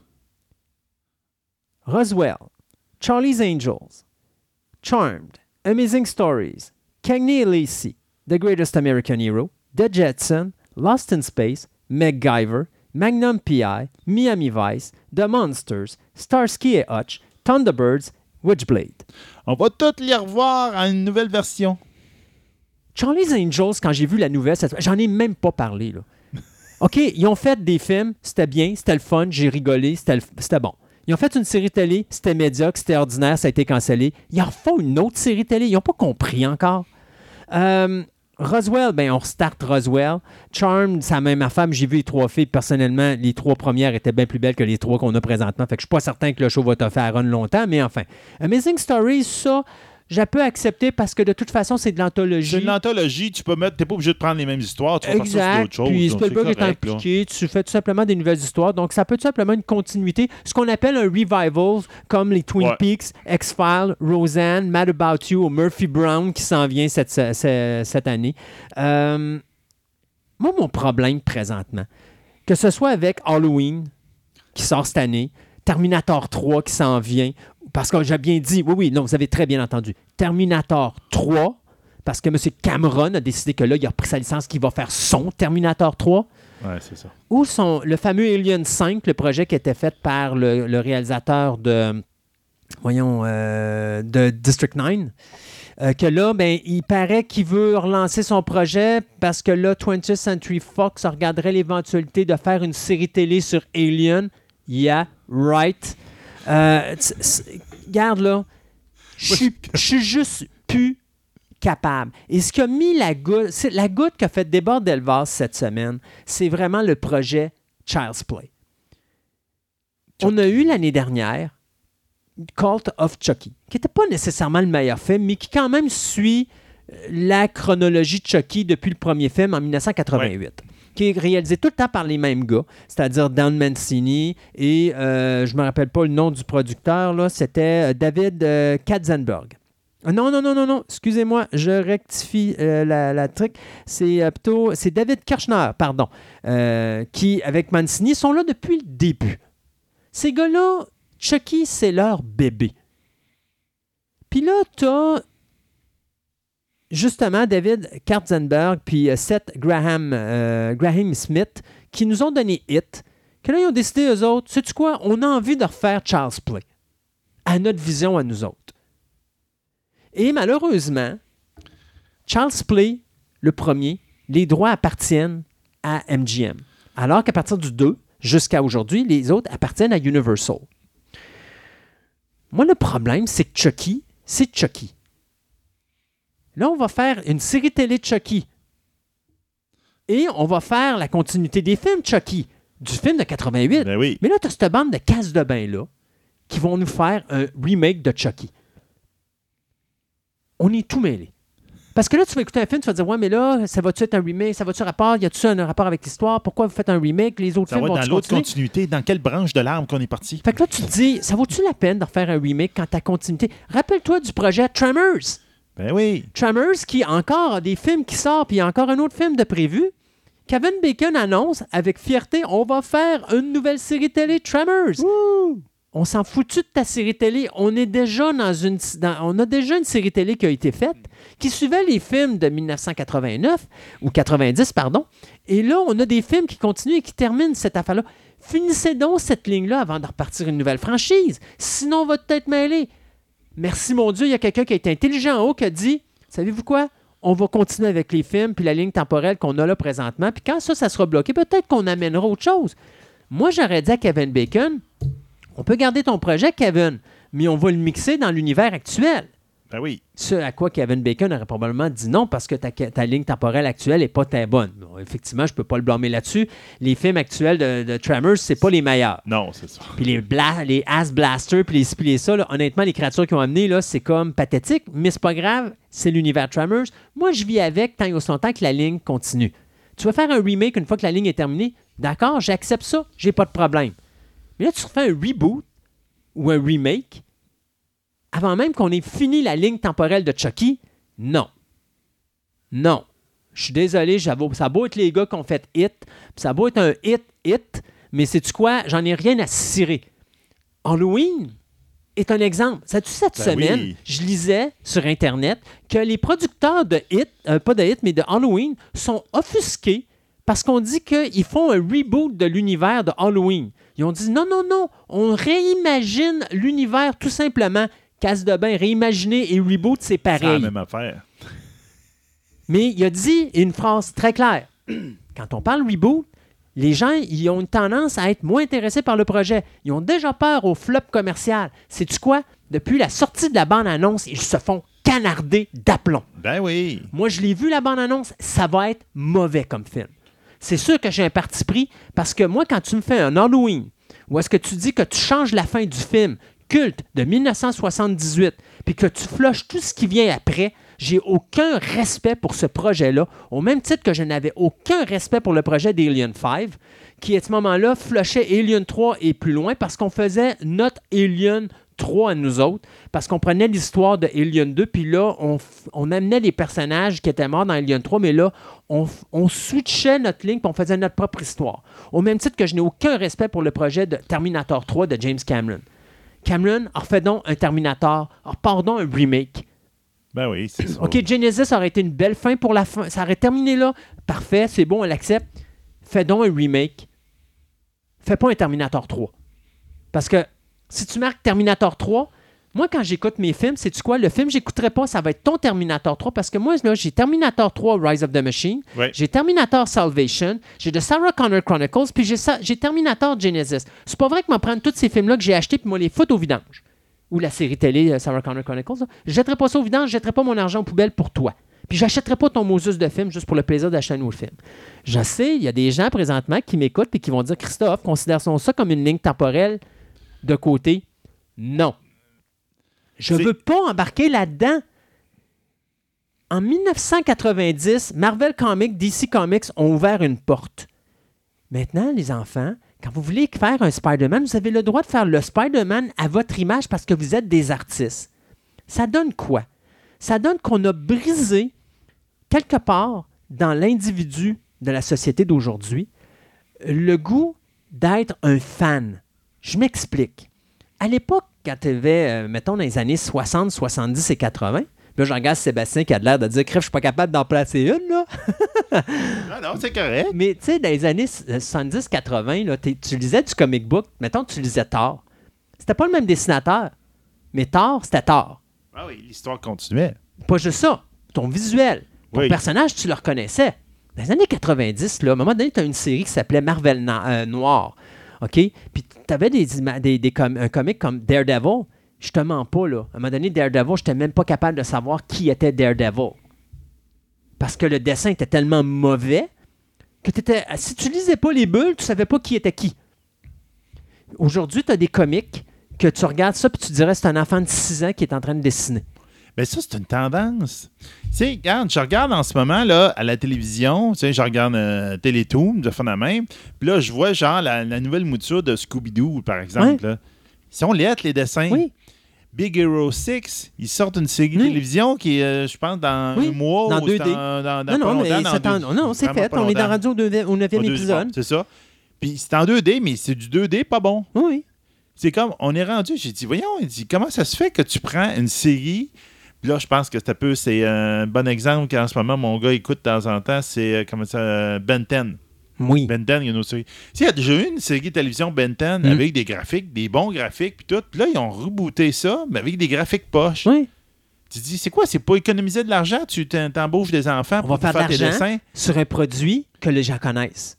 Speaker 2: Roswell, Charlie's Angels, Charmed, Amazing Stories, Cagney et Lacey, The Greatest American Hero, The Jetson, Lost in Space, MacGyver, Magnum PI, Miami Vice, The Monsters, Starsky et Hutch, Thunderbirds, Witchblade.
Speaker 3: On va toutes les revoir en une nouvelle version.
Speaker 2: Charlie's Angels, quand j'ai vu la nouvelle, j'en ai même pas parlé. Là. OK, ils ont fait des films, c'était bien, c'était le fun, j'ai rigolé, c'était bon. Ils ont fait une série télé, c'était médiocre, c'était ordinaire, ça a été cancellé. Ils en font une autre série télé, ils n'ont pas compris encore. Euh, Roswell, ben on restart Roswell. Charm, c'est la même mais j'ai vu les trois filles. Personnellement, les trois premières étaient bien plus belles que les trois qu'on a présentement. Fait que je suis pas certain que le show va te faire run longtemps, mais enfin. Amazing Stories, ça, je peux accepter parce que de toute façon, c'est de l'anthologie.
Speaker 3: C'est une anthologie, tu peux mettre, t'es pas obligé de prendre les mêmes histoires, tu vas faire ça sur
Speaker 2: Exact.
Speaker 3: d'autres choses.
Speaker 2: Puis Spielberg est
Speaker 3: correct,
Speaker 2: impliqué, tu fais tout simplement des nouvelles histoires. Donc, ça peut être simplement une continuité. Ce qu'on appelle un revival, comme les Twin
Speaker 3: Ouais.
Speaker 2: Peaks, X-Files, Roseanne, Mad About You ou Murphy Brown qui s'en vient cette, ce- ce- cette année. Euh, moi, mon problème présentement, que ce soit avec Halloween qui sort cette année, Terminator 3 qui s'en vient, parce que j'ai bien dit, oui, oui, non, vous avez très bien entendu. Terminator 3, parce que M. Cameron a décidé que là, il a repris sa licence, qu'il va faire son Terminator 3.
Speaker 3: Ouais, c'est ça.
Speaker 2: Ou son, le fameux Alien 5, le projet qui était fait par le, le réalisateur de, voyons, euh, de District 9. euh, que là, ben, il paraît qu'il veut relancer son projet parce que là, 20th Century Fox regarderait l'éventualité de faire une série télé sur Alien. Yeah, right. Euh, regarde là, je suis- juste plus capable. Et ce qui a mis la goutte, c'est la goutte qui a fait déborder le cette semaine, c'est vraiment le projet Child's Play. On a eu l'année dernière Cult of Chucky, qui n'était pas nécessairement le meilleur film, mais qui quand même suit euh, la chronologie de Chucky depuis le premier film en 1988. Qui est réalisé tout le temps par les mêmes gars, c'est-à-dire Dan Mancini et euh, je me rappelle pas le nom du producteur, là, c'était euh, David euh, Katzenberg. Euh, Non, non, non, non, non, excusez-moi, je rectifie euh, la, la truc. C'est euh, plutôt, c'est David Kirchner, pardon, euh, qui, avec Mancini, sont là depuis le début. Ces gars-là, Chucky, c'est leur bébé. Puis là, t'as justement David Katzenberg puis euh, Seth Graham, euh, Graham Smith qui nous ont donné Hit. Que là, ils ont décidé, eux autres, sais-tu quoi, on a envie de refaire Charles Play à notre vision à nous autres. Et malheureusement, Charles Play, le premier, les droits appartiennent à MGM. Alors qu'à partir du 2 jusqu'à aujourd'hui, les autres appartiennent à Universal. Moi, le problème, c'est que Chucky, c'est Chucky. Là, on va faire une série télé de Chucky. Et on va faire la continuité des films Chucky, du film de 88.
Speaker 3: Ben oui.
Speaker 2: Mais là, tu as cette bande de casse de bain-là qui vont nous faire un remake de Chucky. On est tout mêlé. Parce que là, tu vas écouter un film, tu vas dire Ouais, mais là, ça va-tu être un remake? Ça va-tu rapport? Y a-tu un rapport avec l'histoire? Pourquoi vous faites un remake? Les autres
Speaker 3: Ça va
Speaker 2: films
Speaker 3: être
Speaker 2: vont
Speaker 3: dans l'autre continuité? Dans quelle branche de l'arbre qu'on est parti?
Speaker 2: Fait que là, tu te dis Ça vaut-tu la peine de refaire un remake quand ta continuité? Rappelle-toi du projet Tremors.
Speaker 3: Ben oui.
Speaker 2: Tremors qui encore a des films qui sortent, puis il y a encore un autre film de prévu. Kevin Bacon annonce avec fierté on va faire une nouvelle série télé Tremors. On s'en foutu de ta série télé? On est déjà dans une dans- on a déjà une série télé qui a été faite qui suivait les films de 1989 ou 90 pardon. Et là, on a des films qui continuent et qui terminent cette affaire-là. Finissez donc cette ligne-là avant de repartir une nouvelle franchise. Sinon, on va peut-être mêler. Merci mon Dieu, il y a quelqu'un qui a été intelligent en haut qui a dit Savez-vous quoi? On va continuer avec les films puis la ligne temporelle qu'on a là présentement. Puis quand ça, ça sera bloqué, peut-être qu'on amènera autre chose. Moi, j'aurais dit à Kevin Bacon On peut garder ton projet, Kevin, mais on va le mixer dans l'univers actuel.
Speaker 3: Ben oui.
Speaker 2: Ce à quoi Kevin Bacon aurait probablement dit non parce que ta, ta ligne temporelle actuelle n'est pas très bonne. Bon, effectivement, je ne peux pas le blâmer là-dessus. Les films actuels de, de Tremors, c'est pas les meilleurs.
Speaker 3: Non, c'est ça.
Speaker 2: Puis les, bla les Ass Blasters, puis les ci, puis les ça, là, honnêtement, les créatures qu'ils ont amenées, c'est comme pathétique, mais c'est pas grave, c'est l'univers Tremors. Moi, je vis avec tant et aussi longtemps que la ligne continue. Tu vas faire un remake une fois que la ligne est terminée, d'accord, j'accepte ça, j'ai pas de problème. Mais là, tu refais un reboot ou un remake avant même qu'on ait fini la ligne temporelle de Chucky, non. Non. Je suis désolé, j'avoue, ça a beau être les gars qui ont fait hit, ça a beau être un hit, hit, mais c'est-tu quoi? J'en ai rien à cirer. Halloween est un exemple. Sais-tu, cette
Speaker 3: Ben
Speaker 2: semaine,
Speaker 3: oui.
Speaker 2: je lisais sur Internet que les producteurs de hit, euh, pas de hit, mais de Halloween, sont offusqués parce qu'on dit qu'ils font un reboot de l'univers de Halloween. Ils ont dit non, non, non, on réimagine l'univers tout simplement. Casse de bain, réimaginer et reboot, c'est
Speaker 3: C'est la
Speaker 2: pareil.
Speaker 3: même affaire.
Speaker 2: Mais il a dit une phrase très claire. Quand on parle reboot, les gens ils ont une tendance à être moins intéressés par le projet. Ils ont déjà peur au flop commercial. Sais-tu quoi? Depuis la sortie de la bande-annonce, ils se font canarder d'aplomb.
Speaker 3: Ben oui.
Speaker 2: Moi, je l'ai vu, la bande-annonce, ça va être mauvais comme film. C'est sûr que j'ai un parti pris parce que moi, quand tu me fais un Halloween, ou est-ce que tu dis que tu changes la fin du film culte de 1978, puis que tu flushes tout ce qui vient après, j'ai aucun respect pour ce projet-là, au même titre que je n'avais aucun respect pour le projet d'Alien 5, qui à ce moment-là flushait Alien 3 et plus loin parce qu'on faisait notre Alien 3 à nous autres, parce qu'on prenait l'histoire de Alien 2, puis là, on, amenait les personnages qui étaient morts dans Alien 3, mais là, on switchait notre ligne, puis on faisait notre propre histoire. Au même titre que je n'ai aucun respect pour le projet de Terminator 3 de James Cameron. Cameron, refait donc un Terminator, pardon, un remake.
Speaker 3: Ben oui, c'est ça.
Speaker 2: OK, Genesis aurait été une belle fin pour la fin. Ça aurait terminé là. Parfait, c'est bon, on l'accepte. Fais donc un remake. Fais pas un Terminator 3. Parce que si tu marques Terminator 3, moi, quand j'écoute mes films, c'est tu quoi? Le film, j'écouterai pas, ça va être ton Terminator 3 parce que moi, là, j'ai Terminator 3 Rise of the Machine,
Speaker 3: Ouais.
Speaker 2: j'ai Terminator Salvation, j'ai The Sarah Connor Chronicles, puis j'ai ça- j'ai Terminator Genesis. C'est pas vrai que m'en prendre tous ces films-là que j'ai achetés puis moi les foutre au vidange. Ou la série télé euh, Sarah Connor Chronicles. là. Je jetterai pas ça au vidange, je jetterai pas mon argent aux poubelles pour toi. Puis j'achèterai pas ton Moses de film juste pour le plaisir d'acheter un nouveau film. Je sais, il y a des gens présentement qui m'écoutent et qui vont dire Christophe, considère-t-on ça comme une ligne temporelle? De côté? Non. Je
Speaker 3: C'est-
Speaker 2: veux pas embarquer là-dedans. En 1990, Marvel Comics, DC Comics ont ouvert une porte. Maintenant, les enfants, quand vous voulez faire un Spider-Man, vous avez le droit de faire le Spider-Man à votre image parce que vous êtes des artistes. Ça donne quoi? Ça donne qu'on a brisé, quelque part, dans l'individu de la société d'aujourd'hui, le goût d'être un fan. Je m'explique. À l'époque, quand tu avais, mettons, dans les années 60, 70 et 80, puis là, je regarde Sébastien qui a l'air de dire Crève, je suis pas capable d'en placer une, là.
Speaker 3: Non, non, c'est correct.
Speaker 2: Mais tu sais, dans les années 70-80, là, t'es- tu lisais du comic book, mettons tu lisais Thor. C'était pas le même dessinateur. Mais Thor, c'était Thor.
Speaker 3: Ah oui, l'histoire continuait.
Speaker 2: Pas juste ça. Ton visuel. Ton
Speaker 3: Oui.
Speaker 2: personnage, tu le reconnaissais. Dans les années 90, là, à un moment donné, tu as une série qui s'appelait Marvel euh, Noir. OK? Puis tu avais un comic comme Daredevil. Je te mens pas, là. À un moment donné, Daredevil, je n'étais même pas capable de savoir qui était Daredevil. Parce que le dessin était tellement mauvais que si tu lisais pas les bulles, tu savais pas qui était qui. Aujourd'hui, tu as des comics que tu regardes ça puis tu dirais c'est un enfant de 6 ans qui est en train de dessiner.
Speaker 3: Ben ça, c'est une tendance. Tu sais, regarde, je regarde en ce moment là, à la télévision, tu sais, je regarde euh, Télétoon, de fond de même. Puis là, je vois genre la, la nouvelle mouture de Scooby-Doo, par exemple. là. Ils sont lettres, les dessins.
Speaker 2: Oui.
Speaker 3: Big Hero 6, ils sortent une série
Speaker 2: Oui.
Speaker 3: télévision qui est, euh, je pense, dans
Speaker 2: Oui,
Speaker 3: un mois
Speaker 2: dans
Speaker 3: ou
Speaker 2: 2D.
Speaker 3: c'est en- dans, dans
Speaker 2: Non, non, mais
Speaker 3: dans deux-
Speaker 2: non, non, c'est fait. On est dans radio au neuvi- au 9e
Speaker 3: Pas deux-
Speaker 2: épisode.
Speaker 3: C'est ça. Puis c'est en 2D, mais c'est du 2D pas bon.
Speaker 2: Oui.
Speaker 3: C'est comme, on est rendu, j'ai dit, voyons, il dit, comment ça se fait que tu prends une série, puis là, je pense que c'est un peu, c'est un bon exemple qu'en ce moment, mon gars écoute de temps en temps, c'est, euh, comment ça, euh, Ben 10.
Speaker 2: Oui.
Speaker 3: Ben 10, il y a une autre série. Il y a déjà eu une série de télévision Ben 10
Speaker 2: Mm.
Speaker 3: avec des graphiques, des bons graphiques, puis tout, puis là, ils ont rebooté ça, mais avec des graphiques poches.
Speaker 2: Oui.
Speaker 3: Tu te dis, c'est quoi, c'est pas économiser de l'argent, tu t'embauches des enfants
Speaker 2: On
Speaker 3: pour
Speaker 2: va faire de
Speaker 3: tes
Speaker 2: l'argent.
Speaker 3: dessins?
Speaker 2: Sur un produit que les gens connaissent.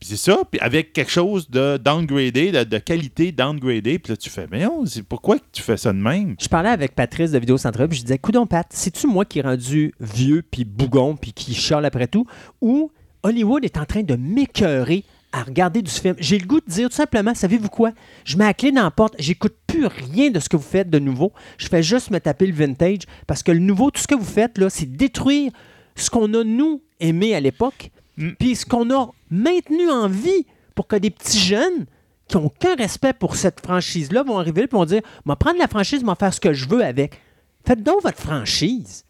Speaker 3: Puis c'est ça, puis avec quelque chose de downgradé, de, de qualité downgradée, puis là, tu fais, mais non, c'est pourquoi tu fais ça de même?
Speaker 2: Je parlais avec Patrice de Vidéo Central, puis je disais, coudon Pat, c'est-tu moi qui est rendu vieux, puis bougon, puis qui chiale après tout, ou Hollywood est en train de m'écœurer à regarder du film? J'ai le goût de dire tout simplement, savez-vous quoi? Je mets la clé dans la porte, j'écoute plus rien de ce que vous faites de nouveau, je fais juste me taper le vintage, parce que le nouveau, tout ce que vous faites, là, c'est détruire ce qu'on a, nous, aimé à l'époque,
Speaker 3: Mm.
Speaker 2: puis ce qu'on a maintenu en vie pour que des petits jeunes qui n'ont aucun respect pour cette franchise-là vont arriver et vont dire vais prendre la franchise, vais faire ce que je veux avec. Faites donc votre franchise.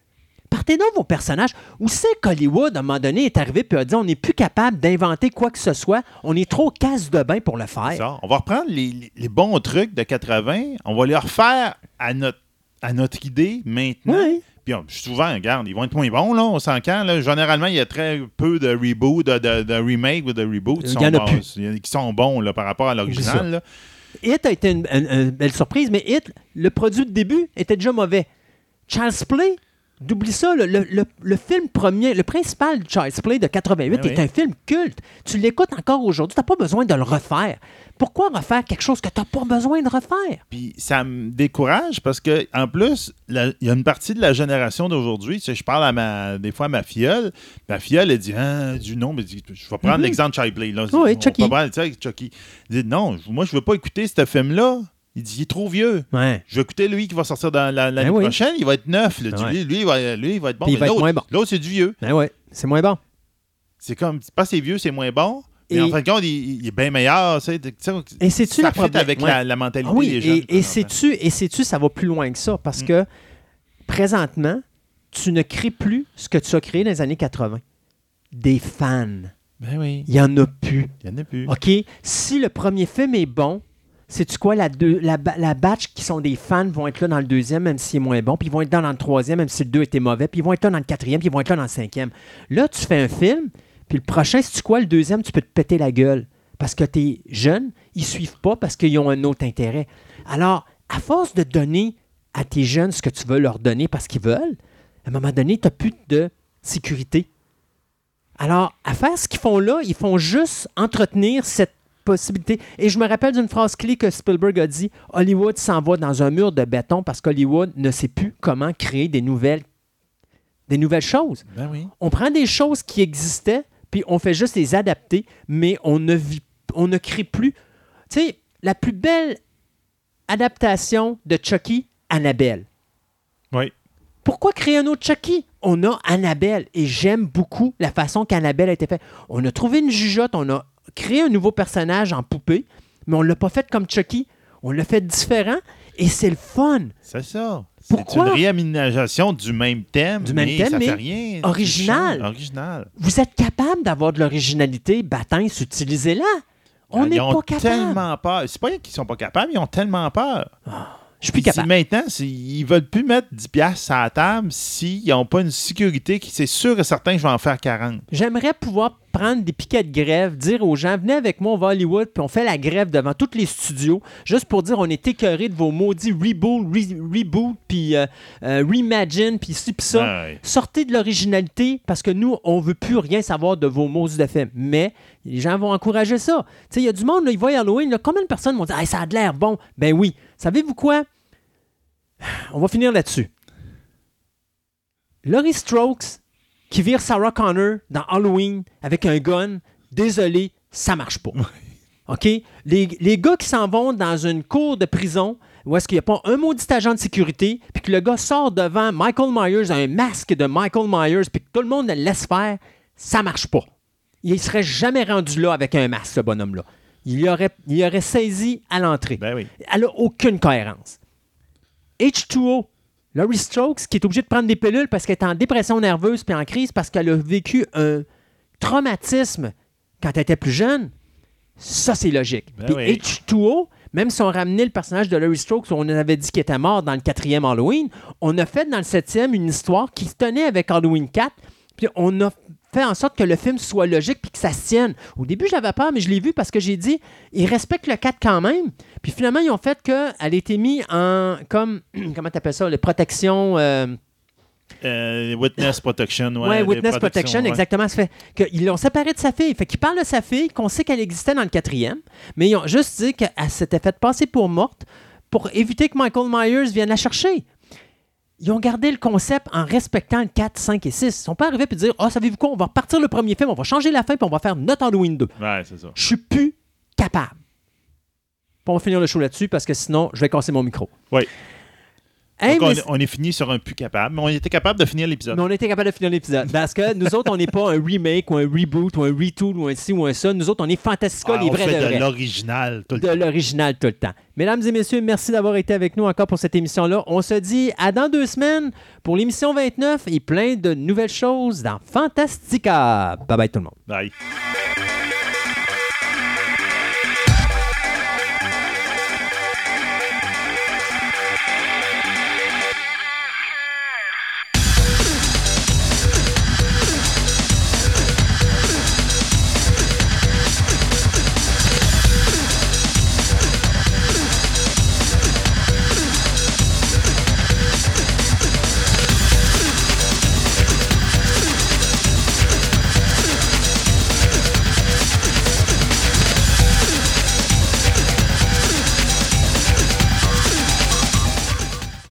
Speaker 2: Partez donc vos personnages. Où c'est qu'Hollywood, à un moment donné, est arrivé et a dit on n'est plus capable d'inventer quoi que ce soit. On est trop casse de bain pour le faire.
Speaker 3: Ça, On va reprendre les, les- les bons trucs de 80, on va les refaire à notre, à notre idée maintenant.
Speaker 2: Oui.
Speaker 3: On- souvent, regarde, ils vont être moins bons, là, on s'en quand, là. Généralement, il y a très peu de reboot, de, de, de remake ou de reboot qui
Speaker 2: Il y
Speaker 3: sont,
Speaker 2: en a
Speaker 3: bons, qui sont bons là, par rapport à l'original.
Speaker 2: Hit a été une, une- une belle surprise, mais Hit, le produit de début était déjà mauvais. Charles Play, D'oublie ça, le, le- le- le film premier, le principal Child's Play de 88
Speaker 3: Ben
Speaker 2: est un film culte. Tu l'écoutes encore aujourd'hui, tu n'as pas besoin de le refaire. Pourquoi refaire quelque chose que tu n'as pas besoin de refaire?
Speaker 3: Puis ça me décourage parce que en plus, il y a une partie de la génération d'aujourd'hui. Tu sais, je parle à ma, des fois à ma filleule. Ma filleule, elle dit ah, du non, mais je vais prendre
Speaker 2: Mhm.
Speaker 3: l'exemple de Child Play. Là.
Speaker 2: Oui,
Speaker 3: On
Speaker 2: Chucky.
Speaker 3: peut prendre, tu sais, Chucky. Il dit non, moi, je veux pas écouter ce film-là. Il dit il est trop vieux.
Speaker 2: Ouais.
Speaker 3: Je vais écouter lui qui va sortir dans la- l'année
Speaker 2: Ben oui.
Speaker 3: prochaine. Il va être neuf. là. Tu-
Speaker 2: Ouais.
Speaker 3: Lui, lui, il va, lui, il va être bon.
Speaker 2: Puis il
Speaker 3: Mais
Speaker 2: va être
Speaker 3: l'autre-
Speaker 2: moins bon.
Speaker 3: L'autre, c'est du vieux.
Speaker 2: Ben ouais, c'est moins bon.
Speaker 3: C'est comme, c'est pas c'est vieux, c'est moins bon. Mais
Speaker 2: Et-
Speaker 3: en fin de compte, il, il est bien meilleur. tu sais, tu sais,
Speaker 2: Et
Speaker 3: ça
Speaker 2: le
Speaker 3: fit
Speaker 2: problème?
Speaker 3: avec
Speaker 2: Ouais.
Speaker 3: la, la mentalité
Speaker 2: Ah oui,
Speaker 3: des jeunes.
Speaker 2: et, et sais-tu, et sais-tu, ça va plus loin que ça, parce
Speaker 3: Mm.
Speaker 2: que présentement, tu ne crées plus ce que tu as créé dans les années 80. Des fans.
Speaker 3: Ben oui,
Speaker 2: Il n'y en a plus.
Speaker 3: il n'y en a plus.
Speaker 2: OK? Si le premier film est bon, sais-tu quoi? La, deux, batch qui sont des fans vont être là dans le deuxième, même s'il est moins bon, puis ils vont être dans le troisième, même si le deux était mauvais, puis ils vont être là dans le quatrième, puis ils vont être là dans le cinquième. Là, tu fais un film, puis le prochain, sais-tu quoi? Le deuxième, tu peux te péter la gueule. Parce que tes jeunes, ils suivent pas parce qu'ils ont un autre intérêt. Alors, à force de donner à tes jeunes ce que tu veux leur donner parce qu'ils veulent, à un moment donné, tu n'as plus de sécurité. Alors, à faire ce qu'ils font là, ils font juste entretenir cette Et je me rappelle d'une phrase clé que Spielberg a dit Hollywood s'en va dans un mur de béton parce qu'Hollywood ne sait plus comment créer des nouvelles, des nouvelles choses.
Speaker 3: Ben oui.
Speaker 2: On prend des choses qui existaient, puis on fait juste les adapter, mais on ne vit, on ne crée plus. Tu sais, la plus belle adaptation de Chucky, Annabelle.
Speaker 3: Oui.
Speaker 2: Pourquoi créer un autre Chucky? On a Annabelle et j'aime beaucoup la façon qu'Annabelle a été faite. On a trouvé une jugeote, on a créé un nouveau personnage en poupée, mais on ne l'a pas fait comme Chucky. On l'a fait différent et c'est le fun.
Speaker 3: C'est ça. C'est
Speaker 2: Pourquoi?
Speaker 3: une réaménagation du même thème.
Speaker 2: Du même
Speaker 3: mais
Speaker 2: thème,
Speaker 3: ça
Speaker 2: mais
Speaker 3: fait rien.
Speaker 2: original.
Speaker 3: Original.
Speaker 2: Vous êtes capable d'avoir de l'originalité, Batin, utilisez-la. On
Speaker 3: ils
Speaker 2: n'est
Speaker 3: ont
Speaker 2: pas capable.
Speaker 3: tellement peur. C'est pas qu'ils sont pas capables, ils ont tellement peur.
Speaker 2: Je suis plus capable.
Speaker 3: maintenant, ils veulent plus mettre 10 piastres à la table s'ils n'ont pas une sécurité qui c'est sûr et certain que je vais en faire 40.
Speaker 2: J'aimerais pouvoir prendre des piquets de grève, dire aux gens, venez avec moi, on va à Hollywood, puis on fait la grève devant tous les studios, juste pour dire on est écœuré de vos maudits reboot, re- reboot, puis euh, euh, reimagine, puis ci, puis ça. Sortez de l'originalité parce que nous, on veut plus rien savoir de vos maudits de films. Mais les gens vont encourager ça. Tu sais, il y a du monde, là, ils voient Halloween, là, combien de personnes vont dire Hey, ça a de l'air bon? Ben oui. Savez-vous quoi? On va finir là-dessus. Laurie Strokes qui vire Sarah Connor dans Halloween avec un gun, désolé, ça marche pas. OK? Les, les gars qui s'en vont dans une cour de prison où est-ce qu'il n'y a pas un maudit agent de sécurité, puis que le gars sort devant Michael Myers, un masque de Michael Myers, puis que tout le monde le laisse faire, ça marche pas. Il serait jamais rendu là avec un masque, ce bonhomme-là. Il y aurait, il y aurait saisi à l'entrée.
Speaker 3: Ben oui.
Speaker 2: Elle n'a aucune cohérence. H2O, Laurie Strokes, qui est obligée de prendre des pilules parce qu'elle est en dépression nerveuse puis en crise parce qu'elle a vécu un traumatisme quand elle était plus jeune, ça, c'est logique.
Speaker 3: Ben
Speaker 2: Puis
Speaker 3: oui.
Speaker 2: H2O, même si on ramenait le personnage de Laurie Strokes, où on avait dit qu'il était mort dans le quatrième Halloween, on a fait dans le septième une histoire qui se tenait avec Halloween 4, puis on a fait en sorte que le film soit logique puis que ça se tienne. Au début, j'avais peur, mais je l'ai vu parce que j'ai dit, ils respectent le 4 quand même. Puis finalement, ils ont fait qu'elle a été mise en, comme, comment t'appelles ça, les protections... euh,
Speaker 3: Euh, witness Protection. Ouais,
Speaker 2: Ouais, Witness Protection,
Speaker 3: ouais.
Speaker 2: exactement. Ça fait qu'ils l'ont séparé de sa fille. Fait qu'il parle de sa fille, qu'on sait qu'elle existait dans le quatrième, mais ils ont juste dit qu'elle s'était fait passer pour morte pour éviter que Michael Myers vienne la chercher. Ils ont gardé le concept en respectant le 4, 5 et 6. Ils sont pas arrivés et dire Ah, savez-vous quoi, on va repartir le premier film, on va changer la fin, puis on va faire notre Halloween 2.
Speaker 3: Ouais, c'est ça.
Speaker 2: Je suis plus capable. Puis on va finir le show là-dessus parce que sinon, je vais casser mon micro.
Speaker 3: Oui.
Speaker 2: Hey,
Speaker 3: Donc,
Speaker 2: mais
Speaker 3: on, on est fini sur un plus capable, mais on était capable de finir l'épisode.
Speaker 2: Mais on était capable de finir l'épisode. Parce que nous autres, on n'est pas un remake ou un reboot ou un retool ou un ci ou un ça. Nous autres, on est Fantastica,
Speaker 3: Ah,
Speaker 2: les
Speaker 3: on
Speaker 2: vrais
Speaker 3: fait
Speaker 2: de
Speaker 3: de l'original tout le
Speaker 2: De
Speaker 3: temps.
Speaker 2: l'original tout le temps. Mesdames et messieurs, merci d'avoir été avec nous encore pour cette émission-là. On se dit à dans deux semaines pour l'émission 29 et plein de nouvelles choses dans Fantastica. Bye bye tout le monde.
Speaker 3: Bye.